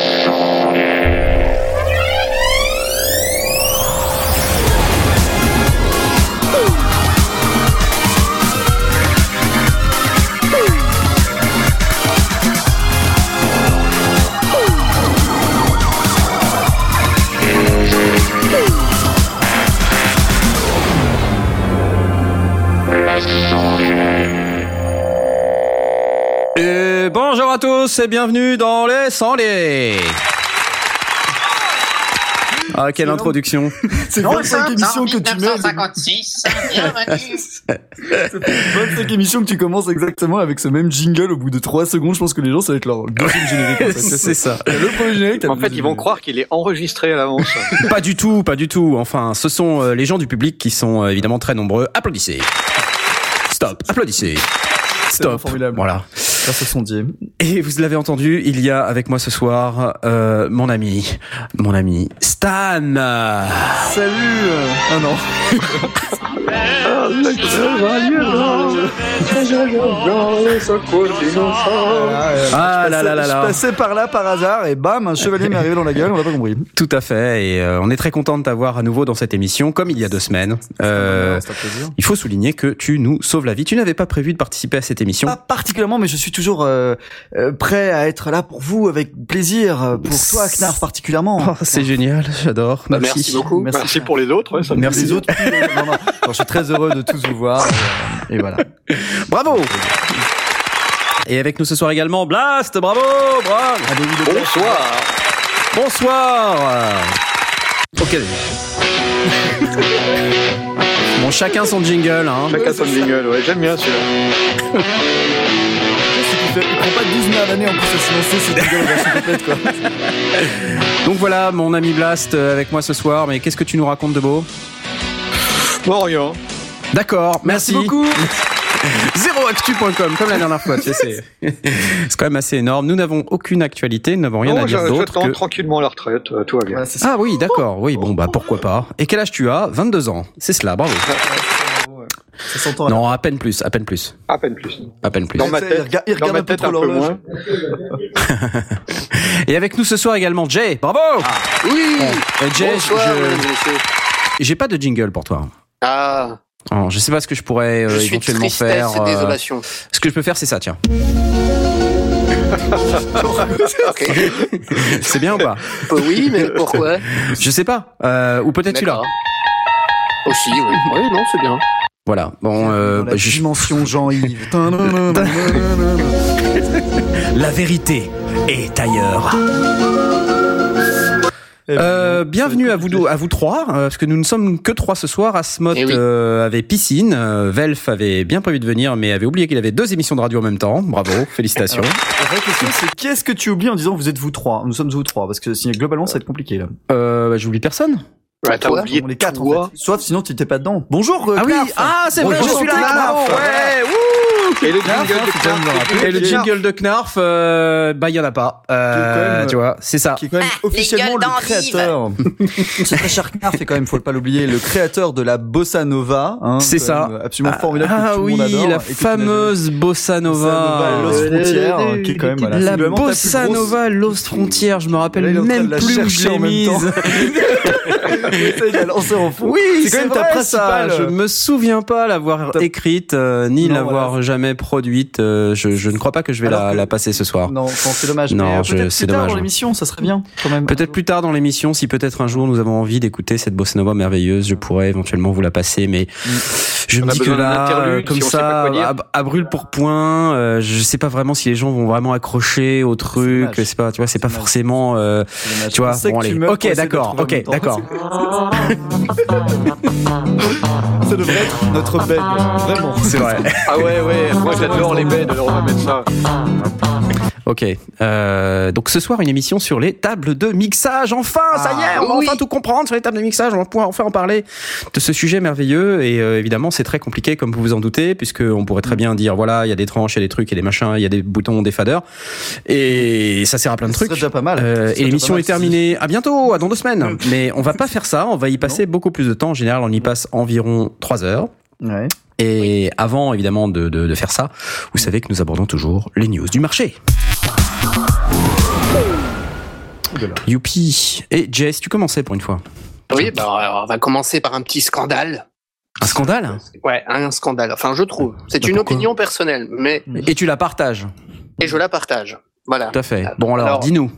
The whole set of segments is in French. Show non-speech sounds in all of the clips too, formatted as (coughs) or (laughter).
Et tous et bienvenue dans les Sanglés. Ah, quelle introduction. (laughs) C'est 25 émissions que tu mets. 1956, bienvenue. Ça fait 25 émissions que tu commences exactement avec ce même jingle au bout de 3 secondes. Je pense que les gens, ça va être leur deuxième générique. en fait. (laughs) C'est ça. T'as Le premier générique, t'as En fait, ils vont générique. croire qu'il est enregistré à l'avance. (laughs) Pas du tout, pas du tout. Enfin, ce sont euh, les gens du public qui sont euh, évidemment très nombreux. Applaudissez. Stop. Applaudissez. Stop. formidable. Voilà. Grâce au sondier. Et vous l'avez entendu, il y a avec moi ce soir euh, mon ami, mon ami Stan. Salut Ah non. (laughs) Ah là là là Je là. passais par là par hasard et bam, un chevalier m'est arrivé dans la gueule, on l'a pas compris. Tout à fait. Et euh, on est très content de t'avoir à nouveau dans cette émission, comme il y a deux semaines. Euh, il faut souligner que tu nous sauves la vie. Tu n'avais pas prévu de participer à cette émission. Pas particulièrement, mais je suis toujours euh, euh, prêt à être là pour vous avec plaisir. euh, Pour toi, Knarf, particulièrement. Oh, c'est génial, j'adore. Merci. Bah, Merci beaucoup. Merci. Merci, pour les autres. ouais, ça me Merci. Les autres, non, non. Alors, je suis très heureux de tous vous voir. Et, et voilà. Bravo. Et avec nous ce soir également Blast. Bravo. bravo. Bonsoir. Bonsoir. Ok. bon, chacun son jingle. Hein. Chacun son jingle, ouais, j'aime bien celui-là. Il prend pas 12 mois à l'année en plus à se lancer, c'est quoi. Donc voilà, mon ami Blast euh, avec moi ce soir. Mais qu'est-ce que tu nous racontes de beau? Bon, rien. D'accord, merci. beaucoup. (laughs) Zeroactu.com, comme la dernière fois. Tu sais, c'est c'est quand même assez énorme. Nous n'avons aucune actualité, nous n'avons rien Non, à dire je- d'autre que... tranquillement la retraite, euh, tout va bien. Voilà. Ah oui, d'accord. Oui, bon, bah pourquoi pas. Et quel âge tu as? 22 ans. C'est cela, bravo. Ça s'entend. Non, à peine plus, à peine plus. À peine plus. À peine plus. Dans ma Il tête, regarde- il un peu trop l'horloge. (laughs) Et avec nous ce soir également Jay. Bravo Oui Et Jay, Bonsoir, je- j'ai pas de jingle pour toi. Ah, Alors, je sais pas ce que je pourrais euh, je suis éventuellement tristesse faire. et euh, désolation. ce que je peux faire, c'est ça, tiens. (laughs) (laughs) C'est bien ou pas? Euh, oui, mais pourquoi? Je sais pas. Euh, ou peut-être celui-là. D'accord. Aussi, oui. (laughs) Oui, non, c'est bien. Voilà. Bon, euh, bah, je- dimension Jean-Yves. la vérité est ailleurs. Eh ben, Euh, bienvenue à vous, à vous trois, euh, parce que nous ne sommes que trois ce soir. Asmod Eh oui. euh, avait piscine, euh, Velf avait bien prévu de venir, mais avait oublié qu'il avait deux émissions de radio en même temps. Bravo, (laughs) félicitations. La vraie question, c'est qu'est-ce que tu oublies en disant vous êtes vous trois Nous sommes vous trois, parce que sinon, globalement, ça va être compliqué là. Euh, bah, J'oublie personne. Ouais, T'as oublié On est quatre en fait. Sauf sinon tu t'es pas dedans. Bonjour. euh, Ah oui, ah c'est vrai, je suis là. Knarf. bravo, ouais, wouh. Et le Knarf, jingle de Knarf. Et le jingle de Knarf, euh, bah il y en a pas. Euh, est tu vois, c'est ça. qui est quand même Ah, les officiellement le créateur. (laughs) C'est très cher Knarf, et quand même, faut pas l'oublier, le créateur de la bossa nova. Hein, C'est ça. même Absolument formidable. Ah que tout oui, monde adore, la fameuse bossa Nova. Lost Frontières, qui est quand même voilà, La bossa grosse- nova Lost (laughs) Frontier, je me rappelle est même plus où je l'ai mise. (laughs) temps. Ça, il a lancé en fond. Oui, c'est quand même ta vrai, principale. ça. Je me souviens pas l'avoir écrite euh, ni l'avoir voilà. jamais produite. euh, je, je ne crois pas que je vais la, que- la passer ce soir. Non, c'est dommage. Non, euh, c'est plus tard dommage. dans l'émission, ça serait bien quand même. Peut-être plus tard dans l'émission, si peut-être un jour nous avons envie d'écouter cette bossa nova merveilleuse, je pourrais éventuellement vous la passer, mais je On me dis que là, comme si ça, à, à brûle pour point, euh, je sais pas vraiment si les gens vont vraiment accrocher au truc. C'est pas, tu vois, c'est pas forcément, euh, tu vois. Bon tu allez, meurs ok, d'accord, ok, d'accord. Ça devrait être notre bed, vraiment. C'est vrai. Ah ouais, ouais, moi j'adore les beds, alors on va mettre ça. Ok. Euh, donc ce soir une émission sur les tables de mixage. Enfin, ça y est, on va oui. enfin tout comprendre sur les tables de mixage. On va pouvoir enfin en parler de ce sujet merveilleux. Et euh, évidemment, c'est très compliqué comme vous vous en doutez, puisque on pourrait très bien dire voilà, il y a des tranches, il y a des trucs, il y a des machins, il y a des boutons, des faders, et ça sert à plein de serait trucs. déjà pas mal. Euh, et l'émission est terminée. À bientôt, à dans deux semaines. Mm. Mais on va pas faire ça. On va y passer beaucoup plus de temps. En général, on y passe environ trois heures. Ouais. Et avant, évidemment, de, de, de faire ça, vous savez que nous abordons toujours les news du marché. Youpi. Et Jess, tu commençais pour une fois. Oui, bah, on va commencer par un petit scandale. Un scandale Ouais, un scandale. Enfin, je trouve. C'est Bah, une opinion personnelle, mais Et tu la partages. et je la partage. Voilà. Tout à fait. Bon alors, Alors, dis-nous.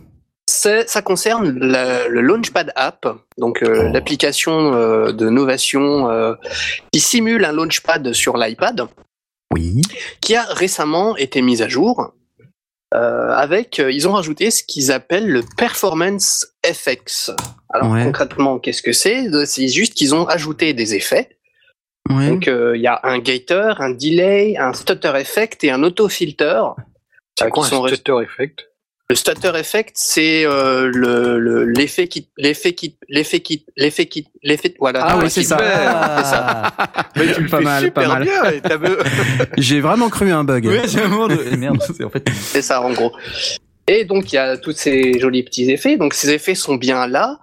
Ça concerne la- le Launchpad App, donc euh, Oh. l'application euh, de novation euh, qui simule un Launchpad sur l'iPad, Oui. qui a récemment été mise à jour. Euh, avec, euh, ils ont rajouté ce qu'ils appellent le Performance FX. Alors Ouais. concrètement, qu'est-ce que c'est? C'est juste qu'ils ont ajouté des effets. Ouais. Donc euh, il y a un gator, un delay, un stutter effect et un auto-filter. C'est euh, quoi un stutter effect? Le stutter effect, c'est euh, le le- l'effet qui l'effet qui l'effet qui l'effet qui l'effet voilà. Ah oui, c'est qui- ça. c'est ça. Mais tu le pas fais mal, super pas mal. bien. (laughs) J'ai vraiment cru à un bug. Oui, de (laughs) merde. C'est en fait. C'est ça en gros. Et donc il y a tous ces jolis petits effets. Donc ces effets sont bien là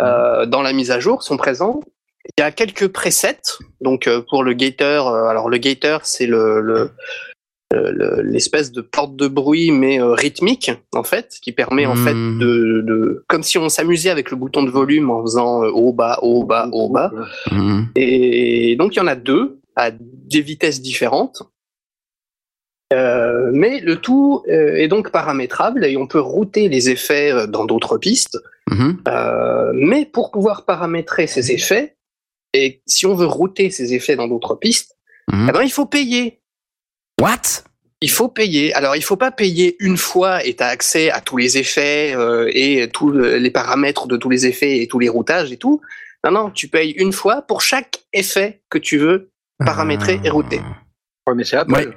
euh, dans la mise à jour, sont présents. Il y a quelques presets. Donc euh, pour le gator, euh, alors le gator c'est le le- le- l'espèce de porte de bruit mais euh, rythmique en fait, qui permet en Hmm. fait de, de comme si on s'amusait avec le bouton de volume en faisant euh, haut bas haut bas haut bas. Mhm. Et donc il y en a deux à des vitesses différentes. Euh, mais le tout euh, est donc paramétrable et on peut router les effets euh, dans d'autres pistes. Euh, mais pour pouvoir paramétrer ces effets, et si on veut router ces effets dans d'autres pistes, eh ben, il faut payer. What? Il faut payer. Alors, il faut pas payer une fois et tu as accès à tous les effets euh, et tous le- les paramètres de tous les effets et tous les routages et tout. Non, non, tu payes une fois pour chaque effet que tu veux paramétrer et router. Ouais, mais c'est Apple. Ouais.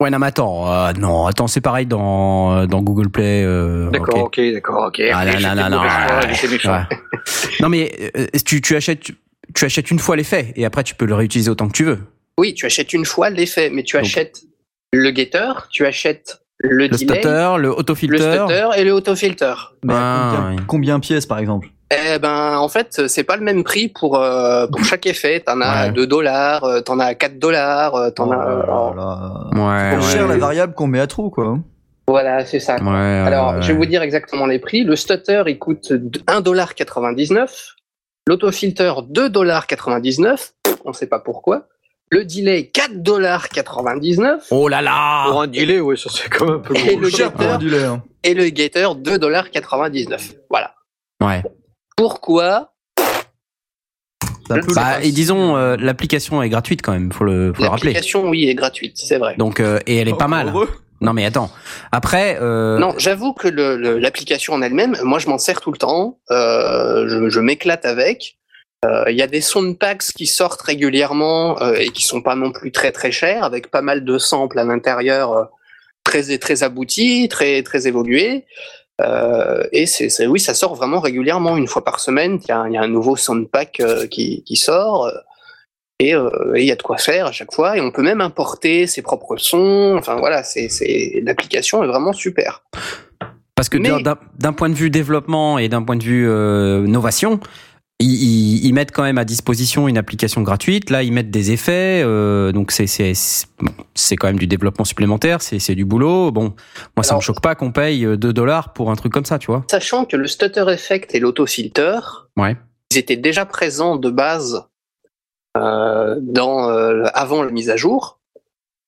Ouais, non, mais attends, euh, non, attends, c'est pareil dans, dans Google Play. euh, D'accord, ok. d'accord, ok. Ah, là, J'étais là, là. Non, mais euh, tu, tu achètes, tu achètes une fois l'effet et après tu peux le réutiliser autant que tu veux. Oui, tu achètes une fois l'effet, mais tu Donc- achètes le getter, tu achètes le, Le delay, stutter, le le autofilter. stutter et le autofilter. Mais Ah, combien, oui. combien pièces par exemple? Eh ben, en fait, c'est pas le même prix pour à pour chaque effet. T'en as Ouais. 2 dollars, euh, t'en as 4 dollars, euh, t'en Oh as. euh, là. Ouais, Trop ouais, cher la variable qu'on met à trop quoi. Voilà, c'est ça. Ouais, Alors, ouais. je vais vous dire exactement les prix. Le stutter, il coûte 1,99$. L'autofilter, 2,99$. On sait pas pourquoi. Le delay, 4,99$. Oh là là Pour un delay, ouais, ça c'est quand même un peu Et gros. le Cher pour gator, un delay, hein. et le gator, 2,99$. Voilà. Ouais. Pourquoi? Bah, et disons, euh, l'application est gratuite quand même, faut le, faut le rappeler. L'application, oui, est gratuite, c'est vrai. Donc, euh, et elle est pas mal. Heureux. Non, mais attends. Après, euh, Non, j'avoue que le- le- l'application en elle-même, moi je m'en sers tout le temps. Euh, je je m'éclate avec. Euh, Il y a des sound packs qui sortent régulièrement euh, et qui sont pas non plus très très chers, avec pas mal de samples à l'intérieur, euh, très très aboutis, très très évolués. Euh, et c'est oui, ça sort vraiment régulièrement, une fois par semaine. Il y a, il y a un nouveau sound pack euh, qui, qui sort. euh, et il y a de quoi faire à chaque fois. Et on peut même importer ses propres sons. Enfin voilà, c'est l'application est vraiment super. parce que d'un- point de vue développement et d'un point de vue euh, novation, ils, ils- mettent quand même à disposition une application gratuite. Là, ils mettent des effets, euh, donc c'est c'est c'est bon, quand même du développement supplémentaire, c'est c'est du boulot. Bon, moi ça Alors- me choque pas qu'on paye 2 dollars pour un truc comme ça, tu vois. Sachant que le stutter effect et l'autofilter, Ouais. ils étaient déjà présents de base euh, dans euh, avant la mise à jour.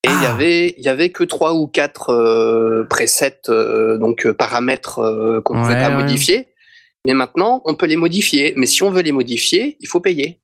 Et il y Ah. avait il y avait que trois ou quatre euh, presets euh, donc euh, paramètres euh, qu'on pouvait Ouais, pas ouais. modifier. Mais maintenant, on peut les modifier. Mais si on veut les modifier, il faut payer.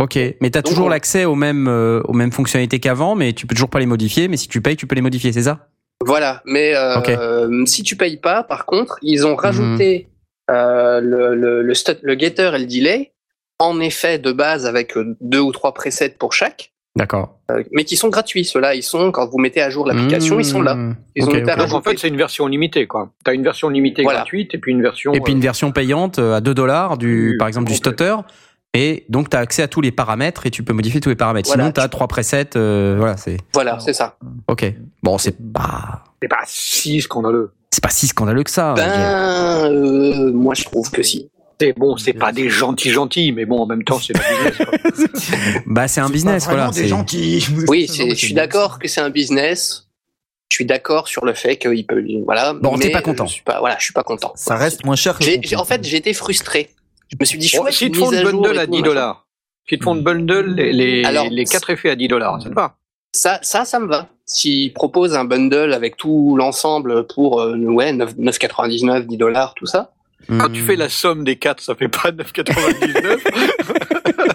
Ok, mais t'as Donc, toujours on- l'accès aux mêmes euh, aux mêmes fonctionnalités qu'avant, mais tu peux toujours pas les modifier. Mais si tu payes, tu peux les modifier, c'est ça? Voilà. Mais euh, si tu payes pas, par contre, ils ont rajouté Mhm. euh, le, le, le, getter et le delay en effet de base avec deux ou trois presets pour chaque. D'accord. Euh, mais qui sont gratuits. Ceux-là, ils sont, quand vous mettez à jour l'application, ils sont là. Mmh. Ils ont été. Donc en fait, c'est une version limitée, quoi. T'as une version limitée Voilà. gratuite et puis une version. Et puis une version payante euh, à 2 dollars du, par exemple, du stutter. Et donc, tu as accès à tous les paramètres et tu peux modifier tous les paramètres. Voilà. Sinon, tu as trois presets. euh, voilà, c'est. Voilà, c'est ça. Ok. Bon, c'est pas. C'est pas si scandaleux. C'est pas si scandaleux que ça. Ben, euh, moi, je trouve que si. C'est bon, c'est pas des gentils gentils, mais bon, en même temps, c'est business. (laughs) Bah, c'est un business, pas voilà. des c'est- gentils. (laughs) Oui, c'est- je suis d'accord que c'est un business. Je suis d'accord sur le fait qu'il peut, voilà. Bon, t'es pas content. Je suis pas, voilà, je suis pas content. Ça reste moins cher que. En fait, j'ai été frustré. Je me suis dit, Bon, chouette, si te font une bundle à tout, 10 machin. dollars, si te font une bundle, les, les, 4 effets à 10 dollars, ça te va? Ça, ça, ça me va. S'ils proposent un bundle avec tout l'ensemble pour euh, ouais 9 9,99, 10 dollars, tout ça. Quand Hmm. tu fais la somme des 4, ça fait pas 9,99. (laughs)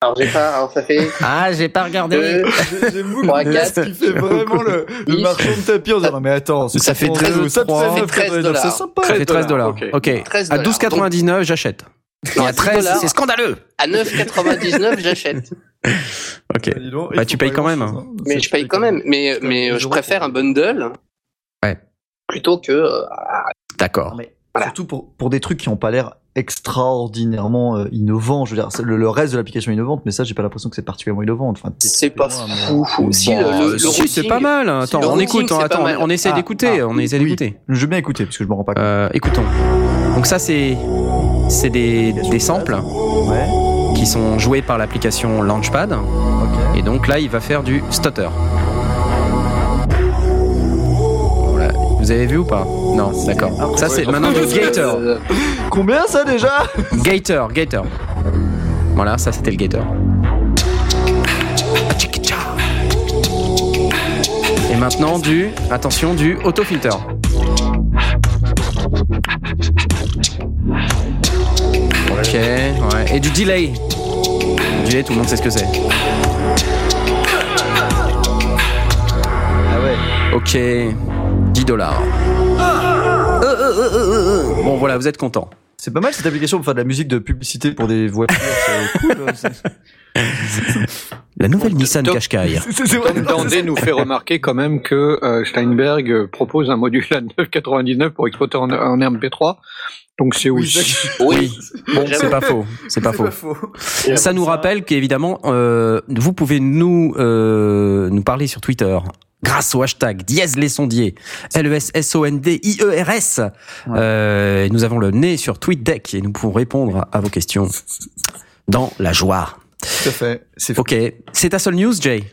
Alors j'ai pas, alors ça fait Ah, j'ai pas regardé. deux, J'aime beaucoup (laughs) quatre, ce qui fait vraiment le, le marchand de tapis en disant non mais attends, Ça fait 13, ça te trois. fait Ça fait 13 9,99, c'est sympa. Ça fait 13 dollars. ok. Ok. 13 À dollars. 12,99, j'achète. À 10 13, dollars. c'est scandaleux. à 9,99, j'achète. (laughs) Ok. Bah, Bah, tu payes quand même, grand-chose, hein. Mais je paye quand même. Mais, même. mais je préfère un bundle. Ouais. Plutôt que. euh, D'accord. Voilà. Surtout pour, pour des trucs qui n'ont pas l'air extraordinairement euh, innovants. Je veux dire, le, le reste de l'application est innovante, mais ça, j'ai pas l'impression que c'est particulièrement innovant. Enfin, C'est pas fou, fou. Si, Bon, le- le- euh, Si, c'est pas mal. Attends, on écoute. Attends, on essaie Ah, d'écouter. ah, On essaie oui. d'écouter. Je veux bien écouter parce que je me rends pas compte. Euh, écoutons. Donc ça, c'est c'est des, des samples Ouais. qui sont joués par l'application Launchpad. Ok. Et donc là, il va faire du stutter. Voilà. Vous avez vu ou pas? Non, d'accord. Après, Ça, c'est maintenant du (laughs) gator. Combien ça déjà Gator, gator. Voilà, ça, c'était le gator. Et maintenant du, attention, du autofilter. Ok, ouais. Et du delay. Le delay, tout le monde sait ce que c'est. Ah ouais. Ok, 10 dollars. Bon voilà, vous êtes content. C'est pas mal cette application pour faire de la musique de publicité pour des voitures. C'est (laughs) cool. hein, La nouvelle Nissan. Qashqai. Tom Dandé nous fait remarquer quand même que euh, Steinberg propose un module à 9,99 pour exploiter en, en MP3. Donc c'est Oui, aussi. oui. Bon, c'est pas faux, c'est pas faux. faux. Ça nous rappelle qu'évidemment, euh, vous pouvez nous euh, nous parler sur Twitter grâce au hashtag dièse les sondiers L E S S O N D I E R S. Ouais. Euh, nous avons le nez sur TweetDeck et nous pouvons répondre à vos questions dans la joie. Tout à fait. C'est Ok, c'est ta seule news, Jay?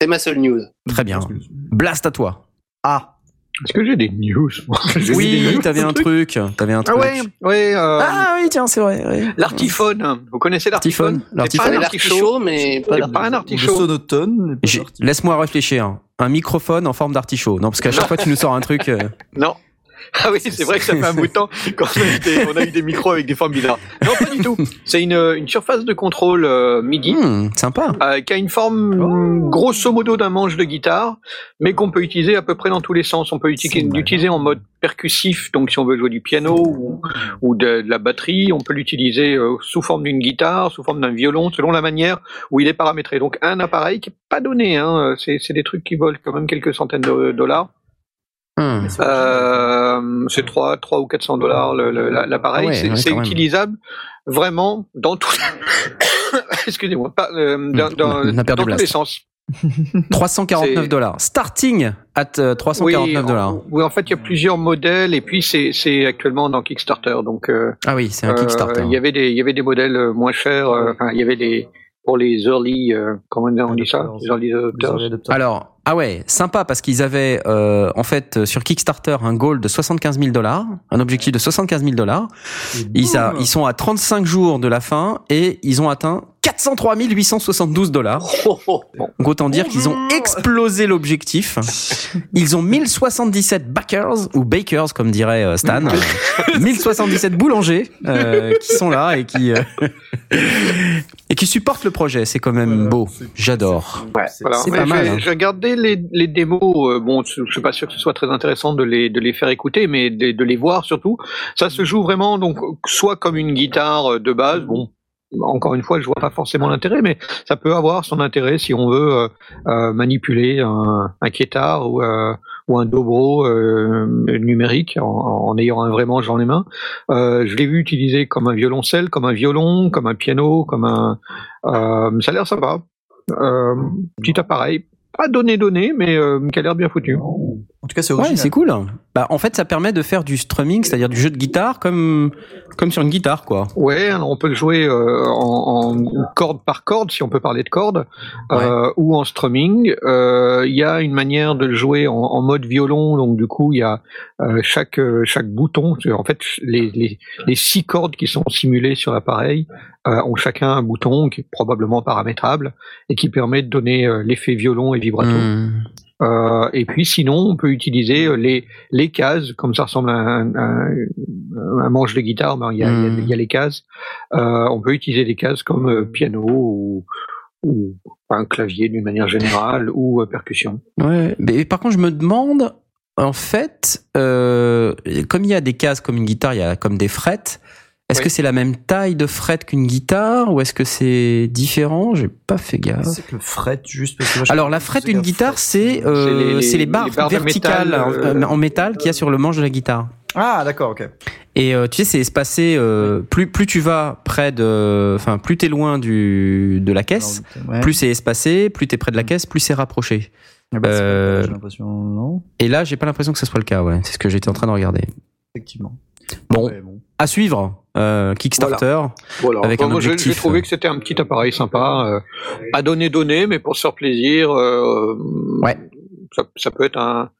C'est ma seule news. Très bien. Blast à toi. Ah. Est-ce que j'ai des news? (laughs) Oui, t'avais un truc. T'avais un Ah truc. ouais, ouais. Euh, Ah oui, tiens, c'est vrai. ouais. L'artiphone. Vous connaissez l'artiphone? L'artiphone, l'artichaut, artichaut. mais pas pas un Le artichaut. sonotone. J'ai- l'artichaut. Laisse-moi réfléchir. Un microphone en forme d'artichaut. Non, parce qu'à chaque fois tu nous sors un truc. euh, Non. Ah oui, c'est vrai que ça (laughs) fait un bout de temps qu'on a, eu des- (laughs) on a eu des micros avec des formes bizarres. Non, pas du tout. C'est une, une surface de contrôle euh, MIDI hmm, sympa. euh, qui a une forme Oh. grosso modo d'un manche de guitare, mais qu'on peut utiliser à peu près dans tous les sens. On peut l'utiliser en mode percussif, donc si on veut jouer du piano ou, ou de, de la batterie, on peut l'utiliser euh, sous forme d'une guitare, sous forme d'un violon, selon la manière où il est paramétré. Donc un appareil qui est pas donné, hein, c'est c'est des trucs qui volent quand même quelques centaines de dollars. Hmm. Euh, c'est 3, 3 ou 400 dollars le- le- la- l'appareil. Ah ouais, c'est ouais, même. utilisable vraiment dans tout. (coughs) Excusez-moi, pas, euh, dans, dans- dans tous les sens. (laughs) 349 C'est- dollars. Starting at euh, 349 dollars. en- oui, en fait, il y a plusieurs modèles et puis c'est c'est actuellement dans Kickstarter. Donc, euh, Ah oui, c'est un euh, Kickstarter. il y avait des il y avait des modèles euh, moins chers. euh, Enfin, il y avait des pour les early, euh, comment on dit ça, les early adopters. Alors, ah ouais, sympa parce qu'ils avaient euh, en fait sur Kickstarter un goal de 75 000 dollars, un objectif de 75 000 dollars. Ils, a- ils sont à 35 jours de la fin et ils ont atteint 403 872 dollars. Oh, oh. Donc autant dire qu'ils ont explosé l'objectif. Ils ont 1077 backers ou bakers comme dirait euh, Stan, (laughs) 1077 boulangers euh, qui sont là et qui euh, et qui supportent le projet. C'est quand même beau. J'adore. Ouais. Voilà. Pas mal, j'ai- hein. Regardé les, les démos. bon, je suis pas sûr que ce soit très intéressant de les de les faire écouter, mais de, de les voir surtout. Ça se joue vraiment donc soit comme une guitare de base. Bon, encore une fois, je vois pas forcément l'intérêt, mais ça peut avoir son intérêt si on veut euh, euh, manipuler un, un kétar ou euh, ou un dobro euh, numérique en, en ayant un vrai manche dans les mains. Euh, je l'ai vu utiliser comme un violoncelle, comme un violon, comme un piano, comme un. ça a l'air sympa. Petit appareil, pas donné donné, mais qui a l'air bien foutu. En tout cas, c'est Ouais, original. c'est cool. Bah, en fait, ça permet de faire du strumming, c'est-à-dire du jeu de guitare comme comme sur une guitare, quoi. Ouais, alors on peut le jouer euh, en, en corde par corde, si on peut parler de corde, euh, ou en strumming. Euh, Il y a une manière de le jouer en, en mode violon, donc du coup il y a euh, chaque euh, chaque bouton, en fait les, les les six cordes qui sont simulées sur l'appareil euh, ont chacun un bouton qui est probablement paramétrable et qui permet de donner euh, l'effet violon et vibrato. Hmm. Euh, et puis sinon, on peut utiliser euh, les les cases, comme ça ressemble à un, un- un manche de guitare, mais il y a, il y a- il y a les cases. Euh, on peut utiliser des cases comme piano ou, ou un clavier d'une manière générale ou percussion. Ouais. Mais par contre, je me demande, en fait, euh, comme il y a des cases comme une guitare, il y a comme des frettes. Est-ce Oui. que c'est la même taille de fret qu'une guitare ou est-ce que c'est différent? J'ai pas fait gaffe. C'est que le fret, juste parce que moi, je- Alors la frette c'est d'une guitare, fret, c'est euh, C'est les- les, les barres verticales métal, en- euh, en métal qu'il y a sur le manche de la guitare. Ah, d'accord, ok. Et euh, tu sais, c'est espacé. euh, plus plus tu vas près de, enfin plus t'es loin du de la caisse, Alors, ouais. plus c'est espacé, plus t'es près de la caisse, plus c'est rapproché. Ah bah, euh, J'ai l'impression, non Et là, j'ai pas l'impression que ce soit le cas. Ouais, c'est ce que j'étais en train de regarder. Effectivement. Bon, Ouais, bon. À suivre. euh, Kickstarter. Voilà. Avec Enfin, un moi, j'ai- objectif, J'ai trouvé que c'était un petit appareil sympa, euh, à donner donner, mais pour se faire plaisir. euh, Ouais. Ça, ça peut être un,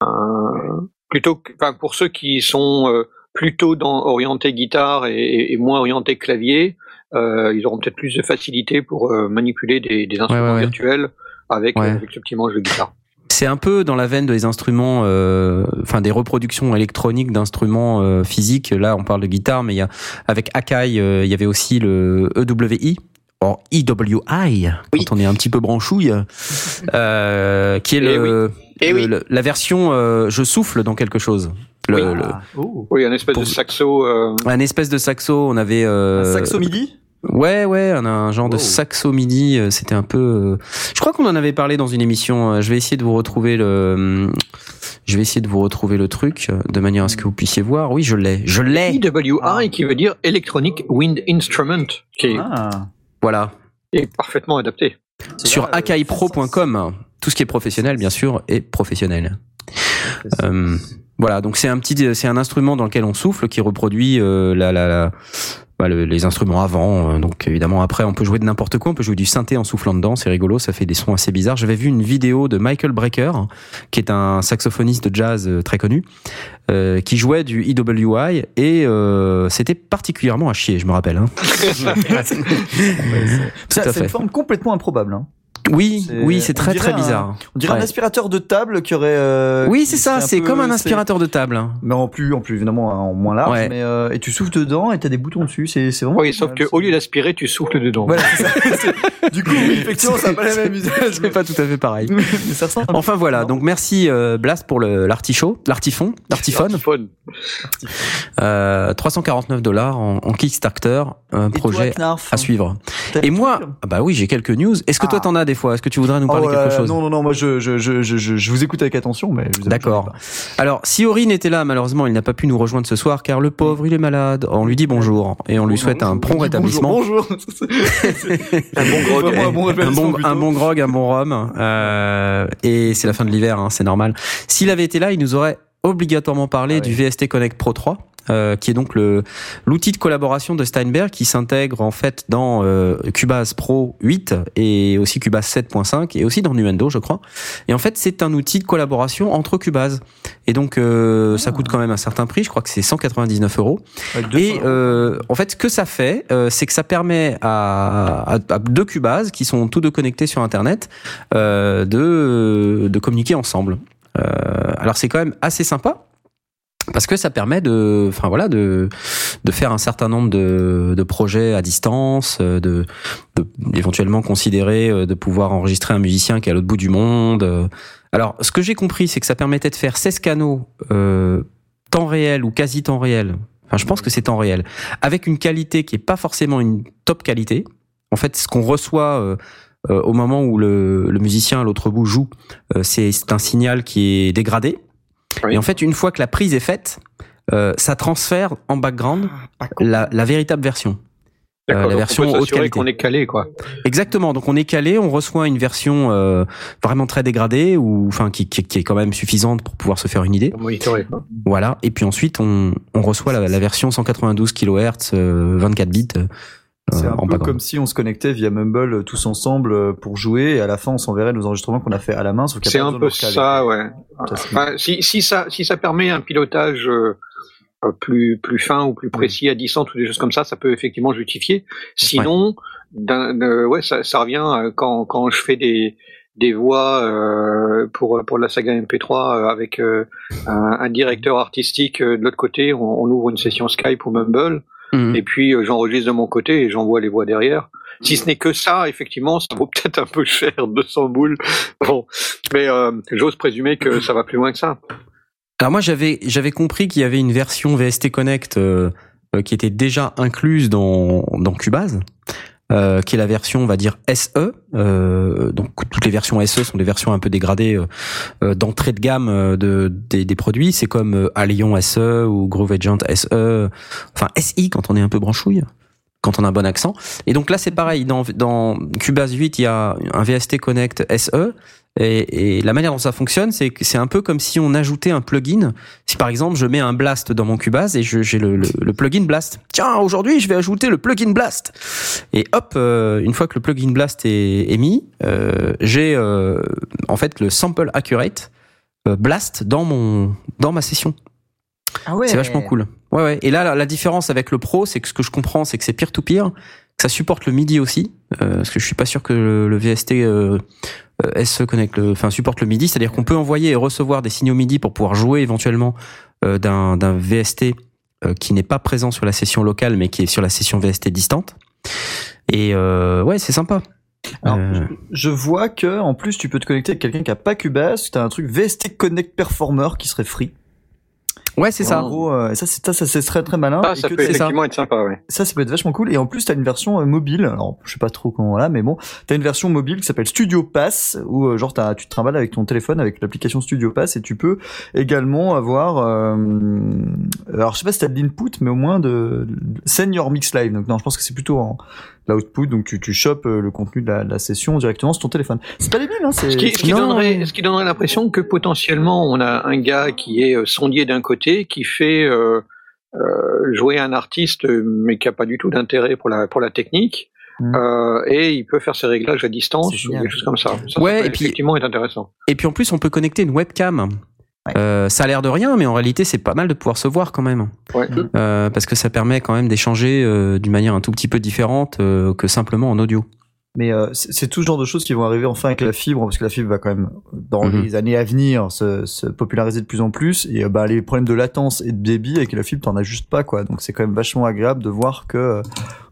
un- plutôt, que- enfin pour ceux qui sont euh, plutôt dans orientés guitare et, et- moins orientés clavier, euh, ils auront peut-être plus de facilité pour euh, manipuler des, des instruments ouais, ouais. virtuels avec, avec ce petit manche de guitare. C'est un peu dans la veine des instruments, euh, enfin des reproductions électroniques d'instruments euh, physiques. Là, on parle de guitare, mais il y a avec Akai, euh, il y avait aussi le EWI. Or EWI, Oui. quand on est un petit peu branchouille, (laughs) euh, qui est Eh le, Eh le- oui. le- la version euh, je souffle dans quelque chose. Le, Oui. le- Ah, oh. Oui, un espèce Pour- de saxo. euh, un espèce de saxo. On avait euh, Un saxo midi? Ouais, ouais, on a un genre de saxo midi. euh, C'était un peu. euh, Je crois qu'on en avait parlé dans une émission. euh, Je vais essayer de vous retrouver le. Je vais essayer de vous retrouver le truc de manière à ce que vous puissiez voir. Oui, je l'ai. Je l'ai. EWI Ah. qui veut dire Electronic Wind Instrument, qui est, Ah. Voilà. est parfaitement adapté. Sur euh, akaipro.com. Tout ce qui est professionnel, bien sûr, est professionnel. Euh, voilà, donc c'est un petit, c'est un instrument dans lequel on souffle qui reproduit euh, la, la, la- bah, le- les instruments avant. euh, Donc évidemment après on peut jouer de n'importe quoi, on peut jouer du synthé en soufflant dedans, c'est rigolo, ça fait des sons assez bizarres. J'avais vu une vidéo de Michael Brecker, qui est un saxophoniste de jazz euh, très connu, euh, qui jouait du EWI et euh, c'était particulièrement à chier, je me rappelle. Hein. (laughs) (laughs) C'est une forme complètement improbable. Hein. Oui, C'est- oui, c'est très très un- bizarre. On dirait Ouais. un aspirateur de table qui aurait. euh, Oui, c'est ça, c'est comme un aspirateur de table. Mais en plus, en plus évidemment en moins large. Ouais. Mais euh, et tu souffles dedans et t'as des boutons dessus. C'est c'est vraiment. Oui, sauf que au lieu d'aspirer, tu souffles dedans. Voilà, ça. (laughs) Du coup, effectivement, ça n'a pas le même (laughs) usage. C'est pas tout à fait pareil. mais ça ressemble. un Enfin voilà, donc merci euh, Blast pour le l'artichaut, l'artifon, l'artiphone. Smartphone. Euh, 349 dollars en, en Kickstarter, un Et toi, projet Knarf, à suivre. t'as Et moi, trucs ah bah oui, j'ai quelques news. Est-ce que toi Ah. t'en as des fois Est-ce que tu voudrais nous Oh parler là quelque chose Non, non, non, moi je, je, je, je, vous écoute avec attention, mais D'accord. Alors, si Aurine était là, malheureusement, il n'a pas pu nous rejoindre ce soir car le pauvre, il est malade. On lui dit bonjour et on lui souhaite un prompt rétablissement. Bonjour. (laughs) Un bon grog. Un bon un grog, un bon rhum. Euh, et c'est la fin de l'hiver, hein, c'est normal. S'il avait été là, il nous aurait obligatoirement parlé Ah du. VST Connect Pro 3. Euh, qui est donc le l'outil de collaboration de Steinberg qui s'intègre en fait dans euh, Cubase Pro 8 et aussi Cubase 7.5 et aussi dans Nuendo je crois. Et en fait c'est un outil de collaboration entre Cubase et donc euh, ça coûte quand même un certain prix. Je crois que c'est 199 euros. Et euh, en fait, ce que ça fait, euh, c'est que ça permet à, à- à deux Cubases qui sont tous deux connectés sur Internet euh, de, de communiquer ensemble. Euh, alors c'est quand même assez sympa. Parce que ça permet de, enfin voilà, de de faire un certain nombre de, de projets à distance, euh, de, de éventuellement considérer euh, de pouvoir enregistrer un musicien qui est à l'autre bout du monde. euh. Alors, ce que j'ai compris, c'est que ça permettait de faire 16 canaux euh, temps réel ou quasi temps réel. Enfin, je pense que c'est temps réel, avec une qualité qui est pas forcément une top qualité. En fait, ce qu'on reçoit au moment où le, le musicien à l'autre bout joue, c'est un signal qui est dégradé. Oui. Et en fait, une fois que la prise est faite, euh, ça transfère en background con. la, la véritable version. D'accord, la version on peut haute qualité. qu'on est calé, quoi. Exactement. Donc on est calé, on reçoit une version euh, vraiment très dégradée ou enfin qui, qui, qui est quand même suffisante pour pouvoir se faire une idée. Monitorer. Voilà. Et puis ensuite on, on reçoit la, la version 192 kHz, euh, 24 bits. Euh, C'est un en peu comme si on se connectait via Mumble euh, tous ensemble euh, pour jouer et à la fin on s'enverrait nos enregistrements qu'on a fait à la main. sauf qu'il y a C'est un peu ça, ouais. Enfin, si, si ça, si ça permet un pilotage euh, euh, plus, plus fin ou plus précis à distance ou des choses comme ça, ça peut effectivement justifier. Sinon, euh, ouais, ça, ça revient euh, quand, quand je fais des, des voix euh, pour, pour la saga MP3 euh, avec euh, un, un directeur artistique euh, de l'autre côté, on, on ouvre une session Skype ou Mumble, Mhm. et puis euh, j'enregistre de mon côté et j'envoie les voix derrière. Si ce n'est que ça, effectivement, ça vaut (laughs) peut-être un peu cher, 200 boules. Bon, mais euh, j'ose présumer que ça va plus loin que ça. Alors moi j'avais j'avais compris qu'il y avait une version VST Connect euh, qui était déjà incluse dans dans Cubase. Euh, qui est la version, on va dire SE. Euh, donc toutes les versions SE sont des versions un peu dégradées euh, euh, d'entrée de gamme euh, de des, des produits. C'est comme euh, Allion SE ou Groove Agent SE, enfin SI quand on est un peu branchouille, quand on a un bon accent. Et donc là c'est pareil. Dans dans Cubase 8 il y a un VST Connect SE. Et, et la manière dont ça fonctionne, c'est que c'est un peu comme si on ajoutait un plugin. Si par exemple je mets un Blast dans mon Cubase et j'ai le, le, le plugin Blast. Tiens, aujourd'hui je vais ajouter le plugin Blast. Et hop, euh, une fois que le plugin Blast est, est mis, euh, j'ai euh, en fait le sample accurate Blast dans mon dans ma session. Ah ouais. C'est vachement cool. Ouais, ouais. Et là, la, la différence avec le Pro, c'est que ce que je comprends, c'est que c'est peer-to-peer, que ça supporte le MIDI aussi, parce que je suis pas sûr que le, le VST euh, euh, SE connecte, le, enfin supporte le MIDI, c'est-à-dire qu'on peut envoyer et recevoir des signaux MIDI pour pouvoir jouer éventuellement euh, d'un VST euh, qui n'est pas présent sur la session locale, mais qui est sur la session VST distante. Et euh, ouais, c'est sympa. Alors, Euh, Je vois que en plus tu peux te connecter avec quelqu'un qui a pas Cubase. T'as un truc VST Connect Performer qui serait free. Ouais, c'est ça. En gros, euh, ça c'est ça, ça c'est très très malin. Ah, Et ça que peut effectivement être sympa, ouais. Ça, ça peut être vachement cool. Et en plus, t'as une version euh, mobile. Alors, je sais pas trop comment là, mais bon, t'as une version mobile qui s'appelle Studio Pass, où euh, genre t'as, tu te trimbales avec ton téléphone avec l'application Studio Pass, et tu peux également avoir. euh, alors, je sais pas si t'as de l'input, mais au moins de, de Senior Mix Live. Donc non, je pense que c'est plutôt en l'output. Donc tu, tu chopes euh, le contenu de la, de la session directement sur ton téléphone. C'est pas débile, hein C'est Ce qui, ce qui Non. donnerait, ce qui donnerait l'impression que potentiellement on a un gars qui est euh, sondier d'un côté, qui fait euh, euh, jouer un artiste, mais qui a pas du tout d'intérêt pour la pour la technique, Mm. euh, et il peut faire ses réglages à distance ou des choses comme ça. Ça, Ouais, ça peut et puis- effectivement être intéressant. Et puis en plus, on peut connecter une webcam. Euh, ça a l'air de rien, mais en réalité, c'est pas mal de pouvoir se voir quand même. Ouais. Euh, parce que ça permet quand même d'échanger euh, d'une manière un tout petit peu différente euh, que simplement en audio. Mais euh, c'est tout ce genre de choses qui vont arriver enfin avec la fibre, parce que la fibre va quand même, dans Mhm. les années à venir, se, se populariser de plus en plus. Et euh, bah, les problèmes de latence et de débit avec la fibre, t'en as juste pas, quoi. Donc c'est quand même vachement agréable de voir que, euh,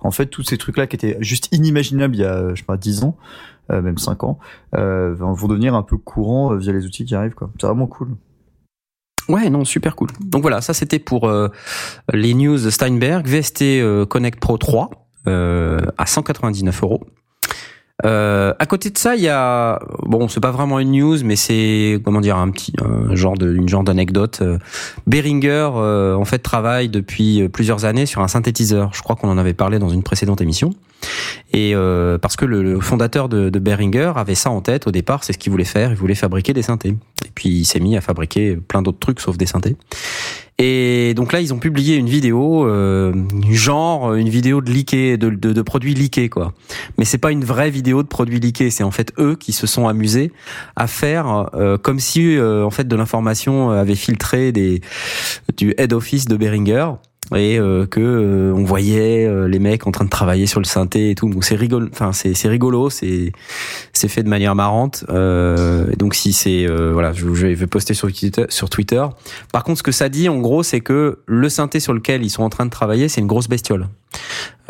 en fait, tous ces trucs-là qui étaient juste inimaginables il y a, je sais pas, 10 ans, euh, même 5 ans, euh, vont vont devenir un peu courants euh, via les outils qui arrivent, quoi. C'est vraiment cool. Ouais, non, super cool. Donc voilà, ça c'était pour euh, les news Steinberg, VST euh, Connect Pro 3 euh, à 199 euros. Euh, à côté de ça, il y a bon, c'est pas vraiment une news, mais c'est comment dire un petit un genre de une genre d'anecdote. Behringer en fait travaille depuis plusieurs années sur un synthétiseur. Je crois qu'on en avait parlé dans une précédente émission. Et euh, parce que le, le fondateur de, de Behringer avait ça en tête au départ, c'est ce qu'il voulait faire. Il voulait fabriquer des synthés. Et puis il s'est mis à fabriquer plein d'autres trucs sauf des synthés. Et donc là, ils ont publié une vidéo, euh, genre une vidéo de leaké, de, de, de produits leakés, quoi. Mais c'est pas une vraie vidéo de produits leakés. C'est en fait eux qui se sont amusés à faire euh, comme si euh, en fait de l'information avait filtré des du head office de Behringer et euh, que euh, on voyait euh, les mecs en train de travailler sur le synthé et tout. Donc c'est rigolo, enfin c'est c'est rigolo, c'est c'est fait de manière marrante. Euh, donc si c'est euh, voilà, je, je vais poster sur Twitter, sur Twitter. Par contre, ce que ça dit en gros, c'est que le synthé sur lequel ils sont en train de travailler, c'est une grosse bestiole.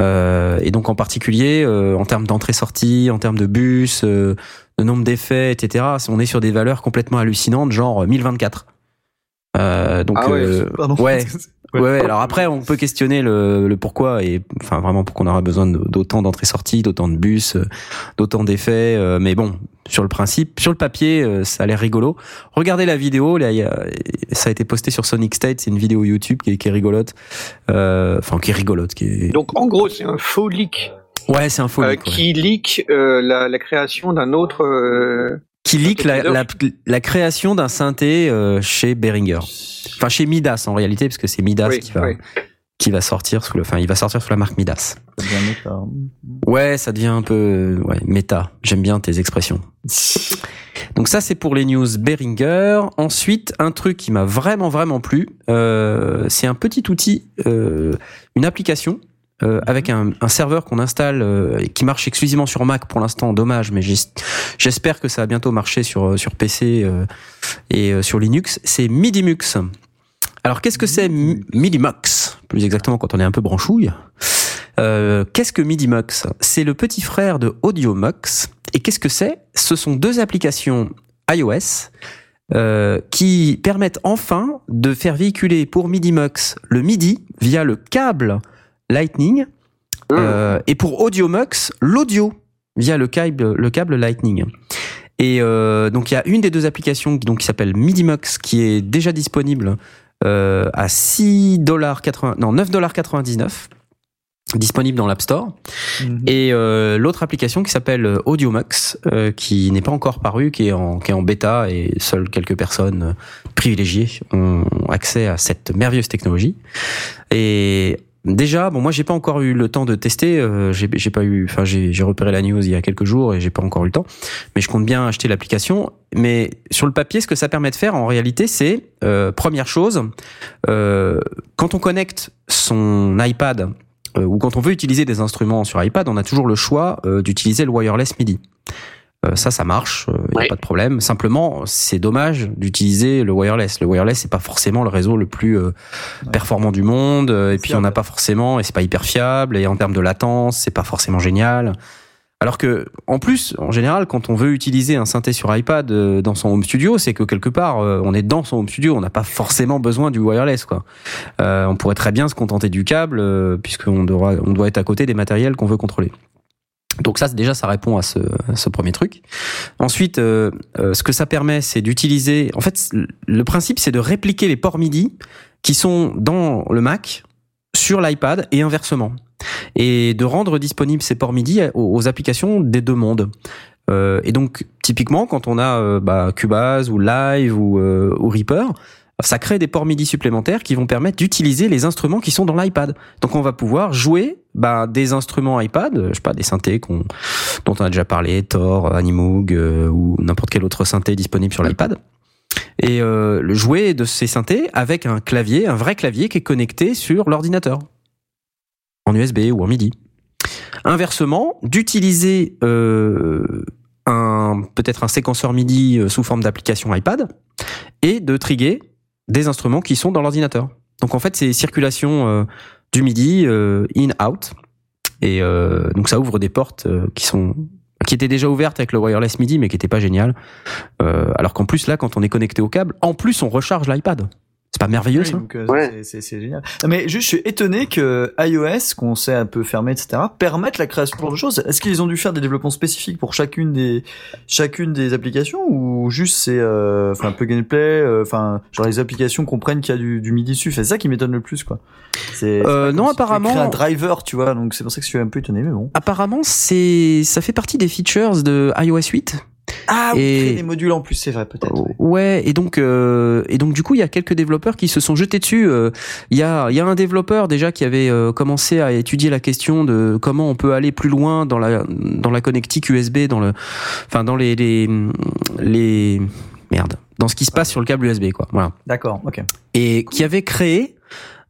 Euh, et donc en particulier euh, en termes d'entrée-sortie, en termes de bus, euh, de nombre d'effets, etc. On est sur des valeurs complètement hallucinantes, genre 1024. Euh, donc Ah ouais, euh, ouais. (laughs) Ouais, ouais, alors après, on peut questionner le, le pourquoi et enfin vraiment pourquoi on aura besoin d'autant d'entrées-sorties, d'autant de bus, euh, d'autant d'effets. euh, mais bon, sur le principe, sur le papier, euh, ça a l'air rigolo. Regardez la vidéo, là, il y a- ça a été posté sur Sonic State, c'est une vidéo YouTube qui est, qui est rigolote, euh, enfin qui est rigolote, qui est. Donc en gros, c'est un faux leak Ouais, c'est un faux euh, leak, ouais. qui leak euh, la, la création d'un autre. Qui leak la, la, la création d'un synthé euh, chez Behringer. Enfin chez Midas en réalité, parce que c'est Midas oui, qui va oui. qui va sortir sous le, enfin il va sortir sous la marque Midas. Ça devient méta. Ouais, ça devient un peu ouais, méta. J'aime bien tes expressions. Donc ça c'est pour les news Behringer. Ensuite, un truc qui m'a vraiment vraiment plu, euh, c'est un petit outil, euh, une application euh, avec un, un serveur qu'on installe euh, et qui marche exclusivement sur Mac pour l'instant. Dommage, mais j'es- j'espère que ça va bientôt marcher sur sur PC euh, et euh, sur Linux. C'est Midimux. Alors qu'est-ce que c'est Mi- Midimux Plus exactement quand on est un peu branchouille. Euh, qu'est-ce que Midimux? C'est le petit frère de AudioMux. Et qu'est-ce que c'est? Ce sont deux applications iOS euh, qui permettent enfin de faire véhiculer pour Midimux le MIDI via le câble Lightning euh, et pour AudioMux l'audio via le câble, le câble Lightning. Et euh, donc il y a une des deux applications qui, donc, qui s'appelle Midimux qui est déjà disponible euh, à 6 dollars non 9,99 disponible dans l'App Store. Mhm. Et euh, l'autre application qui s'appelle AudioMux, euh, qui n'est pas encore parue, qui est en, qui est en bêta et seules quelques personnes privilégiées ont accès à cette merveilleuse technologie. Et déjà, bon, moi j'ai pas encore eu le temps de tester. euh, j'ai pas eu, enfin j'ai j'ai repéré la news il y a quelques jours et j'ai pas encore eu le temps. Mais je compte bien acheter l'application. Mais sur le papier, ce que ça permet de faire en réalité, c'est euh, première chose, euh, quand on connecte son iPad euh, ou quand on veut utiliser des instruments sur iPad, on a toujours le choix euh, d'utiliser le wireless MIDI. Euh, ça, ça marche, il n'y a pas de problème. Simplement, c'est dommage d'utiliser le wireless. Le wireless, c'est pas forcément le réseau le plus euh, performant du monde, euh, et puis on n'a pas forcément, et c'est pas hyper fiable, et en termes de latence, c'est pas forcément génial. Alors que, en plus, en général, quand on veut utiliser un synthé sur iPad euh, dans son home studio, c'est que quelque part, euh, on est dans son home studio, on n'a pas forcément besoin du wireless, quoi. Euh, on pourrait très bien se contenter du câble, euh, puisqu'on doit, on doit être à côté des matériels qu'on veut contrôler. Donc ça, déjà, ça répond à ce, premier truc. Ensuite, euh, euh, ce que ça permet, c'est d'utiliser. En fait, le principe, c'est de répliquer les ports MIDI qui sont dans le Mac sur l'iPad et inversement, et de rendre disponibles ces ports MIDI aux, applications des deux mondes. Euh, et donc, typiquement, quand on a bah, Cubase ou Live ou Reaper, ça crée des ports MIDI supplémentaires qui vont permettre d'utiliser les instruments qui sont dans l'iPad. Donc on va pouvoir jouer bah, des instruments iPad, euh, je sais pas, des synthés dont on a déjà parlé, Thor, Animoog euh, ou n'importe quel autre synthé disponible sur l'iPad. Et euh, jouer de ces synthés avec un clavier, un vrai clavier qui est connecté sur l'ordinateur, en USB ou en MIDI. Inversement, d'utiliser un peut-être un séquenceur MIDI sous forme d'application iPad et de triguer des instruments qui sont dans l'ordinateur. Donc en fait, c'est circulation euh, du MIDI euh, in-out. Et euh, donc ça ouvre des portes euh, qui sont qui étaient déjà ouvertes avec le wireless MIDI, mais qui n'étaient pas géniales. Euh, alors qu'en plus là, quand on est connecté au câble, en plus on recharge l'iPad. C'est pas merveilleux Oui, ça donc, euh, Ouais. c'est- c'est c'est génial. Non, Mais juste, je suis étonné que iOS, qu'on sait un peu fermé, etc., permette la création de choses. Est-ce qu'ils ont dû faire des développements spécifiques pour chacune des chacune des applications ou juste c'est euh, enfin un peu gameplay, euh, enfin genre les applications comprennent qu'il y a du, du MIDI dessus. C'est ça qui m'étonne le plus quoi. C'est Euh, non, si apparemment- crées un driver, tu vois. Donc c'est pour ça que je suis un peu étonné, mais bon. Apparemment, c'est ça fait partie des features de iOS 8. Ah, oui, Et- créer des modules en plus, c'est vrai peut-être. ouais. Ouais, et donc euh, et donc du coup il y a quelques développeurs qui se sont jetés dessus. Euh, Il y a il y a un développeur déjà qui avait euh, commencé à étudier la question de comment on peut aller plus loin dans la dans la connectique USB, dans le enfin dans les les les merde dans ce qui se passe sur le câble USB quoi. Voilà. D'accord, ok. Et qui avait créé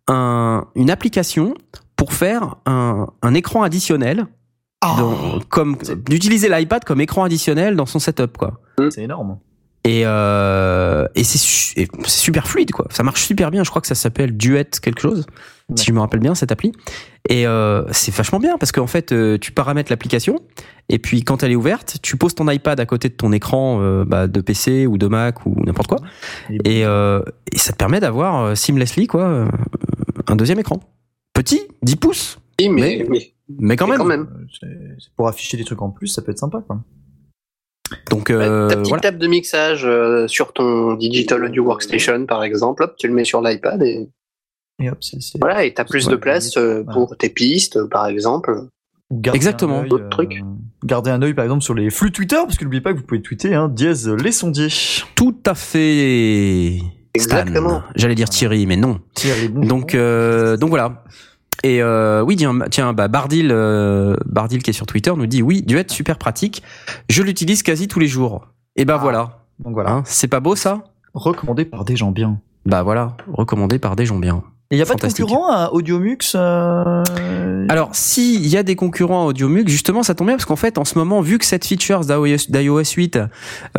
un, une application pour faire un, un écran additionnel, dans- comme d'utiliser l'iPad comme écran additionnel dans son setup quoi. c'est énorme. Et, euh, et c'est su- super fluide, quoi. Ça marche super bien. Je crois que ça s'appelle Duet quelque chose, si je me rappelle bien cette appli. Et euh, c'est vachement bien parce qu'en fait, euh, tu paramètres l'application Et puis quand elle est ouverte, tu poses ton iPad à côté de ton écran euh, bah, de PC ou de Mac ou n'importe quoi, et, euh, et ça te permet d'avoir euh, seamlessly quoi euh, un deuxième écran. Petit, 10 pouces, Oui, mais, Mais- mais- mais quand mais même. Euh, c'est- pour afficher des trucs en plus, ça peut être sympa, quoi. Donc euh, ta petite voilà. table de mixage euh, sur ton Digital Audio Workstation, par exemple, hop, tu le mets sur l'iPad et Et hop, c'est, c'est- voilà, et t'as plus Ouais, de place euh, ouais. pour tes pistes, par exemple. Ou garder Exactement. un œil, D'autres trucs. Garder un œil, par exemple, sur les flux Twitter, parce que n'oubliez pas que vous pouvez tweeter, hein, dièse les sondiers. Tout à fait. Stan. Exactement. J'allais dire Thierry, mais non. Thierry, bon. Donc, euh, donc voilà. Et euh, oui, tiens, tiens bah Bardil, euh, Bardil qui est sur Twitter nous dit oui, Duet super pratique. Je l'utilise quasi tous les jours. Et bah Ah. voilà. Donc voilà. Hein, c'est pas beau ça? Recommandé par des gens bien. Bah voilà, recommandé par des gens bien. Il n'y a pas de concurrent à Audiomux euh... Alors, si il y a des concurrents à AudioMux, justement, ça tombe bien parce qu'en fait, en ce moment, vu que cette feature d'iOS d'iOS 8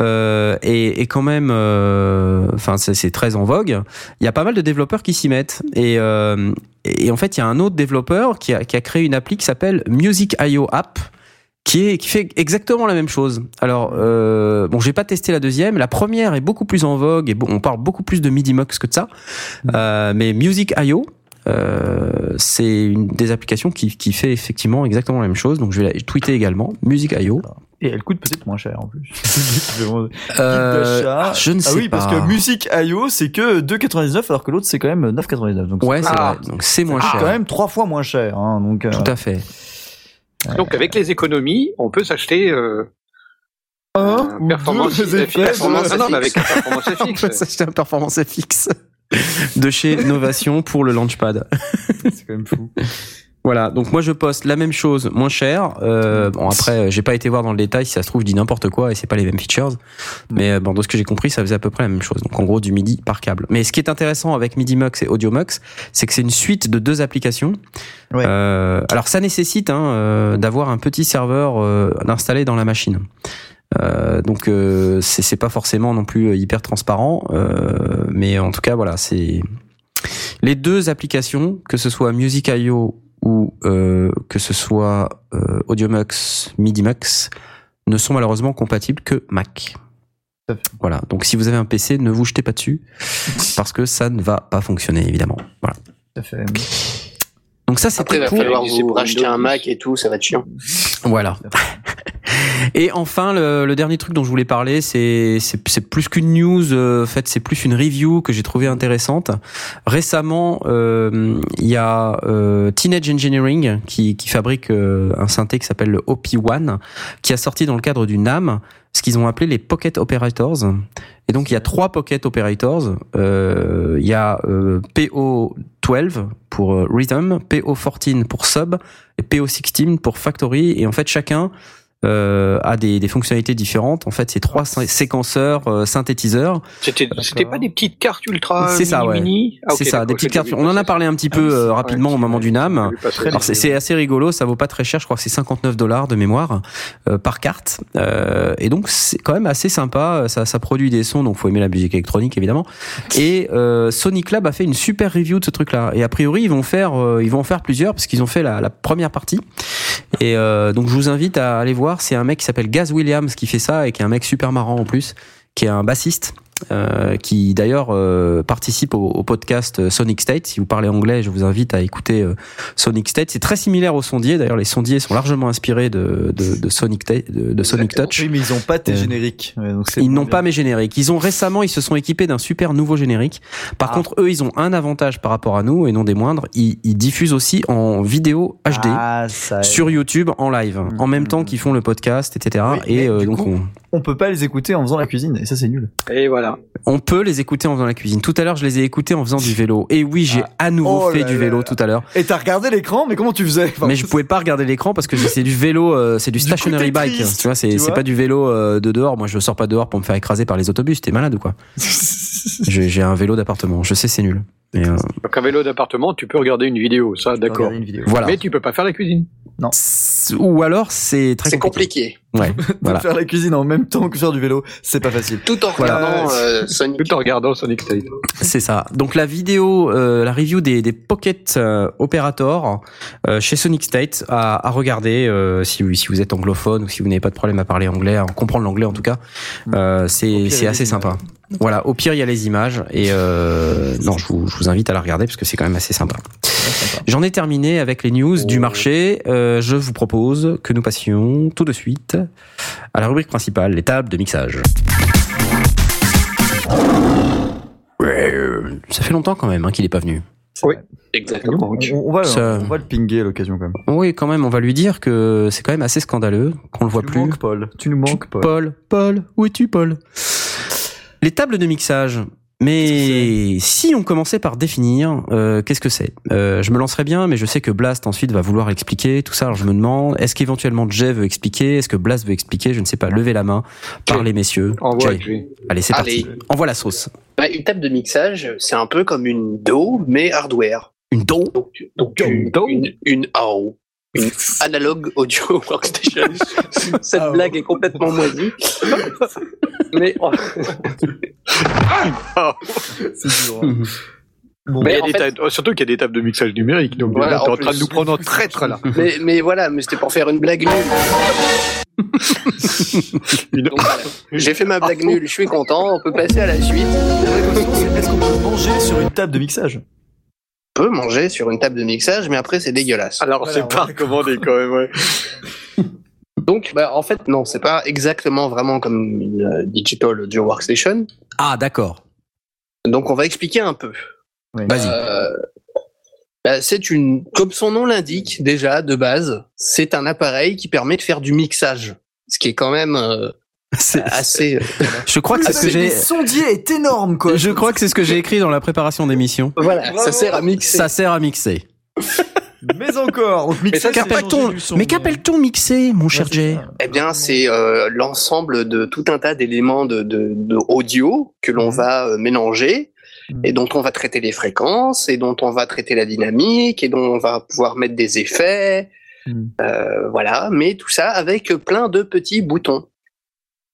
euh, est, est quand même, euh, enfin, c'est c'est très en vogue, il y a pas mal de développeurs qui s'y mettent. Et, et en fait, il y a un autre développeur qui a, qui a créé une appli qui s'appelle Music.io App. Qui, est, qui fait exactement la même chose. Alors, euh, bon, j'ai pas testé la deuxième. La première est beaucoup plus en vogue et on parle beaucoup plus de MIDI Mux que de ça. Euh, mais Music.io, euh, c'est une des applications qui, qui fait effectivement exactement la même chose. Donc je vais la tweeter également. Music.io. Et elle coûte peut-être moins cher en plus. (laughs) Euh, d'achat. je ne sais ah oui, pas. parce que Music.io, c'est que 2,99 alors que l'autre, c'est quand même 9,99. Donc Ouais, c'est Ah. vrai. Donc c'est moins c'est cher. quand même trois fois moins cher. Hein, donc, euh, Tout à fait. Donc avec les économies, on peut s'acheter euh, un performance deux FX. effets performance non, mais avec un FX. performance (laughs) On peut FX. s'acheter un performance FX de chez Novation pour le Launchpad. C'est quand même fou. Voilà, donc moi je poste la même chose, moins cher. Euh, bon après, euh, j'ai pas été voir dans le détail. Si ça se trouve, je dis n'importe quoi et c'est pas les mêmes features. Mais euh, bon, de ce que j'ai compris, ça faisait à peu près la même chose. Donc en gros, du MIDI par câble. Mais ce qui est intéressant avec MIDI Mux et Audio Mux, c'est que c'est une suite de deux applications. Ouais. Euh, alors ça nécessite hein, euh, d'avoir un petit serveur euh, installé dans la machine. Euh, donc euh, c'est c'est pas forcément non plus hyper transparent, euh, mais en tout cas voilà, c'est les deux applications, que ce soit Music.io ou euh, que ce soit euh, AudioMux, MIDIMux, ne sont malheureusement compatibles que Mac. Tout à. Voilà. Donc si vous avez un PC, ne vous jetez pas dessus parce que ça ne va pas fonctionner évidemment. Voilà. Ça fait- Donc ça Après, c'était il va pour falloir c'est vous pour racheter Windows un 10. Mac et tout, ça va être chiant. voilà. (laughs) Et enfin, le, le dernier truc dont je voulais parler, c'est c'est c'est plus qu'une news. euh, en fait, c'est plus une review que j'ai trouvé intéressante. Récemment, euh, il y a euh, Teenage Engineering qui, qui fabrique euh, un synthé qui s'appelle le OP1, qui a sorti dans le cadre du NAM ce qu'ils ont appelé les Pocket Operators. Et donc, il y a trois Pocket Operators. Euh, il y a euh, PO12 pour euh, Rhythm, PO14 pour Sub et PO16 pour Factory. Et en fait, chacun euh, a des, des fonctionnalités différentes. En fait, c'est trois sé- séquenceurs, euh, synthétiseurs. C'était c'était pas des petites cartes ultra C'est ça, mini, ouais. mini Ah, c'est ça, des petites cartes. On en a parlé un petit peu Ah oui, euh, rapidement ouais, au moment du. NAM. C'est c'est assez rigolo, ça vaut pas très cher, je crois que c'est 59 dollars de mémoire euh, par carte. Euh, et donc c'est quand même assez sympa, ça, ça produit des sons, donc faut aimer la musique électronique évidemment. Et euh, Sonic Lab a fait une super review de ce truc-là. Et a priori ils vont faire, euh, ils vont en faire plusieurs parce qu'ils ont fait la, la première partie. Et euh, donc je vous invite à aller voir. C'est un mec qui s'appelle Gaz Williams qui fait ça et qui est un mec super marrant en plus, qui est un bassiste. Euh, qui d'ailleurs euh, participe au, au podcast Sonic State. Si vous parlez anglais, je vous invite à écouter euh, Sonic State. C'est très similaire aux sondiers. D'ailleurs, les sondiers sont largement inspirés de, de, de Sonic, de, de Sonic Exactement. Touch. Oui, mais ils ont pas tes Euh, génériques. Ouais, donc c'est Ils n'ont pas mes génériques. Ils ont récemment, ils se sont équipés d'un super nouveau générique. Par Ah. contre, eux, ils ont un avantage par rapport à nous et non des moindres. Ils, ils diffusent aussi en vidéo HD. Ah. Sur YouTube en live, en même Mhm. temps qu'ils font le podcast, etc. Oui, et euh, donc coup- on, On peut pas les écouter en faisant la cuisine, et ça c'est nul. Et voilà. on peut les écouter en faisant la cuisine. Tout à l'heure, je les ai écoutés en faisant du vélo. Et oui, j'ai à nouveau Oh fait là du là vélo là. tout à l'heure. Et t'as regardé l'écran, mais comment tu faisais? Enfin, mais je pouvais pas regarder l'écran parce que c'est du vélo, euh, c'est du Du coup, stationary bike. triste, tu vois, c'est pas du vélo euh, de dehors. Moi, je sors pas dehors pour me faire écraser par les autobus. T'es malade ou quoi? (laughs) J'ai un vélo d'appartement. Je sais, c'est nul. Euh, Donc un vélo d'appartement, tu peux regarder une vidéo, ça, d'accord. Regarder une vidéo. voilà. Mais tu peux pas faire la cuisine. Ou alors, c'est très C'est compliqué. compliqué. Ouais, (laughs) voilà. Faire la cuisine en même temps que faire du vélo, c'est pas facile. Tout en Voilà. regardant euh, Sonic. Tout en regardant Sonic State. C'est ça. Donc la vidéo, euh, la review des, des Pocket euh, Operator euh, chez Sonic State à, à regarder euh, si, vous- si vous êtes anglophone ou si vous n'avez pas de problème à parler anglais, à comprendre l'anglais en tout cas. Euh, Au c'est assez sympa. Voilà. Au pire, il y a les images et euh, non, je vous, je vous invite à la regarder parce que c'est quand même assez sympa. J'en ai terminé avec les news du marché. Euh, je vous propose que nous passions tout de suite à la rubrique principale, les tables de mixage. Euh, Ça fait longtemps quand même hein, qu'il est pas venu. Exactement. On, on va, Ça- on va le pinguer à l'occasion quand même. Oui, quand même, on va lui dire que c'est quand même assez scandaleux qu'on le voit tu plus. nous manques, Paul. Tu nous manques, Paul. Paul, Paul, où es-tu, Paul? Les tables de mixage. Mais si on commençait par définir, euh, qu'est-ce que c'est? Euh, Je me lancerais bien, mais je sais que Blast ensuite va vouloir expliquer tout ça. Alors je me demande, est-ce qu'éventuellement Jay veut expliquer? Est-ce que Blast veut expliquer? Je ne sais pas. Levez la main, parlez messieurs. Envoie, Jay. Jay. Allez, c'est parti. Envoie la sauce. Bah, une table de mixage, c'est un peu comme une DAW, mais hardware. Une do Donc, donc Une une, DAW une, une AO. Une analog audio (laughs) workstation. (laughs) Cette Ah, blague est complètement moisie. mais oh, C'est dur. hein. Bon, Mais fait- tables- oh, surtout qu'il y a des tables de mixage numérique. Donc Voilà, là, t'es en en train de nous prendre en traître là. (laughs) mais, mais voilà, mais c'était pour faire une blague nulle. Voilà. J'ai fait ma blague nulle, je suis content, on peut passer à la suite. la vraie question, c'est est-ce qu'on peut manger sur une table de mixage? On peut manger sur une table de mixage, mais après c'est dégueulasse. Alors Voilà, c'est pas recommandé quand même. Ouais. (laughs) Donc, bah, en fait, non, c'est pas exactement vraiment comme une euh, digital audio workstation. Ah, d'accord. Donc, on va expliquer un peu. Oui. Vas-y. Euh, bah, c'est une, comme son nom l'indique déjà de base, c'est un appareil qui permet de faire du mixage, ce qui est quand même euh, C'est- assez. euh, Je crois que c'est ce que j'ai. Le sondier est énorme, quoi. Je crois que c'est ce que j'ai écrit dans la préparation d'émission. voilà, Bravo. ça sert à mixer. Ça sert à mixer. (laughs) Mais encore. Son, Mais qu'appelle-t-on mixer, mon cher Jay. Eh bien, c'est euh, l'ensemble de tout un tas d'éléments de, de, de audio que l'on Mhm. va euh, mélanger Mhm. et dont on va traiter les fréquences et dont on va traiter la dynamique et dont on va pouvoir mettre des effets, Mhm. euh, voilà. Mais tout ça avec plein de petits boutons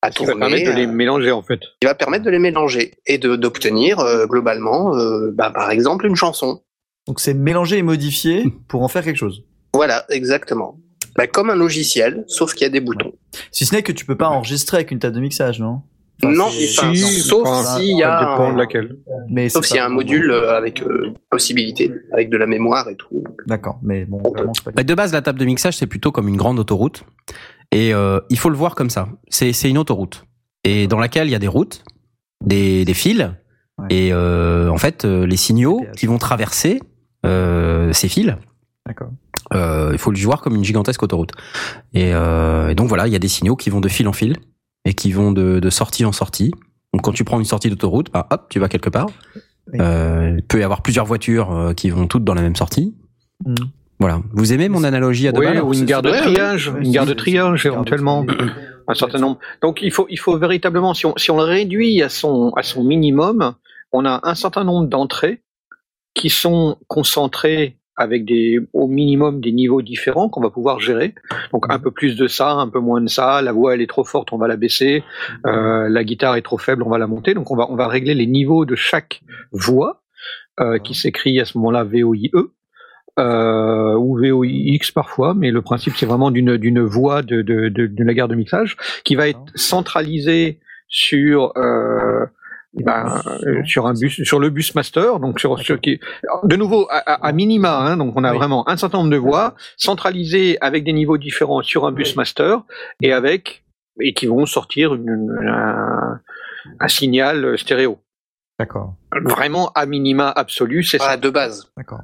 à Qui va tourner, permettre de les euh, mélanger en fait. qui va permettre de les mélanger et de d'obtenir euh, globalement, euh, bah, par exemple, une chanson. Donc, c'est mélanger et modifier pour en faire quelque chose. Voilà, exactement. Bah, comme un logiciel, sauf qu'il y a des boutons. Si ce n'est que tu peux pas enregistrer avec une table de mixage, non? Non, c'est- enfin, Si, sauf s'il y a Ça dépend un- de laquelle. mais Sauf s'il y a un module euh, avec euh, possibilité, avec de la mémoire et tout. D'accord, mais bon, vraiment, pas Bah, de base, la table de mixage, c'est plutôt comme une grande autoroute. Et euh, il faut le voir comme ça. C'est une autoroute. Et dans laquelle il y a des routes, des, des fils. Ouais. Et euh, en fait, les signaux qui vont traverser euh, ces fils, D'accord. euh, il faut le voir comme une gigantesque autoroute. Et, euh, et donc voilà, il y a des signaux qui vont de fil en fil et qui vont de, de sortie en sortie. Donc quand tu prends une sortie d'autoroute, bah, hop, tu vas quelque part. Oui. Euh, il peut y avoir plusieurs voitures euh, qui vont toutes dans la même sortie. Mhm. Voilà. Vous aimez mon analogie à deux Oui, balles ou une gare de triage, une gare de triage éventuellement, c'est- un certain nombre. Donc il faut, il faut véritablement, si on, si on le réduit à son, à son minimum, on a un certain nombre d'entrées qui sont concentrées avec des, au minimum des niveaux différents qu'on va pouvoir gérer. Donc un peu plus de ça, un peu moins de ça. La voix elle est trop forte, on va la baisser. Euh, la guitare est trop faible, on va la monter. Donc on va, on va régler les niveaux de chaque voix euh, qui s'écrit à ce moment-là VOIE euh, ou VOIX parfois, mais le principe c'est vraiment d'une d'une voix de, de, de, de la gare de mixage qui va être centralisée sur euh, ben, euh, sur un bus, sur le bus master, donc sur, sur qui, de nouveau à, minima, hein, donc on a Oui. vraiment un certain nombre de voix centralisées avec des niveaux différents sur un bus master et avec et qui vont sortir une, une- un, un signal stéréo. D'accord, Vraiment à minima absolu, c'est ça. Voilà, de base. d'accord.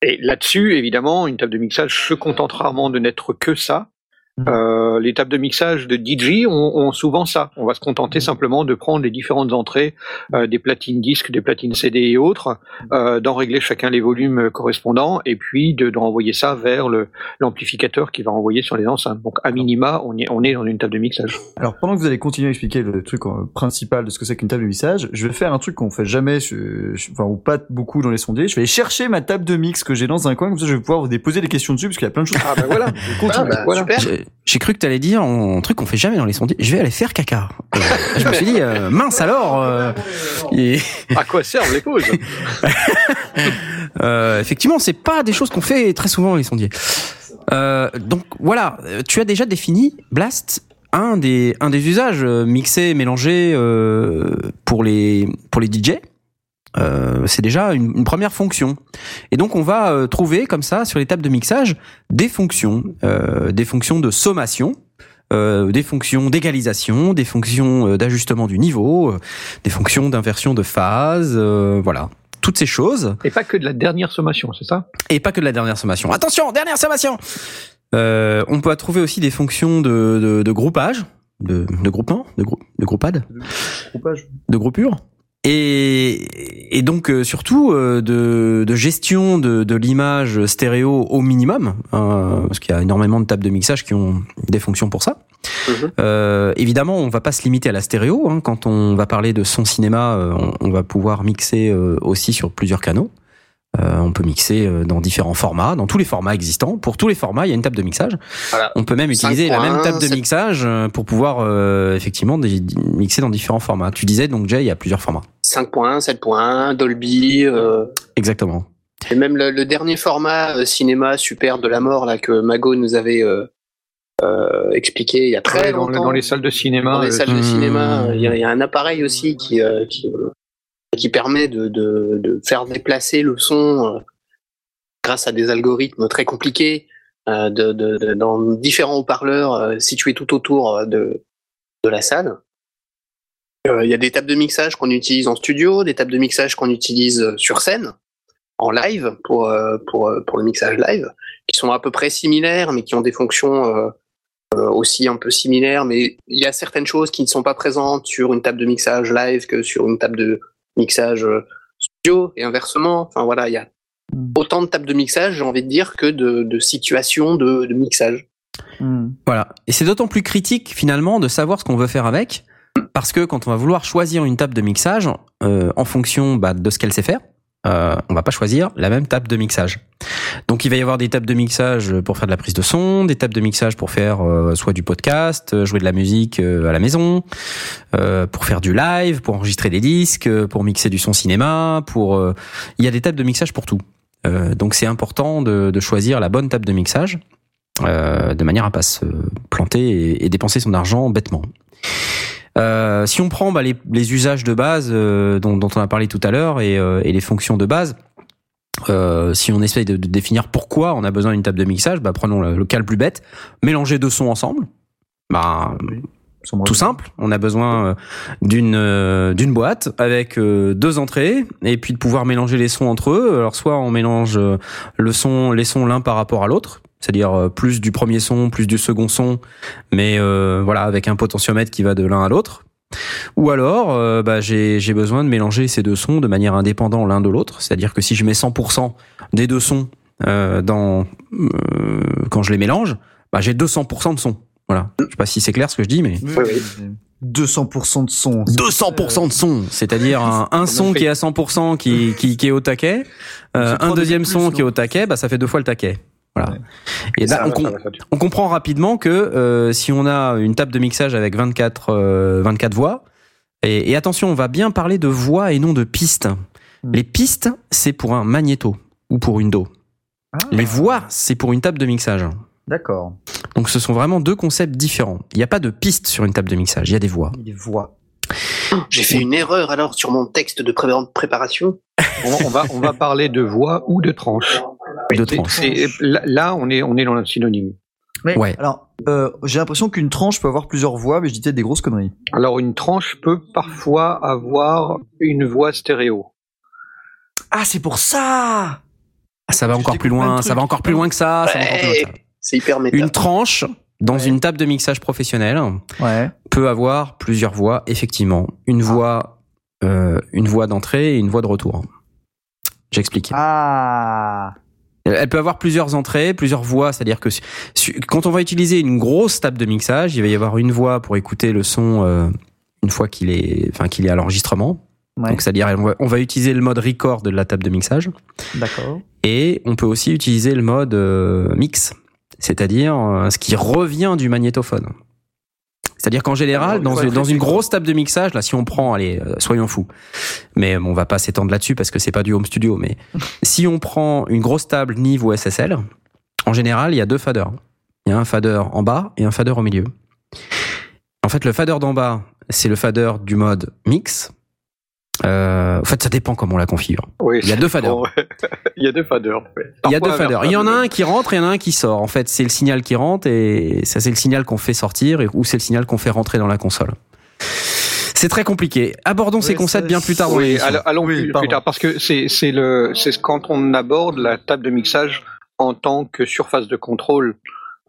Et là-dessus, évidemment, une table de mixage se contente rarement de n'être que ça. Mhm. Euh, les tables de mixage de DJ ont, ont souvent ça. On va se contenter simplement de prendre les différentes entrées, euh, des platines disques, des platines CD et autres, euh, d'en régler chacun les volumes correspondants, et puis de, de renvoyer ça vers le- l'amplificateur qui va renvoyer sur les enceintes. Donc à minima, on est, on est dans une table de mixage. Alors pendant que vous allez continuer à expliquer le truc principal de ce que c'est qu'une table de mixage, je vais faire un truc qu'on fait jamais, je- je- enfin ou pas beaucoup dans les sondiers. Je vais aller chercher ma table de mix que j'ai dans un coin, comme ça je vais pouvoir vous déposer des questions dessus parce qu'il y a plein de choses. Ah ben voilà. (laughs) Ah, bah, Voilà. super. J'ai- cru que t'allais dire un truc qu'on fait jamais dans les sondiers. Je vais aller faire caca. Euh, je me suis dit euh, mince alors. euh, et, À quoi servent les pauses (laughs) effectivement, c'est pas des choses qu'on fait très souvent dans les sondiers. Donc voilà, tu as déjà défini Blast un des un des usages mixés mélangés pour les pour les DJ. Euh, c'est déjà une, une première fonction. Et donc on va euh, trouver comme ça sur les tables de mixage des fonctions, euh, des fonctions de sommation, euh, des fonctions d'égalisation, des fonctions euh, d'ajustement du niveau, euh, des fonctions d'inversion de phase, euh, voilà. Toutes ces choses, Et pas que de la dernière sommation, c'est ça? Et pas que de la dernière sommation. Attention, dernière sommation euh, On peut trouver aussi des fonctions de, de, de groupage, de, de groupement, de, grou- de groupade, Groupage. de groupure? Et, et donc euh, surtout euh, de, de gestion de, de l'image stéréo au minimum, hein, parce qu'il y a énormément de tables de mixage qui ont des fonctions pour ça. Mhm. Euh, évidemment, on va pas se limiter à la stéréo. hein. Quand on va parler de son cinéma, euh, on, on va pouvoir mixer euh, aussi sur plusieurs canaux. Euh, on peut mixer euh, dans différents formats, dans tous les formats existants. Pour tous les formats, il y a une table de mixage. Voilà. On peut même utiliser la 5.1, même table de 7. mixage euh, pour pouvoir euh, effectivement mixer dans différents formats. Tu disais donc Jay, il y a plusieurs formats. 5.1, 7.1, Dolby, euh, Exactement. et même le, le dernier format euh, cinéma super de la mort là que Mago nous avait euh, euh, expliqué il y a très Ouais, dans, longtemps. dans les salles de cinéma. Dans les euh, salles de Hmm. cinéma, euh, il y, a- il y a un appareil aussi qui euh, qui, euh, qui permet de, de, de faire déplacer le son euh, grâce à des algorithmes très compliqués euh, dans différents haut-parleurs euh, situés tout autour de, de la salle. Il y a des tables de mixage qu'on utilise en studio, des tables de mixage qu'on utilise sur scène, en live, pour, pour, pour le mixage live, qui sont à peu près similaires, mais qui ont des fonctions aussi un peu similaires. Mais il y a certaines choses qui ne sont pas présentes sur une table de mixage live que sur une table de mixage euh, studio, et inversement. Enfin voilà, il y a Mm. autant de tables de mixage, j'ai envie de dire, que de, de situations de, de mixage. Hmm. Voilà. Et c'est d'autant plus critique finalement de savoir ce qu'on veut faire avec, parce que quand on va vouloir choisir une table de mixage euh, en fonction bah, de ce qu'elle sait faire, euh, on va pas choisir la même table de mixage. Donc il va y avoir des tables de mixage pour faire de la prise de son, des tables de mixage pour faire euh, soit du podcast, euh, jouer de la musique euh, à la maison, euh, pour faire du live, pour enregistrer des disques, euh, pour mixer du son cinéma, pour il y a des tables de mixage pour tout. Donc c'est important de, de choisir la bonne table de mixage de manière à pas se planter et, et dépenser son argent bêtement. Euh, si on prend bah, les, les usages de base euh, dont, dont on a parlé tout à l'heure et, euh, et les fonctions de base, euh, si on essaye de, de définir pourquoi on a besoin d'une table de mixage, bah, prenons le, le cas le plus bête, mélanger deux sons ensemble. Bah, tout simple, on a besoin d'une euh, d'une boîte avec euh, deux entrées et puis de pouvoir mélanger les sons entre eux. Alors soit on mélange le son les sons l'un par rapport à l'autre, c'est-à-dire euh, plus du premier son, plus du second son, mais euh, voilà avec un potentiomètre qui va de l'un à l'autre. Ou alors, euh, bah, j'ai j'ai besoin de mélanger ces deux sons de manière indépendante l'un de l'autre, c'est-à-dire que si je mets 100% des deux sons euh, dans euh, quand je les mélange, bah, j'ai 200% de son. Voilà. Je sais pas si c'est clair ce que je dis, mais Oui, Oui, oui. 200% de son. 200% de son, c'est-à-dire un, un son qui est à 100% qui, qui, qui est au taquet, euh, un deuxième son qui est au taquet, bah ça fait deux fois le taquet. Voilà. Ouais. Et là, Ça on, com- comprend rapidement que euh, si on a une table de mixage avec 24, euh, 24 voix, et, et attention, on va bien parler de voix et non de pistes. Hmm. Les pistes, c'est pour un magnéto ou pour une do. Ah, Les voix, c'est pour une table de mixage. D'accord. Donc ce sont vraiment deux concepts différents. Il n'y a pas de pistes sur une table de mixage, il y a des voix. Les voix. J'ai fait une erreur alors sur mon texte de pré- préparation. On, on va, on va parler de voix ou de tranche. De tranche. Là, on est, on est dans le synonyme. Mais, Ouais. Alors, euh, j'ai l'impression qu'une tranche peut avoir plusieurs voix, mais je dis peut-être des grosses conneries. Alors, une tranche peut parfois avoir une voix stéréo. Ah, c'est pour ça Ah, Ça va Je encore plus loin, ça va encore plus loin que ça, C'est hyper méta. Une tranche dans Ouais. une table de mixage professionnelle Ouais. peut avoir plusieurs voix, effectivement. Une voix, euh, une voix d'entrée et une voix de retour. J'explique. Ah Elle peut avoir plusieurs entrées, plusieurs voix, c'est-à-dire que quand on va utiliser une grosse table de mixage, il va y avoir une voix pour écouter le son euh, une fois qu'il est, enfin qu'il est à l'enregistrement. Ouais, Donc c'est-à-dire on va, on va utiliser le mode record de la table de mixage d'accord. et on peut aussi utiliser le mode euh, mix. c'est-à-dire euh, ce qui revient du magnétophone. C'est-à-dire qu'en général, dans, une grosse table de mixage, là, si on prend, allez, euh, soyons fous, mais bon, on va pas s'étendre là-dessus parce que c'est pas du home studio, mais (laughs) si on prend une grosse table Nive ou SSL, en général, il y a deux faders. Il y a un fader en bas et un fader au milieu. En fait, le fader d'en bas, c'est le fader du mode mix. Euh, en fait, ça dépend comment on la configure. Oui, Il y a deux faders. Bon, ouais. (laughs) Il y a deux faders. ouais. Il y a deux faders. Il y en a un qui rentre et il y en a un qui sort. En fait, c'est le signal qui rentre et ça, c'est le signal qu'on fait sortir et, ou c'est le signal qu'on fait rentrer dans la console. C'est très compliqué. Abordons ces concepts bien plus tard Oui, allons, allons Oui, plus, tard parce que c'est c'est le c'est ce- quand on aborde la table de mixage en tant que surface de contrôle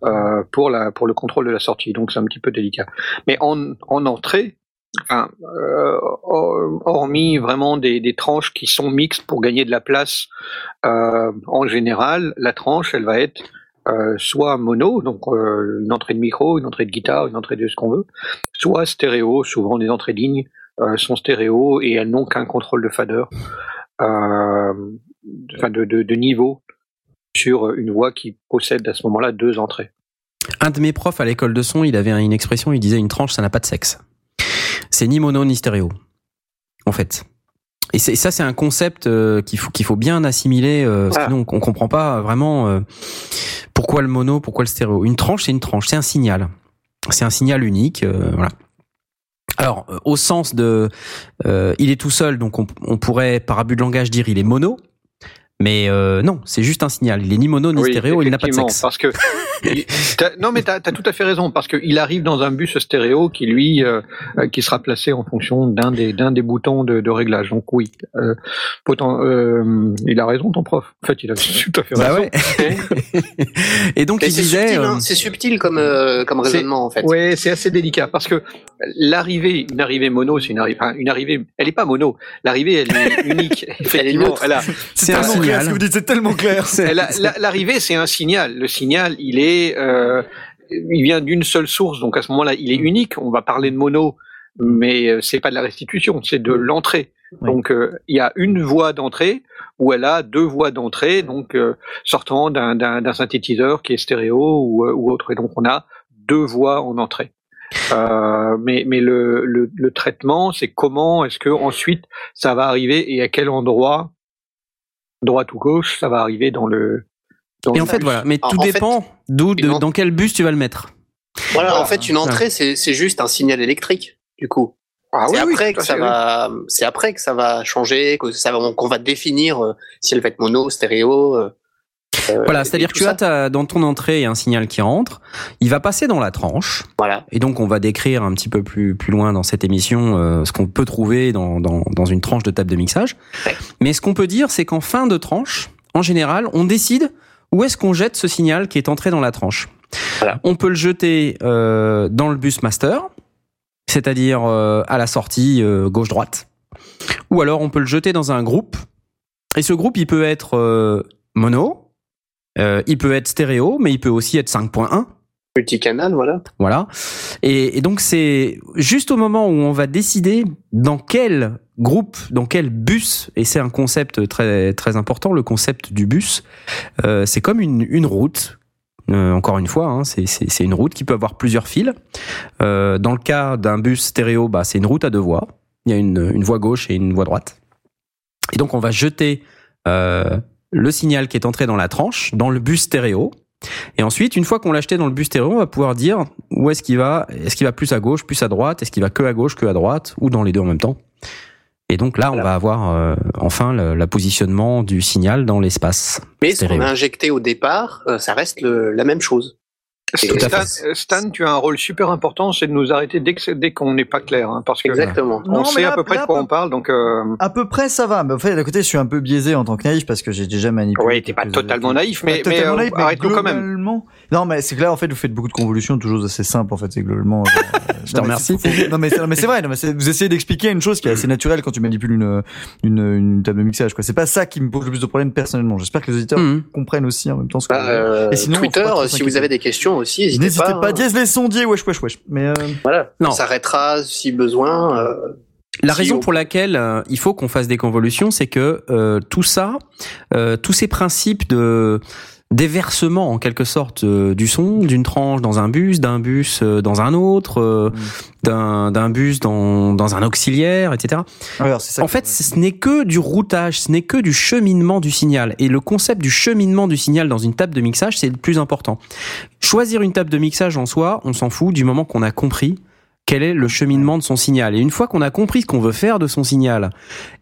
euh, pour la pour le contrôle de la sortie. Donc c'est un petit peu délicat. Mais en en entrée, euh, hor- hormis vraiment des, tranches qui sont mixtes pour gagner de la place, euh, en général, la tranche elle va être euh, soit mono, donc une entrée de micro, une entrée de guitare, une entrée de ce qu'on veut, soit stéréo, souvent les entrées de ligne sont stéréo et elles n'ont qu'un contrôle de fader, de, de, de niveau sur une voix qui possède à ce moment-là deux entrées. Un de mes profs à l'école de son, il avait une expression, il disait une tranche, ça n'a pas de sexe. C'est ni mono ni stéréo. En fait. Et c'est- ça, c'est un concept euh, qu'il faut qu'il faut bien assimiler. Euh, Ah. Sinon, on, on comprend pas vraiment euh, pourquoi le mono, pourquoi le stéréo. Une tranche, c'est une tranche, c'est un signal. C'est un signal unique. voilà. Alors, au sens de, il est tout seul, donc on, on pourrait par abus de langage dire il est mono. Mais euh, non, c'est juste un signal. Il est ni mono ni Oui, stéréo. Il n'a pas de sexe. Parce que non, mais t'as as tout à fait raison parce qu'il arrive dans un bus stéréo qui lui euh, euh, qui sera placé en fonction d'un des d'un des boutons de, de réglage. Donc oui, euh, poten- euh, il a raison ton prof. En fait, il a (laughs) tout à fait Bah raison. ouais. (laughs) Et donc Mais il c'est disait. subtil, hein, euh, c'est subtil comme, euh, comme raisonnement en fait. Ouais, c'est assez délicat parce que l'arrivée, une arrivée mono, c'est une arrivée, enfin, une arrivée, elle est pas mono. L'arrivée, elle est unique. (laughs) Effectivement, neutre. elle a, C'est un clair signal. ce que vous dites, c'est tellement clair. (laughs) elle a- la- l'arrivée, c'est un signal. Le signal, il est, euh, il vient d'une seule source, donc à ce moment-là, il est unique. On va parler de mono, mais euh, c'est pas de la restitution, c'est de l'entrée. Oui. Donc euh, il y a une voie d'entrée où elle a deux voies d'entrée, donc euh, sortant d'un- d'un d'un synthétiseur qui est stéréo ou, ou autre. Et donc on a deux voies en entrée. Euh, mais mais le, le, le traitement, c'est comment est-ce que ensuite ça va arriver et à quel endroit, droite ou gauche, ça va arriver dans le. Dans Et le en fait, bus. voilà. Mais tout fait, dépend d'où, de- dans quel bus tu vas le mettre. Voilà, Voilà. en fait, une entrée, c'est c'est juste un signal électrique, du coup. Ah c'est oui, après que ça va, c'est après que ça va changer, que ça va, qu'on va définir euh, si elle va être mono, stéréo. euh, Voilà, et c'est-à-dire que tu as ta, dans ton entrée un signal qui rentre, il va passer dans la tranche, Voilà. et donc on va décrire un petit peu plus plus loin dans cette émission euh, ce qu'on peut trouver dans, dans dans une tranche de table de mixage. Ouais. Mais ce qu'on peut dire, c'est qu'en fin de tranche, en général, on décide où est-ce qu'on jette ce signal qui est entré dans la tranche. Voilà. On peut le jeter euh, dans le bus master, c'est-à-dire euh, à la sortie euh, gauche-droite, ou alors on peut le jeter dans un groupe. Et ce groupe, il peut être euh, mono, euh, il peut être stéréo, mais il peut aussi être 5.1. Multicanal, voilà. Voilà. Et, et donc c'est juste au moment où on va décider dans quel groupe, dans quel bus, et c'est un concept très très important, le concept du bus. euh, c'est comme une, une route. Euh, encore une fois, hein, c'est- une route qui peut avoir plusieurs fils. Euh, dans le cas d'un bus stéréo, bah, c'est une route à deux voies. Il y a une, une voie gauche et une voie droite. Et donc on va jeter euh, le signal qui est entré dans la tranche, dans le bus stéréo. Et ensuite, une fois qu'on l'a acheté dans le bus stéréo, on va pouvoir dire où est-ce qu'il va. Est-ce qu'il va plus à gauche, plus à droite Est-ce qu'il va que à gauche, que à droite Ou dans les deux en même temps Et donc là, on va avoir euh, enfin le, la positionnement du signal dans l'espace. Mais ce qu'on Stéréo. a injecté au départ, euh, ça reste le- la même chose. Stan, euh, Stan, tu as un rôle super important, c'est de nous arrêter dès que c'est- dès qu'on n'est pas clair, hein, parce que Exactement. on Non, sait là- à peu près là, de quoi on parle, donc euh, À peu près, ça va. Mais en fait, d'un côté, je suis un peu biaisé en tant que naïf parce que j'ai déjà manipulé. ouais, t'es pas totalement naïf, mais, Pas mais, totalement euh, naïf, mais arrête-nous quand même. Non, mais c'est que là, en fait, vous faites beaucoup de convolutions, de choses assez simples, en fait, c'est globalement. genre, euh, (laughs) Je te remercie. Non, mais c'est non, mais c'est vrai. non, mais c'est- vous essayez d'expliquer une chose qui est assez naturelle quand tu manipules une, une, une table de mixage, quoi. C'est pas ça qui me pose le plus de problèmes personnellement. J'espère que les auditeurs Mhm. comprennent aussi en même temps ce que Bah, euh, Et sinon, Twitter, si vous avez des questions aussi, n'hésitez pas. pas, hein. dièse les sondiers, wesh, wesh, wesh. Mais, euh, Voilà. Non. On s'arrêtera si besoin. euh, La Si raison on- pour laquelle euh, il faut qu'on fasse des convolutions, c'est que euh, tout ça, euh, tous ces principes de déversement en quelque sorte euh, du son d'une tranche dans un bus, d'un bus euh, dans un autre, euh, d'un d'un bus dans dans un auxiliaire, etc. Alors, ça En fait, ce n'est que du routage, ce n'est que du cheminement du signal. Et le concept du cheminement du signal dans une table de mixage, c'est le plus important. Choisir une table de mixage en soi, on s'en fout du moment qu'on a compris quel est le cheminement de son signal. Et une fois qu'on a compris ce qu'on veut faire de son signal,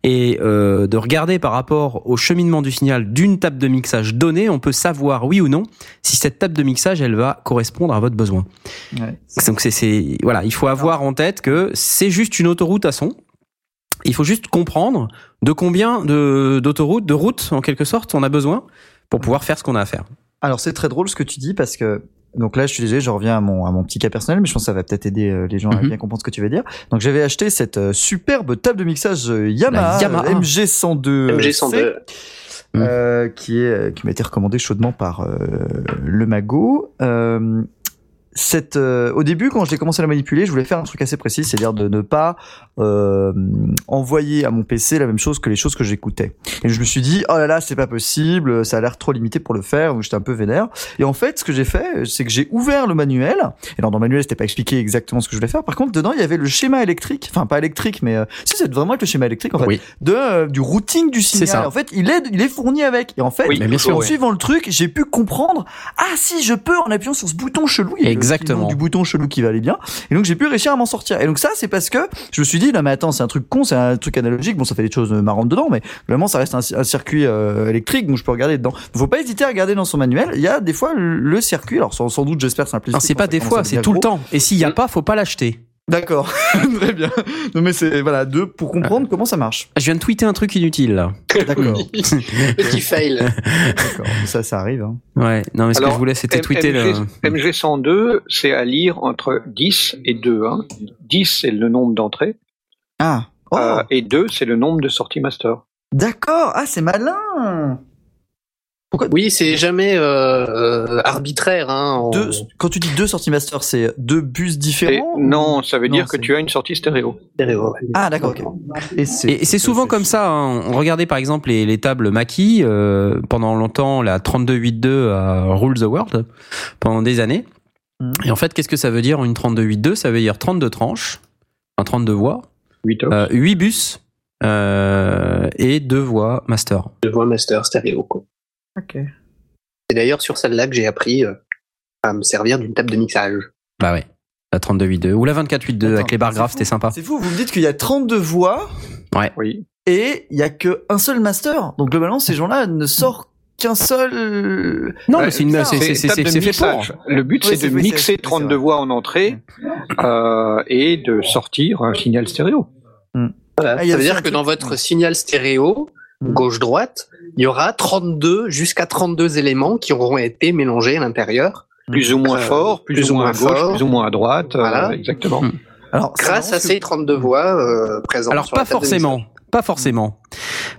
et euh, de regarder par rapport au cheminement du signal d'une table de mixage donnée, on peut savoir, oui ou non, si cette table de mixage, elle va correspondre à votre besoin. Ouais. Donc c'est, c'est voilà, il faut avoir en tête que c'est juste une autoroute à son. Il faut juste comprendre de combien de d'autoroutes, de routes en quelque sorte, on a besoin pour pouvoir faire ce qu'on a à faire. Alors c'est très drôle ce que tu dis parce que donc là je suis désolé, je reviens à mon à mon petit cas personnel, mais je pense que ça va peut-être aider euh, les gens à Mhm. bien comprendre ce que tu veux dire. Donc j'avais acheté cette euh, superbe table de mixage euh, Yamaha, La Yamaha. MG102 MG102. euh, qui est qui m'a été recommandé chaudement par euh, le magot. Euh, cette, euh, au début, quand j'ai commencé à la manipuler, je voulais faire un truc assez précis, c'est-à-dire de ne pas euh, envoyer à mon PC la même chose que les choses que j'écoutais. Et je me suis dit, oh là là, c'est pas possible, ça a l'air trop limité pour le faire, donc j'étais un peu vénère. Et en fait, ce que j'ai fait, c'est que j'ai ouvert le manuel. Et alors, dans le manuel, c'était pas expliqué exactement ce que je voulais faire. Par contre, dedans, il y avait le schéma électrique, enfin pas électrique, mais euh, si c'est vraiment avec le schéma électrique, en fait, Oui. de euh, du routing du signal. ça. En fait, il est il est fourni avec. Et en fait, Oui, sûr, en ouais. suivant le truc, j'ai pu comprendre. Ah si, je peux en appuyant sur ce bouton chelou. Le Exactement. du bouton chelou qui va aller bien. Et donc j'ai pu réussir à m'en sortir. Et donc ça, c'est parce que je me suis dit non mais attends, c'est un truc con, c'est un truc analogique. Bon, ça fait des choses marrantes dedans, mais vraiment ça reste un, un circuit euh, électrique, donc je peux regarder dedans. Faut pas hésiter à regarder dans son manuel. Il y a des fois le, le circuit. Alors sans, sans doute, j'espère simplifier. Non, c'est pas des fois, c'est tout le temps. Et s'il y a pas, faut pas l'acheter. D'accord, (laughs) très bien. Non mais c'est voilà deux pour comprendre comment ça marche. Je viens de tweeter un truc inutile là. D'accord, (laughs) Petit fail. d'accord. Ça, ça arrive. Hein. Ouais, non mais ce que je voulais c'était tweeter le MG, MG102, c'est à lire entre 10 et 2. Hein. 10, c'est le nombre d'entrées, Ah. Oh, euh, et 2, c'est le nombre de sorties master. d'accord. Ah, c'est malin. Oui, c'est jamais euh, euh, arbitraire. Hein, Deux, quand tu dis deux sorties master, c'est deux bus Et différents ou- non, ça veut Non, dire que tu as une sortie stéréo. stéréo, ouais. Ah, d'accord, ok. Et c'est souvent comme ça. hein. On regardait par exemple les, les tables Mackie euh, pendant longtemps la 32.8.2 à Rule the World pendant des années. Mhm. Et en fait, qu'est-ce que ça veut dire une 32.8.2 Ça veut dire 32 tranches, un 32 voix, 8 ops. euh, 8 bus euh, et 2 voix master. de voix master stéréo. Quoi. Ok. C'est d'ailleurs sur celle-là que j'ai appris euh, à me servir d'une table de mixage. Bah ouais. La 32.8.2 ou la 24.8.2 avec les barres fou. c'était sympa. C'est fou, vous me dites qu'il y a 32 voix Oui. et il y a que un seul master. Donc globalement, ces gens-là ne sortent qu'un seul. Non, Ouais, mais c'est une, c'est, c'est, fait pour. mixage. Le but, Oui, c'est de mixer oui, c'est 32 vrai. voix en entrée euh, et de sortir un signal stéréo. Voilà. Ah, ça veut dire que dans votre signal stéréo, gauche-droite, il y aura 32 jusqu'à 32 éléments qui auront été mélangés à l'intérieur. Plus ou moins Euh, fort, plus, ou moins à gauche, fort. plus ou moins à droite. euh, Voilà. exactement. Mm. Alors, Grâce à ces 32 voix euh, présentes. Alors sur pas la table de forcément, pas forcément.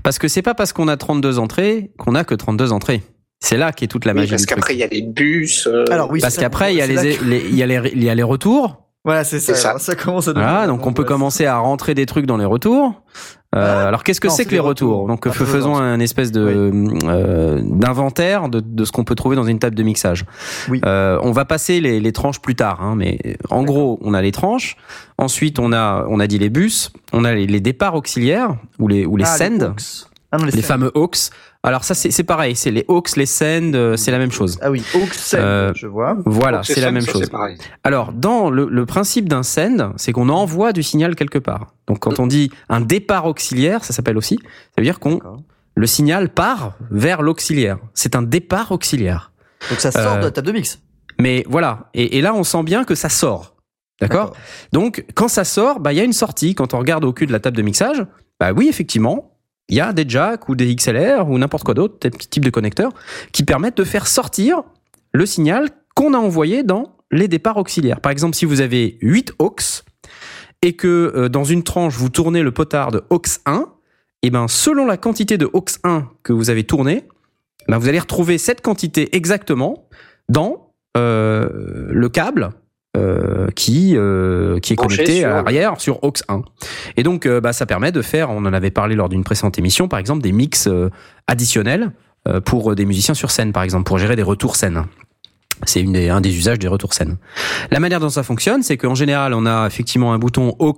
Parce que c'est pas parce qu'on a 32 entrées qu'on a que 32 entrées. C'est là qu'est toute la magie Oui, parce qu'après, il y a les bus. euh, Alors oui, Parce c'est ça. qu'après, il y a les, là que- les- il y a les, il y a les retours. Voilà, c'est ça. Ça. Commence à devenir. Voilà, donc on peut commencer à rentrer des trucs dans les retours. Euh, Ah. alors qu'est-ce que c'est que les retours. retours Donc Ah, f- faisons un espèce de euh, d'inventaire de, de ce qu'on peut trouver dans une table de mixage. Oui. Euh, on va passer les, les tranches plus tard, hein, mais en gros on a les tranches. Ensuite on a on a dit les bus, on a les, les départs auxiliaires ou les ou les Ah, send, hawks. Ah non, les, fameux hawks. Alors ça c'est c'est pareil, c'est les hawks, les send, euh, c'est la même chose. Ah oui, hawks send, Euh, je vois. Voilà, c'est la même ça, chose. C'est pareil. Alors, dans le, le principe d'un send, c'est qu'on envoie du signal quelque part. Donc, quand on dit un départ auxiliaire, ça s'appelle aussi, ça veut dire qu'on le signal part vers l'auxiliaire. C'est un départ auxiliaire. Donc ça sort Euh, de la table de mix. Mais voilà, et, et là, on sent bien que ça sort. D'accord Donc, quand ça sort, bah, il y a une sortie. Quand on regarde au cul de la table de mixage, bah oui, effectivement, il y a des jacks ou des XLR ou n'importe quoi d'autre, des petits types de connecteurs, qui permettent de faire sortir le signal qu'on a envoyé dans les départs auxiliaires. Par exemple, si vous avez 8 aux et que euh, dans une tranche, vous tournez le potard de aux 1, et ben selon la quantité de aux 1 que vous avez tourné, ben, vous allez retrouver cette quantité exactement dans euh, le câble euh, qui euh, qui est Branché connecté sur- à l'arrière sur aux 1. Et donc euh, bah, ça permet de faire, on en avait parlé lors d'une précédente émission, par exemple des mix additionnels pour des musiciens sur scène, par exemple, pour gérer des retours scène. C'est une des, un des usages des retours scène. La manière dont ça fonctionne, c'est qu'en général, on a effectivement un bouton aux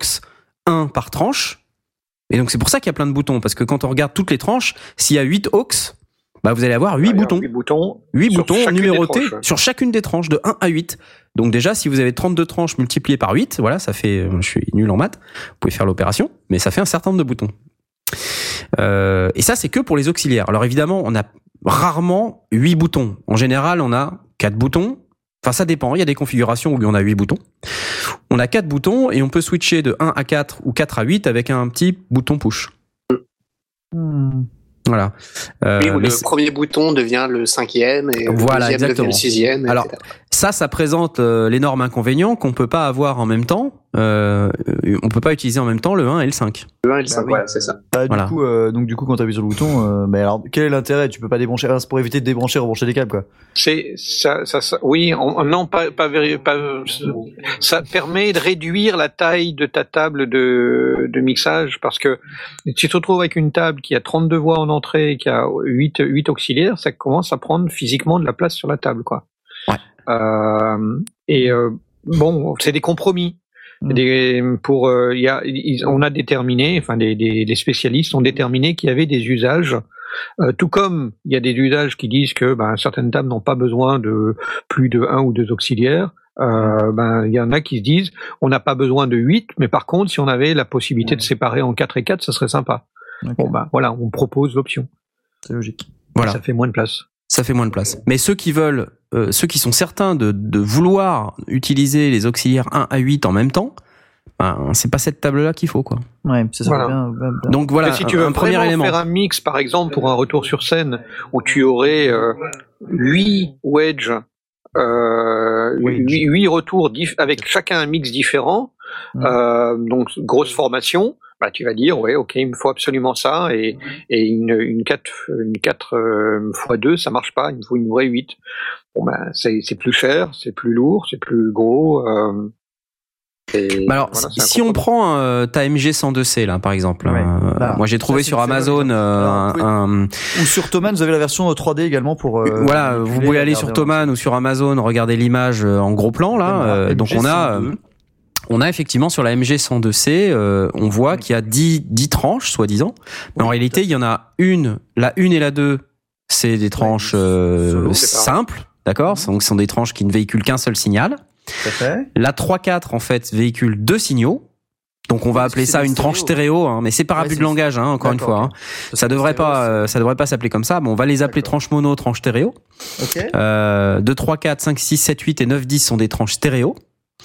1 par tranche. Et donc c'est pour ça qu'il y a plein de boutons, parce que quand on regarde toutes les tranches, s'il y a 8 aux, bah vous allez avoir 8 Il y a boutons. huit boutons. 8 sur boutons chacune des numérotés tranches. sur chacune des tranches de 1 à 8. Donc déjà, si vous avez 32 tranches multipliées par 8, voilà, ça fait, euh, je suis nul en maths, vous pouvez faire l'opération, mais ça fait un certain nombre de boutons. Euh, et ça, c'est que pour les auxiliaires. Alors évidemment, on a rarement 8 boutons. En général, on a 4 boutons. Enfin, ça dépend. Il y a des configurations où on a 8 boutons. On a 4 boutons et on peut switcher de 1 à 4 ou 4 à 8 avec un petit bouton push. Hmm. Voilà. Euh, Oui, où le premier bouton devient le cinquième et Voilà, le deuxième exactement. devient le sixième. Alors, etc. Ça, ça présente euh, l'énorme inconvénient qu'on peut pas avoir en même temps. Euh, on peut pas utiliser en même temps le 1 et le 5. le 1 et le 5, Bah oui. voilà, c'est ça. Bah, du Voilà. coup, euh, donc du coup, quand t'appuies sur le bouton, euh, mais alors, quel est l'intérêt? Tu peux pas débrancher. C'est pour éviter de débrancher, rebrancher des câbles, quoi. C'est ça, ça, ça- oui, on- non pas pas, ça permet de réduire la taille de ta table de, de mixage parce que si tu te retrouves avec une table qui a 32 voix en entrée et qui a 8 8 auxiliaires, ça commence à prendre physiquement de la place sur la table quoi. Ouais. Euh, et euh, bon, c'est des compromis. Mm. Des, pour euh, il y a, ils- on a déterminé, enfin des, des, des spécialistes ont déterminé qu'il y avait des usages euh, tout comme il y a des usages qui disent que ben, certaines tables n'ont pas besoin de plus de un ou deux auxiliaires, euh, ben, il y en a qui se disent on n'a pas besoin de 8, mais par contre, si on avait la possibilité de séparer en 4 et 4, ça serait sympa. Bon, ben, voilà, on propose l'option. c'est logique. Voilà. Ça fait moins de place. Ça fait moins de place. Mais ceux qui veulent, euh, ceux qui sont certains de, de vouloir utiliser les auxiliaires 1 à 8 en même temps, ben, c'est pas cette table-là qu'il faut, quoi. Ouais, c'est ça. Voilà. Bien, bien, bien. Donc voilà, si tu veux un premier élément. faire un mix, par exemple, pour un retour sur scène, où tu aurais euh, 8 wedges, euh, Wedge. 8, 8 retours avec chacun un mix différent, euh, donc grosse formation, bah, tu vas dire, ouais, ok, il me faut absolument ça, et, et une, une 4, une 4 euh, x 2, ça marche pas, il me faut une vraie 8. Bon, ben, c'est c'est plus cher, c'est plus lourd, c'est plus gros. Euh, et Bah alors, voilà, un si on prend euh, ta MG 102C là, par exemple, Ouais. euh, Là, moi j'ai trouvé sur Amazon euh, oui. un, Ou sur Thomann, vous avez la version euh, 3D également pour. euh, voilà, vous pouvez aller sur un- Thomann ou sur Amazon, regarder l'image euh, en gros plan là. Euh, donc on a, MG102. euh, on a effectivement sur la MG 102C, euh, on voit qu'il y a 10, 10 tranches soi-disant, mais en Oui, réalité il y en a une, la une et la deux, c'est des tranches euh, solo, simples, d'accord. Donc ce sont des tranches qui ne véhiculent qu'un seul signal. Fait. La 3-4 en fait véhicule deux signaux. Donc on va appeler ça une tranche stéréo, hein, mais c'est par Ouais, abus de langage, hein, encore une fois. hein. Ça devrait pas, euh, ça devrait pas s'appeler comme ça. Bon, on va les appeler tranches mono, tranches stéréo. Ok. Euh, 2, 3, 4, 5, 6, 7, 8 et 9, 10 sont des tranches stéréo.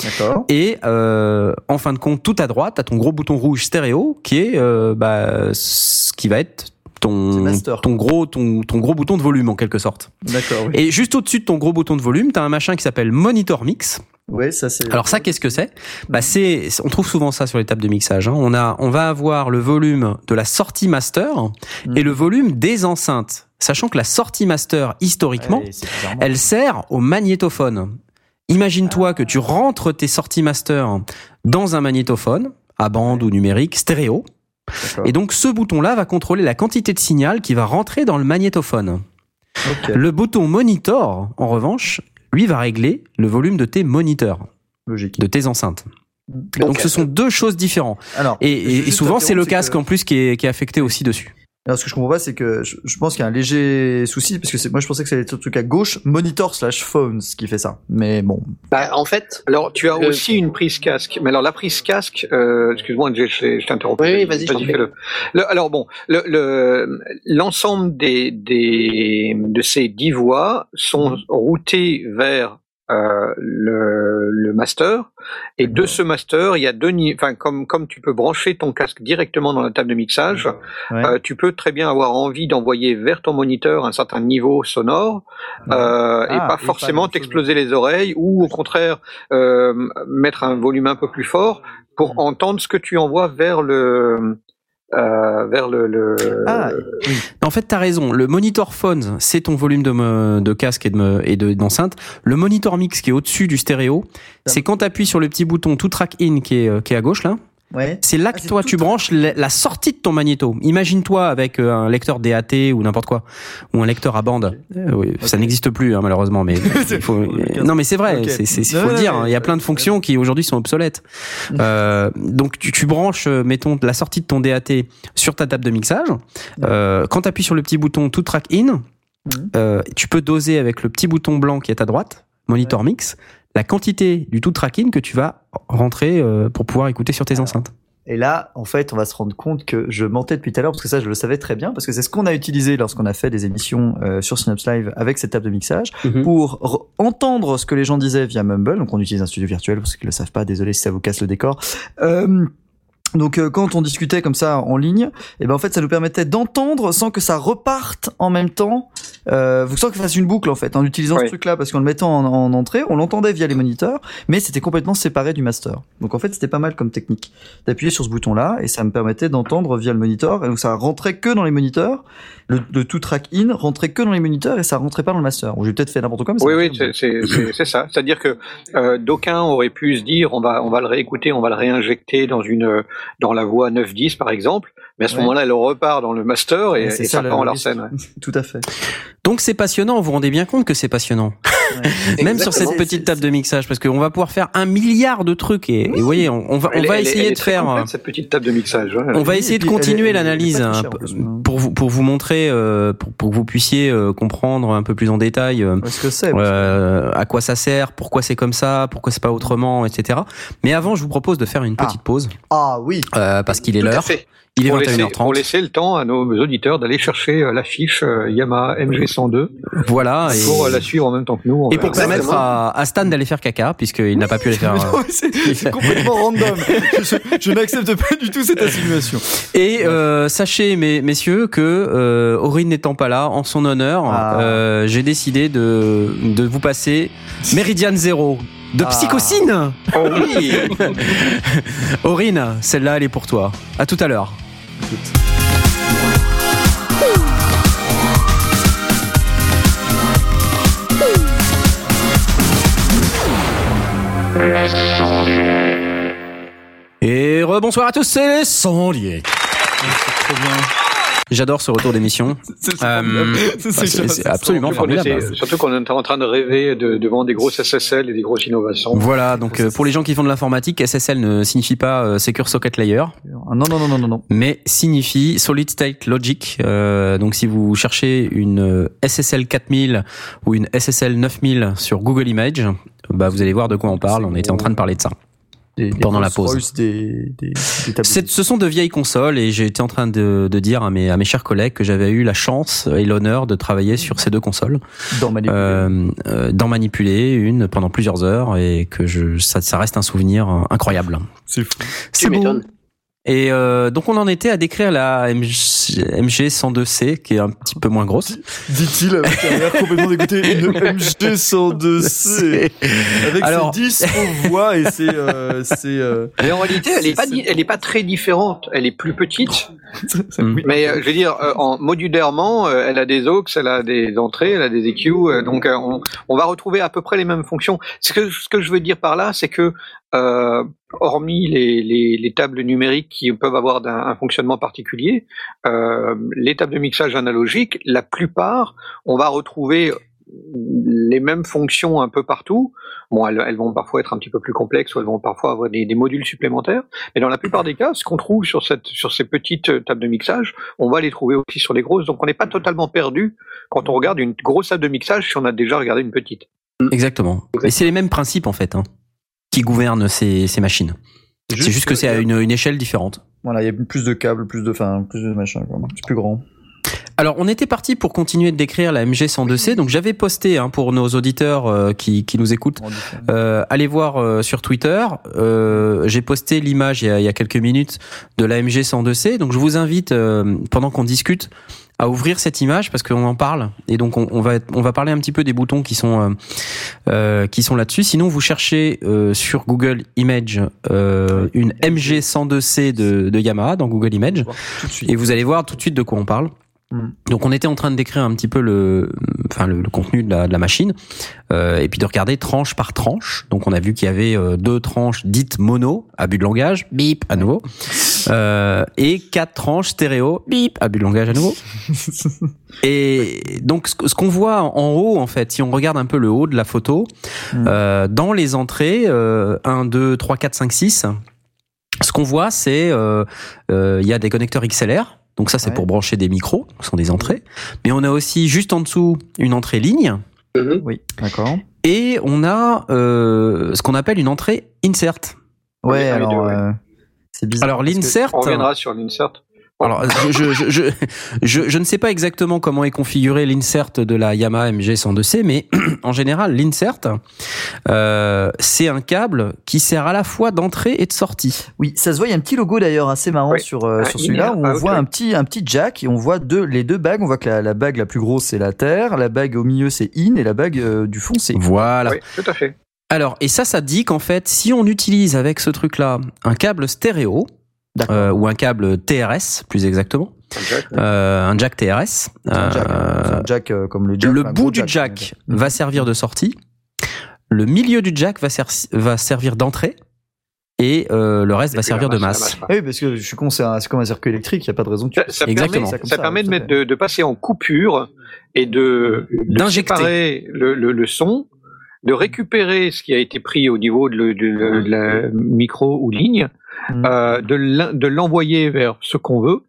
D'accord. Et euh, en fin de compte, tout à droite, t'as ton gros bouton rouge stéréo qui est euh, bah, ce qui va être ton, ton gros ton, ton gros bouton de volume en quelque sorte. D'accord. Oui. Et juste au-dessus de ton gros bouton de volume, t'as un machin qui s'appelle Monitor Mix. Ouais, ça c'est. Alors ça, qu'est-ce que c'est? Bah c'est, on trouve souvent ça sur les tables de mixage. hein. On a, on va avoir le volume de la sortie master et le volume des enceintes, sachant que la sortie master historiquement, Ouais, elle sert au magnétophone. Imagine-toi que tu rentres tes sorties master dans un magnétophone à bande ou numérique stéréo, et donc ce bouton-là va contrôler la quantité de signal qui va rentrer dans le magnétophone. Le bouton monitor, en revanche, lui va régler le volume de tes moniteurs, Logique. de tes enceintes. Donc ce sont deux choses différentes. Alors. Et, souvent c'est le casque que- en plus qui est, qui est affecté aussi dessus. Alors, ce que je comprends pas, c'est que je, je pense qu'il y a un léger souci, parce que c'est, moi, je pensais que c'était le truc à gauche, monitor slash phones qui fait ça. Mais bon. Bah, en fait, Alors, tu as Le- aussi une prise casque. Mais alors, la prise casque, euh, excuse-moi, je, je, je t'interromps. Oui, vas-y, fais-le. Le- alors, bon, le, le, l'ensemble des, des, de ces dix voix sont routées vers euh, le, le master. Et de ce master, il y a deux niveaux. Enfin, comme, comme tu peux brancher ton casque directement dans la table de mixage, Ouais. euh, tu peux très bien avoir envie d'envoyer vers ton moniteur un certain niveau sonore euh, et Ah, pas et forcément pas t'exploser les oreilles ou au contraire euh, mettre un volume un peu plus fort pour entendre ce que tu envoies vers le euh, vers le, le Ah, En fait, t'as raison. Le monitor phone, c'est ton volume de, me- de casque et de, me- et de- d'enceinte. Le monitor mix qui est au-dessus du stéréo, c'est quand t'appuies sur le petit bouton to track in qui est, euh, qui est à gauche là. Ouais. c'est là Ah, que toi tout tu branches la, sortie de ton magnéto. Imagine-toi avec euh, un lecteur DAT ou n'importe quoi, ou un lecteur à bande. Euh, oui, Ça n'existe plus hein, malheureusement, mais (laughs) il faut- Ok. non mais c'est vrai, Ok. c'est c'est c'est- Non, faut le dire. hein, Il y a plein de fonctions qui aujourd'hui sont obsolètes. Euh, donc tu, tu branches, euh, mettons la sortie de ton DAT sur ta table de mixage. Euh, quand tu appuies sur le petit bouton To Track In, Mhm. euh, tu peux doser avec le petit bouton blanc qui est à ta droite, Monitor Mix, la quantité du To Track In que tu vas rentrer euh, pour pouvoir écouter sur tes enceintes. Et là, en fait, on va se rendre compte que je mentais depuis tout à l'heure parce que ça, je le savais très bien parce que c'est ce qu'on a utilisé lorsqu'on a fait des émissions euh, sur Synops Live avec cette table de mixage pour re- entendre ce que les gens disaient via Mumble. Donc, on utilise un studio virtuel pour ceux qui le savent pas. Désolé si ça vous casse le décor. Euh, donc euh, quand on discutait comme ça en ligne, et ben en fait ça nous permettait d'entendre sans que ça reparte en même temps, euh, sans que ça fasse une boucle en fait, en utilisant ce truc-là parce qu'en le mettant en, en entrée, on l'entendait via les moniteurs, mais c'était complètement séparé du master. Donc en fait c'était pas mal comme technique d'appuyer sur ce bouton-là et ça me permettait d'entendre via le moniteur et donc ça rentrait que dans les moniteurs, le, le tout track in rentrait que dans les moniteurs et ça rentrait pas dans le master. Ou j'ai peut-être fait n'importe quoi. Mais ça Oui, oui, c'est ça. C'est-à-dire que euh, d'aucuns auraient pu se dire on va on va le réécouter, on va le réinjecter dans une dans la voix 9-10 par exemple, mais à ce Ouais. moment-là, elle repart dans le master et, et ça, le- part en le leur scène. ouais. (laughs) Tout à fait. Donc c'est passionnant, vous vous rendez bien compte que c'est passionnant. (laughs) Même sur cette petite table de mixage, parce qu'on va pouvoir faire un milliard de trucs et, et vous voyez, on, on va, on Elle va essayer elle de faire. complète, cette petite table de mixage. ouais. On va essayer de continuer l'analyse hein, pour vous pour vous montrer euh, pour, pour que vous puissiez euh, comprendre un peu plus en détail euh, Parce que c'est. euh, à quoi ça sert, pourquoi c'est comme ça, pourquoi c'est pas autrement, etc. Mais avant, je vous propose de faire une petite pause Ah oui. euh, parce qu'il est Tout à l'heure. Il est pour laisser, pour 21h30. laisser le temps à nos auditeurs d'aller chercher euh, l'affiche euh, Yamaha MG102 Voilà. Et, pour euh, la suivre en même temps que nous. on et pour permettre à, à Stan d'aller faire caca puisqu'il n'a pas pu aller faire. (laughs) C'est complètement random. (laughs) Je, je n'accepte pas du tout cette insinuation. Et euh, sachez, mes, messieurs, que euh, Aurine n'étant pas là, en son honneur, Ah. euh, j'ai décidé de, de vous passer Meridian Zero de Ah. Psychocine. Oh oui (laughs) Aurine, celle-là, elle est pour toi. À tout à l'heure. Et rebonsoir à tous, c'est les sondiers. J'adore ce retour d'émission. (laughs) C'est Euh, bah, absolument formidable. Surtout qu'on est en train de rêver de, devant des grosses SSL et des grosses innovations. Voilà, donc euh, pour les gens qui font de l'informatique, SSL ne signifie pas euh, Secure Socket Layer, Ah, Non, non, non, non, non, non. mais signifie Solid State Logic. Euh, donc si vous cherchez une euh, SSL 4000 ou une SSL 9000 sur Google Image, bah vous allez voir de quoi on parle. On était en train de parler de ça. Des, des Pendant la Rolls-Royce, Des, Ce sont de vieilles consoles et j'ai été en train de, de dire à mes, à mes chers collègues que j'avais eu la chance et l'honneur de travailler sur ces deux consoles, dans Manipulé. euh, euh, d'en manipuler une pendant plusieurs heures et que je, ça, ça reste un souvenir euh, incroyable. C'est fou. C'est. Et euh, donc on en était à décrire la MG, MG102C qui est un petit peu moins grosse. Dit-il avec un air complètement dégoûté. Une (laughs) MG102C. Avec Alors- ses 10 faux voix et ses, euh, euh, Mais en réalité, elle est pas, C'est- di- elle est pas très différente. Elle est plus petite, Mm. (laughs) mais euh, je veux dire, euh, en modulairement, euh, elle a des aux, elle a des entrées, elle a des EQ, euh, donc euh, on, on va retrouver à peu près les mêmes fonctions. Ce que, ce que je veux dire par là, c'est que euh, hormis les, les, les tables numériques qui peuvent avoir un fonctionnement particulier, euh, les tables de mixage analogiques, la plupart, on va retrouver les mêmes fonctions un peu partout. Bon, elles, elles vont parfois être un petit peu plus complexes ou elles vont parfois avoir des, des modules supplémentaires. Mais dans la plupart des cas, ce qu'on trouve sur, cette, sur ces petites euh, tables de mixage, on va les trouver aussi sur les grosses. Donc on n'est pas totalement perdu quand on regarde une grosse table de mixage si on a déjà regardé une petite. Exactement. Et c'est les mêmes principes en fait hein, qui gouvernent ces, ces machines. C'est juste que c'est à une, une échelle différente. Voilà, il y a plus de câbles, plus de, enfin, plus de machin. C'est plus grand. Alors, on était parti pour continuer de décrire la MG102C. Donc, j'avais posté hein, pour nos auditeurs euh, qui, qui nous écoutent. Euh, allez voir euh, sur Twitter. Euh, J'ai posté l'image il, y a- il y a quelques minutes de la MG102C. Donc, je vous invite euh, pendant qu'on discute à ouvrir cette image parce qu'on en parle et donc on, on va être- on va parler un petit peu des boutons qui sont euh, euh, qui sont là-dessus. Sinon, vous cherchez euh, sur Google Image euh, une MG102C de, de Yamaha dans Google Image et vous allez voir tout de suite de quoi on parle. Mm. Donc on était en train de décrire un petit peu le, enfin le, le contenu de la, de la machine, euh, et puis de regarder tranche par tranche. Donc on a vu qu'il y avait euh, deux tranches dites mono, abus de langage, bip à nouveau, euh, et quatre tranches stéréo, bip, abus de langage à nouveau. (laughs) et donc ce, qu'on voit en haut, en fait, si on regarde un peu le haut de la photo, Mm. euh, dans les entrées, euh, 1, 2, 3, 4, 5, 6, ce qu'on voit, c'est euh, euh, il y a des connecteurs XLR. Donc ça, c'est Ouais. pour brancher des micros, ce sont des entrées. Mais on a aussi juste en dessous une entrée ligne Mhm. Oui, d'accord. et on a euh, ce qu'on appelle une entrée insert. Ouais, Ah oui, alors euh, c'est bizarre. Alors l'insert, On reviendra sur l'insert. alors je, je, je, je, je, je ne sais pas exactement comment est configuré l'insert de la Yamaha MG102C, mais (clears throat) en général, l'insert, euh, c'est un câble qui sert à la fois d'entrée et de sortie. Oui, ça se voit. Il y a un petit logo d'ailleurs assez marrant Oui. sur euh, Ah, sur il celui-là où on voit un petit un petit jack et on voit deux les deux bagues. On voit que la, la bague la plus grosse c'est la terre, la bague au milieu c'est in et la bague euh, du fond c'est. Voilà. Oui, tout à fait. Alors, et ça, ça dit qu'en fait, si on utilise avec ce truc-là un câble stéréo, euh, ou un câble TRS, plus exactement, euh, un jack TRS, C'est un jack, hein. euh, un jack euh, comme le jack. le un bout du jack, jack Mhm. va servir de sortie, le milieu du jack va, ser- va servir d'entrée, et euh, le reste Et va servir de masse, masse. masse. Ah Oui, parce que je suis con, c'est comme un circuit électrique. Il y a pas de raison que tu. Ça, ça Exactement. permet, ça ça, permet de, mettre, fait. de, de passer en coupure et de, de D'injecter. séparer le, le, le son, de récupérer ce qui a été pris au niveau de, le- de- de la micro ou ligne, Mm. euh, de l'envoyer vers ce qu'on veut,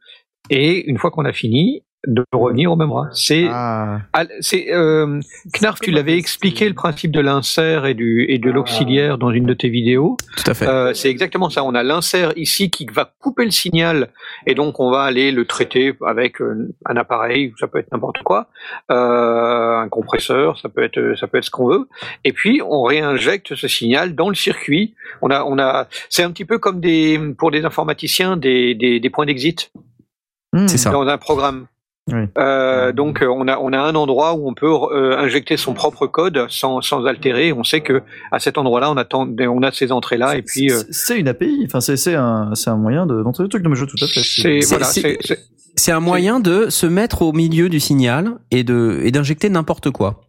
et une fois qu'on a fini, de revenir au même endroit. C'est Ah. Ah, c'est euh, Knarf, tu l'avais expliqué le principe de l'insert et du et de l'auxiliaire dans une de tes vidéos. Tout à fait. Euh, c'est exactement ça. On a l'insert ici qui va couper le signal et donc on va aller le traiter avec euh, un appareil, ça peut être n'importe quoi, euh, un compresseur, ça peut être ça peut être ce qu'on veut. Et puis on réinjecte ce signal dans le circuit. On a on a c'est un petit peu comme des pour des informaticiens des des, des points d'exit. C'est ça. dans un programme. Oui. Euh, donc euh, on a on a un endroit où on peut euh, injecter son propre code sans sans altérer. On sait que à cet endroit-là on attend on a ces entrées là et puis euh, C'est- une API. Enfin, c'est c'est un c'est un moyen de- d'entrer le truc dans tout à fait. c'est voilà c'est- c'est c'est- C'est un moyen de se mettre au milieu du signal et de et d'injecter n'importe quoi.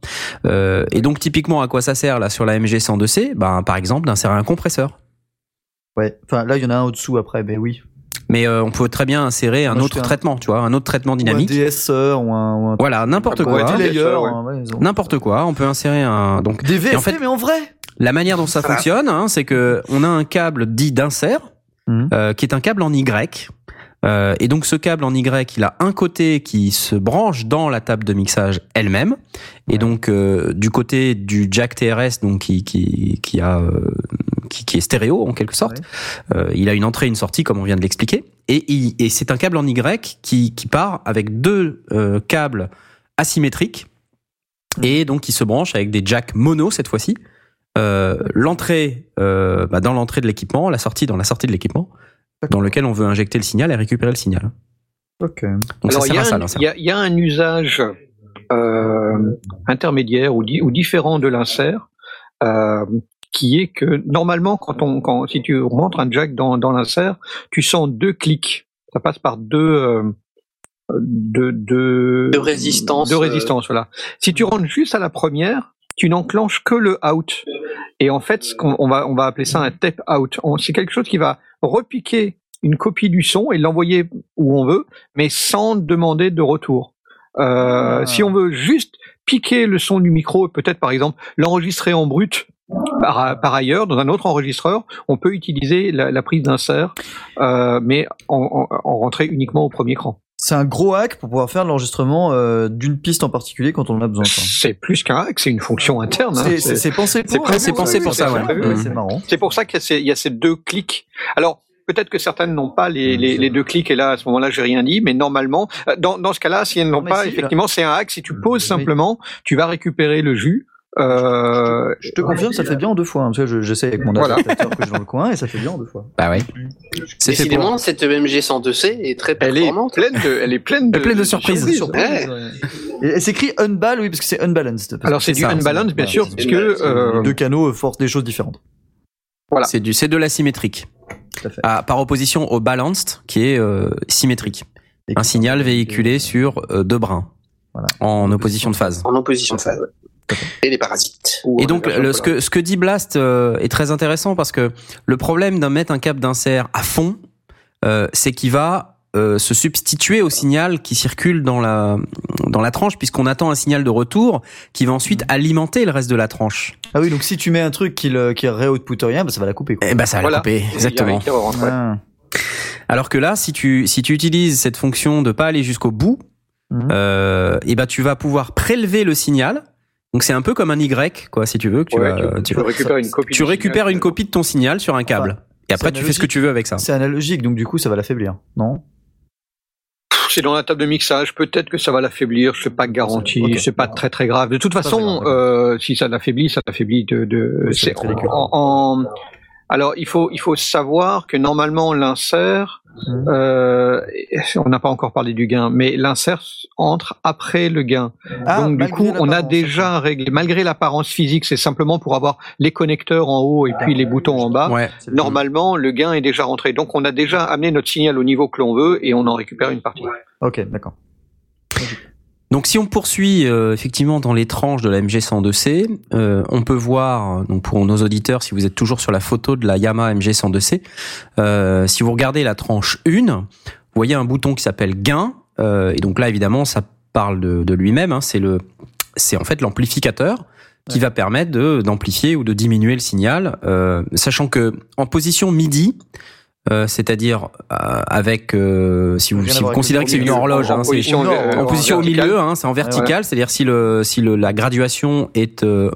Euh, et donc typiquement à quoi ça sert là sur la MG 102C Ben par exemple d'insérer un compresseur. Ouais. Enfin, là, il y en a un au-dessous après, mais oui. Mais euh, on peut très bien insérer un Moi, autre j'étais un- traitement, tu vois, un autre traitement dynamique. Ou un DSer ou un. Ou un... Voilà, n'importe quoi. DSer, ouais. ouais, N'importe quoi, on peut insérer un donc Des VFT, en fait- mais en vrai. la manière dont ça Voilà. fonctionne, hein, c'est que on a un câble dit d'insert Mhm. euh, qui est un câble en Y. Euh, et donc ce câble en Y, il a un côté qui se branche dans la table de mixage elle-même, et Ouais. donc euh, du côté du jack TRS, donc qui qui qui a euh, qui, qui est stéréo en quelque sorte, euh, il a une entrée et une sortie comme on vient de l'expliquer, et, c'est un câble en Y qui qui part avec deux euh, câbles asymétriques, et donc qui se branche avec des jacks mono cette fois-ci. Euh, l'entrée euh, bah, dans l'entrée de l'équipement, la sortie dans la sortie de l'équipement, dans lequel on veut injecter le signal et récupérer le signal. Ok. Donc Alors ça il y, sert a à ça, il y a il y a un usage euh, intermédiaire ou, di- ou différent de l'insert. Euh, qui est que normalement quand on quand si tu rentres un jack dans, dans l'insert, tu sens deux clics. Ça passe par deux euh, de, de, De résistance, De euh. résistance, voilà. Si tu rentres juste à la première, tu n'enclenches que le out. Et en fait, ce qu'on on va, on va appeler ça un tape out. On- C'est quelque chose qui va repiquer une copie du son et l'envoyer où on veut, mais sans demander de retour. Euh, Ah. Si on veut juste piquer le son du micro, peut-être par exemple l'enregistrer en brut par, par ailleurs dans un autre enregistreur, on peut utiliser la, la prise d'insert, euh, mais en, en, en rentrer uniquement au premier cran. C'est un gros hack pour pouvoir faire l'enregistrement euh, d'une piste en particulier quand on en a besoin. C'est plus qu'un hack, c'est une fonction interne. hein. C'est- pensé pour. c'est pensé pour ça, ouais. C'est marrant. C'est pour ça qu'il y, a ces- il y a ces deux clics. Alors, peut-être que certaines n'ont pas les, les, les deux clics, et là, à ce moment-là, j'ai rien dit, mais normalement, euh, dans, dans ce cas-là, si elles n'ont pas, si, effectivement, c'est un hack. Si tu poses Oui. simplement, tu vas récupérer le jus. Euh, Je te confirme, ça fait bien en deux fois. hein, parce que je- j'essaie avec mon Voilà. adaptateur que j'ai dans le coin et ça fait bien en deux fois. Bah ouais. C'est fait pour. Décidément, cette MG 102C est très elle est performante. pleine de, elle est pleine de, Elle est pleine de surprises. Ouais. Et, et c'est écrit unball, oui, parce que c'est unbalanced. parce Alors que c'est du ça, unbalance, bien sûr, puisque unbalance. euh, Deux canaux euh, forcent des choses différentes. Voilà. C'est du, c'est de l'asymétrique. Tout à fait. Ah, par opposition au balanced qui est euh, symétrique. Et un signal véhiculé sur euh, deux brins Voilà. en opposition de phase. En opposition de phase. ouais. Et les parasites. Ou, Et euh, donc, le- ce, que, ce que dit Blast euh, est très intéressant parce que le problème d'un mettre un câble d'insert à fond, euh, c'est qu'il va euh, se substituer au signal qui circule dans la dans la tranche puisqu'on attend un signal de retour qui va ensuite alimenter le reste de la tranche. Ah oui, donc si tu mets un truc qui, le, qui ré-output rien, bah, ça va la couper. Quoi. Et ben ça va Voilà. la couper exactement. qui rentre, ouais. Ah. Alors que là, si tu si tu utilises cette fonction de pas aller jusqu'au bout, euh, et ben tu vas pouvoir prélever le signal. Donc c'est un peu comme un Y quoi si tu veux que tu Ouais, vas- tu, tu, tu récupères une copie. tu du récupères signal. une copie de ton signal sur un câble. et après tu fais ce que tu veux avec ça. C'est analogique, donc du coup, ça va l'affaiblir, non? C'est dans la table de mixage. Peut-être que ça va l'affaiblir. C'est pas garanti. Ok. C'est pas très très grave. De toute façon, euh, si ça l'affaiblit, ça l'affaiblit de. de c'est en, en- alors il faut il faut savoir que normalement l'insert, Mhm. euh, on n'a pas encore parlé du gain, mais l'insert entre après le gain. Ah, Donc du coup, on a déjà réglé. Malgré l'apparence physique, c'est simplement pour avoir les connecteurs en haut et puis les boutons en bas. Ouais. Normalement, le gain est déjà rentré. Donc, on a déjà amené notre signal au niveau que l'on veut et on en récupère une partie. Ok, d'accord. Donc si on poursuit euh, effectivement dans les tranches de la MG102C, euh, on peut voir, donc pour nos auditeurs, si vous êtes toujours sur la photo de la Yamaha MG102C, euh, si vous regardez la tranche 1, vous voyez un bouton qui s'appelle gain, euh, et donc là évidemment ça parle de, de lui-même, hein, c'est le, c'est en fait l'amplificateur qui va permettre de d'amplifier ou de diminuer le signal, euh, sachant que en position MIDI, euh, c'est-à-dire euh, avec, euh, si vous, si vous considérez que c'est une horloge, En hein, c'est- position, non, en position au milieu, hein, c'est en vertical, c'est-à-dire si le si le, la graduation est euh,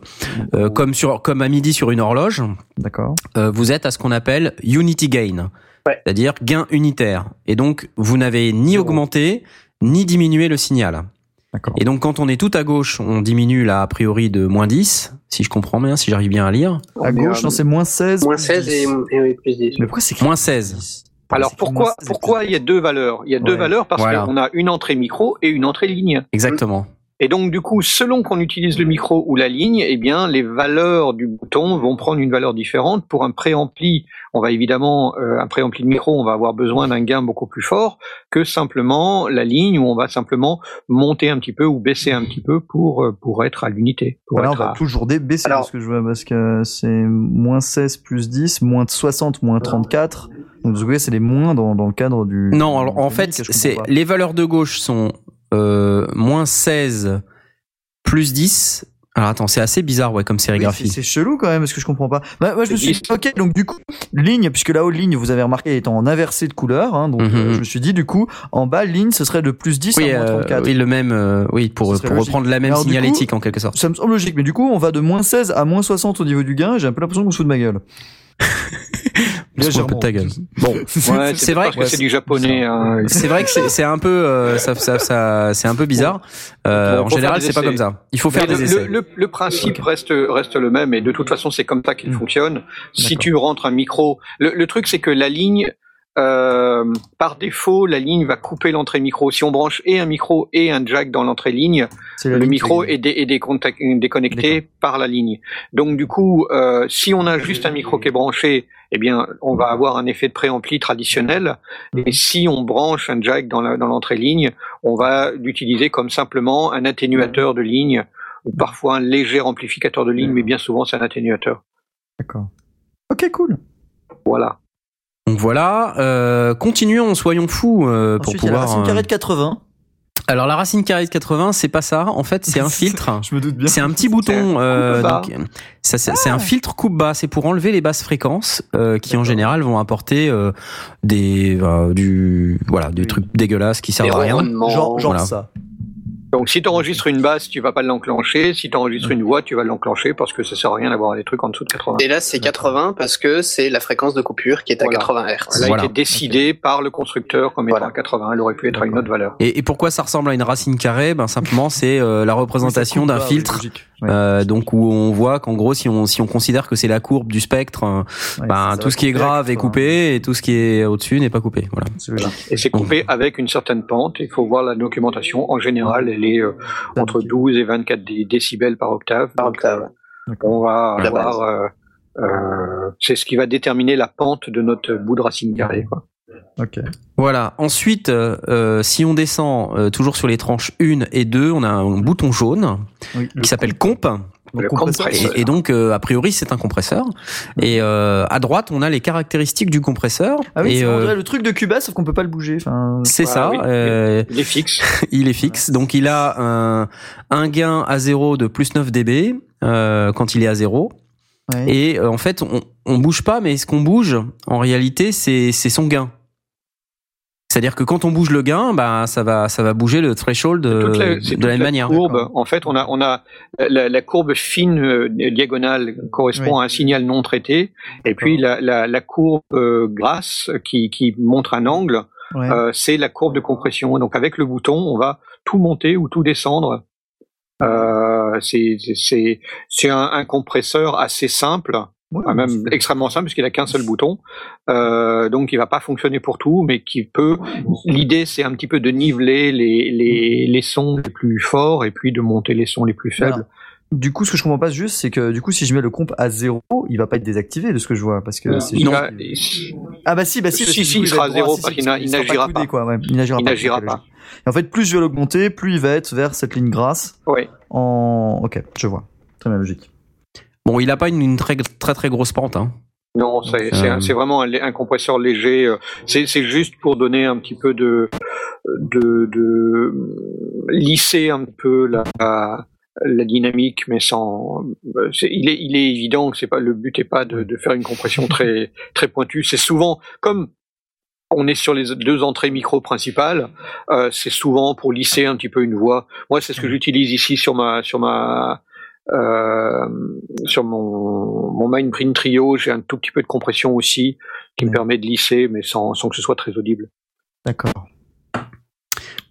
euh, comme sur comme à midi sur une horloge, D'accord. euh, vous êtes à ce qu'on appelle unity gain, Ouais. c'est-à-dire gain unitaire. Et donc vous n'avez ni augmenté ni diminué le signal. D'accord. Et donc quand on est tout à gauche, on diminue là a priori de moins 10, si je comprends bien, si j'arrive bien à lire. À gauche, non, c'est moins 16. Moins plus 16 et, 10. et oui, plus 10. Mais pourquoi c'est Moins 16. 10? Alors, pourquoi, 16 et pourquoi il y a deux valeurs? Il y a deux Ouais. valeurs parce Voilà. qu'on a une entrée micro et une entrée ligne. Exactement. Et donc, du coup, selon qu'on utilise le micro ou la ligne, eh bien, les valeurs du bouton vont prendre une valeur différente. Pour un préampli, on va évidemment, euh, un préampli de micro, on va avoir besoin d'un gain beaucoup plus fort que simplement la ligne où on va simplement monter un petit peu ou baisser un petit peu pour, euh, pour être à l'unité. Voilà, on va à- toujours baisser Alors- parce que je vois parce que c'est moins 16 plus 10, moins 60, moins 34. Donc vous voyez, c'est les moins dans, dans le cadre du. Non, en du fait, c'est les valeurs de gauche sont euh, moins 16 plus 10. Alors attends, c'est assez bizarre ouais comme Oui, sérigraphie. c'est c'est chelou quand même, parce que je comprends pas. Bah, moi, je me suis dit, ok, donc du coup, ligne, puisque la haute ligne, vous avez remarqué, est en inversé de couleur, hein, donc Mhm. euh, je me suis dit, du coup, en bas, ligne, ce serait de plus 10 oui, à moins euh, 34. oui, le même, euh, oui, pour, pour reprendre la même Alors, signalétique en quelque sorte. Ça me semble logique, mais du coup, on va de moins 16 à moins 60 au niveau du gain, et j'ai un peu l'impression qu'on se fout de ma gueule. (laughs) Ta gueule. Bon, Ouais, c'est vrai que c'est du japonais. hein. (laughs) c'est vrai que c'est c'est un peu, euh, ça, ça, ça, c'est un peu bizarre. Euh, Bon, en général, c'est pas comme ça. Il faut faire Mais des le, essais. le- le- le principe reste, reste le même et de toute façon c'est comme ça qu'il Mm. fonctionne. Si tu rentres un micro, le, le truc c'est que la ligne, euh, par défaut, la ligne va couper l'entrée micro. Si on branche et un micro et un jack dans l'entrée ligne, le ligne micro est, dé- est décontac- déconnecté par la ligne. Donc du coup, euh, si on a juste un micro qui est branché, eh bien, on va avoir un effet de préampli traditionnel. Mhm. Et si on branche un jack dans l'entrée ligne, on va l'utiliser comme simplement un atténuateur de ligne ou parfois un léger amplificateur de ligne, mais bien souvent c'est un atténuateur. D'accord. Ok, cool. Voilà. Voilà, euh, continuons, soyons fous euh, pour Ensuite, il y a la pouvoir. racine euh, carrée de 80. Alors la racine carrée de 80, c'est pas ça. En fait, c'est un (laughs) filtre. Je me doute bien. C'est un petit bouton. euh, coupe-bas. donc, ça, c'est un filtre coupe bas. C'est pour enlever les basses fréquences euh, qui en général vont apporter euh, des euh, du voilà des trucs dégueulasses qui servent à rien. ronronnements. Genre, genre Voilà. ça. Donc si tu enregistres une basse, tu vas pas l'enclencher. Si tu enregistres une voix, tu vas l'enclencher parce que ça sert à rien d'avoir des trucs en dessous de 80. Et là, c'est 80 parce que c'est la fréquence de coupure qui est à Voilà. 80 Hz. Elle a Voilà. été décidée par le constructeur comme étant Voilà. à 80. Elle aurait pu être à une autre valeur. Et, et pourquoi ça ressemble à une racine carrée? Ben simplement, c'est euh, la représentation d'un filtre. logique? Ouais. euh, donc où on voit qu'en gros si on si on considère que c'est la courbe du spectre, euh, Ouais, ben tout ce qui est grave est 80. coupé et tout ce qui est au-dessus n'est pas coupé. Voilà. Et c'est coupé avec une certaine pente. Il faut voir la documentation. En général, elle est euh, entre 12 et 24 dé- décibels par octave. Par Donc, octave. on va avoir. euh, euh, c'est ce qui va déterminer la pente de notre bout de racine carrée. Quoi. Ok. Voilà. Ensuite, euh, euh, si on descend euh, toujours sur les tranches 1 et 2, on a un bouton jaune Oui, qui s'appelle comp. Donc. Et, et donc, euh, a priori, c'est un compresseur. Et euh, à droite, on a les caractéristiques du compresseur. Ah oui, et c'est on euh, le truc de Cubase, sauf qu'on peut pas le bouger. Enfin, c'est Ah ça. oui, euh, Il est fixe. (laughs) il est fixe. Donc, il a un, un gain à 0 de plus 9 dB euh, quand il est à 0. ouais. Et euh, en fait, on, on bouge pas, mais ce qu'on bouge, en réalité, c'est son gain. C'est-à-dire que quand on bouge le gain, bah ça va ça va bouger le threshold de, Toute la- c'est de toute la même manière. Courbe. En fait, on a, on a la, la courbe fine euh, diagonale correspond Oui. à un signal non traité, et puis la, la, la courbe euh, grasse qui, qui montre un angle, Ouais. euh, c'est la courbe de compression. Donc avec le bouton, on va tout monter ou tout descendre. Euh, c'est c'est c'est un, un compresseur assez simple, Ouais, ah, même extrêmement simple puisqu'il a qu'un seul bouton. Euh, donc il va pas fonctionner pour tout, mais qui peut. L'idée c'est un petit peu de niveler les, les les sons les plus forts et puis de monter les sons les plus faibles. Du coup, ce que je comprends pas juste, c'est que du coup, si je mets le comp à 0, il va pas être désactivé de ce que je vois, parce que c'est juste- Ah bah si, bah Si, si, si, il sera à zéro parce qu'il n'agira pas. Quoi, ouais. Il n'agira pas. Et en fait, plus je vais l'augmenter, plus il va être vers cette ligne grasse. Ouais. En, ok, je vois. Très bien logique. Bon, il a pas une, une très très très grosse pente. Hein. Non, c'est Euh. vraiment un, un compresseur léger. euh, C'est juste pour donner un petit peu de de, de lisser un peu la, la, dynamique, mais sans. Il est il est évident que c'est pas le but est pas de, de faire une compression très (laughs) très pointue. C'est souvent comme on est sur les deux entrées micro principales, euh, c'est souvent pour lisser un petit peu une voix. Moi, c'est ce que j'utilise ici sur ma sur ma euh, sur mon, mon Mindprint Trio, j'ai un tout petit peu de compression aussi qui me permet de lisser, mais sans, sans que ce soit très audible. D'accord.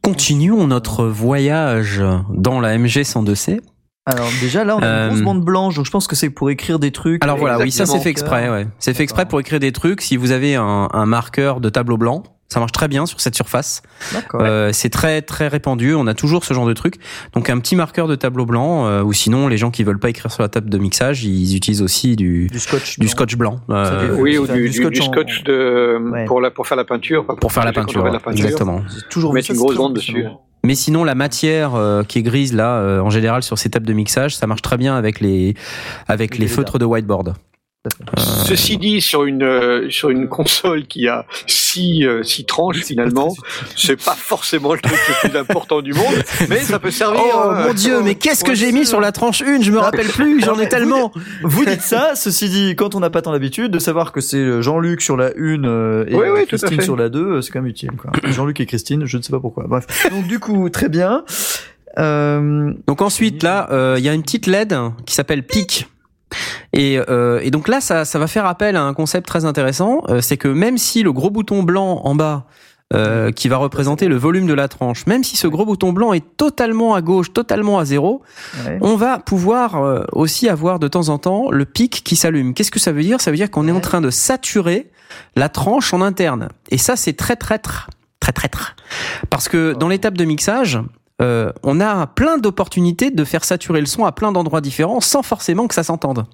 Continuons notre voyage dans la MG 102C. Alors déjà là, on a Euh, une grosse bande blanche, donc je pense que c'est pour écrire des trucs. Alors voilà, oui, ça c'est fait exprès. Ouais. C'est fait exprès pour écrire des trucs. Si vous avez un, un marqueur de tableau blanc, ça marche très bien sur cette surface. D'accord. Euh, c'est très très répandu. On a toujours ce genre de truc. Donc un petit marqueur de tableau blanc, euh, ou sinon les gens qui veulent pas écrire sur la table de mixage, ils utilisent aussi du du scotch. du blanc. scotch blanc. euh, oui, ou du, du du- scotch du en- scotch de, Ouais. pour, la, pour faire la peinture. pour faire la peinture. la peinture. Exactement. Toujours Mettre une grosse bande dessus. Mais sinon, la matière euh, qui est grise là, euh, en général sur ces tables de mixage, ça marche très bien avec les avec Les les feutres de whiteboard. Euh, Ceci dit, sur une euh, sur une console qui a six euh, six tranches finalement, c'est pas forcément le truc le plus important du monde, mais ça peut servir. Oh hein. mon dieu, mais qu'est-ce que j'ai mis sur la tranche 1 Je me rappelle plus, j'en ai tellement. Vous dites ça, ceci dit, quand on n'a pas tant l'habitude de savoir que c'est Jean-Luc sur la une euh, et Oui, oui, Christine sur la 2, euh, c'est quand même utile. quoi. (clears throat) Jean-Luc et Christine, je ne sais pas pourquoi. Bref. Donc du coup, très bien. Euh, Donc ensuite là, euh, il y a une petite LED qui s'appelle PIC. Et, euh, et donc là, ça, ça va faire appel à un concept très intéressant, euh, c'est que même si le gros bouton blanc en bas, euh, qui va représenter le volume de la tranche, même si ce gros bouton blanc est totalement à gauche, totalement à zéro, ouais. on va pouvoir euh, aussi avoir de temps en temps le pic qui s'allume. Qu'est-ce que ça veut dire? Ça veut dire qu'on est en train de saturer la tranche en interne. Et ça, c'est très traître, très traître. Parce que dans l'étape de mixage, euh, on a plein d'opportunités de faire saturer le son à plein d'endroits différents sans forcément que ça s'entende.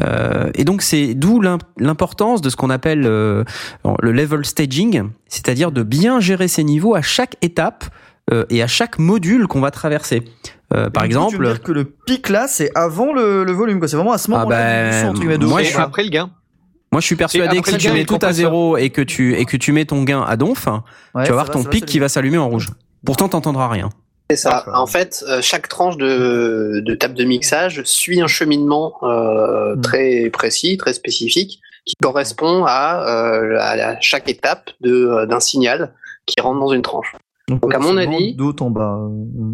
Euh, et donc c'est d'où l'im- l'importance de ce qu'on appelle euh, le level staging, c'est-à-dire de bien gérer ces niveaux à chaque étape euh, et à chaque module qu'on va traverser. Euh, par coup, tu exemple, veux dire que le pic là, c'est avant le, le volume, quoi. C'est vraiment à ce Ah moment-là. ben, moi, je suis- après le gain. Moi, je suis persuadé que si tu mets et tout à zéro et que tu et que tu mets ton gain à donf, Ouais, tu vas ça voir va, ton va pic qui va s'allumer en rouge. Pourtant, t'entendras rien. C'est ça. En fait, euh, chaque tranche de, de table de mixage suit un cheminement euh, Mm. très précis, très spécifique, qui correspond à, euh, à la- chaque étape de, d'un signal qui rentre dans une tranche. Donc, Donc, à mon avis- en bas.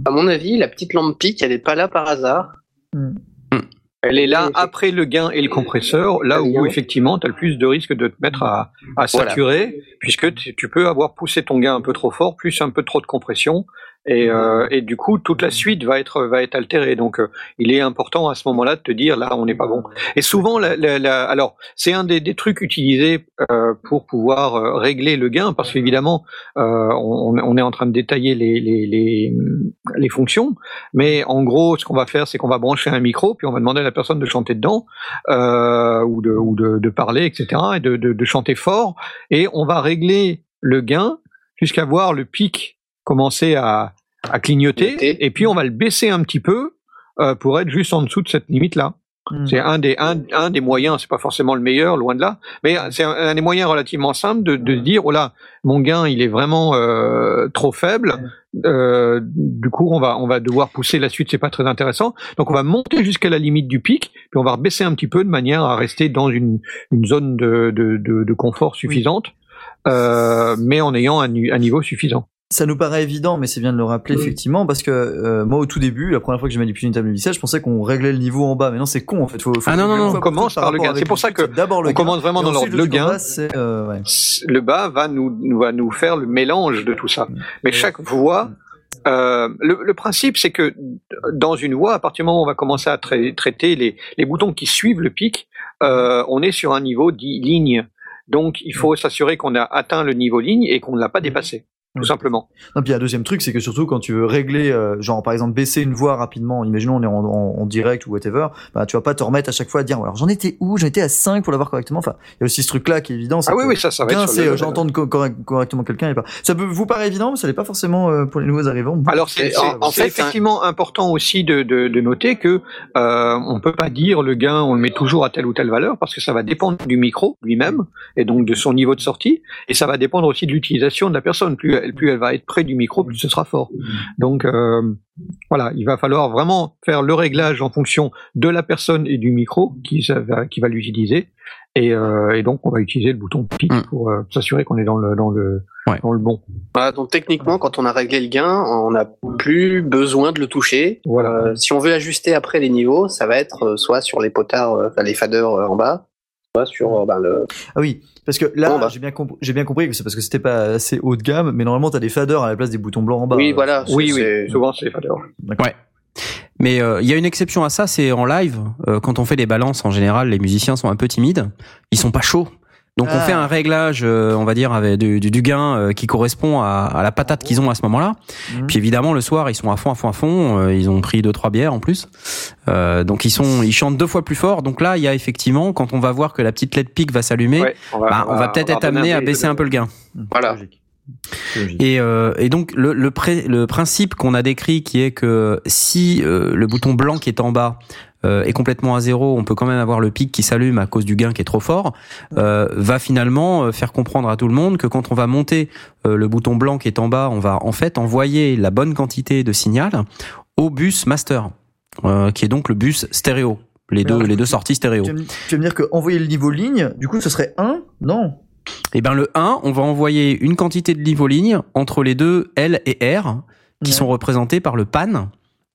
À mon avis, la petite lampe pique, elle n'est pas là par hasard. hmm. Elle est là après le gain et le compresseur, là où effectivement tu as le plus de risque de te mettre à, à Voilà. saturer, puisque tu peux avoir poussé ton gain un peu trop fort, plus un peu trop de compression, Et, euh, et du coup, toute la suite va être va être altérée. Donc, euh, il est important à ce moment-là de te dire là, on n'est pas bon. Et souvent, la, la, la- alors c'est un des, des trucs utilisés euh, pour pouvoir euh, régler le gain, parce qu'évidemment, euh, on, on est en train de détailler les, les, les, les fonctions, mais en gros, ce qu'on va faire, c'est qu'on va brancher un micro, puis on va demander à la personne de chanter dedans, euh, ou de ou de, de parler, etc., et de, de, de chanter fort, et on va régler le gain jusqu'à voir le pic commencer à, à clignoter, Clignoter. et puis on va le baisser un petit peu euh, pour être juste en dessous de cette limite-là. Hmm. C'est un des, un, un des moyens, c'est pas forcément le meilleur, loin de là, mais c'est un, un des moyens relativement simples de, de se dire, oh là, mon gain, il est vraiment euh, trop faible, euh, du coup, on va, on va devoir pousser la suite, c'est pas très intéressant. Donc, on va monter jusqu'à la limite du pic, puis on va baisser un petit peu de manière à rester dans une, une zone de, de, de, de confort suffisante, euh, mais en ayant un niveau suffisant. Ça nous paraît évident, mais c'est bien de le rappeler Oui. effectivement, parce que euh, moi au tout début, la première fois que j'ai manipulé une table de lissage, je pensais qu'on réglait le niveau en bas, mais non c'est con en fait. Faut, faut Ah non, non, non, on commence par le gain. C'est pour ça que d'abord le On gain, commence vraiment dans l'ordre. Le gain, bas, c'est, euh, ouais. le bas va nous, va nous faire le mélange de tout ça. Mais chaque voix, euh, le, le principe, c'est que dans une voix, à partir du moment où on va commencer à trai- traiter les, les boutons qui suivent le pic, euh, on est sur un niveau dit ligne. Donc, il faut s'assurer qu'on a atteint le niveau ligne et qu'on ne l'a pas dépassé, tout simplement. Non, puis il y a un deuxième truc, c'est que surtout quand tu veux régler, euh, genre par exemple baisser une voix rapidement, imaginons on est en, en- en direct ou whatever, bah tu vas pas te remettre à chaque fois à dire alors j'en étais où, j'en étais à 5 pour l'avoir correctement. Enfin, il y a aussi ce truc là qui est évident. c'est Ah oui, oui, ça, ça va c'est euh, j'entends co- correct- correctement quelqu'un et pas. Ça peut vous paraît évident, mais ça l'est pas forcément euh, pour les nouveaux arrivants. Alors c'est en- en fait, effectivement important aussi de, de, de noter que euh, on peut pas dire le gain on le met toujours à telle ou telle valeur parce que ça va dépendre du micro lui-même et donc de son niveau de sortie et ça va dépendre aussi de l'utilisation de la personne. Plus plus elle va être près du micro, plus ce sera fort. Donc euh, voilà, il va falloir vraiment faire le réglage en fonction de la personne et du micro qui, ça va, qui va l'utiliser et, euh, et donc on va utiliser le bouton pic Mm. pour euh, s'assurer qu'on est dans le dans le Ouais. dans le bon. Voilà, donc techniquement, quand on a réglé le gain, on n'a plus besoin de le toucher. Voilà. Euh, si on veut ajuster après les niveaux, ça va être euh, soit sur les potards, euh, les faders euh, en bas, sur euh, ben, le. Ah oui, parce que là Bon, bah. j'ai bien compris, j'ai bien compris que c'est parce que c'était pas assez haut de gamme, mais normalement t'as des faders à la place des boutons blancs en bas. oui, Euh, voilà. Oui, souvent c'est fadeur. Ouais. Mais euh, il y a une exception à ça, c'est en live. Euh, quand on fait des balances, en général, les musiciens sont un peu timides. Ils sont pas chauds. Donc on Ah. fait un réglage, euh, on va dire, avec du, du, du gain euh, qui correspond à, à la patate qu'ils ont à ce moment-là. Mhm. Puis évidemment, le soir, ils sont à fond, à fond, à fond. Euh, ils ont pris deux, trois bières en plus. Euh, donc ils sont, ils chantent deux fois plus fort. Donc là, il y a effectivement, quand on va voir que la petite LED pique va s'allumer, Ouais, on va, bah, on va peut-être être amené à baisser un peu le gain. Mhm, Voilà. Et, euh, et donc le, le, pré- le principe qu'on a décrit qui est que si euh, le bouton blanc qui est en bas est complètement à zéro, on peut quand même avoir le pic qui s'allume à cause du gain qui est trop fort, euh, va finalement euh, faire comprendre à tout le monde que quand on va monter euh, le bouton blanc qui est en bas, on va en fait envoyer la bonne quantité de signal au bus master, euh, qui est donc le bus stéréo, les deux, alors, les deux sorties stéréo. Tu vas, me, dire que envoyer le niveau ligne, du coup ce serait 1 Non. Et ben le 1, on va envoyer une quantité de niveau ligne entre les deux L et R qui Ouais. sont représentés par le pan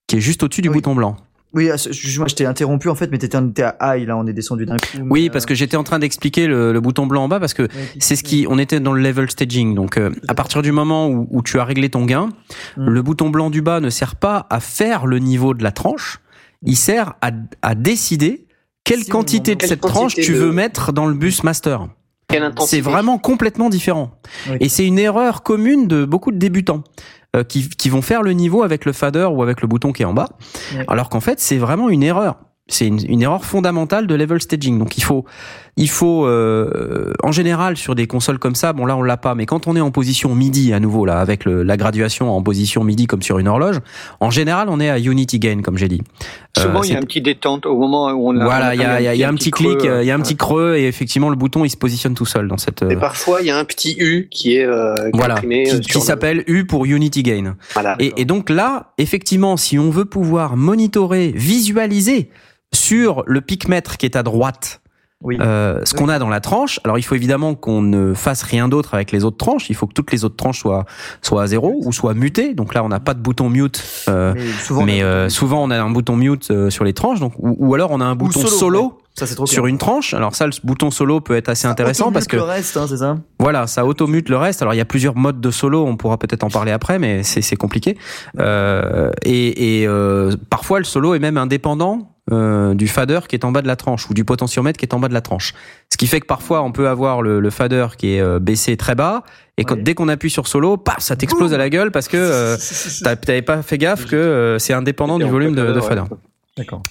qui est juste au-dessus du Oui. bouton blanc. Oui, ah, excuse-moi, je t'ai interrompu en fait, mais t'étais à high là, on est descendu d'un coup. Oui, parce euh, que j'étais en train d'expliquer le, le bouton blanc en bas parce que c'est ce qui, on était dans le level staging. Donc, euh, à partir du moment où, où tu as réglé ton gain, Mm. le bouton blanc du bas ne sert pas à faire le niveau de la tranche. Il sert à, à décider quelle Si, quantité de quelle cette quantité tranche tu veux mettre dans le bus master. C'est vraiment complètement différent. Oui. Et c'est une erreur commune de beaucoup de débutants euh, qui, qui vont faire le niveau avec le fader ou avec le bouton qui est en bas, Ouais. alors qu'en fait c'est vraiment une erreur. C'est une, une erreur fondamentale de level staging. Donc il faut, il faut euh, en général sur des consoles comme ça, bon là on l'a pas, mais quand on est en position MIDI à nouveau là avec le- la graduation en position MIDI comme sur une horloge, en général on est à Unity Gain comme j'ai dit. Euh, Souvent, il y a un petit détente au moment où on a. voilà, il y a, y a- y a un petit clic, euh, il y a un petit creux et effectivement le bouton il se positionne tout seul dans cette. Et euh, parfois, il y a un petit U qui est, euh, voilà, qui, euh, qui le- s'appelle U pour Unity Gain. Voilà. Et, et donc là, effectivement, si on veut pouvoir monitorer, visualiser sur le picmètre qui est à droite, Oui. euh, ce qu'on a dans la tranche, alors il faut évidemment qu'on ne fasse rien d'autre avec les autres tranches. Il faut que toutes les autres tranches soient soient à zéro ou soient mutées. Donc là, on n'a pas de bouton mute. euh, mais souvent, mais euh, souvent, on a un bouton mute euh, sur les tranches, donc ou, ou alors on a un bouton solo, solo. Ça c'est trop sur bien. une tranche. Alors ça, le bouton solo peut être assez intéressant Automute parce que le reste, hein, c'est ça? voilà, ça automute le reste. Alors il y a plusieurs modes de solo, on pourra peut-être en parler après, mais c'est compliqué. Euh, et et euh, parfois le solo est même indépendant euh, du fader qui est en bas de la tranche ou du potentiomètre qui est en bas de la tranche. Ce qui fait que parfois on peut avoir le, le fader qui est euh, baissé très bas et quand, Ouais. dès qu'on appuie sur solo, paf, ça t'explose à la gueule parce que euh, (laughs) t'avais pas fait gaffe que euh, c'est indépendant du volume de, fader.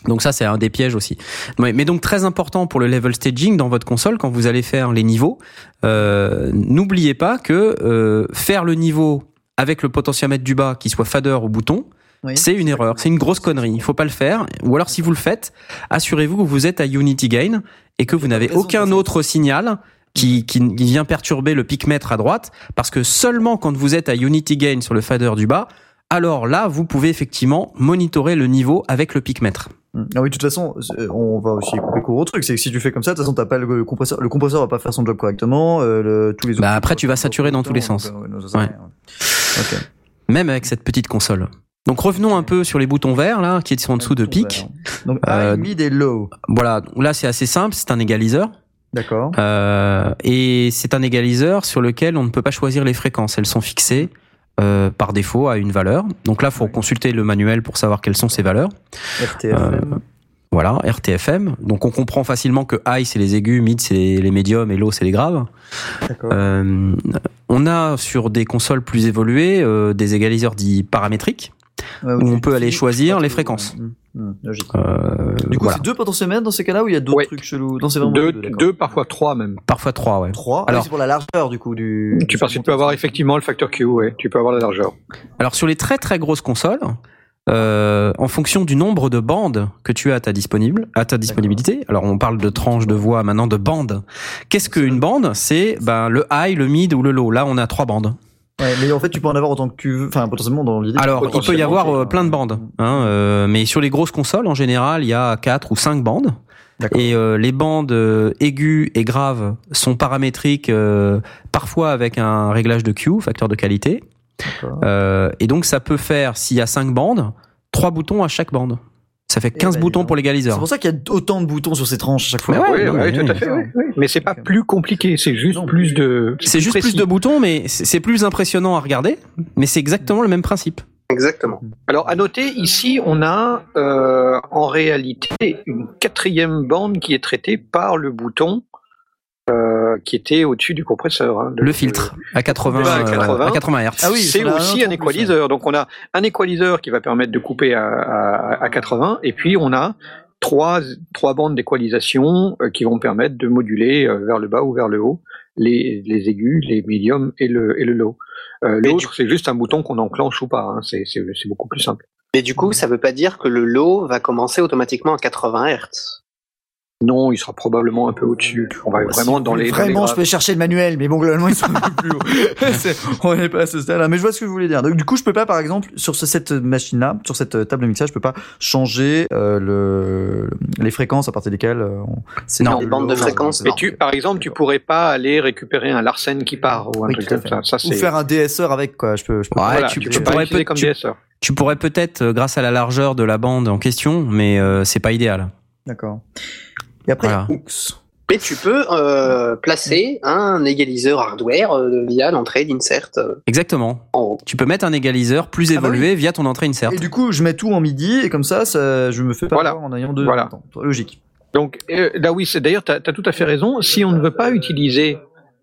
Donc ça, c'est un des pièges aussi. Ouais, mais donc très important pour le level staging dans votre console quand vous allez faire les niveaux. euh, N'oubliez pas que euh, faire le niveau avec le potentiomètre du bas qui soit fader au bouton, Oui. c'est une erreur, c'est une grosse connerie. Il faut pas le faire. Ou alors si vous le faites, assurez-vous que vous êtes à Unity Gain et que vous n'avez aucun autre signal qui, vient perturber le picmètre à droite, parce que seulement quand vous êtes à Unity Gain sur le fader du bas, alors là, vous pouvez effectivement monitorer le niveau avec le picmètre. Mm. Ah oui, de toute façon, euh, on va aussi couper court au truc. C'est que si tu fais comme ça, de toute façon, t'as pas le, compresseur. Le compresseur va pas faire son job correctement. Euh, le, tous les autres Bah, après, tu vas saturer dans tous les sens. ouais, non, ça sert à Ouais. rien. Ok. même avec cette petite console. Donc revenons un peu sur les boutons verts là, qui sont en dessous de pic. Donc Euh, high, mid et low. Voilà, là c'est assez simple, c'est un égaliseur D'accord. euh, et c'est un égaliseur sur lequel on ne peut pas choisir les fréquences. Elles sont fixées euh, par défaut à une valeur. Donc là, faut Ouais. consulter le manuel pour savoir quelles sont ces valeurs. RTFM. Voilà, RTFM. Donc on comprend facilement que high c'est les aigus, mid c'est les, les médiums et low c'est les graves. Euh, on a sur des consoles plus évoluées euh, des égaliseurs dits paramétriques. Ouais, où on peut aller choisir les fréquences. mm, mm, logique. Euh, Du coup, voilà. c'est deux potentiomètres dans ces cas-là ou il y a d'autres Ouais. trucs chelous Non, c'est vraiment Deux, deux, parfois trois même. Parfois trois, ouais. Trois. Ah Alors- oui, c'est pour la largeur du coup du. Tu, parce que tu peux avoir effectivement le facteur Q, ouais. Tu peux avoir la largeur. Alors sur les très très grosses consoles, euh, en fonction du nombre de bandes que tu as à ta, disponible, à ta disponibilité, alors on parle de tranches de voix maintenant de bandes. Qu'est-ce qu'une bande? C'est ben, le high, le mid ou le low. Là on a trois bandes. Ouais, mais en fait, tu peux en avoir autant que tu veux. Enfin, potentiellement dans l'idée. Alors il peut y avoir euh, plein de bandes, hein, euh, mais sur les grosses consoles en général il y a quatre ou cinq bandes. Et euh, les bandes aiguës et graves sont paramétriques, euh, parfois avec un réglage de Q, facteur de qualité. Euh, et donc ça peut faire, s'il y a 5 bandes, 3 boutons à chaque bande. Ça fait 15 ben, boutons pour C'est l'égaliseur. pour ça qu'il y a autant de boutons sur ces tranches à chaque fois. Mais ouais, oui, non, oui, mais tout à fait. oui, oui. Mais c'est pas plus compliqué, c'est juste Non. plus de. C'est juste précis. plus de boutons, mais c'est c'est plus impressionnant à regarder. Mais c'est exactement le même principe. Exactement. Alors à noter ici, on a euh, en réalité une quatrième bande qui est traitée par le bouton euh, qui était au-dessus du compresseur. hein, de- Le filtre à 80, Ouais, à euh, 80. à 80 Hz. Ah oui, c'est aussi un en plus, équaliseur. Donc on a un équaliseur qui va permettre de couper à, à, à 80, et puis on a trois, trois bandes d'équalisation euh, qui vont permettre de moduler euh, vers le bas ou vers le haut les, les aigus, les médiums et le, et le low. Euh, L'autre, c'est juste un bouton qu'on enclenche ou pas. hein. C'est c'est- c'est beaucoup plus simple. Mais du coup, ça veut pas dire que le low va commencer automatiquement à 80 Hz. Non, il sera probablement un peu au-dessus. On va Bah, vraiment si dans les. voulez dans les Vraiment, je peux chercher le manuel, mais bon, globalement, ils sont un peu plus hauts. (laughs) (laughs) C'est- on n'est pas à ce stade-là. Mais je vois ce que vous voulez dire. Donc, du coup, je peux pas, par exemple, sur ce- cette machine-là, sur cette euh, table de mixage, je peux pas changer euh, le, les fréquences à partir desquelles euh, on- c'est Non. le Les bandes de fréquences. Mais tu, par exemple, tu pourrais pas aller récupérer un Larsen qui part ou un Oui, truc comme ça. Ça Ou faire un DSR avec, quoi. Je peux, je peux Ouais, Voilà, tu- tu, tu peux pas pourrais l'utiliser peut- comme tu- DSR. Tu pourrais peut-être, euh, grâce à la largeur de la bande en question, mais euh, c'est pas idéal. D'accord. Et après, Voilà. Hooks. Mais tu peux euh, placer un égaliseur hardware euh, via l'entrée d'insert euh, Exactement. en haut. Tu peux mettre un égaliseur plus Ah bah évolué via ton entrée insert. Et du coup, je mets tout en midi, et comme ça, ça je me fais pas Voilà. en ayant deux. Voilà. temps. Logique. Donc, euh, là oui, c'est d'ailleurs, tu as, tout à fait raison. Si on ne veut pas utiliser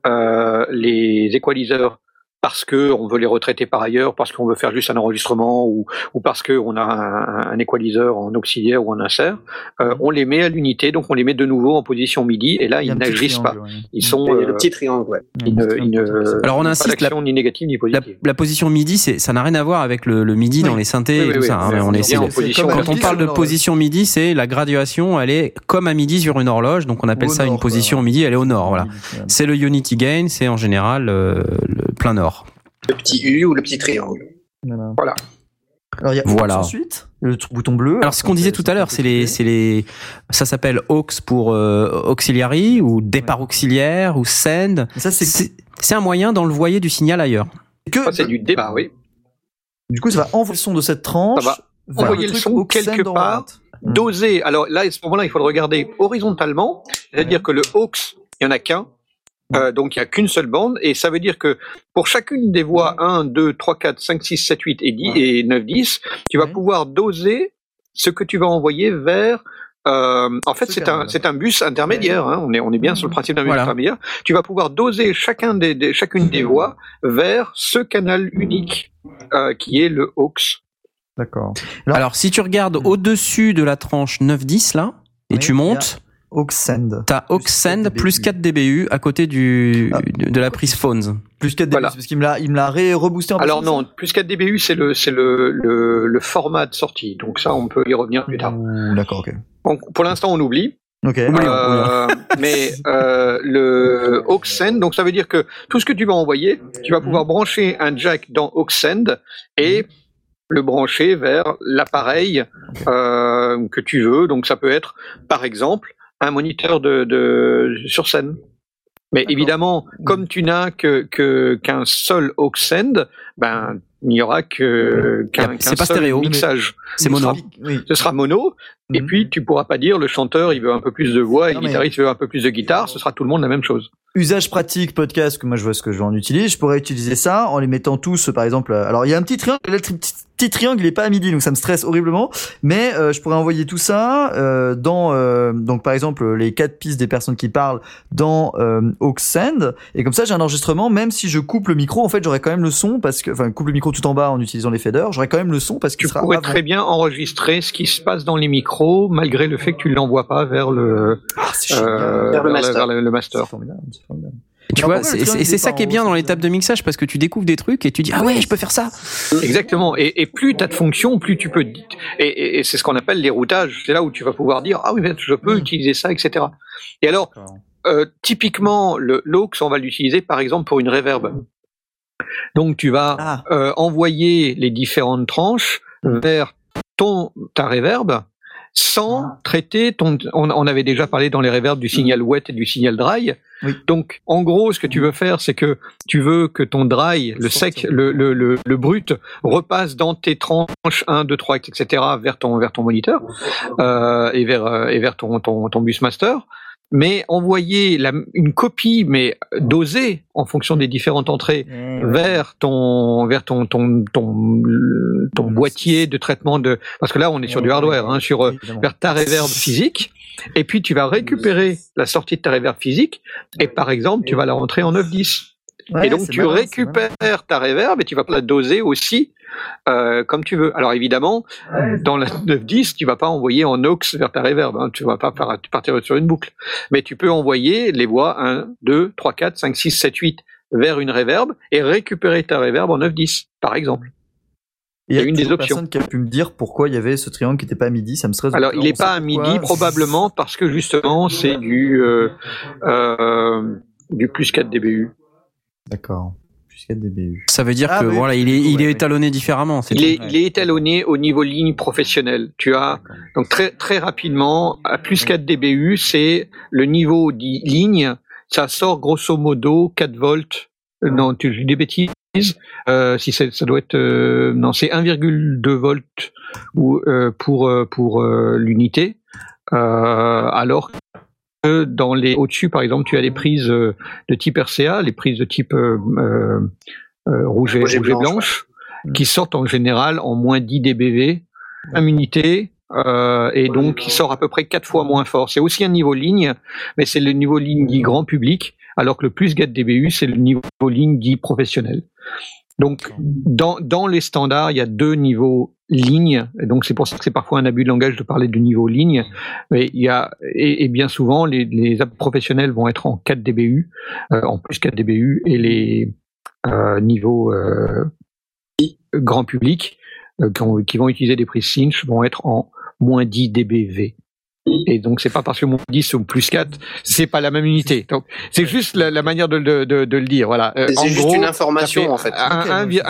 euh, les équaliseurs parce que on veut les retraiter par ailleurs, parce qu'on veut faire juste un enregistrement ou, ou parce qu'on a un, un équaliseur en auxiliaire ou en insert, euh, on les met à l'unité, donc on les met de nouveau en position MIDI et là Il ils n'agissent pas. ouais. Ils sont euh, le petit triangle, ouais. ils ne- ils ne- Alors, on insiste, d'action ni négative ni La, positive. la position MIDI, ça n'a rien à voir avec le, le MIDI Oui. dans les synthés Oui, et tout oui, ça. hein, on est en position. Quand on MIDI parle de position MIDI, c'est la graduation, elle est comme à MIDI sur une horloge, donc on appelle ça une nord, position ouais. MIDI, elle est au nord, voilà. C'est le Unity Gain, c'est en général euh, le plein nord. Le petit U ou le petit triangle. Voilà. Voilà. Alors il y a Voilà. Ensuite, le bouton bleu. Alors ce qu'on disait tout à l'heure, c'est les, c'est les, ça s'appelle aux pour euh, auxiliary ou départ auxiliaire ou send. Et ça c'est C'est c'est un moyen d'envoyer du signal ailleurs. que Ça, c'est du débat, oui. du coup ça va envoyer le son de cette tranche. Ça va envoyer le son quelque part. boîte. doser. Alors là, à ce moment-là, il faut le regarder horizontalement, c'est-à-dire que le aux, il y en a qu'un. Euh, donc il n'y a qu'une seule bande et ça veut dire que pour chacune des voix 1, 2, 3, 4, 5, 6, 7, 8 et 10 et 9, 10, tu vas pouvoir doser ce que tu vas envoyer vers euh, en fait, Ce c'est un, c'est un bus intermédiaire. Hein, on est, on est bien sur le principe d'un bus Voilà. intermédiaire. Tu vas pouvoir doser chacun des, des- chacune des voix vers ce canal unique euh, qui est le aux. D'accord. Alors- Alors, si tu regardes au-dessus de la tranche 9-10, là, et Oui, tu montes, Aux Send. t'as 4 plus 4 dBU à côté du, Ah. de, de la prise phones. Plus 4 dB, Voilà. parce qu'il me l'a, il me l'a reboosté en Alors non, plus 4 dBU, c'est le, c'est le, le, le format de sortie. Donc ça, on peut y revenir plus tard. D'accord, ok. Donc, pour l'instant, on oublie. Ok. Euh, mais euh, le AUXSend, donc ça veut dire que tout ce que tu vas envoyer, tu vas pouvoir brancher un jack dans AUXSend et le brancher vers l'appareil euh, que tu veux. Donc ça peut être, par exemple, un moniteur de, de sur scène. Mais évidemment, comme tu n'as que que- qu'un seul AUXSend, ben il n'y aura que qu'un C'est qu'un pas seul stéréo. mixage. C'est mono. Oui. Ce sera mono. Et Mhm. puis, tu pourras pas dire le chanteur, il veut un peu plus de voix et le mais- guitariste veut un peu plus de guitare. Ce sera tout le monde la même chose. Usage pratique podcast que moi je vois ce que j'en utilise. Je pourrais utiliser ça en les mettant tous, par exemple. euh, Alors il y a un petit triangle, le petit, petit triangle il est pas à midi donc ça me stresse horriblement. Mais euh, je pourrais envoyer tout ça euh, dans euh, donc par exemple les quatre pistes des personnes qui parlent dans euh, AUXSend et comme ça j'ai un enregistrement même si je coupe le micro en fait j'aurai quand même le son parce que enfin coupe le micro tout en bas en utilisant les faders j'aurai quand même le son parce Tu qu'il sera pourrais avant. très bien enregistrer ce qui se passe dans les micros, malgré le fait que tu ne l'envoies pas vers le, Ah, euh. Vers le vers master. vers le- le master. Tu vois, et c'est est ça qui est en bien dans l'étape de mixage parce que tu découvres des trucs et tu dis ah ouais je peux faire ça. Exactement. Et, et plus tu as de fonctions, plus tu peux. Et, et- et c'est ce qu'on appelle les routages. C'est là où tu vas pouvoir dire ah oui, je peux Mm. utiliser ça, etc. Et alors, Euh, typiquement, le l'aux, on va l'utiliser par exemple pour une reverb. Donc tu vas Ah. euh, envoyer les différentes tranches vers ton ta reverb sans Ah. traiter ton. On, on avait déjà parlé dans les reverbs du signal wet et du signal dry. Oui. Donc en gros, ce que tu veux faire, c'est que tu veux que ton dry, le sec, le, le, le, le brut, repasse dans tes tranches 1, 2, 3, etc. vers ton vers ton moniteur euh, et vers euh, et vers ton ton, ton bus master mais envoyer la, une copie, mais dosée en fonction des différentes entrées vers ton vers ton ton ton, ton boîtier de traitement de parce que là on est sur du hardware hein, sur euh, Évidemment. vers ta reverb physique. Et puis tu vas récupérer la sortie de ta reverb physique et par exemple tu vas la rentrer en 910 Ouais, et donc tu malin, récupères ta reverb et tu vas la doser aussi euh, comme tu veux. Alors évidemment, dans la 910, tu vas pas envoyer en aux vers ta reverb, hein, tu vas pas par- partir sur une boucle. Mais tu peux envoyer les voix 1, 2, 3, 4, 5, 6, 7, 8 vers une reverb et récupérer ta reverb en 910, par exemple. Il y a une des options. personne qui a pu me dire pourquoi il y avait ce triangle qui n'était pas à midi, ça me stresse. Alors il n'est pas à midi, probablement parce que justement c'est du euh, euh, du plus 4 dBU. D'accord. Plus 4 dBU. Ça veut dire Ah que oui, voilà il est il étalonné différemment. c'est Il est, il est étalonné au niveau ligne professionnelle. Tu as. Donc très très rapidement, à plus 4 dBU, c'est le niveau dit ligne. Ça sort grosso modo 4 volts. Euh, Non, tu dis des bêtises. Euh, si c'est- ça doit être euh, non, c'est 1,2 volts ou euh, pour pour euh, l'unité. Euh, alors que dans les au-dessus, par exemple, tu as les prises euh, de type RCA, les prises de type euh, euh, rouge et, Rouge blanche, qui sortent en général en moins 10 dBV, une unité, euh, et donc qui sort à peu près quatre fois moins fort. C'est aussi un niveau ligne, mais c'est le niveau ligne dit grand public, alors que le plus 4 dBU, c'est le niveau ligne dit professionnel. Donc, dans, dans les standards, il y a deux niveaux ligne, et donc c'est pour ça que c'est parfois un abus de langage de parler du niveau ligne, mais il y a, et, et bien souvent, les, les apps professionnels vont être en 4 dBU, euh, en plus 4 dBU, et les euh, niveaux euh, grand public, euh, qui, ont- qui vont utiliser des prises cinch, vont être en moins 10 dBV. Et donc c'est pas parce que moins 10 ou plus 4, c'est pas la même unité. Donc c'est juste la, la manière de, de, de, de le dire. Voilà. Euh, C'est juste gros, une ça information en fait. un- Ok, un donc vi- c'est-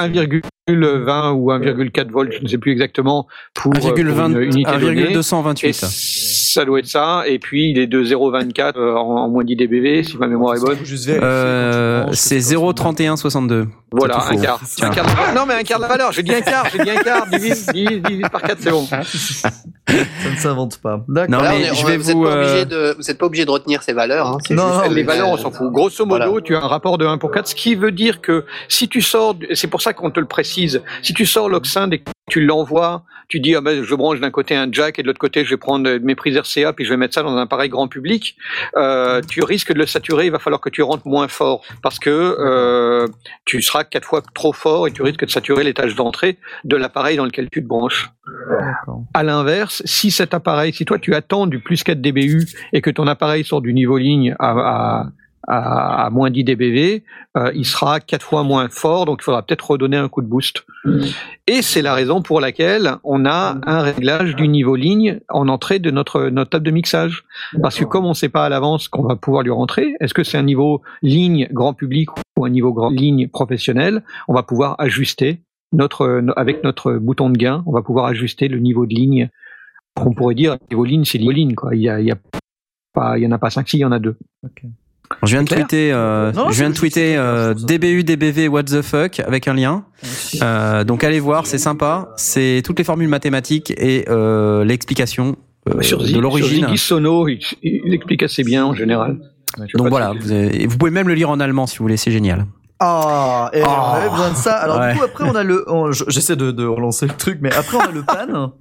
1,20 ou 1,4 volts, je ne sais plus exactement, pour, euh, pour 1,20 une unité donnée. Et 1,228. ça doit être ça. Et puis il est de 0,24 euh, en, en moins 10 dBV, si ma mémoire est bonne. Euh, c'est que ça correspond 0,3162. Voilà, un quart. Un quart de- Non, mais un quart de la valeur. J'ai dit un quart. J'ai dit un quart. Divise, divise, divise par 4, c'est bon. (laughs) Ça ne s'invente pas. D'accord. Non, Là, mais on est- je vais vous n'êtes vous, pas, euh, obligé de, vous êtes pas obligé de retenir ces valeurs. Hein. Non, juste non, les valeurs, on s'en fout. Grosso modo, Voilà. tu as un rapport de 1 pour 4, ce qui veut dire que si tu sors, c'est pour ça qu'on te le précise, si tu sors l'Oxynd et que tu l'envoies, tu dis, ah ben, je branche d'un côté un jack et de l'autre côté, je vais prendre mes prises RCA puis je vais mettre ça dans un appareil grand public, euh, tu risques de le saturer, il va falloir que tu rentres moins fort parce que euh, tu seras quatre fois trop fort et tu risques de saturer les tâches d'entrée de l'appareil dans lequel tu te branches. À l'inverse, si cet appareil, si toi tu attends du plus 4 dBU et que ton appareil sort du niveau ligne à, à, à, à moins 10 dBV, euh, il sera quatre fois moins fort, donc il faudra peut-être redonner un coup de boost. Et c'est la raison pour laquelle on a un réglage du niveau ligne en entrée de notre, notre table de mixage. Parce que comme on ne sait pas à l'avance qu'on va pouvoir lui rentrer, est-ce que c'est un niveau ligne grand public ou un niveau grand, ligne professionnel, on va pouvoir ajuster notre, avec notre bouton de gain, on va pouvoir ajuster le niveau de ligne. On pourrait dire niveau ligne, c'est niveau ligne, quoi. Il y a, il y a pas, il y en a pas cinq, si, il y en a deux. Je viens de tweeter, euh, Non, je viens de tweeter euh, DBU, DBV, what the fuck avec un lien. Euh, donc allez voir, c'est sympa. C'est toutes les formules mathématiques et euh, l'explication euh, sur de sur l'origine. Ziggy Sono, il, il explique assez bien en général. Donc voilà, vous, avez- et vous pouvez même le lire en allemand si vous voulez, c'est génial. Ah, et Oh. on avait besoin de ça. Alors Ouais. du coup après on a le, j'essaie de, de relancer le truc, mais après on a le (laughs) pan.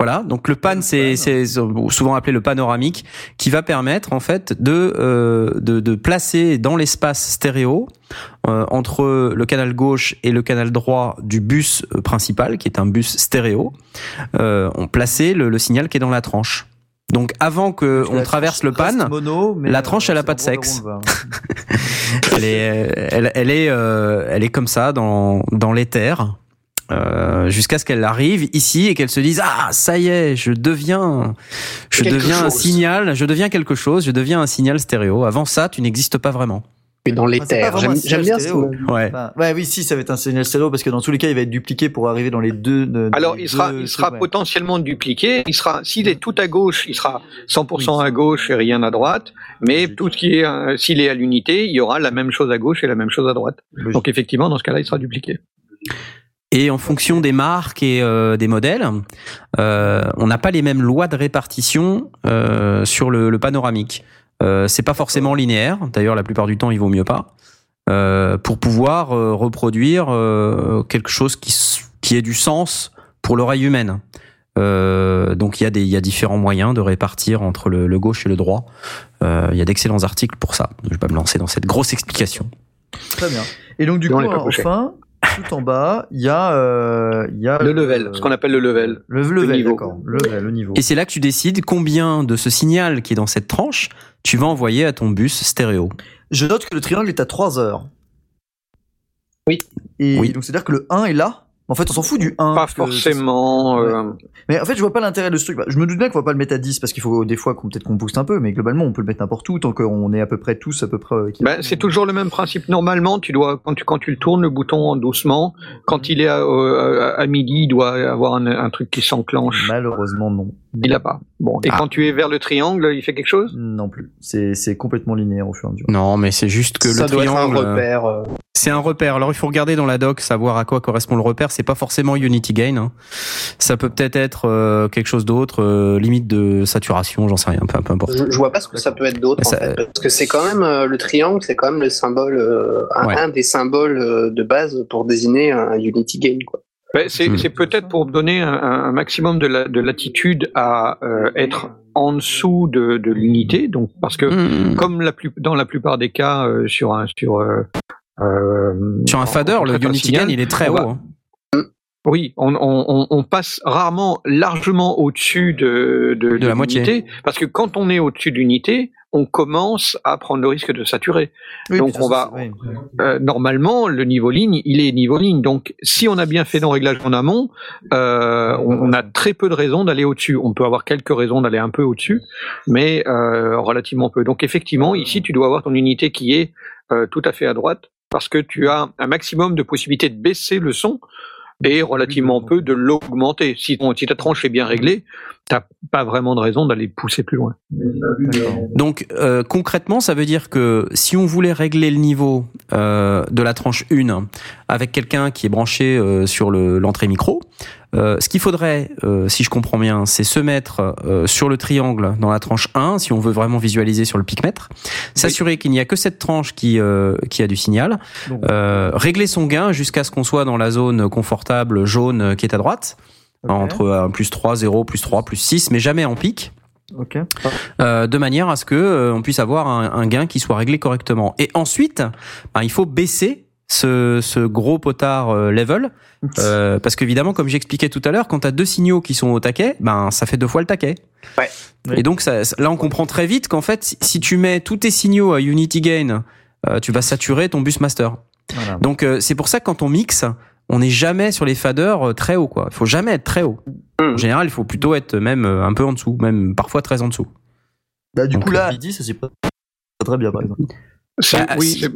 Voilà, donc le pan, c'est souvent appelé le panoramique, qui va permettre en fait de euh, de, de placer dans l'espace stéréo euh, entre le canal gauche et le canal droit du bus euh, principal, qui est un bus stéréo, euh, on placer le, le signal qui est dans la tranche. Donc avant que on traverse le pan, mono, la tranche, euh, elle a pas de sexe. (laughs) elle est, elle, elle est, euh, elle est comme ça dans dans l'éther. Euh, jusqu'à ce qu'elle arrive ici et qu'elle se dise ah ça y est je deviens je Quelque deviens un signal je deviens quelque chose je deviens un signal stéréo avant ça tu n'existes pas vraiment Et dans les Ah, terres. J'aime bien ce ouais Enfin, ouais, oui, si, ça va être un signal stéréo parce que dans tous les cas, il va être dupliqué pour arriver dans les deux. de- Alors, les il sera, deux il sera trucs, ouais. potentiellement dupliqué. Il sera, s'il est tout à gauche, il sera 100% à gauche et rien à droite. Mais Logique. tout ce qui est, euh, s'il est à l'unité, il y aura la même chose à gauche et la même chose à droite. Logique. Donc effectivement, dans ce cas-là, il sera dupliqué. Et en fonction des marques et euh, des modèles euh, on n'a pas les mêmes lois de répartition euh, sur le, le panoramique euh, c'est pas forcément linéaire d'ailleurs la plupart du temps il vaut mieux pas euh, pour pouvoir euh, reproduire euh, quelque chose qui, qui ait du sens pour l'oreille humaine. Euh, donc il y, a des, il y a différents moyens de répartir entre le, le gauche et le droit. Euh, il y a d'excellents articles pour ça. Je vais pas me lancer dans cette grosse explication. Très bien. Et donc du coup, enfin, tout en bas, il y a, euh, il y a Le level, ce qu'on appelle le level. le level, niveau. Le level, le niveau. Et c'est là que tu décides combien de ce signal qui est dans cette tranche tu vas envoyer à ton bus stéréo. Je note que le triangle est à 3 heures. Oui. Et Oui. donc c'est à dire que le 1 est là. En fait, on s'en fout du 1. Pas forcément. euh, Mais en fait, je vois pas l'intérêt de ce truc. Bah, Je me doute bien qu'on va pas le mettre à 10 parce qu'il faut des fois qu'on peut-être qu'on booste un peu, mais globalement, on peut le mettre n'importe où tant qu'on est à peu près tous à peu près. euh, Ben, c'est toujours le même principe. Normalement, tu dois, quand tu, quand tu le tournes le bouton doucement, quand il est à, euh, à midi, il doit avoir un, un truc qui s'enclenche. Malheureusement, non. Il a pas. Bon. Et Ah. quand tu es vers le triangle, il fait quelque chose? Non plus. C'est c'est complètement linéaire au fur et à mesure. Non, mais c'est juste que ça le doit triangle. être un repère. Euh, C'est un repère. Alors il faut regarder dans la doc, savoir à quoi correspond le repère. C'est pas forcément Unity Gain. hein. Ça peut peut-être être euh, quelque chose d'autre, euh, limite de saturation, j'en sais rien, peu, peu importe. Je, je vois pas ce que ça peut être d'autre en fait, parce que c'est quand même euh, le triangle, c'est quand même le symbole, euh, un, Ouais. un des symboles euh, de base pour désigner un Unity quoi. Ben, c'est, Hmm. c'est peut-être pour donner un, un maximum de, la, de latitude à euh, être en dessous de, de l'unité. Donc, parce que Mmh. comme la plus, dans la plupart des cas euh, sur un sur euh, euh, Sur un fader, le Unity Gain, il est très haut. va- hein. Oui, on, on, on- on passe rarement largement au-dessus de, de, De la moitié. l'unité, parce que quand on est au-dessus de l'unité, on commence à prendre le risque de saturer. Oui, Donc, on ça, va-. Euh, normalement, le niveau ligne, il est niveau ligne. Donc, si on a bien fait nos réglages en amont, euh, on, on a très peu de raisons d'aller au-dessus. On peut avoir quelques raisons d'aller un peu au-dessus, mais euh, relativement peu. Donc, effectivement, ici, tu dois avoir ton unité qui est euh, tout à fait à droite, parce que tu as un maximum de possibilités de baisser le son et relativement peu de l'augmenter. Si, ton- si ta tranche est bien réglée, t'as pas vraiment de raison d'aller pousser plus loin. Donc euh, concrètement, ça veut dire que si on voulait régler le niveau euh, de la tranche 1 avec quelqu'un qui est branché euh, sur le- l'entrée micro, euh, ce qu'il faudrait, euh, si je comprends bien, c'est se mettre euh, sur le triangle dans la tranche 1, si on veut vraiment visualiser sur le picmètre, s'assurer qu'il n'y a que cette tranche qui, euh, qui a du signal, euh, régler son gain jusqu'à ce qu'on soit dans la zone confortable jaune qui est à droite, entre euh, plus 3, 0, plus 3, plus 6, mais jamais en pic euh, de manière à ce que euh, on puisse avoir un, un gain qui soit réglé correctement. Et ensuite, ben, il faut baisser ce, ce gros potard euh, level, euh, parce qu'évidemment, comme j'expliquais tout à l'heure, quand tu as deux signaux qui sont au taquet, ben ça fait deux fois le taquet. Ouais. Et donc ça, là, on comprend très vite qu'en fait, si- tu mets tous tes signaux à Unity Gain, euh, tu vas saturer ton bus master. Voilà. Donc euh, c'est pour ça que quand on mixe, on n'est jamais sur les faders euh, très haut quoi. Il faut jamais être très haut. Mhm. En général, il faut plutôt être même euh, un peu en dessous, même parfois très en dessous. Bah, du Donc, coup, là, midi, ça s'est pas très bien, par exemple. Bah, oui, si-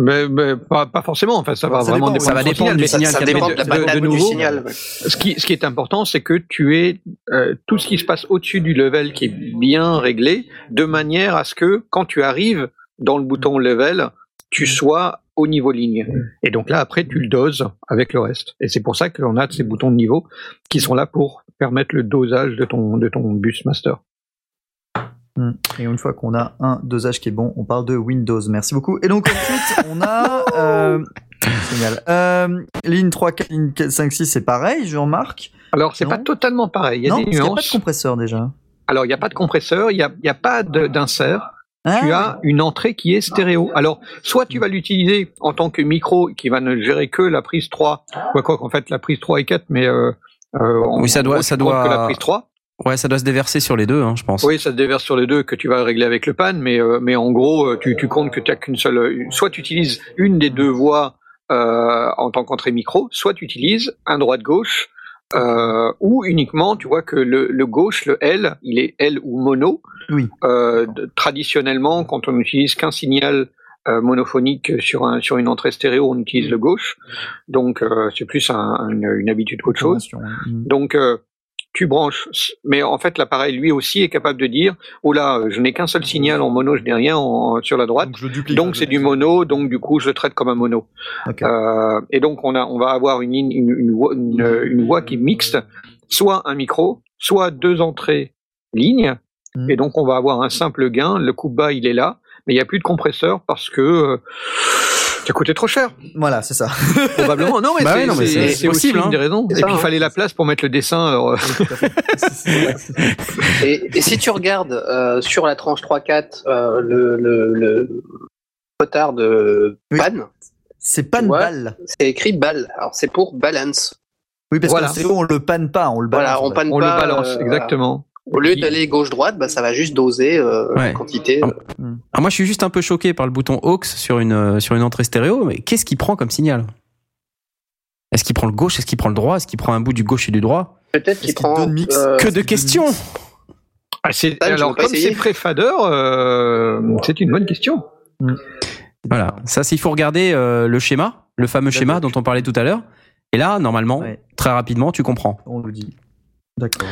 mais, mais pas, pas forcément. Enfin, ça va Ça vraiment dépend, dépendre ça va du dépendre signal, du Ça, dépend de la de- de du nouveau, signal. ouais. Ce qui, ce qui est important, c'est que tu aies euh, tout ce qui se passe au-dessus du level qui est bien réglé, de manière à ce que quand tu arrives dans le bouton level, tu sois au niveau ligne. Et donc là, après, tu le doses avec le reste. Et c'est pour ça qu'on a ces boutons de niveau qui sont là pour permettre le dosage de ton, de ton bus master. Hmm. Et une fois qu'on a un dosage qui est bon, on parle de Windows. Merci beaucoup. Et donc ensuite, on a (laughs) euh, génial. Euh, ligne 3, 4, ligne 4, 5, 6, c'est pareil, je remarque. Alors, c'est pas totalement pareil. Il y a non, des parce qu'il n'y a pas de nuances. compresseur déjà. Alors, il n'y a pas de compresseur, il n'y a, il y a pas de- tu Ah, as une entrée qui est stéréo. Alors, soit tu vas l'utiliser en tant que micro qui va ne gérer que la prise 3, quoi quoi qu'en fait la prise 3 et 4, mais euh, euh, en- Oui, ça doit- gros, ça doit- que la prise 3. Ouais, ça doit se déverser sur les deux, hein, je pense. Oui, ça se déverse sur les deux que tu vas régler avec le pan, mais euh, mais en gros, euh, tu, tu comptes que tu as qu'une seule. Soit tu utilises une des deux voies euh, en tant qu'entrée micro, soit tu utilises un droite-gauche. Euh, ou uniquement, tu vois que le, le gauche, le L, il est L ou mono. Oui. Euh, traditionnellement, quand on n'utilise qu'un signal euh, monophonique sur un sur une entrée stéréo, on utilise le gauche. Donc euh, c'est plus un- une, une habitude qu'autre chose. Donc, euh, tu branches. Mais en fait, l'appareil, lui aussi, est capable de dire Oh là, je n'ai qu'un seul signal en mono, je n'ai rien en- sur la droite. Donc, c'est du mono, donc du coup, je le traite comme un mono. Euh, et donc, on, a, on va avoir une, une, une, voie- une, une voie qui mixte, soit un micro, soit deux entrées lignes. Mhm. Et donc, on va avoir un simple gain. Le coup bas, il est là, mais il n'y a plus de compresseur parce que euh, ça coûtait trop cher. Voilà, c'est ça. (laughs) Probablement. Non, mais Bah c'est ouais, c'est aussi possible, une hein. des raisons. C'est Et ça, puis, il hein. fallait la place pour mettre le dessin. Alors, (laughs) Et, et si tu regardes euh, sur la tranche 3-4 euh, le, le, le potard de Oui. pan, C'est pan Ouais. balle. c'est écrit balle. Alors c'est pour balance. Oui, parce Voilà. que c'est on le panne pas, on le balance. Voilà, on fait. panne on pas. le balance, euh, exactement. Au lieu d'aller gauche-droite, bah, ça va juste doser euh, Ouais. la quantité. Ah, Ah, moi, je suis juste un peu choqué par le bouton aux sur une, euh, sur une entrée stéréo, mais qu'est-ce qu'il prend comme signal? Est-ce qu'il prend le gauche? Est-ce qu'il prend le droit? Est-ce qu'il prend un bout du gauche et du droit? Peut-être qu'il qu'il prend. mix euh, Que de questions. Ah, c'est- alors, comme pré-fader, euh, c'est une bonne question. Voilà. Ça, c'est- il faut regarder euh, le schéma, le fameux schéma dont on parlait tout à l'heure. Et là, normalement, Ouais. très rapidement, tu comprends. On le dit. D'accord.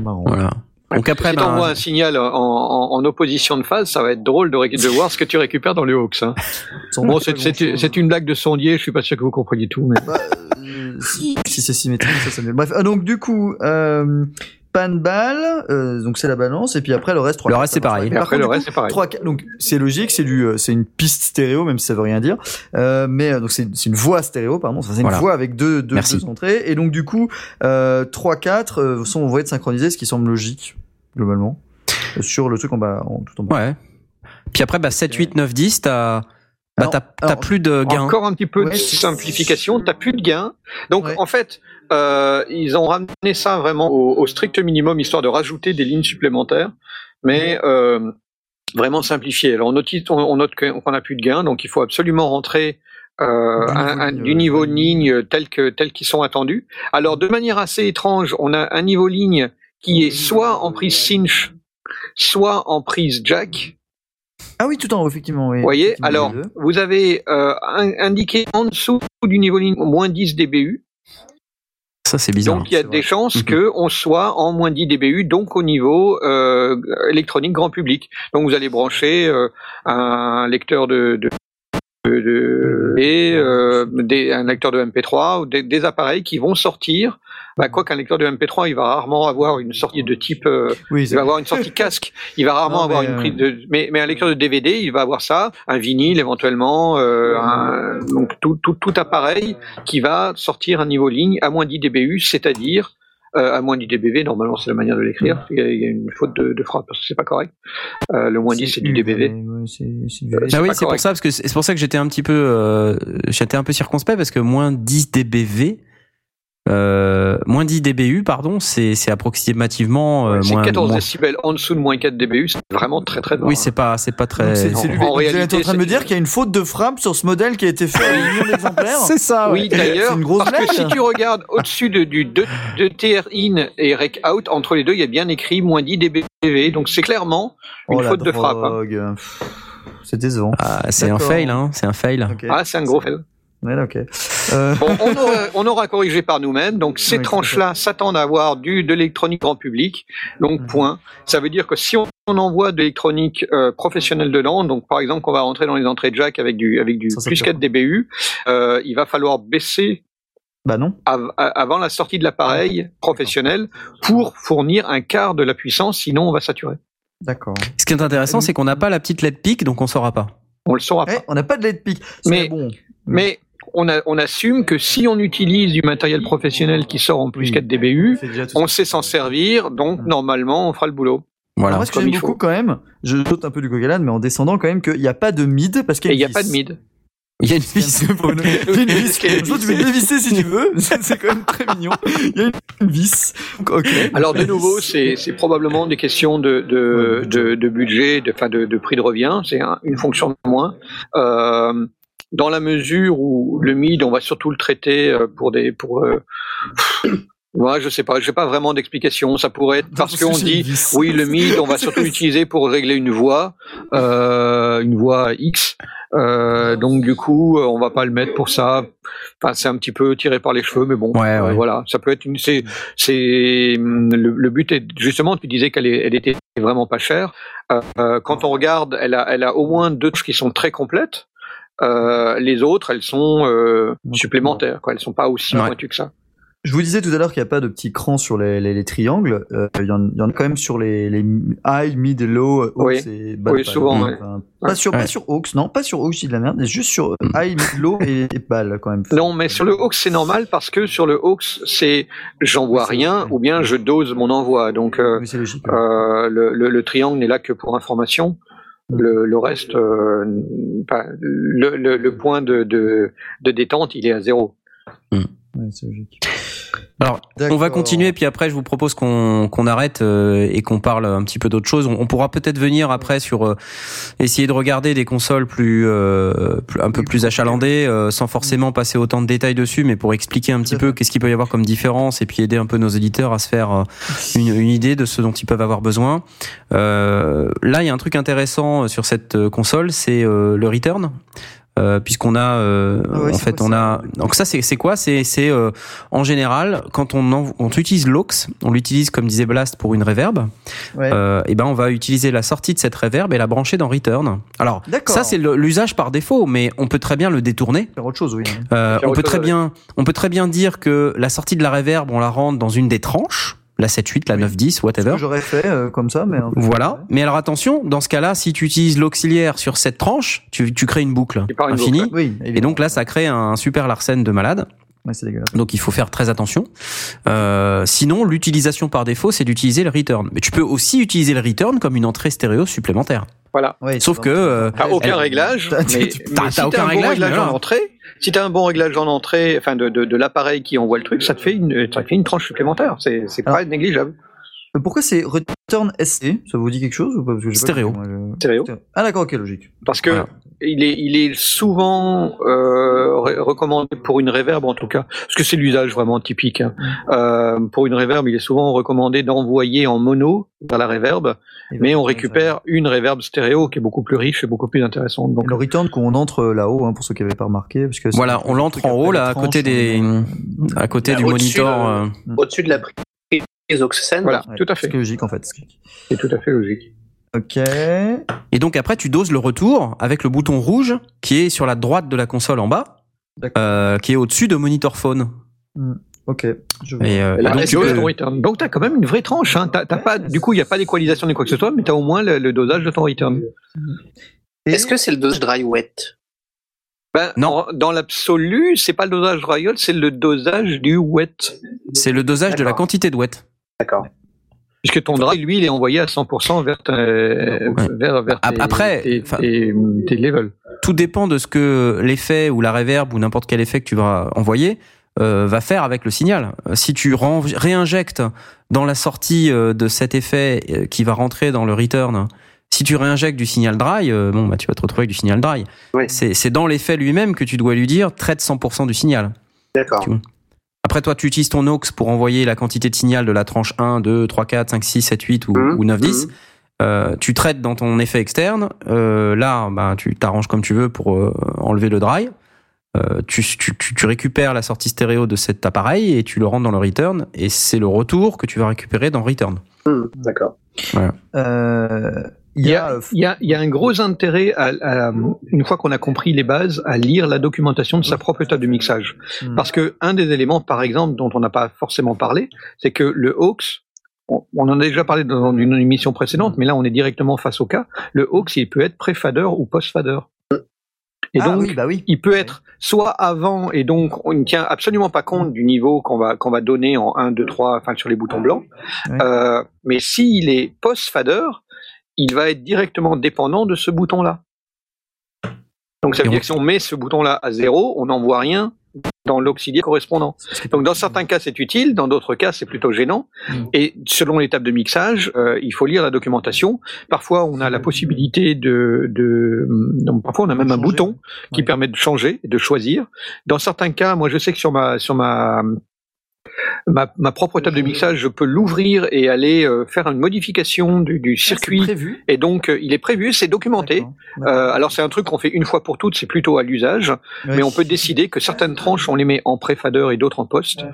Marrant. Voilà. Donc après, si ben, t'envoies un signal en, en- en opposition de phase, ça va être drôle de, voir ce que tu récupères dans le Hawks. Hein. (laughs) Bon, c'est une blague de sondier, je suis pas sûr que vous compreniez tout. Mais... Bah, euh, si, si c'est symétrique, ça, ça me- Bref, ah, donc du coup, euh, pan balle, euh, donc c'est la balance, et puis après le reste, 3 Le reste, c'est pareil. Et après, le reste, c'est pareil. 3, donc c'est logique, c'est du, euh, c'est une piste stéréo, même si ça veut rien dire. Euh, mais euh, donc c'est c'est une voie stéréo, pardon. C'est une Voilà. voie avec deux, deux, deux entrées. Et donc du coup, euh, 3, 4 euh, sont envoyés de synchroniser, ce qui semble logique globalement sur le truc en bas, en, tout en bas. ouais. Puis après, bah, 7, 8, 9, 10, t'as, bah, t'as, plus de gains. Encore un petit peu Ouais, de simplification, t'as plus de gains. Donc Ouais. en fait, euh, ils ont ramené ça vraiment au, au strict minimum, histoire de rajouter des lignes supplémentaires, mais euh, vraiment simplifié. Alors on note, on, on note qu'on n'a plus de gains, donc il faut absolument rentrer euh, Du niveau un- un- ligne, du niveau de ligne tel que tels qu'ils sont attendus. Alors de manière assez étrange, on a un niveau ligne qui est soit en prise cinch, soit en prise jack. Ah oui, tout en haut, effectivement. Oui, Vous voyez, alors, vous avez euh, indiqué en dessous du niveau ligne moins 10 dBU. Ça, c'est bizarre. Donc il y a c'est des vrai. chances Mhm. que on soit en moins 10 dBU, donc au niveau euh, électronique grand public. Donc vous allez brancher euh, un lecteur de, de, de- de- et euh, des, un lecteur de MP3 ou des, des appareils qui vont sortir. Bah, quoi qu'un lecteur de MP3, il va rarement avoir une sortie de type, euh, Oui, il va avoir une sortie (laughs) casque. Il va rarement Non, avoir mais, une euh, prise de, mais, mais un lecteur de DVD, il va avoir ça, un vinyle éventuellement, euh, un- donc tout, tout, tout appareil qui va sortir un niveau ligne à moins 10 dBU, c'est-à-dire euh, à moins 10 dBV. Normalement, c'est la manière de l'écrire. Il y a, il y a une faute de, de frappe parce que c'est pas correct. Euh, le moins 10, c'est du dBV. ouais, c'est- c'est du- Euh, Ah oui, c'est pour ça parce que c'est pour ça que j'étais un petit peu euh, j'étais un peu circonspect parce que moins 10 dBV euh, moins 10 dBU pardon, c'est c'est approximativement euh, c'est moins, 14 moins- décibels en dessous de moins 4 dBU, c'est vraiment très très bas. Oui, c'est pas c'est pas très c'est- en- c'est lui- en vous êtes réalité, en train de me dire qu'il y a une faute de frappe sur ce modèle qui a été fait à un million d'exemplaires (laughs) C'est ça. Oui, d'ailleurs, C'est une grosse parce que si tu regardes au-dessus de, du 2, de TR in et rec out, entre les deux, il y a bien écrit moins 10 dBV, donc c'est clairement une Oh, faute de frappe. hein. C'est décevant. Ah, c'est un fail hein, c'est un fail. Ah, c'est un gros fait. Ouais, ok. Euh, Bon, on (laughs) aura, on aura corrigé par nous-mêmes. Donc, ces Oui, tranches-là s'attendent à avoir du, de l'électronique grand public. Donc, Mhm. point. Ça veut dire que si on, on envoie de l'électronique euh, professionnelle dedans, donc par exemple, qu'on va rentrer dans les entrées jack avec du, avec du Ça, plus fait 4 dBU, euh, il va falloir baisser Bah non. av- avant la sortie de l'appareil professionnel pour fournir un quart de la puissance, sinon on va saturer. D'accord. Ce qui est intéressant, c'est qu'on n'a pas la petite LED pique, donc on saura pas. On le saura Eh, pas. on n'a pas de LED pic. Mais- bon. Mais on, a, on assume que si on utilise du matériel professionnel qui sort en plus Oui. 4 dBU, on ça. sait s'en servir, donc Mm. normalement on fera le boulot. Voilà. Alors, moi, ce que comme j'aime il beaucoup faut. quand même, je saute un peu du coq mais en descendant quand même qu'il n'y a pas de mid parce qu'il y a, n'y a pas de mid. Il y a une vis. Il y a une vis. Toi, tu peux dévisser si tu veux. (laughs) C'est quand même très mignon. Il y a une, une vis. Donc, ok. Alors de nouveau, c'est c'est probablement des questions de, de, Ouais, de, de budget, de, enfin de, de prix de revient. C'est un- une fonction de moins. Euh, dans la mesure où le mid, on va surtout le traiter euh, pour des pour. Euh, moi, je sais pas, j'ai pas vraiment d'explication. Ça pourrait être parce qu'on dit oui, le mid, on va surtout (laughs) l'utiliser pour régler une voix, euh, une voix X. Euh, donc du coup, euh, on va pas le mettre pour ça. Enfin, c'est un petit peu tiré par les cheveux, mais bon, Ouais, euh, ouais. voilà, ça peut être une. C'est, c'est hum, le, le but est justement. Tu disais qu'elle est, elle était vraiment pas chère. Quand on regarde, elle a, elle a au moins deux qui sont très complètes. Euh, les autres, elles sont euh, supplémentaires. Quoi. Elles sont pas aussi Ouais. pointues que ça. Je vous disais tout à l'heure qu'il n'y a pas de petits crans sur les, les, les triangles. Euh, Il y, en, il y en a quand même sur les, les high, mid, low, aux Oui. et bas. Oui, souvent, ouais. Pas Ouais. sur, Ouais. pas sur aux, non, pas sur aux, je dis de la merde, mais juste sur high, mid, low et, et quand même. Non, mais sur le Hawks, c'est normal parce que sur le Hawks, c'est j'envoie Oui, c'est rien vrai. ou bien je dose mon envoi. Donc euh, Oui, c'est logique. euh, le, le, le triangle n'est là que pour information. Le, le reste, euh, enfin, le, le, le point de, de, de détente, il est à zéro. Ouais, c'est logique. Alors, On va continuer, puis après, je vous propose qu'on qu'on arrête euh, et qu'on parle un petit peu d'autre chose. On, on pourra peut-être venir après sur euh, essayer de regarder des consoles plus, euh, plus- un peu plus achalandées, euh, sans forcément passer autant de détails dessus, mais pour expliquer un petit peu qu'est-ce qu'il peut y avoir comme différence et puis aider un peu nos éditeurs à se faire une, une idée de ce dont ils peuvent avoir besoin. Euh, là, il y a un truc intéressant sur cette console, c'est euh, le return. Euh, puisqu'on a euh, Ah ouais, en fait on a donc ça c'est c'est quoi? C'est c'est euh, en général quand on en- on utilise l'aux on l'utilise comme disait Blast pour une reverb. Ouais. euh, et ben on va utiliser la sortie de cette reverb et la brancher dans return. Alors ça c'est l'usage par défaut mais on peut très bien le détourner. Faire autre chose, oui. euh, on peut chose très bien, on peut très bien dire que la sortie de la reverb, on la rentre dans une des tranches, la 7-8, la Oui. 9-10, Ce whatever. j'aurais fait euh, comme ça, mais. Voilà. Mais alors attention, dans ce cas-là, si tu utilises l'auxiliaire sur cette tranche, tu, tu crées une boucle une infinie. boucle, Oui. Et donc là, ça crée un super Larsen de malade. Ouais, c'est dégueulasse. Donc il faut faire très attention. Euh, sinon, l'utilisation par défaut, c'est d'utiliser le return. Mais tu peux aussi utiliser le return comme une entrée stéréo supplémentaire. Voilà. Ouais, Sauf que euh, T'as aucun Elle- réglage, T'as- si aucun bon réglage, mais en entrée, si t'as un bon réglage en entrée, enfin de, de, de l'appareil qui envoie le truc, ça te fait une, ça te fait une tranche supplémentaire. C'est, c'est pas négligeable. Euh, Pourquoi c'est Return SE Ça vous dit quelque chose ou pas? Parce que pas Stéréo. Stéréo. Ah d'accord, ok, logique. Parce que Voilà. Il est, il est souvent euh, recommandé pour une reverb en tout cas, parce que c'est l'usage vraiment typique. hein. Euh, pour une reverb, il est souvent recommandé d'envoyer en mono vers la reverb, mais on récupère une reverb stéréo qui est beaucoup plus riche et beaucoup plus intéressante. Donc le return qu'on entre là-haut, hein, pour ceux qui n'avaient pas remarqué, parce que Voilà, on l'entre en haut là, à côté des, on- à côté du au-dessus, monitor. euh, euh, Au-dessus de la prise Oxen. voilà, Ouais, tout à fait, C'est logique en fait. c'est tout à fait logique. Ok. Et donc après, tu doses le retour avec le bouton rouge qui est sur la droite de la console en bas, euh, qui est au-dessus de monitor phone. Ok. Je vois. Et, euh, Et là, donc, tu tu ton return. Donc t'as quand même une vraie tranche. Hein. Pas, du coup, il n'y a pas d'équalisation ni quoi que ce soit, mais t'as au moins le, le dosage de ton return. Et- Est-ce que c'est le dosage dry wet? Ben, Non. en- dans l'absolu, c'est pas le dosage royal, c'est le dosage du wet. c'est le dosage de la quantité de wet. D'accord. Puisque ton dry, lui, il est envoyé à 100% vers, ta- vers, vers Ap- tes, après, tes, enfin- tes- tes levels. Tout dépend de ce que l'effet ou la reverb ou n'importe quel effet que tu vas envoyer euh, va faire avec le signal. Euh, Si tu réinjectes dans la sortie euh, de cet effet qui va rentrer dans le return, si tu réinjectes du signal dry, euh, bon bah tu vas te retrouver avec du signal dry. Oui. C'est dans l'effet lui-même que tu dois lui dire traite 100% du signal. D'accord. Après, toi, tu utilises ton aux pour envoyer la quantité de signal de la tranche 1, 2, 3, 4, 5, 6, 7, 8 ou, Mhm, ou 9, 10. mhm. Euh, tu traites dans ton effet externe. Euh, là, bah, tu t'arranges comme tu veux pour euh, enlever le dry. Euh, tu, tu, tu, tu récupères la sortie stéréo de cet appareil et tu le rentres dans le return. Et c'est le retour que tu vas récupérer dans return. Hmm, D'accord. Euh, Il y, a, il, y a, il y a un gros intérêt, à, à, une fois qu'on a compris les bases, à lire la documentation de sa propre table de mixage. Hmm. Parce que un des éléments, par exemple, dont on n'a pas forcément parlé, c'est que le aux, on, on en a déjà parlé dans une émission précédente, mais là on est directement face au cas. Le aux, il peut être pré-fader ou post-fader. Et Ah donc, oui, bah oui. il peut être soit avant, et donc on ne tient absolument pas compte du niveau qu'on va, qu'on va donner en 1, 2, 3, enfin sur les boutons blancs. Ouais. Euh, mais s'il est post-fader, il va être directement dépendant de ce bouton-là. Donc ça veut Et dire on- que si on met ce bouton-là à zéro, on n'envoie rien dans l'auxiliaire correspondant. Donc dans certains cas c'est utile, dans d'autres cas c'est plutôt gênant. Mm. Et selon l'étape de mixage, euh, il faut lire la documentation. Parfois on a la possibilité de, de donc, parfois on a même un bouton qui Ouais. permet de changer de choisir. Dans certains cas, moi je sais que sur ma sur ma ma, ma propre table de mixage, je peux l'ouvrir et aller euh, faire une modification du, du Ah, circuit. prévu. Et donc, euh, il est prévu, c'est documenté. Euh, alors, c'est un truc qu'on fait une fois pour toutes, c'est plutôt à l'usage. Mais on peut décider que certaines tranches, on les met en pré-fader et d'autres en post.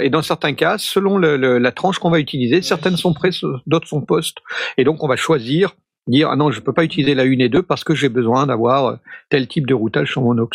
Et dans certains cas, selon le- le- la tranche qu'on va utiliser, certaines sont pré, d'autres sont post. Et donc, on va choisir, dire, ah non, je peux pas utiliser la une et deux parce que j'ai besoin d'avoir tel type de routage sur mon aux.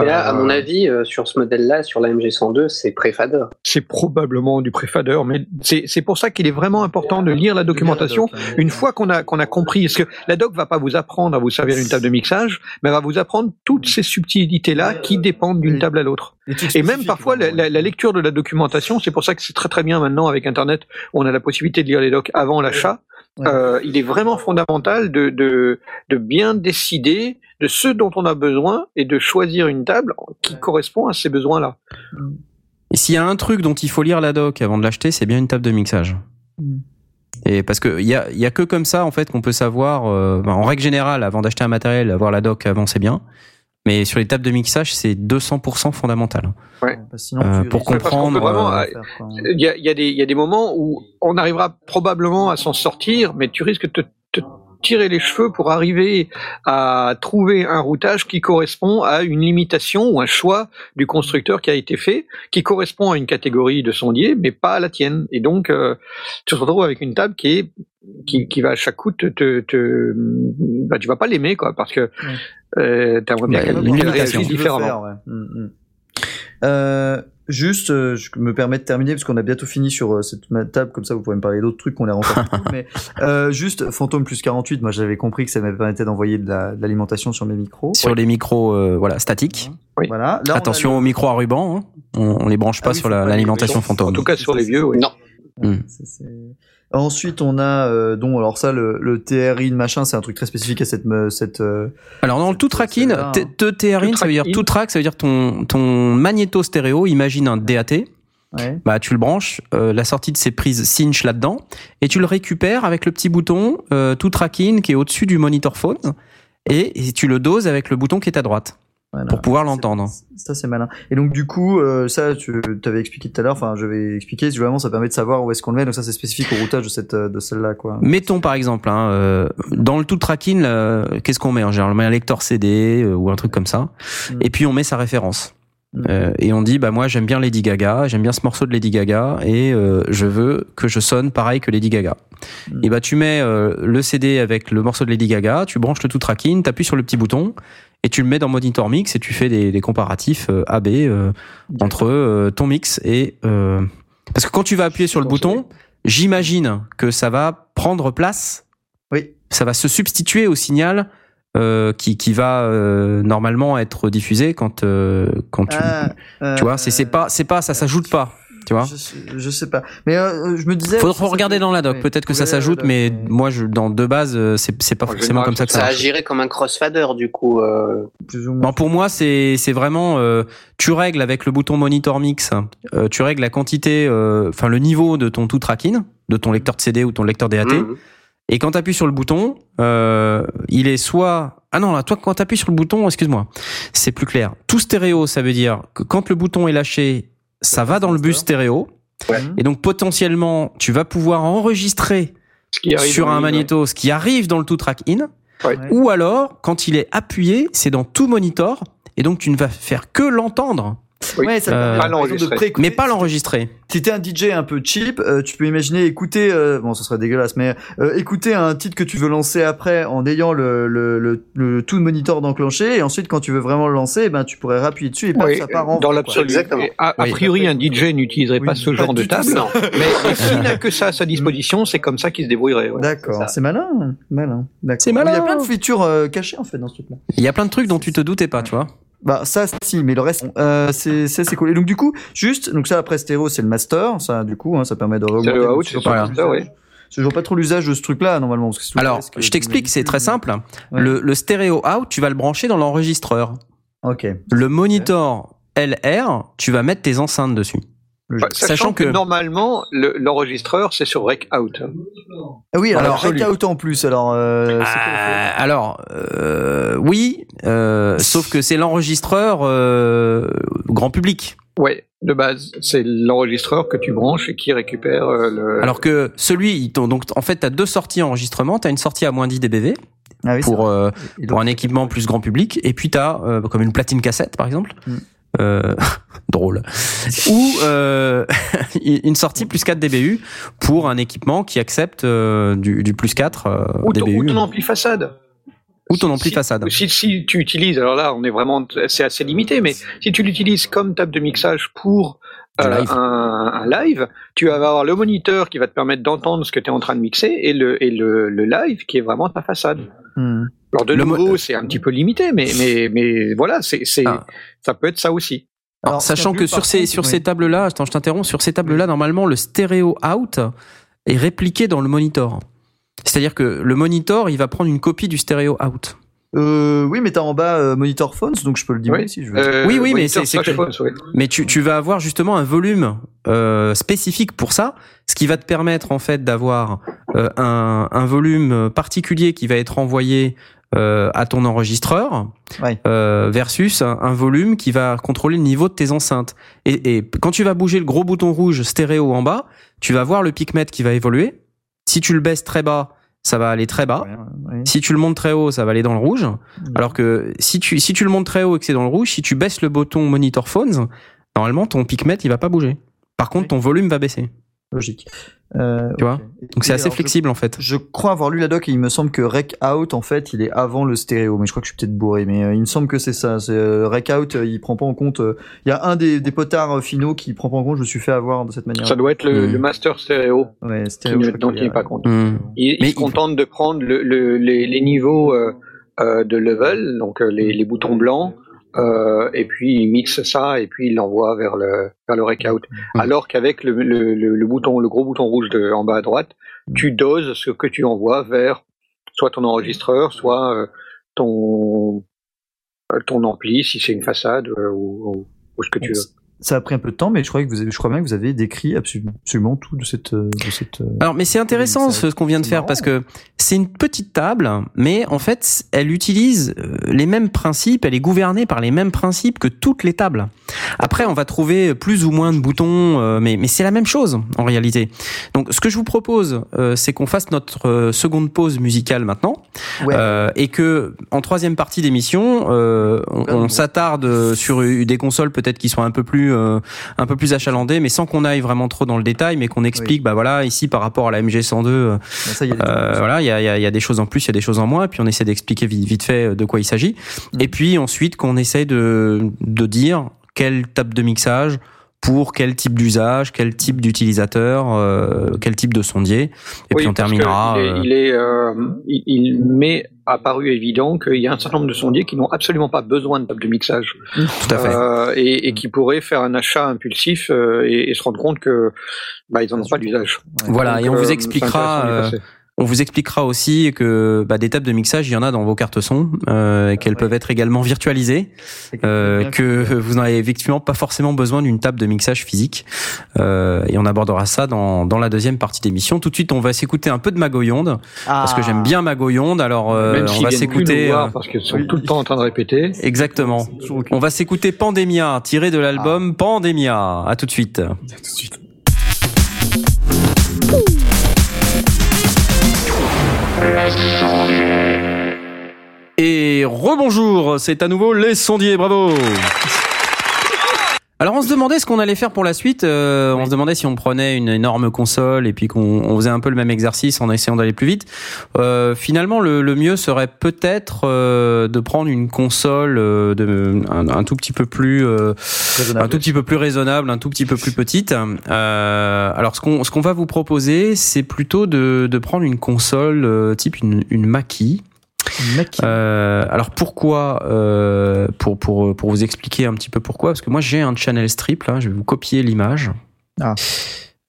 Et là, à Euh, mon avis, euh, sur ce modèle-là, sur la MG102, c'est pré-fader. c'est probablement du pré-fader, mais c'est c'est pour ça qu'il est vraiment important de lire la documentation une fois qu'on a qu'on a compris, parce que la doc va pas vous apprendre à vous servir d'une table de mixage, mais elle va vous apprendre toutes ces subtilités là qui dépendent d'une table à l'autre. Et même parfois la, la- la lecture de la documentation, c'est pour ça que c'est très très bien maintenant avec Internet, on a la possibilité de lire les docs avant l'achat. Ouais. Euh, il est vraiment fondamental de, de de bien décider de ce dont on a besoin et de choisir une table qui correspond à ces besoins-là. Et s'il y a un truc dont il faut lire la doc avant de l'acheter, c'est bien une table de mixage. Mm. Et parce que il y a, il y a que comme ça en fait qu'on peut savoir. euh, ben, en règle générale, avant d'acheter un matériel, avoir la doc avant c'est bien. Mais sur les tables de mixage, c'est 200% fondamental. Bah, sinon, Euh, pour comprendre, euh. Il y a, y, a des- il y a des moments où on arrivera probablement à s'en sortir, mais tu risques de te tirer les cheveux pour arriver à trouver un routage qui correspond à une limitation ou un choix du constructeur qui a été fait, qui correspond à une catégorie de sondier, mais pas à la tienne. Et donc, euh, tu te retrouves avec une table qui est qui, qui va à chaque coup te, te, te bah, tu vas pas l'aimer quoi parce que euh, t'aimerais bien Bah, qu'elle réagisse Tu différemment. faire, ouais. Mm, mm. Euh, juste, euh, je me permets de terminer parce qu'on a bientôt fini sur euh, cette table, comme ça vous pourrez me parler d'autres trucs qu'on a encore. (laughs) mais euh, juste, Phantom plus 48, moi j'avais compris que ça me permettait d'envoyer de la- de l'alimentation sur mes micros. Sur les micros, euh, voilà, statiques. Oui. Voilà. Là, Attention le- aux micros à ruban. hein. On, on les branche pas Ah oui, sur faut la- pas les- l'alimentation fantôme. En tout cas sur les vieux, oui. Non. Mm. C'est- Ensuite, on a euh, donc alors ça le, le TRI de machin, c'est un truc très spécifique à cette cette. euh, Alors dans le tout tracking, hein. TRIN, Tout ça veut dire tout track, ça veut dire ton ton magnéto stéréo. Imagine un DAT. Ouais. bah tu le branches, euh, la sortie de ces prises cinch là-dedans, et tu le récupères avec le petit bouton euh, tout tracking qui est au-dessus du monitor phone, et, et tu le doses avec le bouton qui est à droite Voilà. pour pouvoir l'entendre. c'est- Ça c'est malin. Et donc du coup, euh, ça tu t'avais expliqué tout à l'heure. Enfin, je vais expliquer. Vraiment, ça permet de savoir où est-ce qu'on le met. Donc ça c'est spécifique au routage de cette euh, de celle-là quoi. Mettons par exemple, hein, euh, dans le tout tracking, qu'est-ce qu'on met en général On met un lecteur CD euh, ou un truc comme ça, Mm. et puis on met sa référence. Mm. Euh, et on dit bah moi j'aime bien Lady Gaga, j'aime bien ce morceau de Lady Gaga et euh, je veux que je sonne pareil que Lady Gaga. Mm. Et bah tu mets euh, le CD avec le morceau de Lady Gaga, tu branches le tout tracking, t'appuies sur le petit bouton et tu le mets dans Monitor Mix et tu fais des, des comparatifs euh, AB euh, entre euh, ton mix et parce que quand tu vas appuyer sur le bouton, j'imagine que ça va prendre place. Oui. ça va se substituer au signal euh, qui, qui va euh, normalement être diffusé quand euh, quand tu Ah, tu vois c'est c'est pas c'est pas ça s'ajoute pas tu vois Je, sais- je sais pas. Mais euh, je me disais. Faudra regarder dans la doc peut-être que ça s'ajoute mais moi je dans de base euh, c'est c'est pas En forcément général, comme ça que ça Ça agirait comme un crossfader du coup. euh. plus ou moins. Non, pour moi, c'est c'est vraiment euh, tu règles avec le bouton monitor mix, euh, tu règles la quantité, euh, enfin le niveau de ton tout tracking, de ton lecteur de CD ou ton lecteur DAT. Mhm. Et quand tu appuies sur le bouton, euh, il est soit ah non là toi quand tu appuies sur le bouton, excuse-moi, c'est plus clair. Tout stéréo, ça veut dire que quand le bouton est lâché, ça va dans le bus stéréo. Ouais. Et donc potentiellement, tu vas pouvoir enregistrer sur un magnéto ce qui arrive dans le tout track in. Ouais. Ou alors, quand il est appuyé, c'est dans tout monitor, et donc tu ne vas faire que l'entendre, Oui. Ouais, ça Euh, pas de mais pas l'enregistrer. Si t'es un DJ un peu cheap, euh, tu peux imaginer écouter, euh, bon, ça serait dégueulasse, mais euh, écouter un titre que tu veux lancer après en ayant le, le, le, le tout monitor d'enclenché, et ensuite quand tu veux vraiment le lancer, eh ben tu pourrais rappuyer dessus et Oui, ça part en dans l'absolu. Exactement. A, priori, un DJ n'utiliserait Oui, pas ce pas genre de table, (laughs) mais, s'il n'a que ça à sa disposition, c'est comme ça qu'il se débrouillerait. ouais. D'accord, c'est malin, malin. D'accord. C'est malin. Il y a plein de features euh, cachées en fait dans ce truc-là. Il y a plein de trucs dont tu te doutais pas, tu vois. Bah ça si, mais le reste, euh, c'est c'est c'est cool. Et donc du coup, juste, donc ça après stéréo, c'est le master, ça du coup, hein, ça permet de augmenter. Stéréo out, Je c'est pas le l'usage. Je vois pas trop l'usage de ce truc-là normalement. Parce que c'est Alors, je t'explique, c'est très simple. Ouais. Le, le stéréo out, tu vas le brancher dans l'enregistreur. Ok. Le monitor LR, tu vas mettre tes enceintes dessus. Sachant, que, que- normalement, le- l'enregistreur, c'est sur Rec Out. Ah oui, alors, Alors, Rec Out en plus. Alors, euh, Euh, alors, euh, oui, euh, sauf que c'est l'enregistreur euh, grand public. Ouais, de base, c'est l'enregistreur que tu branches et qui récupère euh, le. Alors que celui, il t'en- donc en fait, tu as deux sorties enregistrement. Tu as une sortie à moins 10 dBV Ah oui, pour, euh, un équipement plus grand public, et puis tu as comme une platine cassette, par exemple. Mm. Euh, (laughs) drôle. Ou euh, (laughs) une sortie plus 4 dBU pour un équipement qui accepte euh, du, du plus 4 euh, ou, ton, dBU. ou ton ampli façade. Ou ton ampli Si- façade. Si, si tu utilises, alors là, on est vraiment, c'est assez limité, mais si tu l'utilises comme table de mixage pour Du euh, live. Un, un live, tu vas avoir le moniteur qui va te permettre d'entendre ce que tu es en train de mixer et le, et le, le live qui est vraiment ta façade. Hmm. Alors de Le mo- nouveau, c'est un petit peu limité, mais, mais, mais voilà, c'est, c'est, Ah. ça peut être ça aussi. Alors, Alors, sachant que sur ces contre, sur oui. ces tables là, attends, je t'interromps, sur ces tables là, normalement le stéréo out est répliqué dans le monitor. C'est-à-dire que le monitor, il va prendre une copie du stéréo out. Euh, oui, mais t'as en bas euh, Monitor Phones, donc je peux le dire Oui. si je veux. Euh, Oui, oui, mais c'est- c'est slash que- phones, oui. Mais tu, tu vas avoir justement un volume euh, spécifique pour ça, ce qui va te permettre en fait d'avoir euh, un, un volume particulier qui va être envoyé euh, à ton enregistreur Ouais. euh, versus un, un volume qui va contrôler le niveau de tes enceintes. Et, et quand tu vas bouger le gros bouton rouge stéréo en bas, tu vas voir le picmètre qui va évoluer. Si tu le baisses très bas, ça va aller très bas. Ouais, ouais. Si tu le montes très haut, ça va aller dans le rouge. Alors que si tu, si tu le montes très haut et que c'est dans le rouge, si tu baisses le bouton monitor phones, normalement ton picmètre il va pas bouger. Par contre, ton volume va baisser. Logique. Euh, Tu vois. Donc c'est assez je- flexible en fait. Je crois avoir lu la doc et il me semble que Rec Out en fait il est avant le stéréo mais je crois que je suis peut-être bourré mais euh, il me semble que c'est ça c'est euh, Rec Out euh, il prend pas en compte euh, il y a un des, des potards euh, finaux qui prend pas en compte je me suis fait avoir de cette manière Ça doit être le, Mm. le master stéréo. ouais stéréo qui ne- il n'est pas compte. Hmm. Il, Mais il se il- contente de prendre le, le- les, les niveaux euh, euh, de level, donc euh, les, les boutons blancs, euh, et puis il mixe ça et puis il l'envoie vers le vers le rec out. Mm. Alors qu'avec le, le, le, le bouton, le gros bouton rouge de, en bas à droite, tu doses ce que tu envoies vers soit ton enregistreur, soit euh, ton euh, ton ampli si c'est une façade euh, ou, ou- ou ce que tu veux. Ça a pris un peu de temps, mais je crois que vous avez, je crois bien que vous avez décrit absolument, absolument tout de cette, euh, de cette. euh, Alors, mais c'est intéressant ce, qu'on vient de faire marrant. parce que c'est une petite table, mais en fait, elle utilise euh, les mêmes principes, elle est gouvernée par les mêmes principes que toutes les tables. Après, on va trouver plus ou moins de boutons, mais, mais c'est la même chose en réalité. Donc, ce que je vous propose, c'est qu'on fasse notre seconde pause musicale maintenant, Ouais. euh, et que en troisième partie d'émission, euh, on, on s'attarde sur des consoles peut-être qui sont un peu plus euh, un peu plus achalandées, mais sans qu'on aille vraiment trop dans le détail, mais qu'on explique, bah voilà, ici par rapport à la MG102. euh, Bon, ça, il y a des euh, voilà, il y a, il y a- il y a des choses en plus, il y a des choses en moins, et puis on essaie d'expliquer vite, vite fait de quoi il s'agit. Mhm. Et puis ensuite qu'on essaie de, de dire quelle table de mixage pour quel type d'usage, quel type d'utilisateur, euh, quel type de sondier. Et Oui, puis on terminera. Il, est- euh, il est, euh, il, il m'est apparu évident qu'il y a un certain nombre de sondiers qui n'ont absolument pas besoin de table de mixage tout à fait. euh, et, et qui pourraient faire un achat impulsif euh, et, et se rendre compte que bah, ils n'en ont pas d'usage. Voilà, Donc, et on euh, vous expliquera. On vous expliquera aussi que bah, des tables de mixage, il y en a dans vos cartes son, euh, et qu'elles Ouais. peuvent être également virtualisées, euh, que vous n'avez effectivement pas forcément besoin d'une table de mixage physique. Euh, et on abordera ça dans, dans la deuxième partie d'émission. Tout de suite, on va s'écouter un peu de Magoyonde, parce que j'aime bien Magoyonde. Alors, euh, Même on va s'écouter. voir euh, parce qu'ils sont oui. tout le temps en train de répéter. Exactement. On va s'écouter Pandemia, tiré de l'album Pandemia. À tout de suite. Et rebonjour, c'est à nouveau les sondiers, bravo alors on se demandait ce qu'on allait faire pour la suite. euh, On se demandait si on prenait une énorme console et puis qu'on on faisait un peu le même exercice en essayant d'aller plus vite. Euh, finalement, le, le mieux serait peut-être euh, de prendre une console euh, de, un, un tout petit peu plus euh, un tout petit peu plus raisonnable, un tout petit peu plus petite. Euh, alors ce qu'on ce qu'on va vous proposer, c'est plutôt de, de prendre une console euh, type une, une Mackie. Euh, alors pourquoi euh, pour, pour, pour vous expliquer un petit peu pourquoi, parce que moi j'ai un channel strip là, je vais vous copier l'image. Ah.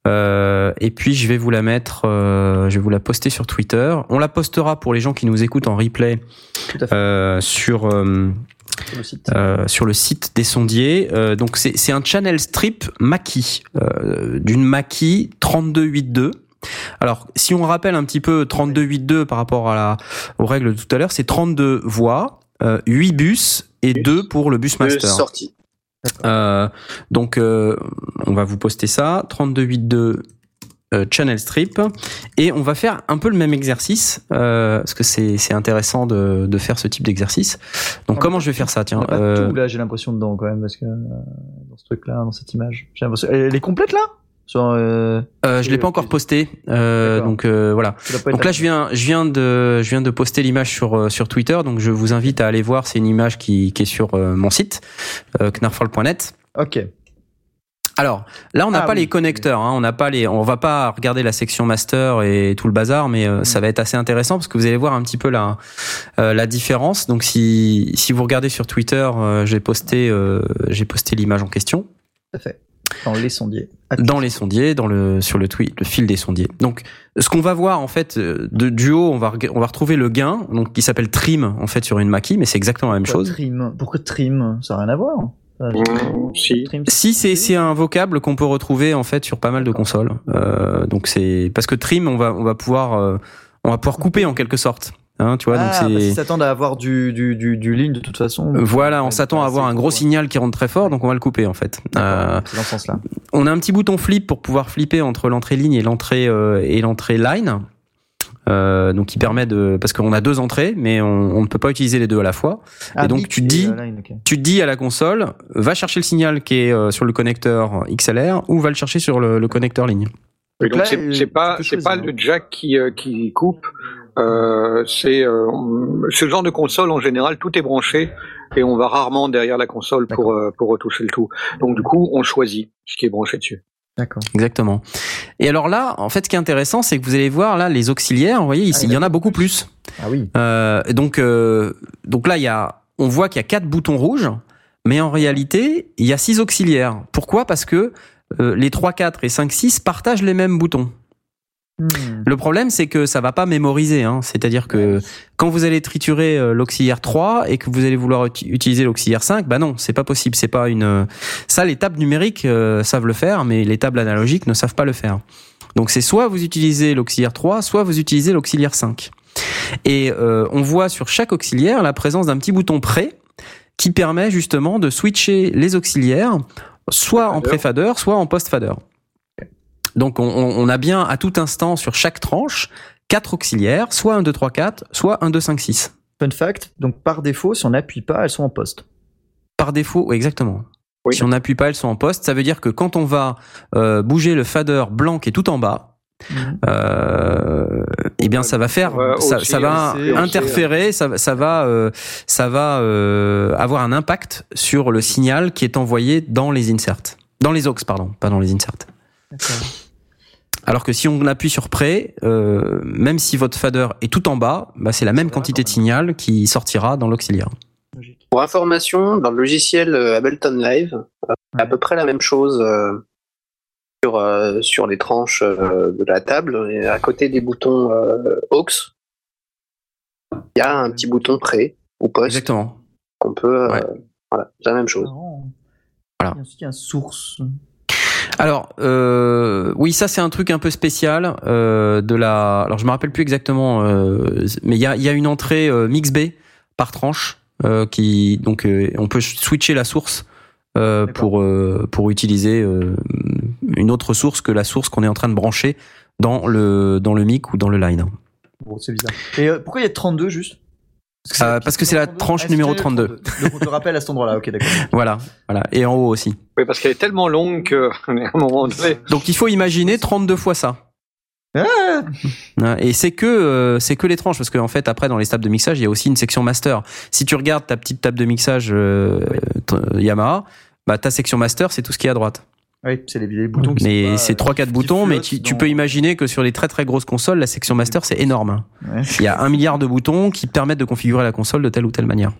Euh, et puis je vais vous la mettre, je vais vous la poster sur Twitter. On la postera pour les gens qui nous écoutent en replay sur sur le site. euh, sur le site des sondiers. Euh, donc c'est un channel strip euh, d'une Mackie 3282. Alors, si on rappelle un petit peu 3282 par rapport à la, aux règles de tout à l'heure, c'est 32 voix, euh, 8 bus et 2 pour le bus master. sortie. Euh, donc, euh, on va vous poster ça, 3282 euh, channel strip, et on va faire un peu le même exercice euh, parce que c'est intéressant de, de faire ce type d'exercice. Donc, On comment je vais faire ça Tiens, a pas euh, tout là, j'ai l'impression dedans quand même parce que euh, dans ce truc-là, dans cette image, j'ai l'impression. Elle est complète là? Sur. Euh, euh, je l'ai pas encore posté, euh, donc euh, voilà. Donc là, je viens, je viens de, je viens de poster l'image sur euh, sur Twitter. Donc je vous invite à aller voir. C'est une image qui, qui est sur euh, mon site euh, knarfall.net. Ok. Alors là, on n'a Ah pas oui. les connecteurs. Hein, on n'a pas les, on va pas regarder la section master et tout le bazar, mais euh, Mm. ça va être assez intéressant parce que vous allez voir un petit peu la euh, la différence. Donc si si vous regardez sur Twitter, euh, j'ai posté euh, j'ai posté l'image en question Tout à fait. Dans les sondiers. dans les sondiers, dans le sur le tweet, le fil des sondiers. Donc, ce qu'on va voir en fait euh, de du haut, on va on va retrouver le gain, donc qui s'appelle trim en fait sur une Mackie, mais c'est exactement la même Pourquoi chose. Trim? Pourquoi trim? Ça n'a rien à voir. Mmh, si. Si c'est c'est un vocable qu'on peut retrouver en fait sur pas mal de consoles. Euh, donc c'est parce que trim, on va on va pouvoir euh, on va pouvoir couper en quelque sorte. Hein, tu vois, ah, donc s'attendent à avoir du, du, du, du ligne de toute façon. voilà, on s'attend à avoir un gros signal qui rentre très fort, donc on va le couper en fait. Euh, C'est dans ce sens-là. On a un petit bouton flip pour pouvoir flipper entre l'entrée ligne et l'entrée euh, et l'entrée line. Euh, donc qui permet de parce qu'on a deux entrées mais on, on ne peut pas utiliser les deux à la fois. Ah, donc, bip tu dis- line. Tu dis à la console va chercher le signal qui est euh, sur le connecteur XLR ou va le chercher sur le, le connecteur ligne. Et Donc donc c'est euh, pas c'est pas choisir. le jack qui euh, qui coupe. Euh, c'est euh, ce genre de console en général tout est branché et on va rarement derrière la console pour euh, pour retoucher le tout. Donc du coup on choisit ce qui est branché dessus. D'accord. Exactement. Et alors là, en fait, ce qui est intéressant, c'est que vous allez voir là les auxiliaires. Vous voyez ici, Ah, il y en en a beaucoup plus. Ah oui. Euh, donc, euh, donc là, il y a, on voit qu'il y a quatre boutons rouges, mais en réalité, il y a six auxiliaires. Pourquoi? Parce que euh, les 3, 4 et 5, 6 partagent les mêmes boutons. Hmm. Le problème, c'est que ça va pas mémoriser. Hein. C'est-à-dire que quand vous allez triturer euh, l'auxiliaire 3 et que vous allez vouloir uti- utiliser l'auxiliaire 5, bah non, c'est pas possible. C'est pas une. euh, Ça, les tables numériques euh, savent le faire, mais les tables analogiques ne savent pas le faire. Donc c'est soit vous utilisez l'auxiliaire 3, soit vous utilisez l'auxiliaire 5. Et euh, on voit sur chaque auxiliaire la présence d'un petit bouton pré qui permet justement de switcher les auxiliaires soit en pré-fader, soit en post-fader. Donc on, a bien à tout instant sur chaque tranche quatre auxiliaires, soit 1, 2, 3, 4, soit 1, 2, 5, 6. Fun fact, donc par défaut, si on n'appuie pas, elles sont en poste. Par défaut, oui, exactement. Oui. Si on n'appuie pas, elles sont en poste. Ça veut dire que quand on va euh, bouger le fader blanc qui est tout en bas, euh, eh bien ça va faire, Ouais, ça, va interférer, ça, va- ça va, euh, ça va euh, avoir un impact sur le signal qui est envoyé dans les inserts, dans les aux, pardon, pas dans les inserts. Alors que si on appuie sur pré, euh, même si votre fader est tout en bas, bah, c'est la même quantité de signal qui sortira dans l'auxiliaire. Pour information, dans le logiciel euh, Ableton Live, euh, c'est à peu près la même chose euh, sur, euh, sur les tranches euh, de la table. Et à côté des boutons euh, aux, il y a un petit bouton pré ou post Exactement. qu'on peut. euh, Ouais. Voilà, c'est la même chose. Marrant. Voilà. Il y a aussi un source. Alors, euh, oui, ça c'est un truc un peu spécial euh, de la. Alors, je me rappelle plus exactement, euh, mais il y a, il y a une entrée euh, mix B par tranche euh, qui donc euh, on peut switcher la source euh, pour euh, pour utiliser euh, une autre source que la source qu'on est en train de brancher dans le dans le mic ou dans le line. Bon, c'est bizarre. Et euh, pourquoi il y a 32 juste? C'est Euh, parce que c'est la 32? tranche numéro le 32. Donc on te rappelle à cet endroit-là. Ok, d'accord. (laughs) Voilà, voilà, et en haut aussi. Oui, parce qu'elle est tellement longue qu'à (laughs) un moment donné. Donc il faut imaginer 32 fois ça. Ah Hein, Et c'est que euh, c'est que les tranches parce qu'en en fait après dans les tables de mixage il y a aussi une section master. Si tu regardes ta petite table de mixage euh, Yamaha, bah ta section master c'est tout ce qui est à droite. Oui, c'est les, les boutons qui sont Mais c'est euh, trois quatre qui boutons, mais tu, peux imaginer que sur les très très grosses consoles la section master c'est énorme. Ouais. Il y a un milliard de boutons qui permettent de configurer la console de telle ou telle manière.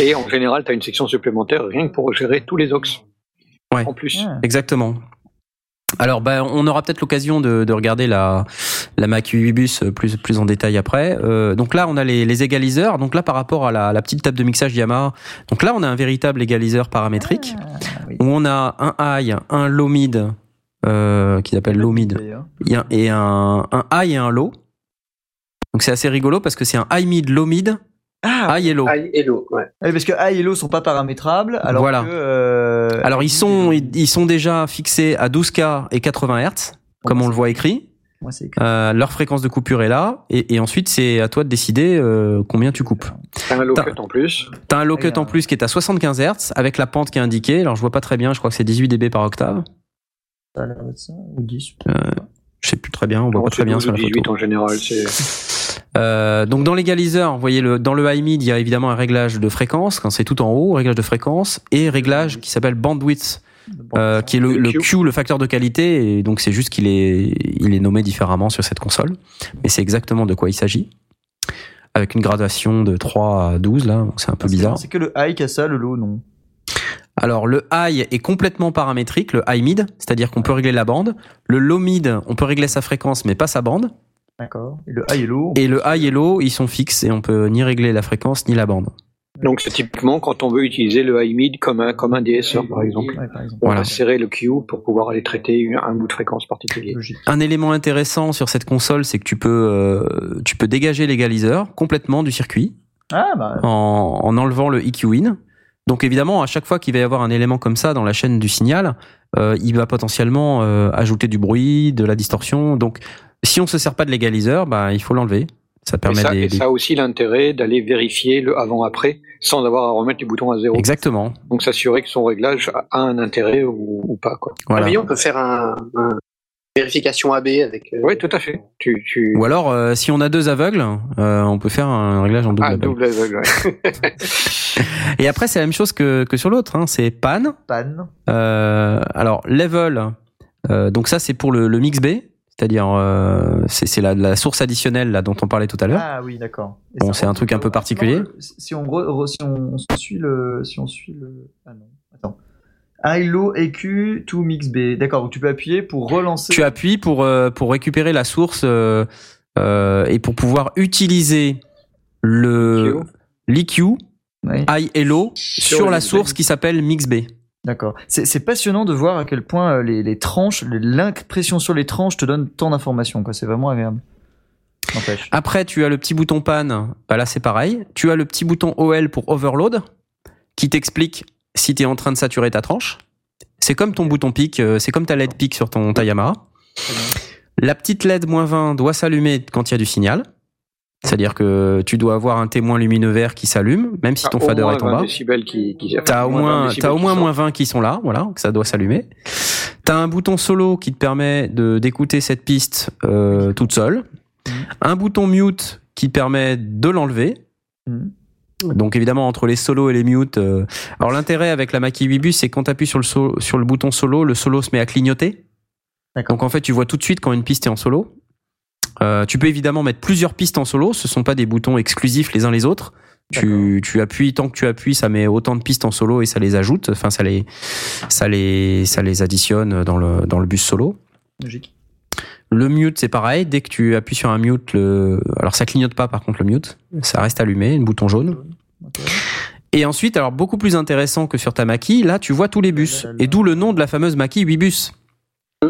Et en général, tu as une section supplémentaire rien que pour gérer tous les aux. Ouais. En plus. Exactement. Alors, bah, on aura peut-être l'occasion de, de regarder la, la Mac 8 bus plus, plus en détail après. Euh, donc là, on a les, les égaliseurs. Donc là, par rapport à la, la petite table de mixage Yamaha, donc là, on a un véritable égaliseur paramétrique Ah, oui. où on a un high, un low mid, euh, qui s'appelle low mid, un- et un, un high et un low. Donc c'est assez rigolo parce que c'est un high mid, low mid, Ah, low. High et low, ouais. oui, parce que A et Lo sont pas paramétrables, alors Voilà. que. euh, Alors ils sont, ils, ils sont déjà fixés à 12K et 80 Hz, comme on le voit écrit. Écrit. Euh, leur fréquence de coupure est là, et, et ensuite c'est à toi de décider euh, combien tu coupes. T'as un low cut en plus. T'as un low cut euh, en plus qui est à 75 Hz avec la pente qui est indiquée. Alors je vois pas très bien, je crois que c'est 18 dB par octave. Ça a l'air d'être ça, ou 10. Je sais plus très bien, on voit pas très bien 12 sur la 18 photo. en général. C'est Euh, donc dans l'égaliseur, vous voyez le, dans le high mid, il y a évidemment un réglage de fréquence quand c'est tout en haut, réglage de fréquence et réglage qui s'appelle bandwidth, euh, qui est le, Q. Q, le facteur de qualité, et donc c'est juste qu'il est, il est nommé différemment sur cette console, mais c'est exactement de quoi il s'agit. Avec une gradation de 3 à 12 là, donc c'est un peu bizarre. C'est que le high qui a ça, le low, non? Alors le high est complètement paramétrique, le high mid, c'est-à-dire qu'on peut régler la bande. Le low mid, on peut régler sa fréquence mais pas sa bande. D'accord. Et le high et low. Et le high et low, ils sont fixes et on peut ni régler la fréquence ni la bande. Donc c'est typiquement quand on veut utiliser le high mid comme un comme un DSR par exemple. Ouais, par exemple. On Voilà. va serrer le Q pour pouvoir aller traiter une- un bout de fréquence particulier. Un élément intéressant sur cette console, c'est que tu peux euh, tu peux dégager l'égaliseur complètement du circuit Ah, bah. en, en enlevant le EQ in. Donc évidemment, à chaque fois qu'il va y avoir un élément comme ça dans la chaîne du signal, euh, il va potentiellement euh, ajouter du bruit, de la distorsion. Donc si on se sert pas de l'égaliseur, bah il faut l'enlever. Ça Et permet ça, des, et ça a aussi l'intérêt d'aller vérifier le avant-après sans avoir à remettre les boutons à zéro. Exactement. Donc s'assurer que son réglage a un intérêt ou, ou pas. Quoi. Voilà. Ah oui, on peut faire un, un- vérification AB avec. euh, Oui, tout à fait. Tu, tu... Ou alors, euh, si on a deux aveugles, euh, on peut faire un réglage en double Ah, aveugle. double aveugle, ouais. (laughs) Et après, c'est la même chose que, que sur l'autre. Hein. C'est pan. Pan. Euh, alors, level. euh, donc ça, c'est pour le, le mix B. C'est-à-dire, euh, c'est la, la source additionnelle là dont on parlait tout à l'heure. Ah oui, d'accord. Bon, c'est un truc un peu particulier. Si on, re- re- si on, on suit le, si on suit le, ah non, low, EQ, to mix B. D'accord, donc tu peux appuyer pour relancer. Tu appuies pour, euh, pour récupérer la source euh, euh, et pour pouvoir utiliser le l'EQ, Oui, high et low, sur, le la source qui s'appelle mix B. d'accord. C'est passionnant de voir à quel point les, les tranches, l'impression sur les tranches te donne tant d'informations. C'est vraiment agréable. Après, tu as le petit bouton pan, bah là c'est pareil. Tu as le petit bouton OL pour overload, qui t'explique si tu es en train de saturer ta tranche. C'est comme ton bouton pic, euh, c'est comme ta LED pic sur ton ta Yamaha. Très bien. La petite LED moins 20 doit s'allumer quand il y a du signal. C'est-à-dire que tu dois avoir un témoin lumineux vert qui s'allume, même si ton fader est en 20 bas. qui, qui T'as au moins 20 moins, décibels t'as au moins moins 20 qui sont là, voilà, que ça doit s'allumer. T'as un bouton solo qui te permet de d'écouter cette piste euh, toute seule. Mhm. Un bouton mute qui permet de l'enlever. Mhm. Donc évidemment entre les solos et les mutes. euh, Alors l'intérêt avec la Mackie 8 bus, c'est quand sur le solo- sur le bouton solo, le solo se met à clignoter. Donc en fait, tu vois tout de suite quand une piste est en solo. Euh, tu peux évidemment mettre plusieurs pistes en solo. Ce sont pas des boutons exclusifs les uns les autres. Tu, tu appuies tant que tu appuies, ça met autant de pistes en solo et ça les ajoute. Enfin, ça les, ça les, ça les additionne dans le dans le bus solo. Logique. Le mute, c'est pareil. Dès que tu appuies sur un mute, le, alors ça clignote pas par contre le mute, ça reste allumé, un bouton jaune. Ok. Et ensuite, alors beaucoup plus intéressant que sur ta Mackie, là tu vois tous les bus. Et d'où le nom de la fameuse Mackie 8 bus.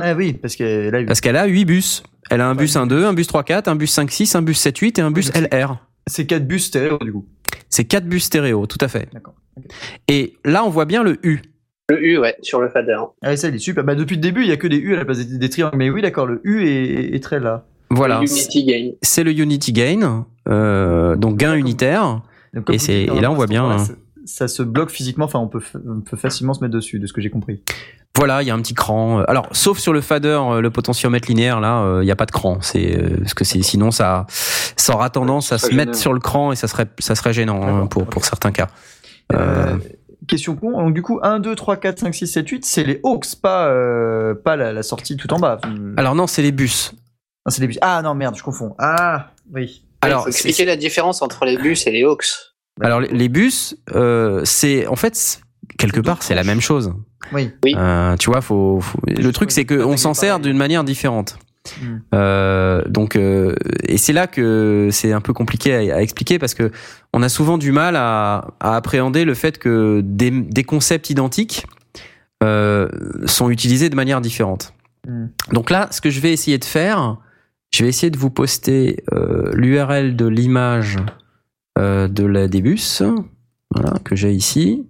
Ah oui, parce que là, Parce qu'elle a 8 bus. Elle a un bus 1-2, un bus 3-4, un bus 5-6, un bus 7-8 et un bus LR. c'est quatre bus stéréo du coup. C'est 4 bus stéréo, tout à fait. D'accord. ok. Et là, on voit bien le U. Le U, ouais, sur le fader. Ah ça, il est super. Bah depuis le début, il y a que des U à la place des, des triangles. Mais oui, d'accord, le U est, est très là. Voilà. Unity Gain. C'est le Unity Gain, euh, donc gain unitaire. Donc, comme Et vous c'est- dites, et là, on voit bien, voilà, hein. ça, ça se bloque physiquement. Enfin, on peut, fa- on peut facilement se mettre dessus, de ce que j'ai compris. Voilà, il y a un petit cran. Alors, sauf sur le fader, euh, le potentiomètre linéaire, là, euh, il n'y a pas de cran. C'est euh, parce que c'est sinon ça, ça aura tendance à se mettre gênant. sur le cran et ça serait, ça serait gênant hein, pour pour certains cas. Question con. Donc du coup, 1, 2, 3, 4, 5, 6, 7, 8, c'est les Hawks, pas, euh, pas la, la sortie tout en bas. Alors non, c'est les bus. Ah, c'est les bus. Ah non, merde, je confonds. Ah, oui. Alors, il faut expliquer la différence entre les bus et les Hawks. Alors les- les bus, euh, c'est en fait quelque part c'est la même chose. Oui. Oui. Euh, tu vois, faut, faut- le truc c'est pas que on attaquer s'en sert d'une manière différente. Hmm. Euh, donc euh, et c'est là que c'est un peu compliqué à, à expliquer parce que on a souvent du mal à, à appréhender le fait que des, des concepts identiques euh, sont utilisés de manière différente. Hmm. Donc là, ce que je vais essayer de faire, je vais essayer de vous poster l'URL de l'image de la des bus, voilà, que j'ai ici,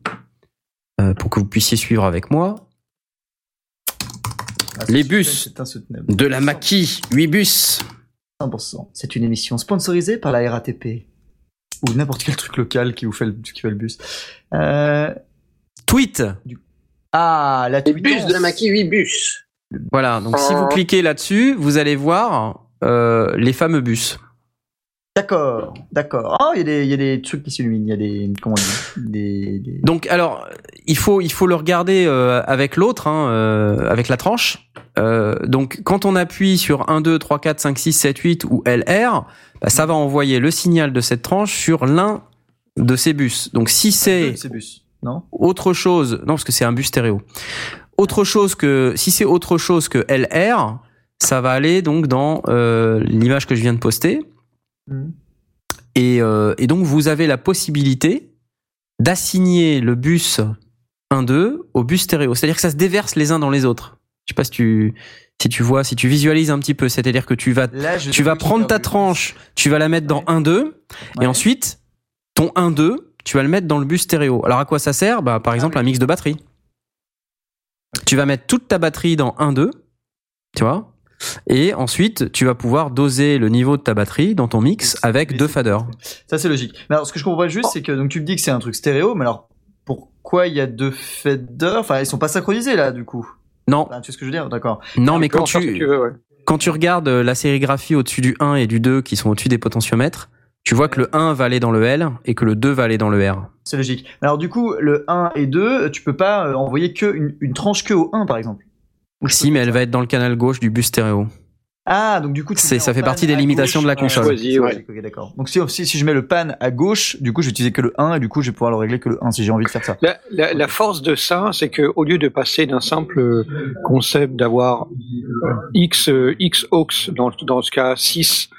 pour que vous puissiez suivre avec moi. Ah, Les bus. De la Maki, 8 bus. 100%. C'est une émission sponsorisée par la RATP. Ou n'importe quel truc local qui vous fait le, qui fait le bus. Euh... Tweet. Ah, la Les bus de la Maki 8 bus. Voilà, donc si vous cliquez là-dessus, vous allez voir euh, les fameux bus. D'accord, d'accord. Oh, il y, a des- il y a des trucs qui s'illuminent. Il y a des. Comment on dit des, des- Donc alors, il faut il faut le regarder euh, avec l'autre, hein, euh, avec la tranche. Euh, donc quand on appuie sur 1, 2, 3, 4, 5, 6, 7, 8 ou LR, bah, ça va envoyer le signal de cette tranche sur l'un de ces bus. Donc si c'est de ces bus, non? autre chose, non parce que c'est un bus stéréo. Autre chose que si c'est autre chose que LR, ça va aller donc dans euh, l'image que je viens de poster. Et, euh, et donc, vous avez la possibilité d'assigner le bus 1-2 au bus stéréo. C'est-à-dire que ça se déverse les uns dans les autres. Je sais pas si tu, si tu vois, si tu visualises un petit peu. C'est-à-dire que tu vas, Là, tu vas prendre ta tranche, tu vas la mettre dans 1-2, et ensuite, ton 1-2, tu vas le mettre dans le bus stéréo. Alors, à quoi ça sert? Bah, Par exemple, un mix de batterie. Tu vas mettre toute ta batterie dans 1-2, tu vois? Et ensuite, tu vas pouvoir doser le niveau de ta batterie dans ton mix avec deux faders. Ça, c'est logique. Mais alors, ce que je comprends pas juste, c'est que donc, tu me dis que c'est un truc stéréo, mais alors pourquoi il y a deux faders? Enfin, ils sont pas synchronisés là, du coup. Non, Enfin, tu sais ce que je veux dire? D'accord. non, mais quand tu, tu veux, ouais. quand tu regardes euh, la sérigraphie au-dessus du 1 et du 2 qui sont au-dessus des potentiomètres, tu vois que le 1 va aller dans le L et que le 2 va aller dans le R. C'est logique. Alors, du coup, le 1 et 2, tu peux pas euh, envoyer que une, une tranche que au 1, par exemple. Ou je Si, mais elle va être dans le canal gauche du bus stéréo. Ah, donc du coup, tu ça fait partie des limitations gauche. de la Ouais, console. Choisi, ouais. Ok, ok, d'accord. Donc si, si, si je mets le pan à gauche, du coup, j'utilisais que le 1 et du coup, je vais pouvoir le régler que le 1 si j'ai envie de faire ça. La, la, la force de ça, c'est que au lieu de passer d'un simple concept d'avoir x euh, x aux dans, dans ce cas 6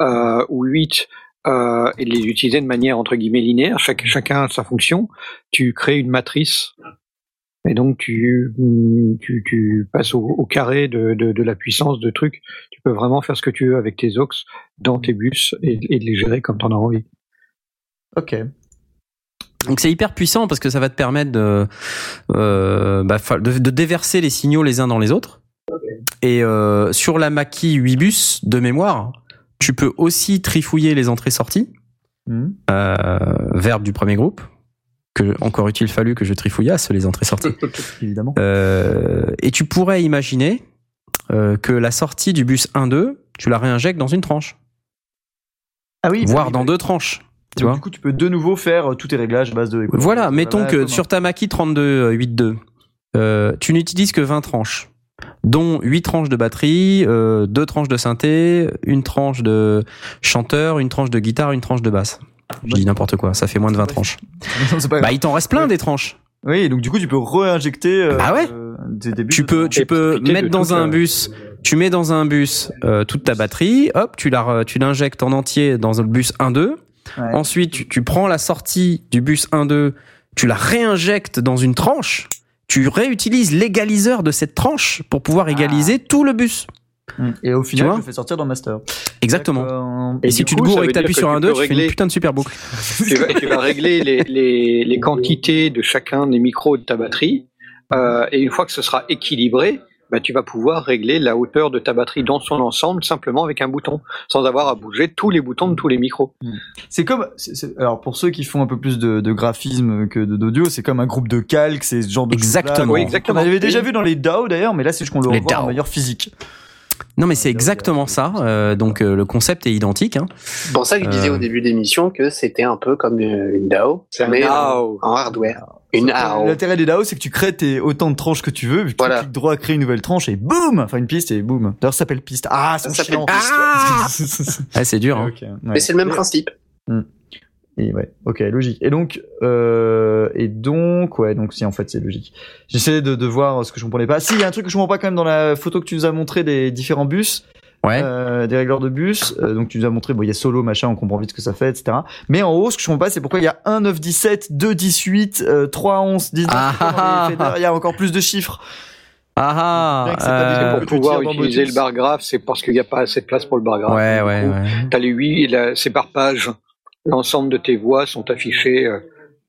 euh, ou 8 euh, et de les utiliser de manière entre guillemets linéaire, chaque, chacun a sa fonction, tu crées une matrice et donc tu, tu, tu passes au, au carré de, de, de la puissance de trucs. Tu peux vraiment faire ce que tu veux avec tes aux dans tes bus et, et de les gérer comme tu en as envie. Ok. Donc c'est hyper puissant parce que ça va te permettre de, euh, bah, fa- de, de déverser les signaux les uns dans les autres. Et euh, sur la Mackie 8 bus de mémoire, tu peux aussi trifouiller les entrées-sorties, Hmm. euh, verbe du premier groupe, que encore utile fallu que je trifouillasse les entrées-sorties. (laughs) Évidemment. Euh, et tu pourrais imaginer euh, que la sortie du bus 1-2, tu la réinjectes dans une tranche, Ah oui. voire bah, dans oui. deux tranches. Tu vois du coup, tu peux de nouveau faire euh, tous tes réglages à base de. écoute, Voilà, mettons que sur ta Mackie 32 8.2, euh, tu n'utilises que 20 tranches, dont 8 tranches de batterie, euh, 2 tranches de synthé, une tranche de chanteur, une tranche de guitare, une tranche de basse. Je dis n'importe quoi, ça fait moins de 20 tranches. (laughs) Non, c'est pas Bah, il t'en reste plein des tranches. Oui, donc du coup, tu peux réinjecter. Euh, Bah ouais. euh, des débuts. Tu peux, tu peux mettre dans un la- bus, tu mets dans un bus euh, toute ta batterie, hop, tu la, tu l'injectes en entier dans le bus 1-2. Ouais. Ensuite, tu, tu prends la sortie du bus 1-2, tu la réinjectes dans une tranche. Tu réutilises l'égaliseur de cette tranche pour pouvoir Ah. égaliser tout le bus. Hmm. Et au final, je le fais sortir dans Master. Exactement. D'accord. Et, Et si tu te gourres et que t'appuies sur un tu 2, peux tu fais une putain de super boucle. (laughs) tu, vas, tu vas régler les, les, les quantités de chacun des micros de ta batterie, euh, et une fois que ce sera équilibré, bah, tu vas pouvoir régler la hauteur de ta batterie dans son ensemble simplement avec un bouton, sans avoir à bouger tous les boutons de tous les micros. C'est comme, c'est- c'est- alors pour ceux qui font un peu plus de, de graphisme que d'audio, c'est comme un groupe de calques, c'est ce genre de Exactement. Oui, On exactement. avait déjà vu dans les DAO d'ailleurs, mais là c'est juste qu'on le Les revoit en DAO. meilleur physique. Non, mais c'est exactement ça. Euh, donc euh, le concept est identique. Hein. C'est pour ça que je disais Euh. au début d'émission que c'était un peu comme une une DAO, C'est un mais DAO. en, en hardware. Une DAO. L'intérêt des DAO, c'est que tu crées tes, autant de tranches que tu veux, puis Voilà. tu cliques droit à créer une nouvelle tranche et boum, enfin une piste et boum. D'ailleurs, ça s'appelle piste. Ah, Ça c'est s'appelle piste, Ah, (laughs) c'est dur. Hein. Ouais. Mais c'est le même principe. Et ouais, ok, logique. Et donc, euh, et donc, ouais, donc si en fait c'est logique. J'essaie de, de voir ce que je comprenais pas. Si, il y a un truc que je comprends pas quand même dans la photo que tu nous as montré des différents bus, Ouais. euh, des régleurs de bus. Euh, donc tu nous as montré, bon, il y a solo, machin, on comprend vite ce que ça fait, etc. Mais en haut, ce que je comprends pas, c'est pourquoi il y a 1, 9, 17, 2, 18, euh, 3, 11, 19. Ah, ah, faders, Il y a encore plus de chiffres. Ah ah. Pour pouvoir utiliser le bar graph, c'est parce qu'il n'y a pas assez de place pour le bar graph. Ouais, ouais, ouais. T'as les huit, la- c'est par page. L'ensemble de tes voix sont affichées. Euh,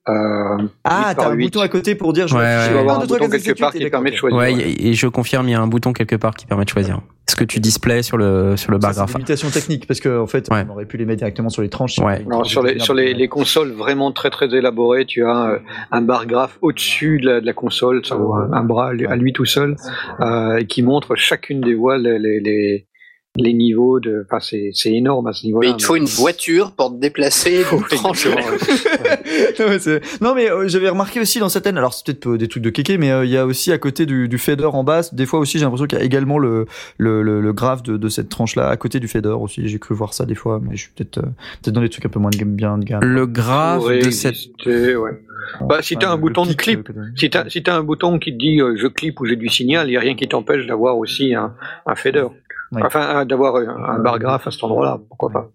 euh, Ah, t'as un bouton à côté pour dire je Ouais, Tu vas avoir un, un bouton quelque part qui et permet de choisir. Ouais, et et je confirme, il y a un bouton quelque part qui permet de choisir. Ce que tu displays sur le sur le bar graph. une limitation technique parce que en fait, Ouais. on aurait pu les mettre directement sur les tranches. si Ouais. on avait Alors, sur les, sur les, les consoles vraiment très très élaborées, tu as euh, un bar graphe au-dessus de la, de la console, ça vaut un, un bras à lui, à lui tout seul, euh, et qui montre chacune des voix les, les, les, niveaux de. Enfin, c'est énorme à ce niveau-là. Mais il te faut une voiture pour te déplacer (laughs) tranche. (laughs) non, mais, non, mais, euh, j'avais remarqué aussi dans certaines, alors c'est peut-être euh, des trucs de kéké, mais euh, il y a aussi à côté du, du fader en basse, des fois aussi j'ai l'impression qu'il y a également le, le, le, le graphe de, de cette tranche-là à côté du fader aussi. J'ai cru voir ça des fois, mais je suis peut-être euh, peut-être dans des trucs un peu moins de bien de gamme. Le graphe de cette ouais. Bah, si t'as un bouton de clip, Si t'as si t'as un bouton qui te dit euh, je clip ou j'ai du signal, il n'y a rien qui t'empêche d'avoir aussi un, un fader. Ouais. Enfin, un- d'avoir un, un bar graph à cet endroit-là, pourquoi pas.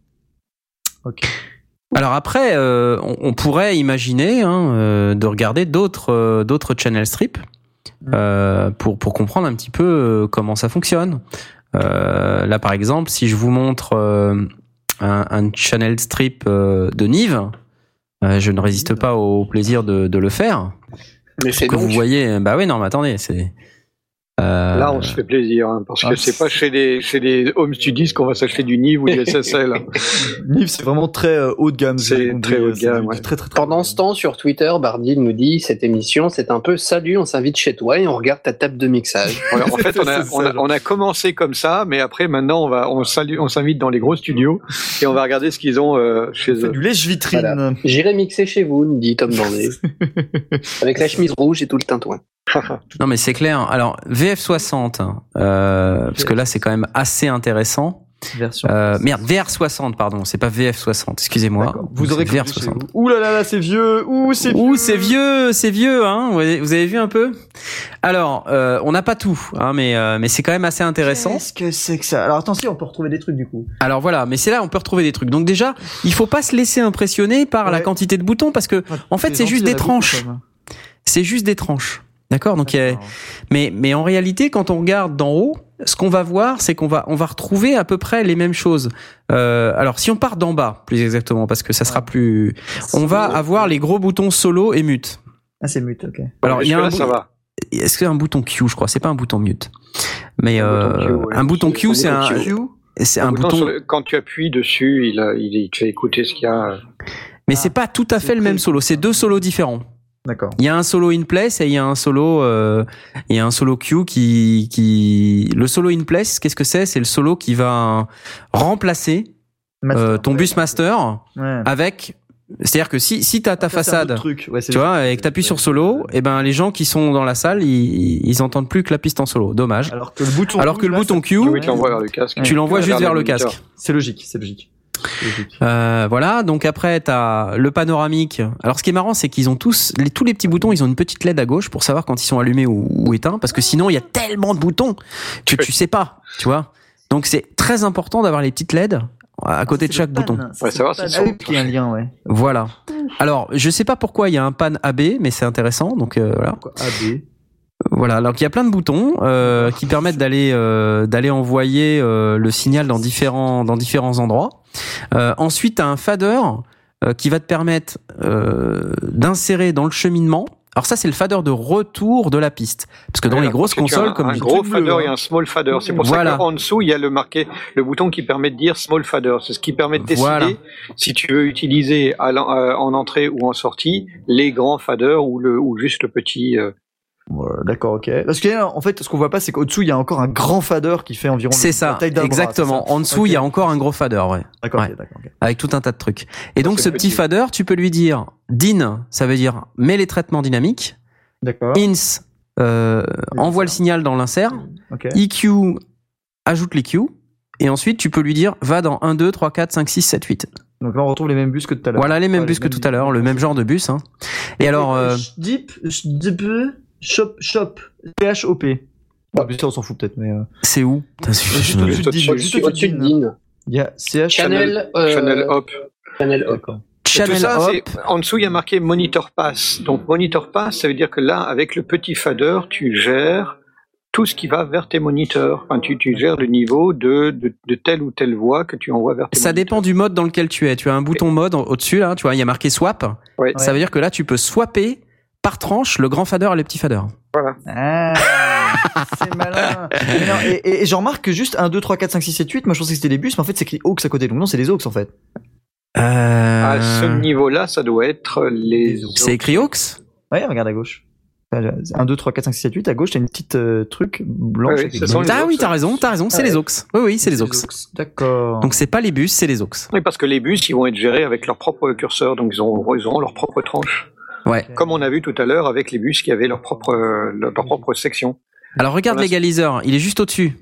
Ok. Alors après, euh, on, on pourrait imaginer hein, euh, de regarder d'autres euh, d'autres channel strips euh, pour pour comprendre un petit peu euh, comment ça fonctionne. Euh, là, par exemple, si je vous montre euh, un, un channel strip euh, de Nive, euh, je ne résiste pas au plaisir de, de le faire. Mais c'est Que donc. vous voyez, bah oui, non, mais attendez, c'est euh, Là, on se fait plaisir, hein, parce ah, que c'est pas chez les chez les home studios qu'on va s'acheter du Nive ou du SSL. (laughs) Nive, c'est vraiment très euh, haut de gamme. C'est très haut de c'est gamme, du- ouais. Très, très, très Pendant ce temps, sur Twitter, Bardi nous dit cette émission, c'est un peu salut, on s'invite chez toi et on regarde ta table de mixage. Voilà, en (laughs) fait, on a, C'est on, a, on a commencé comme ça, mais après, maintenant, on va on salue, on s'invite dans les gros studios et on va regarder ce qu'ils ont euh, chez C'est eux. du lèche-vitrine. Voilà. J'irai mixer chez vous, nous dit Tom (laughs) Bandé. Avec la chemise rouge et tout le tintouin. Non mais c'est clair. Alors VF60, euh, parce que là c'est quand même assez intéressant. Version. Euh, merde, VR60 pardon, c'est pas VF60. Excusez-moi. Vous aurez compris chez VR60. vous. Ouh là là là, c'est vieux. Ouh, c'est vieux. Ouh, c'est vieux, c'est vieux, hein. Vous avez, vous avez vu un peu? Alors, euh, on n'a pas tout, hein, mais euh, mais c'est quand même assez intéressant. Qu'est-ce que c'est que ça? Alors attends, si on peut retrouver des trucs du coup. Alors voilà, mais c'est là on peut retrouver des trucs. Donc déjà, il faut pas se laisser impressionner par la quantité de boutons parce que en fait, c'est juste des tranches. c'est juste des tranches. D'accord Donc, a- mais mais en réalité, quand on regarde d'en haut, ce qu'on va voir, c'est qu'on va on va retrouver à peu près les mêmes choses. Euh, alors, si on part d'en bas, plus exactement, parce que ça sera plus, on va avoir les gros boutons solo et mute. Ah, c'est mute, ok. Alors, il y a un bout- ça va? Est-ce qu'il y a un bouton Q Je crois? C'est pas un bouton mute. Mais Un euh, bouton Q, ouais. un bouton Q, c'est un, Q. c'est un Un bouton le- quand tu appuies dessus, il, a- il, il te fait écouter ce qu'il y a. Mais c'est pas tout à fait le même solo. C'est deux solos différents. D'accord. Il y a un solo in place et il y a un solo, euh, il y a un solo Q qui, qui, le solo in place, qu'est-ce que c'est? C'est le solo qui va remplacer euh, ton bus master Ouais. avec, c'est-à-dire que si si t'as ta façade, truc. Ouais, tu vois, et que t'appuies sur solo, et ben les gens qui sont dans la salle, ils, ils entendent plus que la piste en solo. Dommage. Alors que le bouton. Alors que le bouton Q, tu l'envoies vers le casque. tu l'envoies juste vers le casque. C'est logique, c'est logique. Euh, voilà, donc après t'as le panoramique. Alors ce qui est marrant, c'est qu'ils ont tous, les, tous les petits boutons, ils ont une petite LED à gauche pour savoir quand ils sont allumés ou, ou éteints, parce que sinon il y a tellement de boutons que tu sais pas, tu vois. Donc c'est très important d'avoir les petites LED à côté de chaque pan, bouton. Ouais, savoir y a un lien, ouais. Voilà. Alors je sais pas pourquoi il y a un pan AB, mais c'est intéressant. Donc euh, voilà. AB. Voilà, alors qu'il y a plein de boutons euh, qui permettent d'aller euh, d'aller envoyer euh, le signal dans différents dans différents endroits. Euh, ensuite, tu as un fader euh, qui va te permettre euh, d'insérer dans le cheminement. Alors ça, c'est le fader de retour de la piste, parce que dans les grosses consoles un, comme un gros fader et un small fader. C'est pour Voilà. ça qu'en dessous, il y a le marqué, le bouton qui permet de dire small fader. C'est ce qui permet de décider Voilà. si tu veux utiliser euh, en entrée ou en sortie les grands faders ou le ou juste le petit. euh, D'accord, ok. Parce que en fait, ce qu'on voit pas, c'est qu'au-dessous, il y a encore un grand fader qui fait environ. C'est ça, taille d'un bras, exactement. c'est ça En dessous, il y a encore un gros fader, ouais, D'accord, Ouais. ok, d'accord. ok. avec tout un tas de trucs. Et donc, ce petit petit. fader, tu peux lui dire DIN, ça veut dire mets les traitements dynamiques. D'accord. INS, euh, envoie le signal dans l'insert. EQ, ajoute les Q. Et ensuite, tu peux lui dire, va dans 1, 2, 3, 4, 5, 6, 7, 8. Donc là, on retrouve les mêmes bus que tout à l'heure. Voilà les mêmes Ah, bus les que mêmes tout à l'heure, le même genre de bus. Hein. Et alors, euh, Deep, deep, shop, shop, P-H-O-P. On s'en fout peut-être, mais. euh, c'est où Putain, Juste au-dessus de Dean, juste Au-dessus de Dean. Dean. Il y a CH. Channel, euh, Channel Hop. Channel Hop. Channel tout ça, Hop. en dessous, il y a marqué Monitor Pass. Donc, Monitor Pass, ça veut dire que là, avec le petit fader, tu gères tout ce qui va vers tes moniteurs. Enfin, tu, tu gères le niveau de, de, de telle ou telle voix que tu envoies vers tes Ça moniteurs. dépend du mode dans lequel tu es. Tu as un bouton mode au-dessus, là, tu vois, il y a marqué swap. Ouais. Ça veut dire que là, tu peux swapper par tranche le grand fader et le petit fader. Ah, c'est malin. (laughs) Non, et, et, et je remarque que juste 1, 2, 3, 4, 5, 6, 7, 8, moi je pensais que c'était des bus, mais en fait c'est écrit aux à côté. Donc non, c'est des aux en fait. Euh, À ce niveau-là, ça doit être les. c'est écrit aux? Ouais, regarde à gauche. 1, 2, 3, 4, 5, 6, 7, 8, à gauche, t'as une petite euh, truc blanche. Les Ah oui, t'as raison, t'as raison, c'est Ah les aux. Oui, oui, c'est les aux. D'accord. Donc c'est pas les bus, c'est les aux. Oui, parce que les bus, ils vont être gérés avec leur propre curseur, donc ils auront, ils auront leur propre tranche. Ouais. Comme on a vu tout à l'heure avec les bus qui avaient leur propre, euh, leur, leur propre section. Alors regarde l'égaliseur, il est juste au-dessus.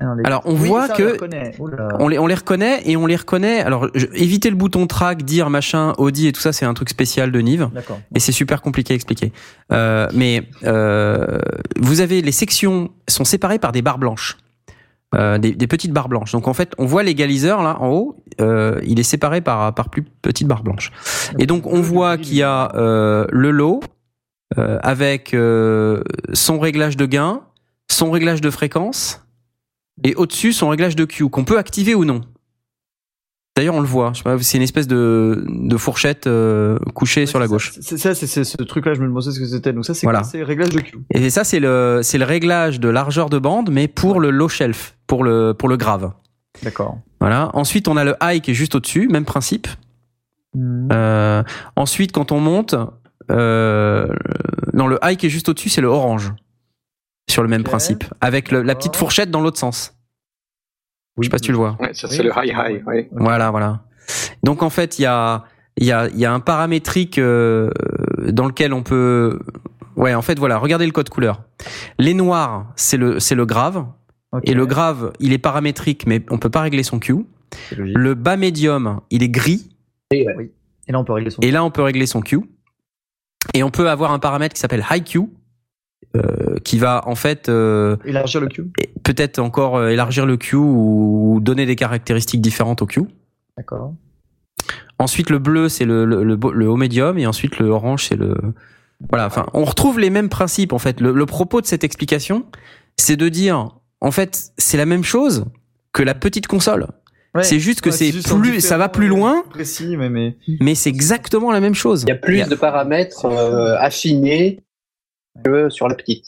Alors, les- Alors on Oui, voit ça, que les reconnaît. Oula. on les, on les reconnaît et on les reconnaît. Alors je- éviter le bouton track, dire machin, Audi et tout ça, c'est un truc spécial de Nive. D'accord. Et c'est super compliqué à expliquer. Euh, mais euh, vous avez les sections sont séparées par des barres blanches, euh, des, des petites barres blanches. Donc en fait, on voit l'égaliseur là en haut, euh, il est séparé par par plus petites barres blanches. Et donc on voit qu'il y a euh, le lot euh, avec euh, son réglage de gain, son réglage de fréquence et au-dessus son réglage de Q qu'on peut activer ou non. D'ailleurs, on le voit. C'est une espèce de, de fourchette euh, couchée Ouais, sur la gauche. ça. C'est ça, c'est ce truc-là, je me demandais ce que c'était. Donc ça, c'est Voilà. réglage de Q. Et ça, c'est le, c'est le réglage de largeur de bande, mais pour le low shelf, pour le, pour le grave. D'accord. Voilà. Ensuite, on a le high qui est juste au-dessus, même principe. Hmm. Euh, ensuite, quand on monte, euh, non, le high qui est juste au-dessus, c'est le orange. Sur le même principe. Avec le- la petite fourchette dans l'autre sens. Je sais pas si tu le vois. Ouais, ça Oui, c'est le high high. ouais. ouais. Voilà, voilà. Donc en fait, il y a, il y a, il y a un paramétrique euh, dans lequel on peut, Ouais, en fait, voilà, regardez le code couleur. Les noirs, c'est le, c'est le grave. Et le grave, il est paramétrique, mais on peut pas régler son Q. Le bas médium, il est gris. Et là, on peut régler son. Et là, on peut régler son Q. Et on peut avoir un paramètre qui s'appelle high Q, euh, qui va en fait euh, Élargir le cube. et peut-être encore euh, élargir le Q ou donner des caractéristiques différentes au Q. D'accord. Ensuite, le bleu, c'est le, le, le, le haut médium, et ensuite le orange, c'est le voilà. Enfin, on retrouve les mêmes principes en fait. Le, le propos de cette explication, c'est de dire en fait, c'est la même chose que la petite console. Ouais. C'est juste que Ouais, c'est plus, ça va plus loin, Précis, mais mais. mais c'est exactement la même chose. Il y a plus de paramètres euh, affinés que sur la petite.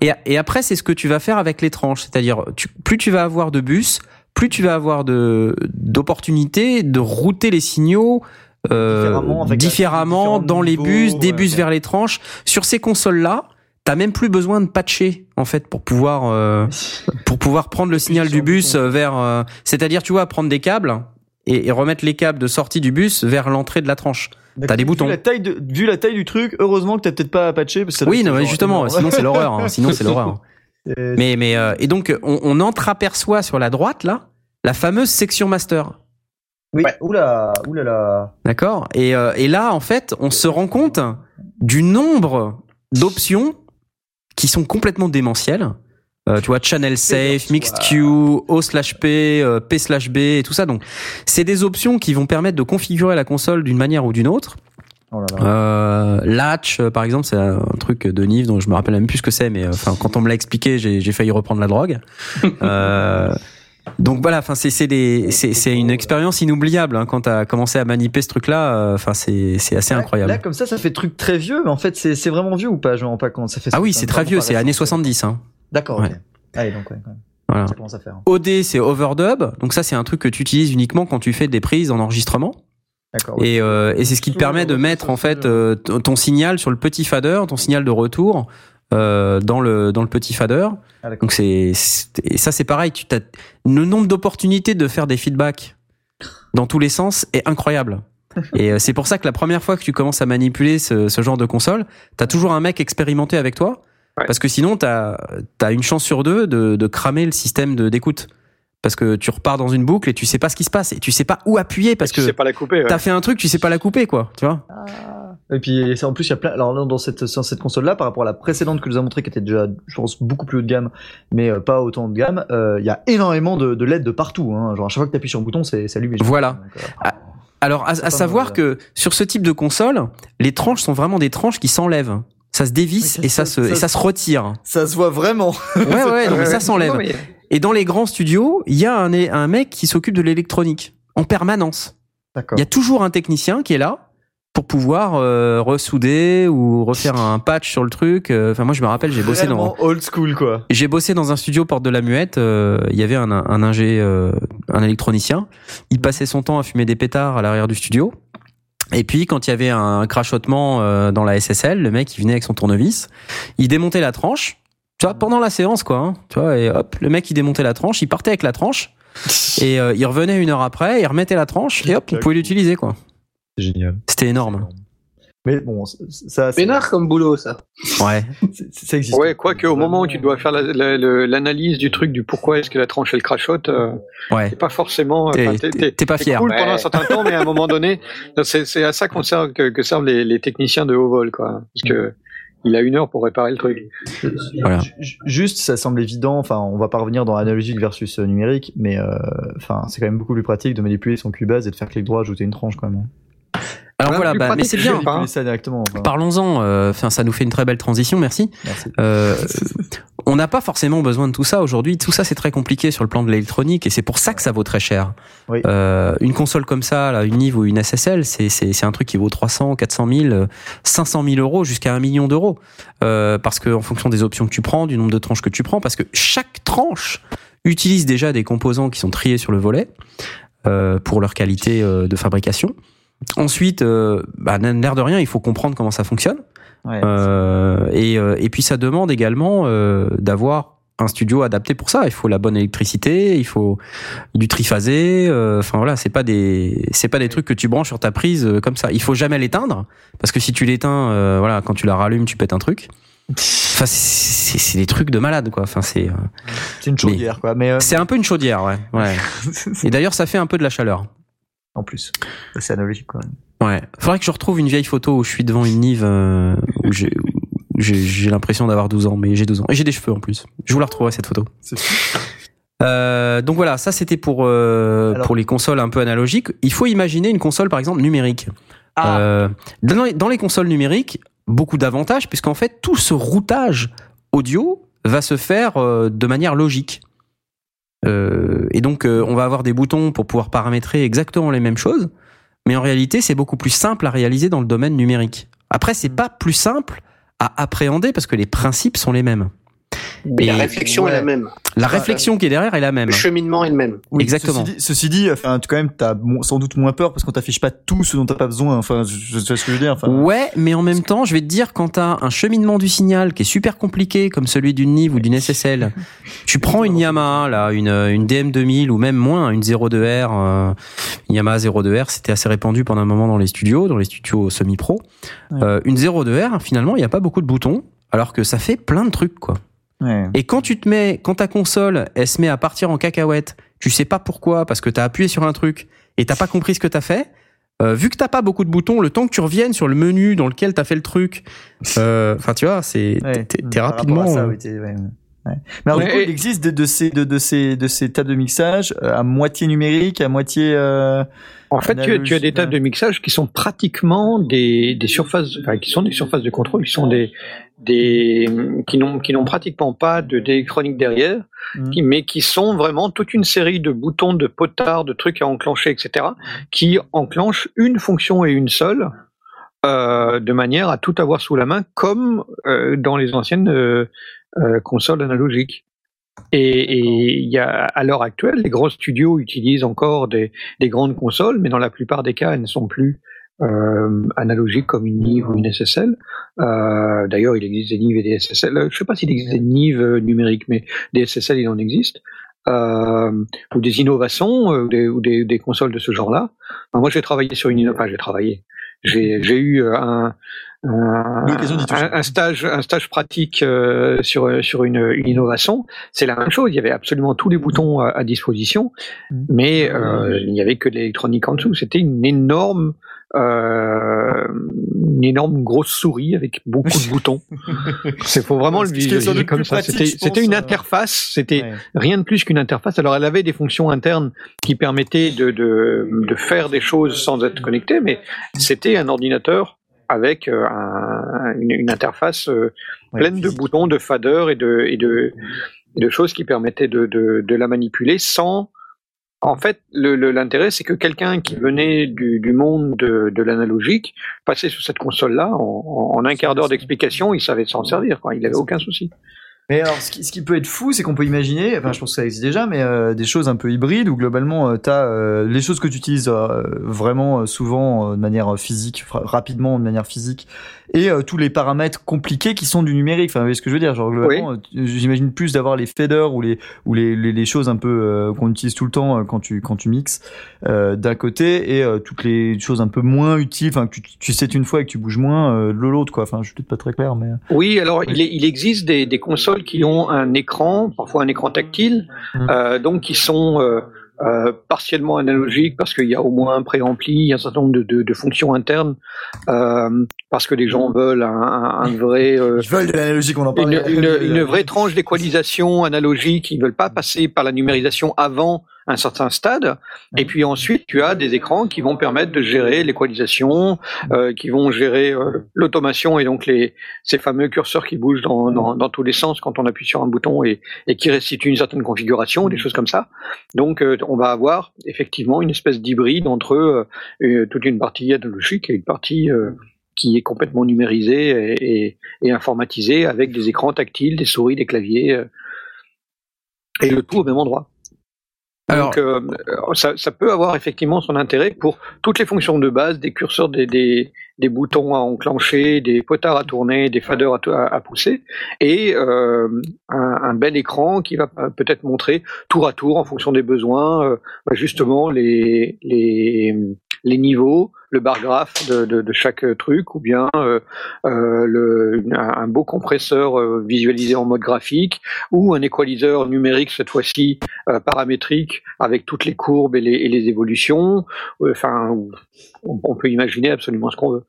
Et, et après, c'est ce que tu vas faire avec les tranches. C'est-à-dire, plus tu vas avoir de bus, plus tu vas avoir de d'opportunités de router les signaux euh, Différemment, dans les bus, des bus vers les tranches. Sur ces consoles-là, t'as même plus besoin de patcher en fait pour pouvoir euh, (laughs) pour pouvoir prendre le signal du bus vers. euh, C'est-à-dire, tu vois, prendre des câbles et, et remettre les câbles de sortie du bus vers l'entrée de la tranche. T'as des Vu boutons. la taille de, vu la taille du truc, heureusement que t'as peut-être pas à patcher parce que ça doit Oui, non, mais justement, énorme. sinon c'est l'horreur. hein. Sinon c'est l'horreur. (laughs) Mais, mais euh, et donc on, on entreaperçoit sur la droite là la fameuse section master, oui. Ouais. Oula, oulala. d'accord et, euh, et là en fait on se rend compte du nombre d'options qui sont complètement démentielles. Euh, tu vois channel safe, mixed queue, O slash P, euh, P slash B et tout ça. Donc c'est des options qui vont permettre de configurer la console d'une manière ou d'une autre. Oh là là. Euh, Latch, euh, par exemple, c'est un truc de Nive dont je me rappelle même plus ce que c'est, mais enfin quand on me l'a expliqué, j'ai failli reprendre la drogue. (laughs) Euh, donc voilà, enfin c'est c'est une expérience inoubliable hein, quand t'as commencé à manipuler ce truc-là. Enfin c'est c'est assez Là- incroyable. Là, comme ça, ça fait truc très vieux, mais en fait, c'est vraiment vieux ou pas? Je me rends pas compte. Ça fait ah oui, c'est très vieux, c'est années 70. Hein. D'accord. Ouais. Allez, donc, ouais. Voilà. Ça commence à faire. OD, c'est overdub. Donc ça, c'est un truc que tu utilises uniquement quand tu fais des prises en enregistrement. D'accord. ouais. Et, euh, et c'est ce qui te permet de mettre en fait euh, ton signal sur le petit fader, ton signal de retour euh, dans le dans le petit fader. Ah. Donc c'est c'est- et ça c'est pareil. Tu as le nombre d'opportunités de faire des feedbacks dans tous les sens est incroyable. (laughs) Et euh, c'est pour ça que la première fois que tu commences à manipuler ce, ce genre de console, t'as toujours un mec expérimenté avec toi, Ouais. parce que sinon t'as as une chance sur deux de, de cramer le système d'écoute, parce que tu repars dans une boucle et tu sais pas ce qui se passe et tu sais pas où appuyer parce tu que sais pas la couper. ouais. t'as fait un truc, tu sais pas la couper quoi, tu vois. Et puis en plus il y a plein. Alors là, dans cette dans cette console là, par rapport à la précédente que nous a montré, qui était déjà, je pense, beaucoup plus haut de gamme, mais euh, pas autant de gamme, euh, il y a énormément de, de LED de partout. Hein. Genre à chaque fois que t'appuies sur un bouton, c'est c'est allumé. Voilà. Donc, euh, Ah, Alors, à, savoir que sur ce type de console, les tranches sont vraiment des tranches qui s'enlèvent. Ça se dévisse et ça, ça- se, ça- et ça se retire. Ça se voit vraiment. Ouais, ouais, non, mais ça s'enlève. mais- Et dans les grands studios, il y a un, un mec qui s'occupe de l'électronique en permanence. D'accord. Il y a toujours un technicien qui est là pour pouvoir euh, ressouder ou refaire un patch sur le truc. Euh, Enfin, moi, je me rappelle, j'ai bossé dans, old school quoi. j'ai bossé dans un studio porte de la Muette. euh, Il y avait un, un ingé, euh, un électronicien. Il passait son temps à fumer des pétards à l'arrière du studio. Et puis, quand il y avait un crachotement euh, dans la SSL, le mec, il venait avec son tournevis. Il démontait la tranche. Tu vois, pendant la séance, quoi. hein, tu vois, et hop, le mec, il démontait la tranche. Il partait avec la tranche. (laughs) Et euh, il revenait une heure après, il remettait la tranche. Et hop, on pouvait l'utiliser, quoi. C'est génial. C'était énorme. Mais bon, ça, Pénard comme boulot, ça. Ouais. (laughs) ça existe. Ouais, quoique au moment où tu dois faire la- la- le- l'analyse du truc du pourquoi est-ce que la tranche elle crachote, euh, Ouais. t'es pas forcément. T'es- pas fier. cool pendant un Ouais. certain temps, mais à un moment (laughs) donné, c'est à ça qu'on sert, que, que servent les, les techniciens de haut vol, quoi. Parce que il a une heure pour réparer le truc. Voilà. Ju- Juste, ça semble évident. Enfin, on va pas revenir dans analogique versus euh, numérique, mais euh, enfin, c'est quand même beaucoup plus pratique de manipuler son Cubase et de faire clic droit, ajouter une tranche quand même. Alors Voilà, bah, mais c'est bien. enfin. Parlons-en. euh, Enfin, ça nous fait une très belle transition. Merci. Merci. Euh, on n'a pas forcément besoin de tout ça aujourd'hui. Tout ça, c'est très compliqué sur le plan de l'électronique et c'est pour ça que ça vaut très cher. Oui. Euh, une console comme ça, là, une Nive ou une SSL, c'est c'est c'est un truc qui vaut 300, 400 000, euh, 500 000 euros jusqu'à un million d'euros. Euh, parce que en fonction des options que tu prends, du nombre de tranches que tu prends, parce que chaque tranche utilise déjà des composants qui sont triés sur le volet euh, pour leur qualité euh, de fabrication. Ensuite, euh, bah, l'air de rien, il faut comprendre comment ça fonctionne. Ouais. Euh, et, euh, et puis ça demande également euh, d'avoir un studio adapté pour ça. Il faut la bonne électricité, il faut du triphasé. euh, Enfin voilà, c'est pas des c'est pas des trucs que tu branches sur ta prise euh, comme ça. Il faut jamais l'éteindre parce que si tu l'éteins, euh, voilà, quand tu la rallumes, tu pètes un truc. Enfin, c'est des trucs de malade quoi. Enfin c'est euh, C'est une chaudière, quoi. Mais euh, c'est un peu une chaudière, ouais. ouais. (laughs) Et d'ailleurs, ça fait un peu de la chaleur. En plus, c'est analogique, quoi. Ouais. Faudrait que je retrouve une vieille photo où je suis devant une Nive euh, où j'ai où j'ai j'ai l'impression d'avoir 12 ans, mais j'ai 12 ans et j'ai des cheveux en plus. Je vous la retrouverai cette photo. Euh, donc voilà, ça c'était pour euh, Alors- pour les consoles un peu analogiques. Il faut imaginer une console par exemple numérique. Ah. Euh, dans, les, dans les consoles numériques, beaucoup d'avantages puisqu'en fait tout ce routage audio va se faire euh, de manière logique. Euh, et donc euh, on va avoir des boutons pour pouvoir paramétrer exactement les mêmes choses, mais en réalité c'est beaucoup plus simple à réaliser dans le domaine numérique. Après c'est pas plus simple à appréhender parce que les principes sont les mêmes. Mais la réflexion est la même. la réflexion qui est derrière est la même. Le cheminement est le même. Oui, Exactement. Ceci dit, ceci dit, enfin, tu- quand même, t'as sans doute moins peur parce qu'on t'affiche pas tout ce dont t'as pas besoin. Enfin, je, je, tu vois ce que je veux dire. Enfin, Ouais, mais en même temps, je vais te dire, quand t'as un cheminement du signal qui est super compliqué, comme celui d'une Nive ou d'une SSL, tu (laughs) prends une Yamaha, là, une, une DM2000 ou même moins, une 02R, euh, une Yamaha 02R, c'était assez répandu pendant un moment dans les studios, dans les studios semi-pro. Ouais. Euh, une 02R, finalement, il n'y a pas beaucoup de boutons, alors que ça fait plein de trucs, quoi. Ouais. Et quand tu te mets, quand ta console, elle se met à partir en cacahuète, tu sais pas pourquoi, parce que t'as appuyé sur un truc et t'as pas compris ce que t'as fait. euh, vu que t'as pas beaucoup de boutons, le temps que tu reviennes sur le menu dans lequel t'as fait le truc, euh, enfin tu vois, c'est Ouais. t'es- rapidement. ça, euh, oui, ouais. Mais alors, du Ouais, coup, et- il existe de, de ces de, de ces de ces tables de mixage euh, à moitié numérique, à moitié. Euh... En fait, tu as, tu as des tables de mixage qui sont pratiquement des, des surfaces, enfin, qui sont des surfaces de contrôle, qui sont des, des, qui n'ont, qui n'ont pratiquement pas de d'électronique derrière, qui- mais qui sont vraiment toute une série de boutons, de potards, de trucs à enclencher, etc., qui enclenchent une fonction et une seule, euh, de manière à tout avoir sous la main, comme euh, dans les anciennes euh, consoles analogiques. Et et il y a, à l'heure actuelle, les gros studios utilisent encore des, des grandes consoles, mais dans la plupart des cas, elles ne sont plus analogiques comme une Nive ou une SSL. D'ailleurs, il existe des Nive et des SSL. Je ne sais pas s'il existe des Nive numériques, mais des SSL, il en existe. Euh, ou des innovations, euh, ou des, ou des, des consoles de ce genre-là. Enfin, moi, j'ai travaillé sur une innovation. Enfin, j'ai travaillé. J'ai j'ai eu euh, un, un, un, stage, un stage pratique euh, sur sur une, une innovation. C'est la même chose. Il y avait absolument tous les boutons à, à disposition, Mhm. mais euh, il n'y avait que de l'électronique en dessous. C'était une énorme euh, une énorme grosse souris avec beaucoup de (laughs) boutons. C'est faut vraiment le visualiser comme ça. C'était une euh, interface. C'était Ouais. rien de plus qu'une interface. Alors elle avait des fonctions internes qui permettaient de, de, de faire des choses sans être connecté, mais c'était un ordinateur avec euh, un- une, une interface euh, Ouais, pleine de boutons, de faders et de, et de, de choses qui permettaient de, de, de la manipuler sans... En fait, l'intérêt, c'est que quelqu'un qui venait du, du monde de, de l'analogique passait sur cette console-là en, en- en un quart d'heure d'explication, il savait s'en servir. Quoi. Il n'avait aucun souci. Mais alors, ce qui, ce qui peut être fou, c'est qu'on peut imaginer, enfin, je pense que ça existe déjà, mais euh, des choses un peu hybrides où globalement, tu as les choses que tu utilises euh, vraiment euh, souvent euh, de manière physique, rapidement de manière physique, et euh, tous les paramètres compliqués qui sont du numérique. Enfin, vous voyez ce que je veux dire? Genre globalement, euh, j'imagine plus d'avoir les faders ou les ou les, les, les choses un peu euh, qu'on utilise tout le temps euh, quand tu quand tu mixes euh, d'un côté et euh, toutes les choses un peu moins utiles, enfin que tu, tu sais une fois et que tu bouges moins euh, de l'autre quoi. Enfin, je suis peut-être pas très clair, mais Oui, alors il, est- il existe des, des consoles qui ont un écran, parfois un écran tactile, Mhm. euh, donc qui sont euh, euh, partiellement analogiques parce qu'il y a au moins un préampli, il y a un certain nombre de, de- de fonctions internes, euh, parce que les gens veulent un, un- un vrai euh, ils veulent de l'analogique, on en une, parle. une, une vraie tranche d'équalisation analogique. Ils veulent pas passer par la numérisation avant un certain stade. Et puis ensuite, tu as des écrans qui vont permettre de gérer l'équalisation, euh, qui vont gérer euh, l'automation et donc les ces fameux curseurs qui bougent dans, dans, dans tous les sens quand on appuie sur un bouton et, et qui restituent une certaine configuration, des choses comme ça. Donc, euh, on va avoir effectivement une espèce d'hybride entre euh, toute une partie analogique et une partie euh, qui est complètement numérisée et, et, et informatisée avec des écrans tactiles, des souris, des claviers, euh, et le tout au même endroit. Alors- Donc, euh, ça, ça peut avoir effectivement son intérêt pour toutes les fonctions de base, des curseurs, des, des, des boutons à enclencher, des potards à tourner, des faders à, à- pousser, et euh, un, un bel écran qui va peut-être montrer tour à tour, en fonction des besoins, euh, justement les, les, les niveaux, le bar graphe de, de, chaque truc, ou bien euh, euh, le, un, beau compresseur euh, visualisé en mode graphique, ou un équaliseur numérique cette fois-ci euh, paramétrique avec toutes les courbes et les, et les évolutions. Enfin, on peut imaginer absolument ce qu'on veut.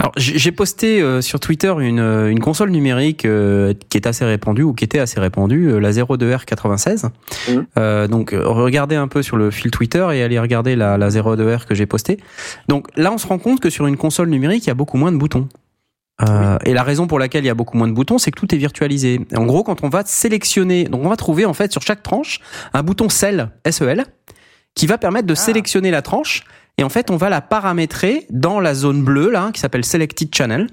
Alors, j'ai posté euh, sur Twitter une, euh, une console numérique euh, qui est assez répandue ou qui était assez répandue, euh, la 02R96. Mhm. Euh, donc, euh, regardez un peu sur le fil Twitter et allez regarder la, la 02R que j'ai postée. Donc là, on se rend compte que sur une console numérique, il y a beaucoup moins de boutons. Euh, Et la raison pour laquelle il y a beaucoup moins de boutons, c'est que tout est virtualisé. En gros, quand on va sélectionner, donc on va trouver en fait sur chaque tranche un bouton SEL, SEL, qui va permettre de Ah. sélectionner la tranche. Et en fait, on va la paramétrer dans la zone bleue là, qui s'appelle Selected Channel.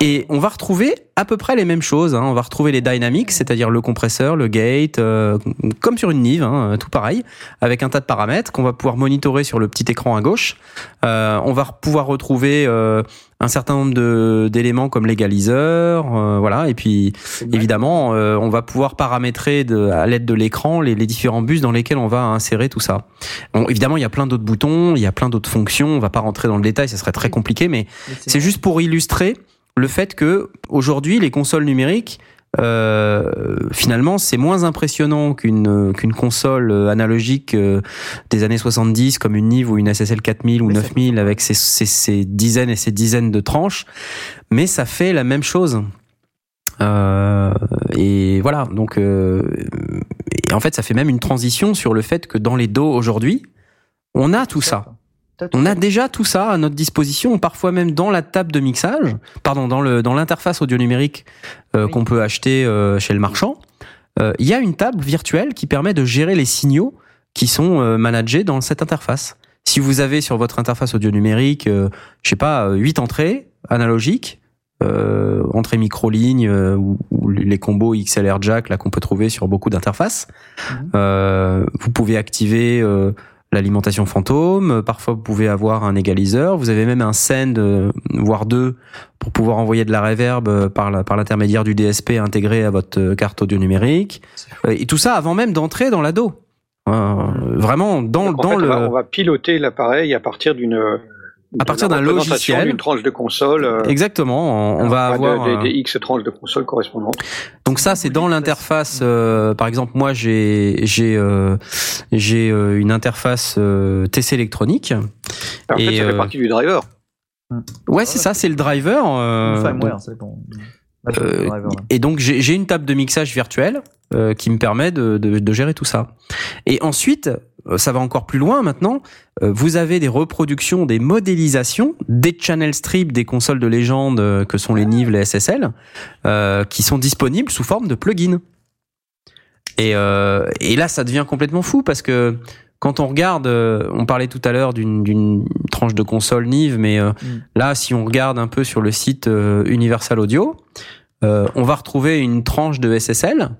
Et on va retrouver à peu près les mêmes choses. hein. On va retrouver les dynamics, c'est-à-dire le compresseur, le gate, euh, comme sur une Nive, hein, tout pareil, avec un tas de paramètres qu'on va pouvoir monitorer sur le petit écran à gauche. Euh, on va pouvoir retrouver euh, un certain nombre d'éléments comme l'égaliseur, euh, voilà. Et puis évidemment, euh, on va pouvoir paramétrer de, à l'aide de l'écran les, les différents bus dans lesquels on va insérer tout ça. Bon, évidemment, il y a plein d'autres boutons, il y a plein d'autres fonctions. On va pas rentrer dans le détail, ça serait très compliqué, mais c'est juste pour illustrer le fait que aujourd'hui les consoles numériques euh, finalement c'est moins impressionnant qu'une qu'une console euh, analogique euh, des années 70 comme une Nive ou une SSL 4000 ou Oui, ça 9000 avec ses, ses, ses dizaines et ses dizaines de tranches. Mais ça fait la même chose. Euh, et voilà. Donc euh, et en fait ça fait même une transition sur le fait que dans les dos aujourd'hui on a tout ça on a déjà tout ça à notre disposition, parfois même dans la table de mixage, pardon, dans le dans l'interface audio numérique euh, Oui. qu'on peut acheter euh, chez le marchand. Euh, Il y a une table virtuelle qui permet de gérer les signaux qui sont euh, managés dans cette interface. Si vous avez sur votre interface audio numérique, euh, je sais pas, huit entrées analogiques, euh, entrées micro-lignes euh, ou, ou les combos XLR jack là qu'on peut trouver sur beaucoup d'interfaces, Mhm. euh, vous pouvez activer euh, l'alimentation fantôme. Parfois, vous pouvez avoir un égaliseur. Vous avez même un send, euh, voire deux, pour pouvoir envoyer de la reverb euh, par la- par l'intermédiaire du DSP intégré à votre euh, carte audio numérique. Euh, Et tout ça avant même d'entrer dans l'ado. Euh, vraiment dans Donc, dans fait, le. on, va, on va piloter l'appareil à partir d'une À partir d'un logiciel. d'une tranche de console. euh, Exactement. On, on va avoir. des, des X tranches de console correspondantes. Donc ça, c'est dans l'interface. euh, par exemple, moi, j'ai j'ai euh, j'ai euh, une interface euh, TC électronique. En fait, Et, ça euh, fait partie du driver. Ouais, c'est ça, c'est le driver. euh, Une firmware, c'est bon. Euh, et donc j'ai une table de mixage virtuelle euh, qui me permet de, de, de gérer tout ça. Et ensuite, euh, ça va encore plus loin maintenant. euh, vous avez des reproductions, des modélisations des channel strips des consoles de légende que sont les Nive, les SSL, euh, qui sont disponibles sous forme de plugins. Et, euh, et là, ça devient complètement fou parce que quand on regarde, euh, on parlait tout à l'heure d'une tranche de console Nive, mais euh, Mm. là, si on regarde un peu sur le site euh, Universal Audio, euh, on va retrouver une tranche de SSL,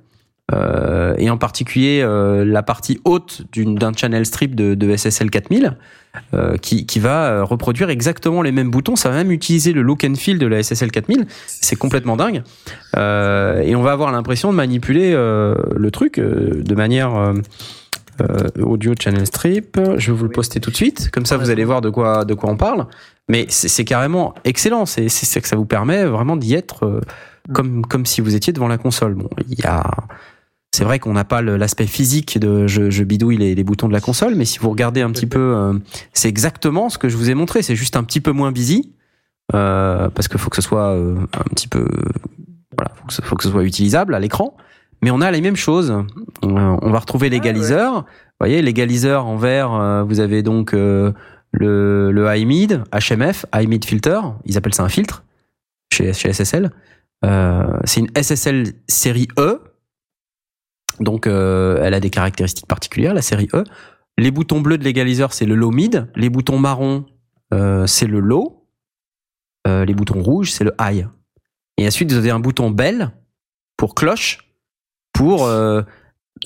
euh, et en particulier euh, la partie haute d'un channel strip de, de SSL 4000, euh, qui, qui va reproduire exactement les mêmes boutons. Ça va même utiliser le look and feel de la SSL 4000. C'est complètement dingue. Euh, et on va avoir l'impression de manipuler euh, le truc euh, de manière euh, audio channel strip. Je vais vous le poster tout de suite. Comme ça, vous allez voir de quoi de quoi on parle. Mais c'est carrément excellent. C'est c'est c'est que ça vous permet vraiment d'y être euh, comme comme si vous étiez devant la console. Bon, il y a c'est vrai qu'on n'a pas l'aspect physique de je, je bidouille les, les boutons de la console, mais si vous regardez un petit peu, euh, c'est exactement ce que je vous ai montré. C'est juste un petit peu moins busy parce qu'il faut que ce soit un petit peu, voilà, faut que ce, faut que ce soit utilisable à l'écran. Mais on a les mêmes choses. On, on va retrouver l'égaliseur. Vous voyez, l'égaliseur en vert, euh, vous avez donc euh, le, le high mid, HMF, high mid filter. Ils appellent ça un filtre chez, chez SSL. Euh, c'est une SSL série E. Donc, euh, elle a des caractéristiques particulières, la série E. Les boutons bleus de l'égaliseur, c'est le low mid. Les boutons marrons, euh, c'est le low. Euh, les boutons rouges, c'est le high. Et ensuite, vous avez un bouton bell pour cloche, pour euh,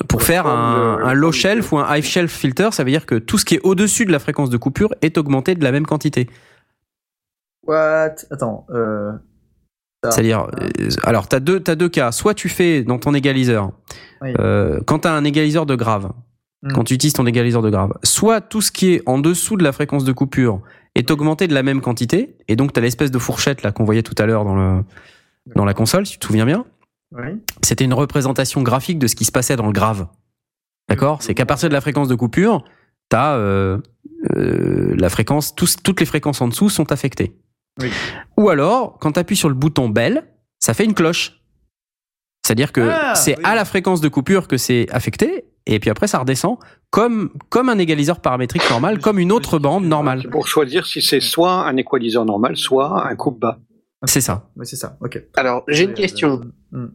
pour faire un, low shelf ou un high shelf filter, ça veut dire que tout ce qui est au-dessus de la fréquence de coupure est augmenté de la même quantité. What? Attends. Euh... C'est-à-dire, euh, alors t'as deux, t'as deux cas. Soit tu fais dans ton égaliseur, Oui. euh, quand t'as un égaliseur de grave, Mm. quand tu utilises ton égaliseur de grave, soit tout ce qui est en dessous de la fréquence de coupure est augmenté de la même quantité, et donc t'as l'espèce de fourchette là qu'on voyait tout à l'heure dans le dans la console, si tu te souviens bien. Oui. C'était une représentation graphique de ce qui se passait dans le grave. D'accord? C'est qu'à partir de la fréquence de coupure, t'as euh, euh, la fréquence, tous- toutes les fréquences en dessous sont affectées. Oui. Ou alors, quand tu appuies sur le bouton belle, ça fait une cloche. C'est-à-dire que Ah, c'est oui. à la fréquence de coupure que c'est affecté, et puis après ça redescend comme, comme un égaliseur paramétrique normal, comme une autre bande normale. C'est pour choisir si c'est soit un équaliseur normal, soit un coupe bas. C'est ça. Oui, c'est ça. Ok. Alors, j'ai une question. Euh,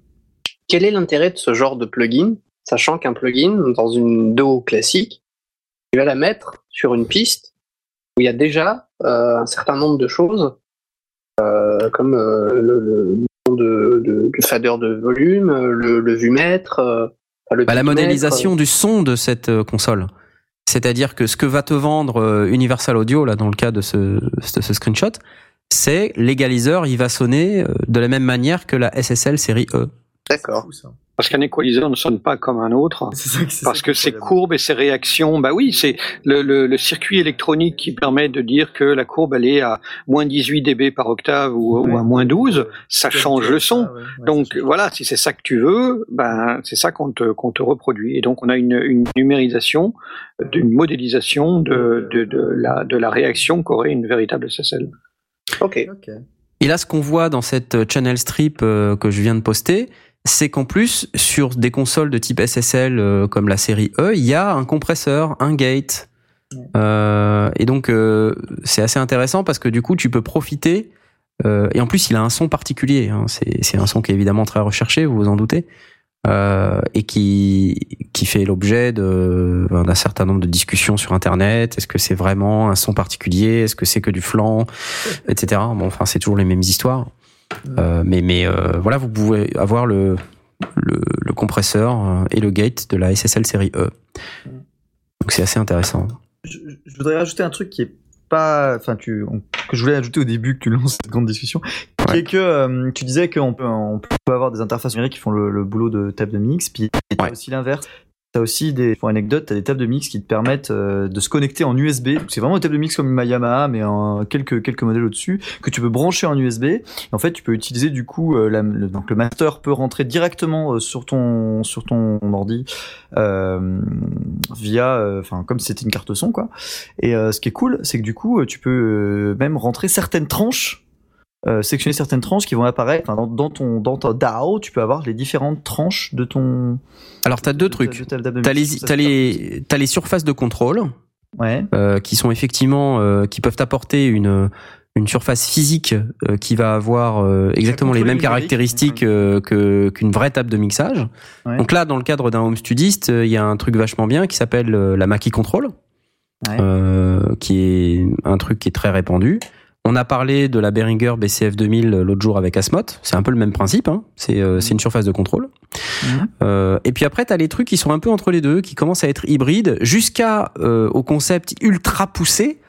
Quel est l'intérêt de ce genre de plugin, sachant qu'un plugin, dans une DO classique, tu vas la mettre sur une piste où il y a déjà euh, un certain nombre de choses, euh, comme euh, le, de, fader de volume, le, le enfin, le Bah, la modélisation du son de cette console. C'est-à-dire que ce que va te vendre Universal Audio, là, dans le cas de ce, de ce screenshot, c'est l'égaliseur, il va sonner de la même manière que la SSL série E. D'accord. Parce qu'un équaliseur ne sonne pas comme un autre. (laughs) Ça Parce ça que incroyable. courbes et ces réactions, bah oui, c'est le, le, le circuit électronique qui permet de dire que la courbe elle est à moins 18 dB par octave ou, ou à moins 12, ça change le son. Ouais, ouais, Donc voilà, si c'est ça que tu veux, ben c'est ça qu'on te, qu'on te reproduit. Et donc on a une, une numérisation, une modélisation de, de, de, la, de la réaction qu'aurait une véritable SSL. Ok. Et là, ce qu'on voit dans cette channel strip euh, que je viens de poster, c'est qu'en plus, sur des consoles de type SSL euh, comme la série E, il y a un compresseur, un gate. Euh, et donc, euh, c'est assez intéressant parce que du coup, tu peux profiter. euh, et en plus, il a un son particulier. hein. C'est un son qui est évidemment très recherché, vous vous en doutez. Euh, et qui, qui fait l'objet ben, d'un certain nombre de discussions sur Internet. Est-ce que c'est vraiment un son particulier? Est-ce que c'est que du flanc Etc. Bon, enfin, c'est toujours les mêmes histoires. Euh, mais mais euh, voilà, vous pouvez avoir le, le, le compresseur euh, et le gate de la SSL série E. Donc c'est assez intéressant. je, je voudrais rajouter un truc qui est pas, enfin, tu, on- que je voulais ajouter au début que tu lances cette grande discussion, qui Ouais. est que euh, tu disais qu'on peut, on peut avoir des interfaces numériques qui font le, le boulot de table de mix, puis Ouais. aussi l'inverse. T'as aussi des, pour anecdote, t'as des tables de mix qui te permettent euh, de se connecter en USB. C'est vraiment une table de mix comme une Yamaha, mais en quelques quelques modèles au-dessus que tu peux brancher en USB. En fait, tu peux utiliser du coup, euh, le, donc le master peut rentrer directement euh, sur ton sur ton ordi via, enfin comme si c'était une carte son quoi. Et ce qui est cool, c'est que du coup, tu peux même rentrer certaines tranches, euh, sectionner certaines tranches qui vont apparaître enfin, dans, dans ton dans ta DAO. Tu peux avoir les différentes tranches de ton. Alors t'as deux de ta- trucs. de T'as les, c'est les, t'as les surfaces de contrôle Ouais. euh, qui sont effectivement euh, qui peuvent apporter une une surface physique euh, qui va avoir exactement les mêmes caractéristiques que qu'une vraie table de mixage. Ouais. Donc là, dans le cadre d'un home studiste, il y a un truc vachement bien qui s'appelle la Mackie Control, qui est un truc qui est très répandu. On a parlé de la Behringer BCF 2000 l'autre jour avec Asmot. C'est un peu le même principe. Hein. C'est euh, c'est une surface de contrôle. Mhm. Euh, et puis après, tu as les trucs qui sont un peu entre les deux, qui commencent à être hybrides, jusqu'à euh, au concept ultra poussé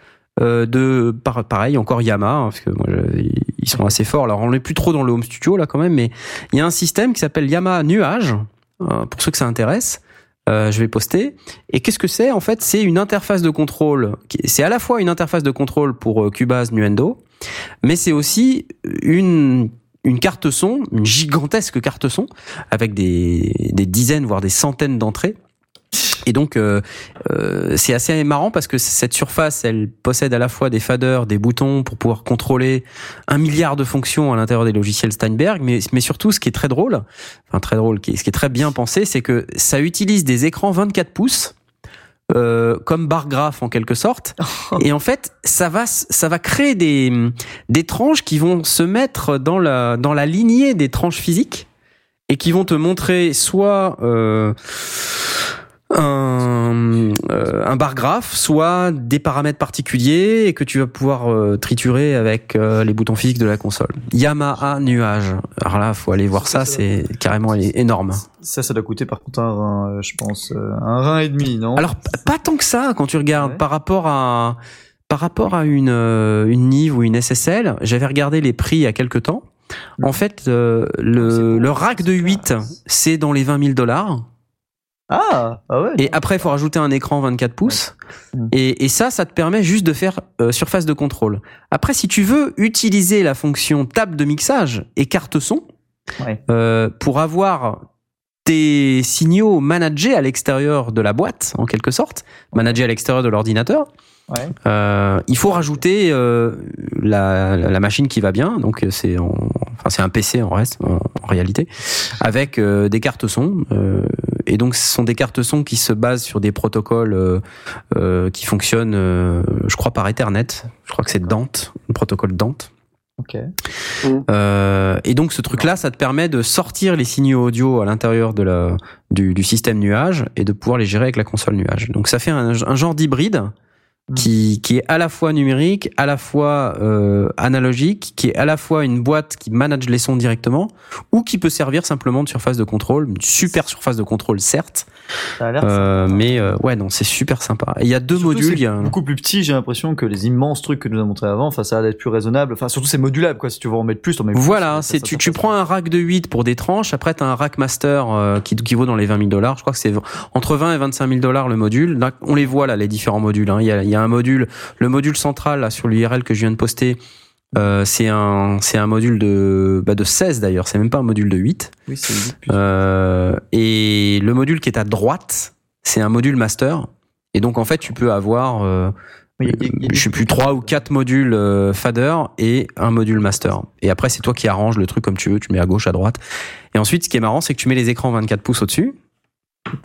euh, de par- pareil encore Yamaha, hein, parce que moi, je- ils sont assez forts. Alors on n'est plus trop dans le home studio là quand même, mais il y a un système qui s'appelle Yamaha Nuage. euh, pour ceux que ça intéresse, euh, je vais poster. Et qu'est-ce que c'est En fait, c'est une interface de contrôle. C'est à la fois une interface de contrôle pour euh, Cubase Nuendo, mais c'est aussi une une carte son, une gigantesque carte son, avec des, des dizaines, voire des centaines d'entrées. Et donc, euh, euh, c'est assez marrant parce que cette surface, elle possède à la fois des faders, des boutons pour pouvoir contrôler un milliard de fonctions à l'intérieur des logiciels Steinberg, mais, mais surtout, ce qui est très drôle, enfin très drôle, ce qui est très bien pensé, c'est que ça utilise des écrans 24 pouces, euh, comme bar graph en quelque sorte. (laughs) Et en fait, ça va, ça va créer des, des tranches qui vont se mettre dans la, dans la lignée des tranches physiques et qui vont te montrer soit, euh, un, euh, un bar graph, soit des paramètres particuliers et que tu vas pouvoir euh, triturer avec euh, les boutons physiques de la console. Yamaha nuage. Alors là, faut aller voir ça, c'est carrément énorme. Ça, ça doit coûter par contre un rein, euh, je pense, euh, un rein et demi, non? Alors pas tant que ça quand tu regardes Ouais. par rapport à par rapport à une euh, une Nive ou une SSL. J'avais regardé les prix il y a quelques temps. En fait, euh, le, le rack de c'est 8, classe. c'est dans les 20 000 dollars. Ah, ah ouais. Et après, il faut rajouter un écran 24 pouces. Ouais. Mm. Et, et ça, ça te permet juste de faire euh, surface de contrôle. Après, si tu veux utiliser la fonction table de mixage et carte son Ouais. euh, pour avoir tes signaux managés à l'extérieur de la boîte, en quelque sorte, managés à l'extérieur de l'ordinateur, Ouais. euh, il faut rajouter euh, la, la machine qui va bien. Donc c'est en- enfin c'est un PC en reste en, en réalité avec euh, des cartes son. euh, et donc ce sont des cartes son qui se basent sur des protocoles euh, euh, qui fonctionnent, euh, je crois par Ethernet. Je crois que c'est Dante, le protocole Dante. Ok. Euh, et donc ce truc-là, ça te permet de sortir les signaux audio à l'intérieur de la du, du système nuage et de pouvoir les gérer avec la console nuage. Donc ça fait un, un genre d'hybride qui, qui est à la fois numérique, à la fois euh, analogique, qui est à la fois une boîte qui manage les sons directement, ou qui peut servir simplement de surface de contrôle, une super surface de contrôle certes, Ça a l'air euh, mais euh, ouais non c'est super sympa. Il y a deux Surtout, modules, il y a un- beaucoup plus petit, j'ai l'impression que les immenses trucs que nous a montré avant, enfin ça a l'air d'être plus raisonnable. Enfin surtout c'est modulable quoi, si tu veux en mettre plus, t'en mets plus. Voilà, Ça- c'est tu, tu prends un rack de 8 pour des tranches, après tu as un rack master euh, qui, qui vaut dans les 20 000 dollars. Je crois que c'est entre 20 et 25 000 dollars le module. Là, on les voit là, les différents modules. hein. Il, y a, il y a un module, le module central là sur l'URL que je viens de poster. Euh, c'est un c'est un module de bah, de 16 d'ailleurs. C'est même pas un module de 8. Oui, c'est vite plus. Euh, et le module qui est à droite, c'est un module master. Et donc en fait, tu peux avoir euh, Oui, il y a- il y a- je sais plus trois ou quatre modules euh, fader et un module master. Et après c'est toi qui arranges le truc comme tu veux, tu mets à gauche, à droite. Et ensuite ce qui est marrant c'est que tu mets les écrans 24 pouces au-dessus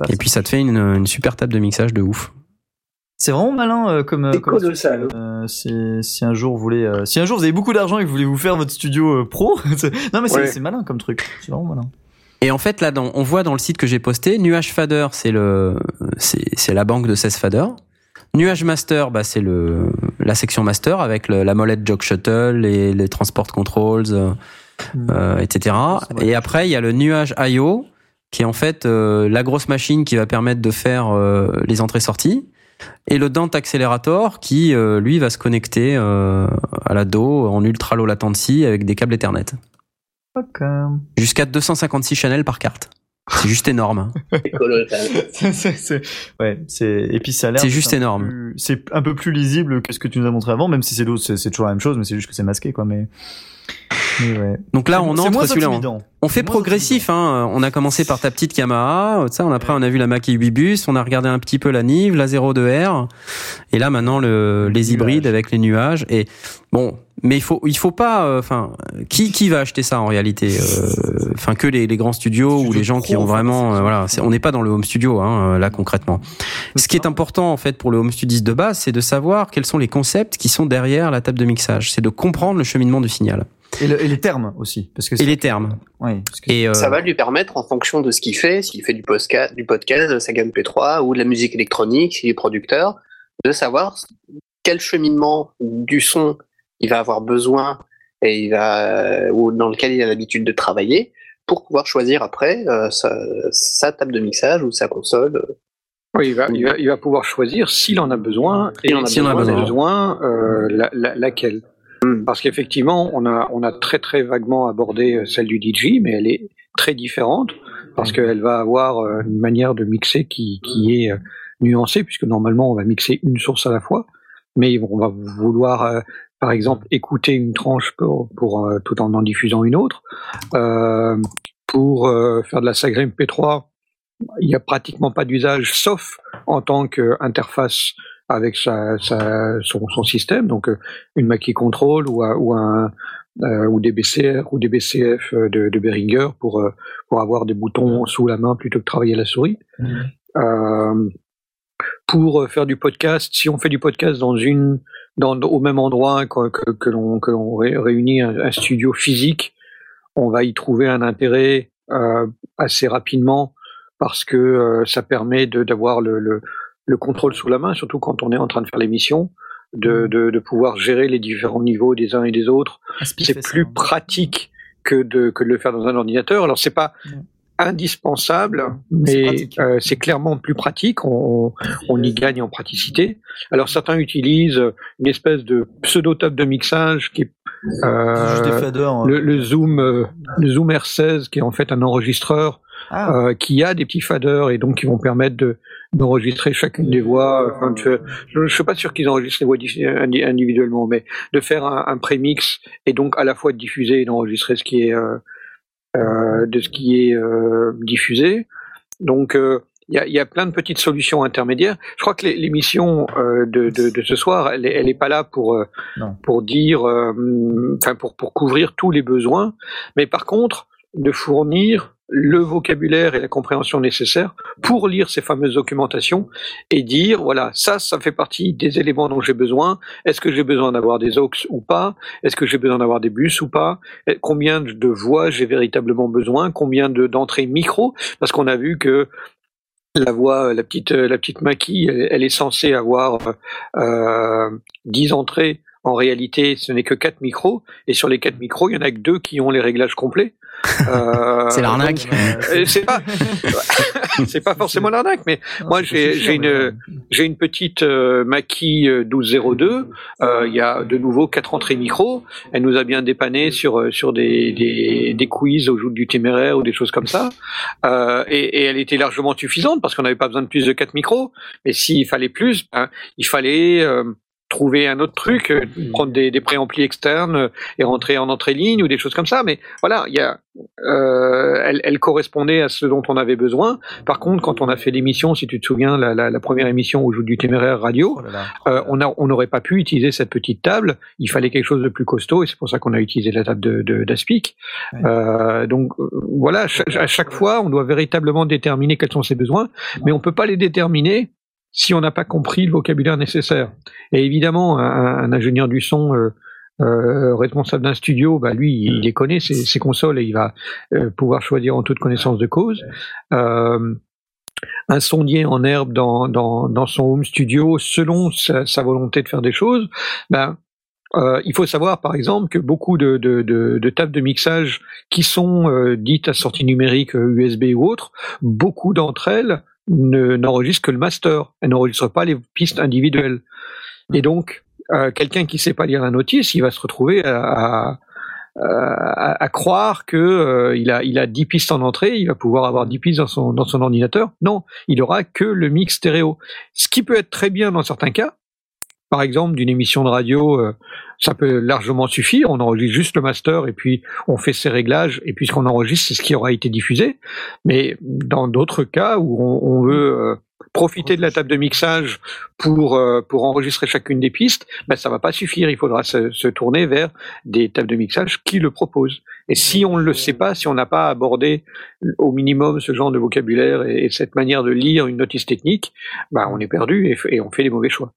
et puis ça te fait une, une super table de mixage de ouf. C'est vraiment malin euh, comme. euh, C'est comme colossal. Euh, si, si un jour vous voulez, euh, si un jour vous avez beaucoup d'argent et que vous voulez vous faire votre studio euh, pro, (laughs) non mais c'est Ouais. malin comme truc. C'est vraiment malin. Et en fait là dans, on voit dans le site que j'ai posté, Nuage Fader c'est le c'est c'est la banque de 16 faders. Nuage Master, bah, c'est le la section master avec le- la molette jog shuttle, les, les transport controls, euh, euh, etc. Et après, il y a le nuage IO, qui est en fait euh, la grosse machine qui va permettre de faire euh, les entrées-sorties. Et le Dante Accelerator, qui euh, lui va se connecter euh, à la DO en ultra low latency avec des câbles Ethernet. Ok. Jusqu'à 256 channels par carte. C'est juste énorme. (laughs) C'est colossal. C'est- c'est- c'est- ouais, c'est et puis ça a l'air. C'est juste un peu énorme. plus- C'est un peu plus lisible que ce que tu nous as montré avant, même si c'est l'autre, c'est toujours la même chose, mais c'est juste que c'est masqué quoi. Mais ouais. Donc là, on c'est entre moins celui-là. intimidant. On fait C'est moins progressif, hein. On a commencé par ta petite Yamaha, ça, on après on a vu la Mackie Bibus, on a regardé un petit peu la Nive, la 02R, et là maintenant le, les nuages. hybrides avec les nuages. Et bon, mais il faut, il faut pas, euh, enfin, qui, qui va acheter ça en réalité Euh, Enfin, que les, les grands studios Studio ou les gens qui ont vraiment, euh, voilà, c'est- on n'est pas dans le home studio, hein, euh, là concrètement. Ce qui est important en fait pour le home studiste de base, c'est de savoir quels sont les concepts qui sont derrière la table de mixage. C'est de comprendre le cheminement du signal Et, le- et les termes aussi, parce que et c'est- les termes. Ouais, parce que- Et euh, Ça va lui permettre, en fonction de ce qu'il fait, s'il fait du podcast, du podcast, de sa gamme P3 ou de la musique électronique, s'il est producteur, de savoir quel cheminement du son il va avoir besoin et il va ou dans lequel il a l'habitude de travailler pour pouvoir choisir après euh, sa, sa table de mixage ou sa console. Oui, il va, il, va, il va pouvoir choisir s'il en a besoin et S'il en a s'il en a besoin. besoin, euh, la, la- laquelle. Hmm. Parce qu'effectivement, on a, on a très très vaguement abordé euh, celle du DJ, mais elle est très différente parce qu'elle va avoir euh, une manière de mixer qui, qui est euh, nuancée, puisque normalement on va mixer une source à la fois, mais on va vouloir, par exemple, écouter une tranche pour, pour tout en en diffusant une autre. Euh, pour faire de la SAG MP3, il n'y a pratiquement pas d'usage, sauf en tant qu'interface avec sa, sa, son, son système, donc euh, une Mackie Control ou, un- ou, un, euh, ou des BCR ou des BCF euh, de, de Behringer pour, euh, pour avoir des boutons sous la main plutôt que travailler la souris. Euh, pour euh, faire du podcast, si on fait du podcast dans une, dans, au même endroit que, que, que l'on réunit un, un studio physique, on va y trouver un intérêt euh, assez rapidement parce que euh, ça permet de- d'avoir le, le, le contrôle sous la main, surtout quand on est en train de faire l'émission, de, de, de pouvoir gérer les différents niveaux des uns et des autres. C'est ça, plus pratique que de, que de le faire dans un ordinateur. Alors c'est pas Ouais. Indispensable, mais euh, c'est clairement plus pratique. On, on y gagne en praticité. Alors certains utilisent une espèce de pseudo-top de mixage qui est euh, Juste des faders. hein. le, le Zoom, euh, le Zoom R16 qui est en fait un enregistreur Ah, euh, qui a des petits faders et donc qui vont permettre de d'enregistrer chacune des voix. Enfin, je ne suis pas sûr qu'ils enregistrent les voix di- indi- individuellement, mais de faire un, un prémix et donc à la fois de diffuser et d'enregistrer ce qui est euh, euh, de ce qui est euh, diffusé. Donc euh, il y, a, il y a plein de petites solutions intermédiaires. Je crois que l'é- l'émission euh, de, de, de ce soir, elle, est- elle est pas là pour euh, pour dire, euh, enfin pour pour couvrir tous les besoins, mais par contre de fournir le vocabulaire et la compréhension nécessaires pour lire ces fameuses documentations et dire voilà ça ça fait partie des éléments dont j'ai besoin. Est-ce que j'ai besoin d'avoir des aux ou pas? Est-ce que j'ai besoin d'avoir des bus ou pas? Combien de voix j'ai véritablement besoin? Combien de d'entrées micro? Parce qu'on a vu que la voix, la petite, la petite maquille, elle, elle est censée avoir euh, 10 entrées. En réalité, ce n'est que quatre micros, et sur les quatre micros, il y en a que deux qui ont les réglages complets. Euh, C'est l'arnaque. euh, C'est pas, (laughs) c'est pas forcément l'arnaque, mais Non, moi, j'ai- une- j'ai une petite euh, maquille euh, 1202. Euh, Il y a de nouveau quatre entrées micro. Elle nous a bien dépanné sur sur des, des, des quiz au jour du téméraire ou des choses comme ça. Euh, et, et elle était largement suffisante parce qu'on n'avait pas besoin de plus de quatre micros. Mais s'il fallait plus, ben, il fallait euh, trouver un autre truc, euh, prendre des, des préamplis externes euh, et rentrer en entrée ligne ou des choses comme ça. Mais voilà, il y a, euh, elle, elle correspondait à ce dont on avait besoin. Par contre, quand on a fait l'émission, si tu te souviens, la, la, la première émission au jour du téméraire radio, Oh là là. euh, on a- on n'aurait pas pu utiliser cette petite table. Il fallait quelque chose de plus costaud et c'est pour ça qu'on a utilisé la table de, d'Aspic. Ouais. Euh, donc voilà, à chaque, à chaque fois, on doit véritablement déterminer quels sont ses besoins, mais on peut pas les déterminer si on n'a pas compris le vocabulaire nécessaire. Et évidemment, un, un ingénieur du son euh, euh, responsable d'un studio, bah lui, il les connaît ses, consoles et il va euh, pouvoir choisir en toute connaissance de cause. Euh, un sondier en herbe dans, dans, dans son home studio selon sa, sa volonté de faire des choses, euh, il faut savoir par exemple que beaucoup de, de, de, de tables de mixage qui sont euh, dites à sortie numérique euh, USB ou autre, beaucoup d'entre elles ne- n'enregistrent que le master, elles n'enregistrent pas les pistes individuelles. Et donc, euh, quelqu'un qui sait pas lire la notice, il va se retrouver à- à croire que euh, il a il a 10 pistes en entrée, il va pouvoir avoir 10 pistes dans son dans son ordinateur. Non, il aura que le mix stéréo. Ce qui peut être très bien dans certains cas. Par exemple, d'une émission de radio, euh, ça peut largement suffire. On enregistre juste le master et puis on fait ses réglages et puis ce qu'on enregistre, c'est ce qui aura été diffusé. Mais dans d'autres cas où on, veut euh, profiter de la table de mixage pour euh, pour enregistrer chacune des pistes, ben ça va pas suffire. Il faudra se tourner vers des tables de mixage qui le proposent. Et si on ne le sait pas, si on n'a pas abordé au minimum ce genre de vocabulaire et, et cette manière de lire une notice technique, ben on est perdu et, on fait les mauvais choix.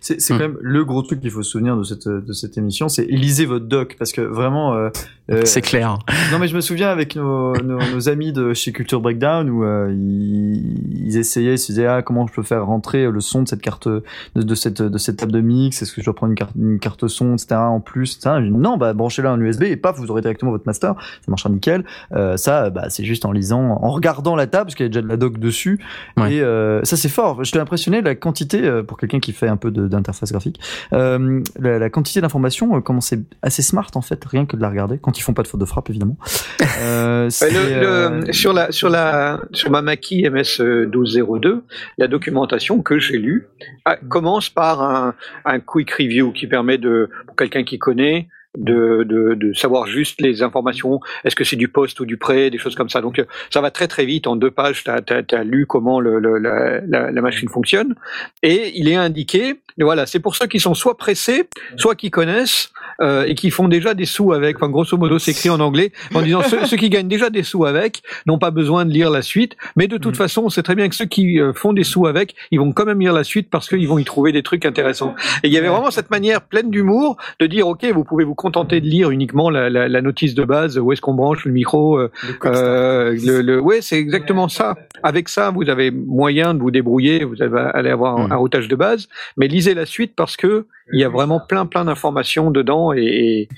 C'est Hmm. quand même le gros truc qu'il faut se souvenir de cette de cette émission, c'est lisez votre doc parce que vraiment. euh, euh, C'est clair. non mais je me souviens avec nos, nos, nos amis de chez Culture Breakdown où euh, ils, ils essayaient, ils se disaient ah comment je peux faire rentrer le son de cette carte de, de cette de cette table de mix, est-ce que je dois prendre une carte une carte son etc en plus etc. Je dis, non bah branchez-la en USB et paf vous aurez directement votre master, ça marchera nickel. Euh, ça bah c'est juste en lisant, en regardant la table parce qu'il y a déjà de la doc dessus Ouais. et euh, ça c'est fort. Je t'ai impressionné la quantité euh, pour quelqu'un qui fait un peu d'interface graphique, euh, la, la quantité d'informations comment c'est assez smart en fait rien que de la regarder quand ils font pas de faute de frappe évidemment. (laughs) Le- le- sur la sur la sur ma maquille MS 1202, la documentation que j'ai lue ah, commence par un, un quick review qui permet de pour quelqu'un qui connaît de, savoir juste les informations, est-ce que c'est du poste ou du prêt, des choses comme ça. Donc euh, ça va très très vite, en deux pages, tu as, lu comment la, machine fonctionne, et il est indiqué, voilà, c'est pour ceux qui sont soit pressés, soit qui connaissent, euh, et qui font déjà des sous avec. Enfin, grosso modo, c'est écrit en anglais en disant ceux, ceux qui gagnent déjà des sous avec n'ont pas besoin de lire la suite. Mais de toute Mm. façon, on sait très bien que ceux qui euh, font des sous avec, ils vont quand même lire la suite parce qu'ils vont y trouver des trucs intéressants. Et il y avait vraiment cette manière pleine d'humour de dire ok, vous pouvez vous contenter de lire uniquement la, la, la notice de base, où est-ce qu'on branche le micro, euh, Le euh, le, le, ouais, c'est exactement ça. Avec ça, vous avez moyen de vous débrouiller, vous allez avoir un, Mm. un routage de base, mais lisez la suite parce que il y a vraiment plein plein d'informations dedans et,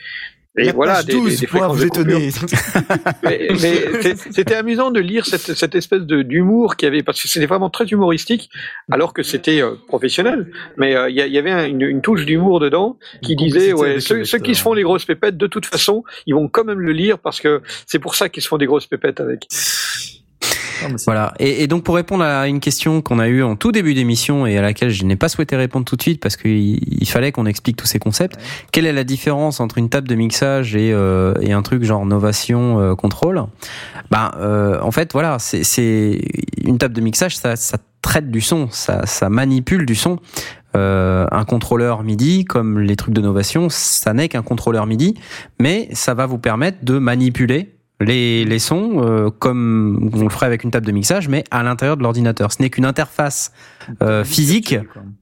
et, La voilà page des, des, 12 des pour fréquences vous étonner. (laughs) Mais, c'était amusant de lire cette, cette espèce de d'humour qu'il y avait parce que c'était vraiment très humoristique alors que c'était euh, professionnel. Mais euh, il y, avait un- une, une touche d'humour dedans qui disait ouais ceux, ceux qui se font les grosses pépettes de toute façon ils vont quand même le lire parce que c'est pour ça qu'ils se font des grosses pépettes avec. Non, Voilà. Et, et donc pour répondre à une question qu'on a eue en tout début d'émission et à laquelle je n'ai pas souhaité répondre tout de suite parce qu'il il fallait qu'on explique tous ces concepts. Quelle est la différence entre une table de mixage et, euh, et un truc genre Novation euh, Control Ben euh, en fait voilà, c'est- c'est une table de mixage, ça, ça traite du son, ça, ça manipule du son. Euh, un contrôleur MIDI, comme les trucs de Novation, ça n'est qu'un contrôleur MIDI, mais ça va vous permettre de manipuler les, les sons euh, comme on le ferait avec une table de mixage, mais à l'intérieur de l'ordinateur. Ce n'est qu'une interface euh, physique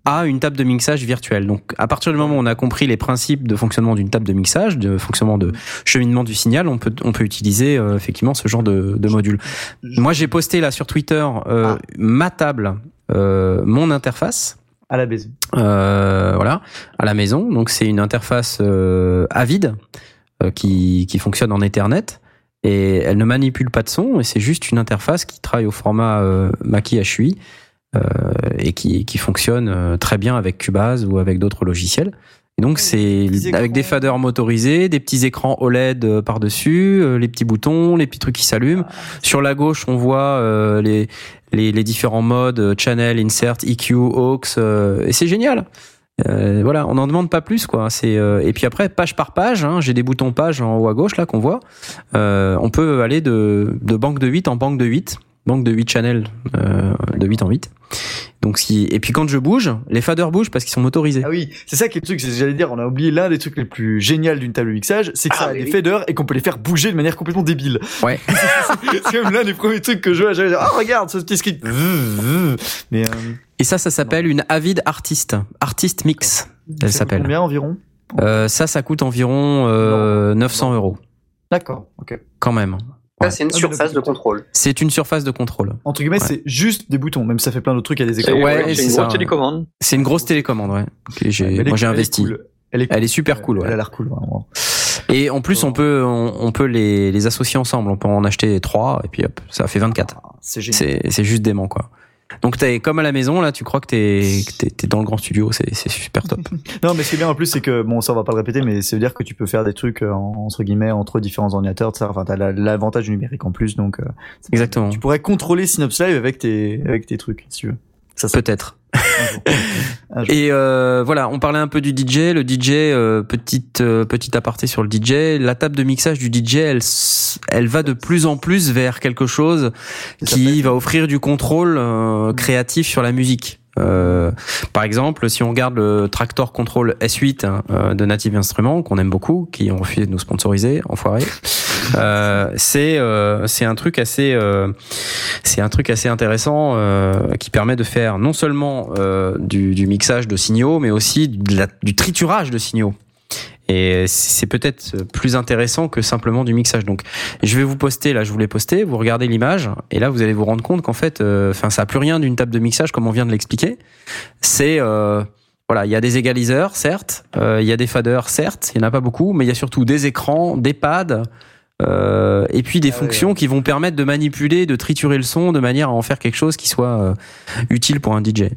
à une table de mixage virtuelle. Donc, à partir du moment où on a compris les principes de fonctionnement d'une table de mixage, de fonctionnement de cheminement du signal, on peut on peut utiliser euh, effectivement ce genre de, de module. Moi, j'ai posté là sur Twitter Ah. ma table, mon interface. À la maison. Euh, voilà, à la maison. Donc c'est une interface euh, Avid euh, qui, qui fonctionne en Ethernet et elle ne manipule pas de son et c'est juste une interface qui travaille au format euh, Mackie HUI euh, et qui, qui fonctionne euh, très bien avec Cubase ou avec d'autres logiciels. Et donc c'est avec des faders motorisés, des petits écrans OLED euh, par-dessus, euh, les petits boutons, les petits trucs qui s'allument. Sur la gauche, on voit euh, les, les, les différents modes, channel, insert, EQ, aux, euh, et c'est génial. Euh, voilà, on n'en demande pas plus quoi. C'est euh, et puis après page par page, hein, j'ai des boutons page en haut à gauche là qu'on voit. Euh, on peut aller de, de banque de 8 en banque de 8, banque de 8 channels de 8 en 8. Donc si et puis quand je bouge, les faders bougent parce qu'ils sont motorisés. Ah oui, c'est ça qui est le truc, c'est j'allais dire, on a oublié l'un des trucs les plus géniaux d'une table de mixage, c'est que Ah, ça a des oui. faders et qu'on peut les faire bouger de manière complètement débile. Ouais. (laughs) c'est même l'un des premiers trucs que je vois, j'allais dire, oh regarde ce petit script. Mais Et ça, ça s'appelle une Avid Artist, Artist Mix. Elle ça coûte s'appelle. Combien environ? Euh, ça, ça coûte environ euh, 900 euros D'accord, ok. quand même. Ça, c'est une Ah, surface de contrôle. C'est une surface de contrôle. Entre guillemets, Ouais. c'est juste des boutons, même si ça fait plein d'autres trucs, il y a des écrans. Ouais, ouais, c'est une grosse ouais. télécommande. C'est une grosse télécommande, ouais. que j'ai- Elle est- moi, j'ai elle est investi. cool. Elle est, Elle est super cool, Elle a ouais. l'air cool, vraiment. Et en plus, on peut, on, on peut les, les associer ensemble. On peut en acheter trois et puis hop, ça fait 24. Ah, C'est génial. C'est, c'est juste dément, quoi. Donc t'es comme à la maison là, tu crois que t'es, que t'es, t'es dans le grand studio, c'est, c'est super top. (laughs) Non, mais ce qui est bien en plus, c'est que, bon, ça on va pas le répéter, mais ça veut dire que tu peux faire des trucs, euh, en- entre guillemets, entre différents ordinateurs. Enfin, t'as la- l'avantage numérique en plus, donc, euh, c'est- Exactement. tu pourrais contrôler Synops Live avec tes, avec tes trucs, si tu veux. Peut-être. (laughs) Et euh, voilà, on parlait un peu du DJ. Le DJ, euh, petite euh, petite aparté sur le DJ. La table de mixage du DJ, elle elle va de plus en plus vers quelque chose qui va offrir du contrôle euh, créatif sur la musique. Euh, par exemple, si on regarde le Tractor Control S8 hein, euh, de Native Instruments, qu'on aime beaucoup, qui ont refusé de nous sponsoriser, enfoiré, (laughs) euh, c'est euh, c'est un truc assez euh, c'est un truc assez intéressant euh, qui permet de faire non seulement euh, du, du mixage de signaux, mais aussi de la- du triturage de signaux. Et c'est peut-être plus intéressant que simplement du mixage. Donc, je vais vous poster là, je vous l'ai posté. Vous regardez l'image et là, vous allez vous rendre compte qu'en fait, euh, enfin, ça a plus rien d'une table de mixage comme on vient de l'expliquer. C'est euh, voilà, il y a des égaliseurs, certes, euh, il y a des faders, certes, il y en a pas beaucoup, mais il y a surtout des écrans, des pads, euh, et puis des Ah fonctions qui vont permettre de manipuler, de triturer le son de manière à en faire quelque chose qui soit euh, utile pour un DJ.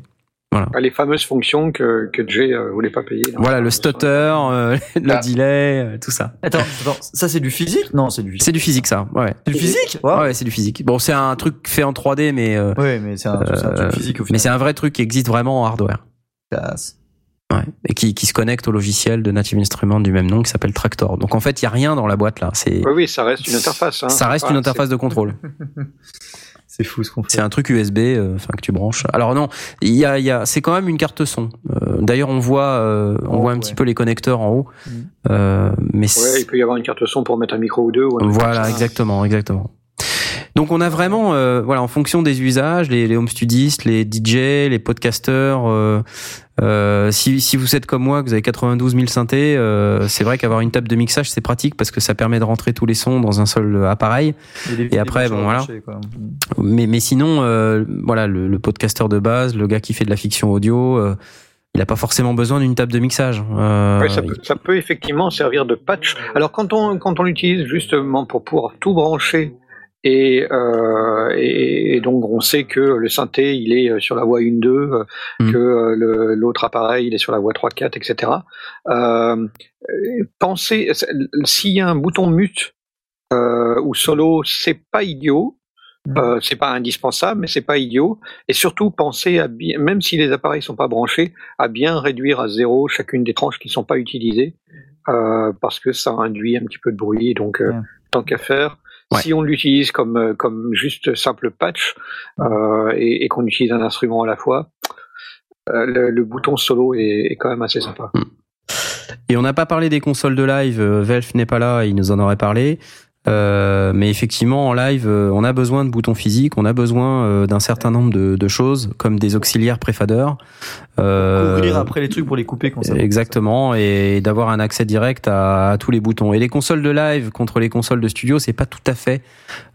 Les fameuses fonctions que, que Jay euh, voulait pas payer. là. Voilà, le stutter, euh, (laughs) le Ah. delay, euh, tout ça. Attends, attends, ça c'est du physique? Non, c'est du physique. C'est du physique, ça. Ouais. C'est du physique? Ouais, Ouais, c'est du physique. Bon, c'est un truc fait en 3D, mais euh, Ouais, mais c'est un, truc physique au mais final. c'est un vrai truc qui existe vraiment en hardware. Classe. Ouais. Et qui, qui se connecte au logiciel de Native Instruments du même nom qui s'appelle Tractor. Donc en fait, il y a rien dans la boîte là. C'est Oui, oui, ça reste une interface. Hein. ça reste Voilà, une interface de contrôle. (laughs) (laughs) C'est fou ce qu'on fait. C'est un truc USB, euh, enfin que tu branches. Alors non, il y a, il y a, c'est quand même une carte son. Euh, D'ailleurs, on voit, euh, on Oh, voit un ouais. petit peu les connecteurs en haut, Mm. Euh, mais Ouais, il peut y avoir une carte son pour mettre un micro ou deux. ou un truc voilà, exactement, exactement. Donc on a vraiment, euh, voilà, en fonction des usages, les, les home studistes, les DJ, les podcasteurs. euh, euh, si, si vous êtes comme moi, que vous avez 92 000 synthés, euh, c'est vrai qu'avoir une table de mixage c'est pratique parce que ça permet de rentrer tous les sons dans un seul appareil. Et, les- Et après, bon, voilà. quoi. Mais, mais sinon, euh, voilà, le, le podcasteur de base, le gars qui fait de la fiction audio, euh, il n'a pas forcément besoin d'une table de mixage. Euh, Ouais, ça, peut, ça peut effectivement servir de patch. Alors quand on quand on l'utilise justement pour pouvoir tout brancher et, euh, et, et donc on sait que le synthé il est sur la voie 1-2, euh, Mm. que euh, l'autre appareil il est sur la voie 3-4, etc. Euh, euh, pensez s'il y a un bouton mute euh, ou solo, c'est pas idiot. Mm. Euh, c'est pas indispensable, mais c'est pas idiot. Et surtout, pensez à bien, même si les appareils sont pas branchés, à bien réduire à zéro chacune des tranches qui sont pas utilisées, euh, parce que ça induit un petit peu de bruit. Donc, euh, tant qu'à faire, Ouais. si on l'utilise comme euh, comme juste simple patch euh, et, et qu'on utilise un instrument à la fois, euh, le, le bouton solo est, est quand même assez sympa. Et on n'a pas parlé des consoles de live. Velf n'est pas là, il nous en aurait parlé. Euh, mais effectivement, en live, euh, on a besoin de boutons physiques, on a besoin euh, d'un certain nombre de, de choses, comme des auxiliaires préfadeurs. Euh, Couvrir après les trucs pour les couper quand ça. Exactement, et d'avoir un accès direct à, à tous les boutons. Et les consoles de live contre les consoles de studio, c'est pas tout à fait,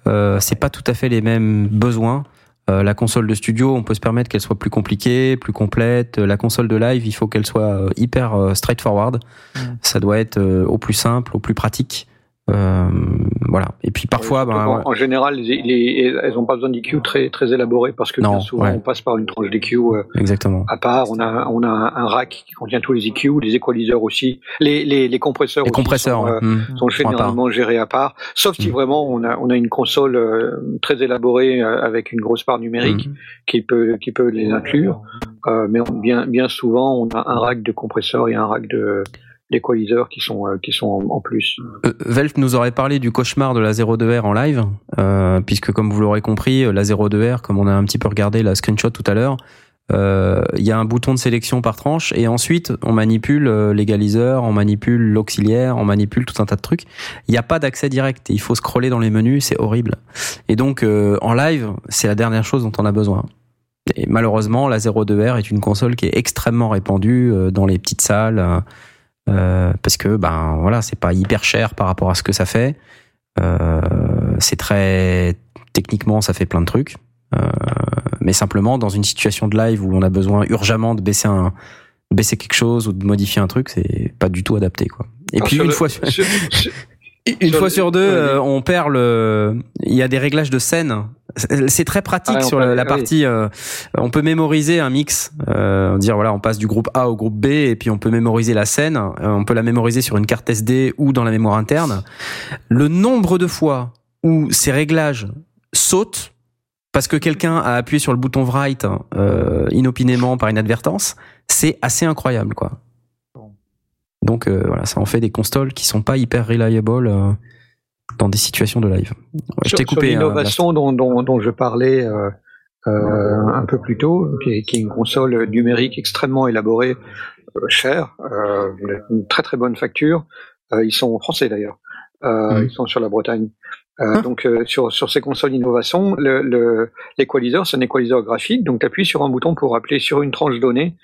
euh, c'est pas tout à fait les mêmes besoins. Euh, la console de studio, on peut se permettre qu'elle soit plus compliquée, plus complète. La console de live, il faut qu'elle soit hyper straightforward. Mm. Ça doit être euh, au plus simple, au plus pratique. Euh, voilà. Et puis parfois, surtout ouais. en, général, les, les- elles n'ont pas besoin d'EQ très très élaboré parce que Non, bien souvent ouais. on passe par une tranche d'EQ euh, exactement. à part. On a on a un, rack qui contient tous les EQ, les équaliseurs aussi, les les, les compresseurs. Les aussi compresseurs, sont, euh, ouais. Mm. sont Sont à part. généralement gérés à part, sauf si Mm. vraiment on a on a une console euh, très élaborée euh, avec une grosse part numérique Mm. qui peut qui peut les inclure. Euh, mais on- bien bien souvent on a un rack de compresseurs et un rack de d'équaliseurs qui sont euh, qui sont en, plus. Euh, Velf nous aurait parlé du cauchemar de la 02R en live, euh, puisque comme vous l'aurez compris, euh, la 02R, comme on a un petit peu regardé la screenshot tout à l'heure, euh, il y a un bouton de sélection par tranche, et ensuite on manipule euh, l'égaliseur, on manipule l'auxiliaire, on manipule tout un tas de trucs. Il n'y a pas d'accès direct, il faut scroller dans les menus, c'est horrible. Et donc euh, en live, c'est la dernière chose dont on a besoin. Et malheureusement, la 02R est une console qui est extrêmement répandue euh, dans les petites salles. Euh, parce que ben voilà c'est pas hyper cher par rapport à ce que ça fait Euh, c'est très techniquement ça fait plein de trucs Euh, mais simplement dans une situation de live où on a besoin urgemment de baisser un baisser quelque chose ou de modifier un truc c'est pas du tout adapté quoi et Alors, puis une le- fois (laughs) sur- (laughs) une fois sur deux, euh, on perd le. Il y a des réglages de scène. C'est très pratique Ah, sur peut- la, la oui. partie. euh, on peut mémoriser un mix, euh, dire voilà, on passe du groupe A au groupe B, et puis on peut mémoriser la scène. euh, on peut la mémoriser sur une carte SD ou dans la mémoire interne. Le nombre de fois où ces réglages sautent parce que quelqu'un a appuyé sur le bouton write euh, inopinément par inadvertance, c'est assez incroyable, quoi. Donc euh, voilà, ça en fait des consoles qui sont pas hyper reliable euh, dans des situations de live. Ouais, je sur, t'ai coupé. hein, l'innovation dont, dont, dont je parlais euh, euh, un peu plus tôt, qui est, qui est une console numérique extrêmement élaborée, euh, chère, euh, une très très bonne facture. Euh, ils sont français d'ailleurs. Euh, Mm. Ils sont sur la Bretagne. Euh, Ah. Donc euh, sur, sur ces consoles innovation, le, le, l'équaliseur, c'est un équaliseur graphique. Donc tu appuies sur un bouton pour appeler sur une tranche donnée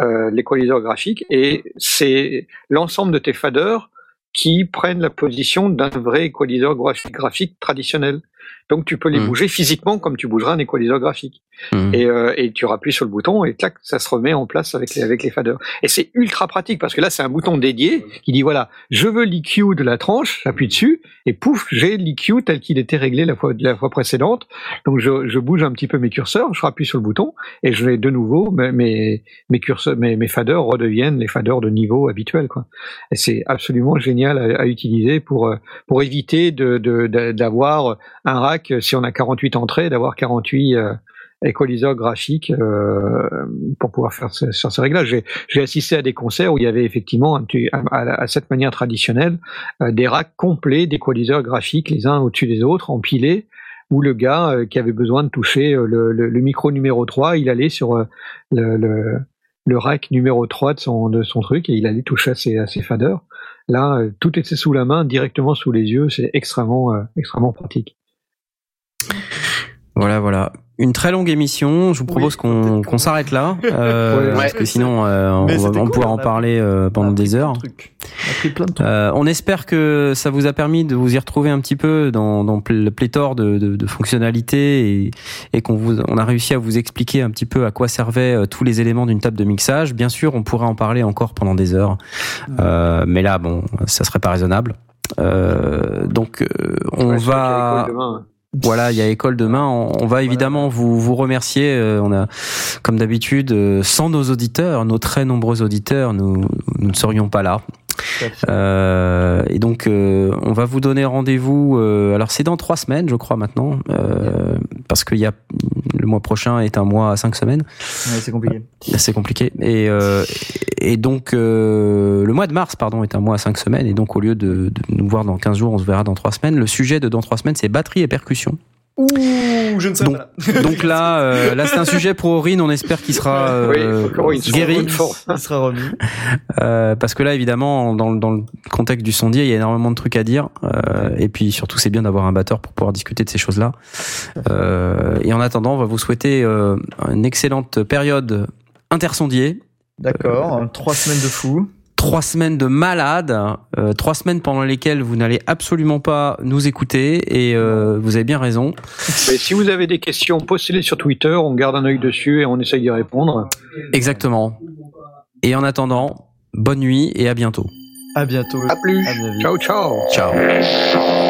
euh, l'équaliseur graphique et c'est l'ensemble de tes faders qui prennent la position d'un vrai équaliseur graphique, graphique traditionnel. Donc tu peux les Mhm. bouger physiquement comme tu bougeras un équaliseur graphique. Et, euh, et tu appuies sur le bouton et clac, ça se remet en place avec les, avec les faders. Et c'est ultra pratique parce que là, c'est un bouton dédié qui dit voilà, je veux l'EQ de la tranche, j'appuie dessus et pouf, j'ai l'EQ tel qu'il était réglé la fois, la fois précédente. Donc je, je bouge un petit peu mes curseurs, je rappuie sur le bouton et je vais de nouveau mes, mes, curseurs, mes, mes faders redeviennent les faders de niveau habituel. Quoi. Et c'est absolument génial à, utiliser pour, euh, pour éviter de, de, de- d'avoir un rack, si on a 48 entrées, d'avoir 48 euh, équaliseurs graphiques euh, pour pouvoir faire ce, sur ces réglages. J'ai, assisté à des concerts où il y avait effectivement à, cette manière traditionnelle euh, des racks complets d'équaliseurs graphiques les uns au-dessus des autres, empilés, où le gars euh, qui avait besoin de toucher euh, le, micro numéro 3, il allait sur le, rack numéro 3 de son, truc et il allait toucher à ses, à faders. Là, tout était sous la main, directement sous les yeux, c'est extrêmement, extrêmement pratique. Voilà, voilà. Une très longue émission. Je vous propose qu'on peut-être qu'on s'arrête là, (laughs) euh, Ouais. parce que sinon euh, on, va, cool, on en parler euh, pendant des plein de heures. plein de trucs. Euh, on espère que ça vous a permis de vous y retrouver un petit peu dans, dans le pléthore de, de, de fonctionnalités et, et qu'on vous, on a réussi à vous expliquer un petit peu à quoi servaient euh, tous les éléments d'une table de mixage. Bien sûr, on pourrait en parler encore pendant des heures, euh, mais là, bon, ça serait pas raisonnable. Euh, donc, euh, on Ouais, va. Voilà, il y a école demain. On, on va évidemment vous vous remercier. Euh, on a, comme d'habitude, euh, sans nos auditeurs, nos très nombreux auditeurs, nous nous ne serions pas là. Euh, et donc, euh, on va vous donner rendez-vous. euh, alors, c'est dans trois semaines, je crois maintenant, euh, parce qu'il y a le mois prochain est un mois à cinq semaines. Ouais, c'est compliqué. C'est compliqué. Et, euh, et donc, euh, le mois de mars, pardon, est un mois à cinq semaines. Et donc, au lieu de, de nous voir dans 15 jours, on se verra dans trois semaines. Le sujet de dans trois semaines, c'est batterie et percussion. Ouh, je ne sais Donc- pas. (laughs) Donc là, euh, là, c'est un sujet pour Aurine. On espère qu'il sera euh, Oui, guéri. Il sera remis. Euh, parce que là, évidemment, dans, le- dans le contexte du sondier, il y a énormément de trucs à dire. Euh, et puis surtout, c'est bien d'avoir un batteur pour pouvoir discuter de ces choses-là. Euh, et en attendant, on va vous souhaiter euh, une excellente période intersondier. D'accord. Trois semaines de fou. Trois semaines de malade, euh, trois semaines pendant lesquelles vous n'allez absolument pas nous écouter et euh, vous avez bien raison. Mais si vous avez des questions, postez-les sur Twitter, on garde un œil dessus et on essaye d'y répondre. Exactement. Et en attendant, bonne nuit et à bientôt. À bientôt. À plus. À. Ciao, ciao. Ciao.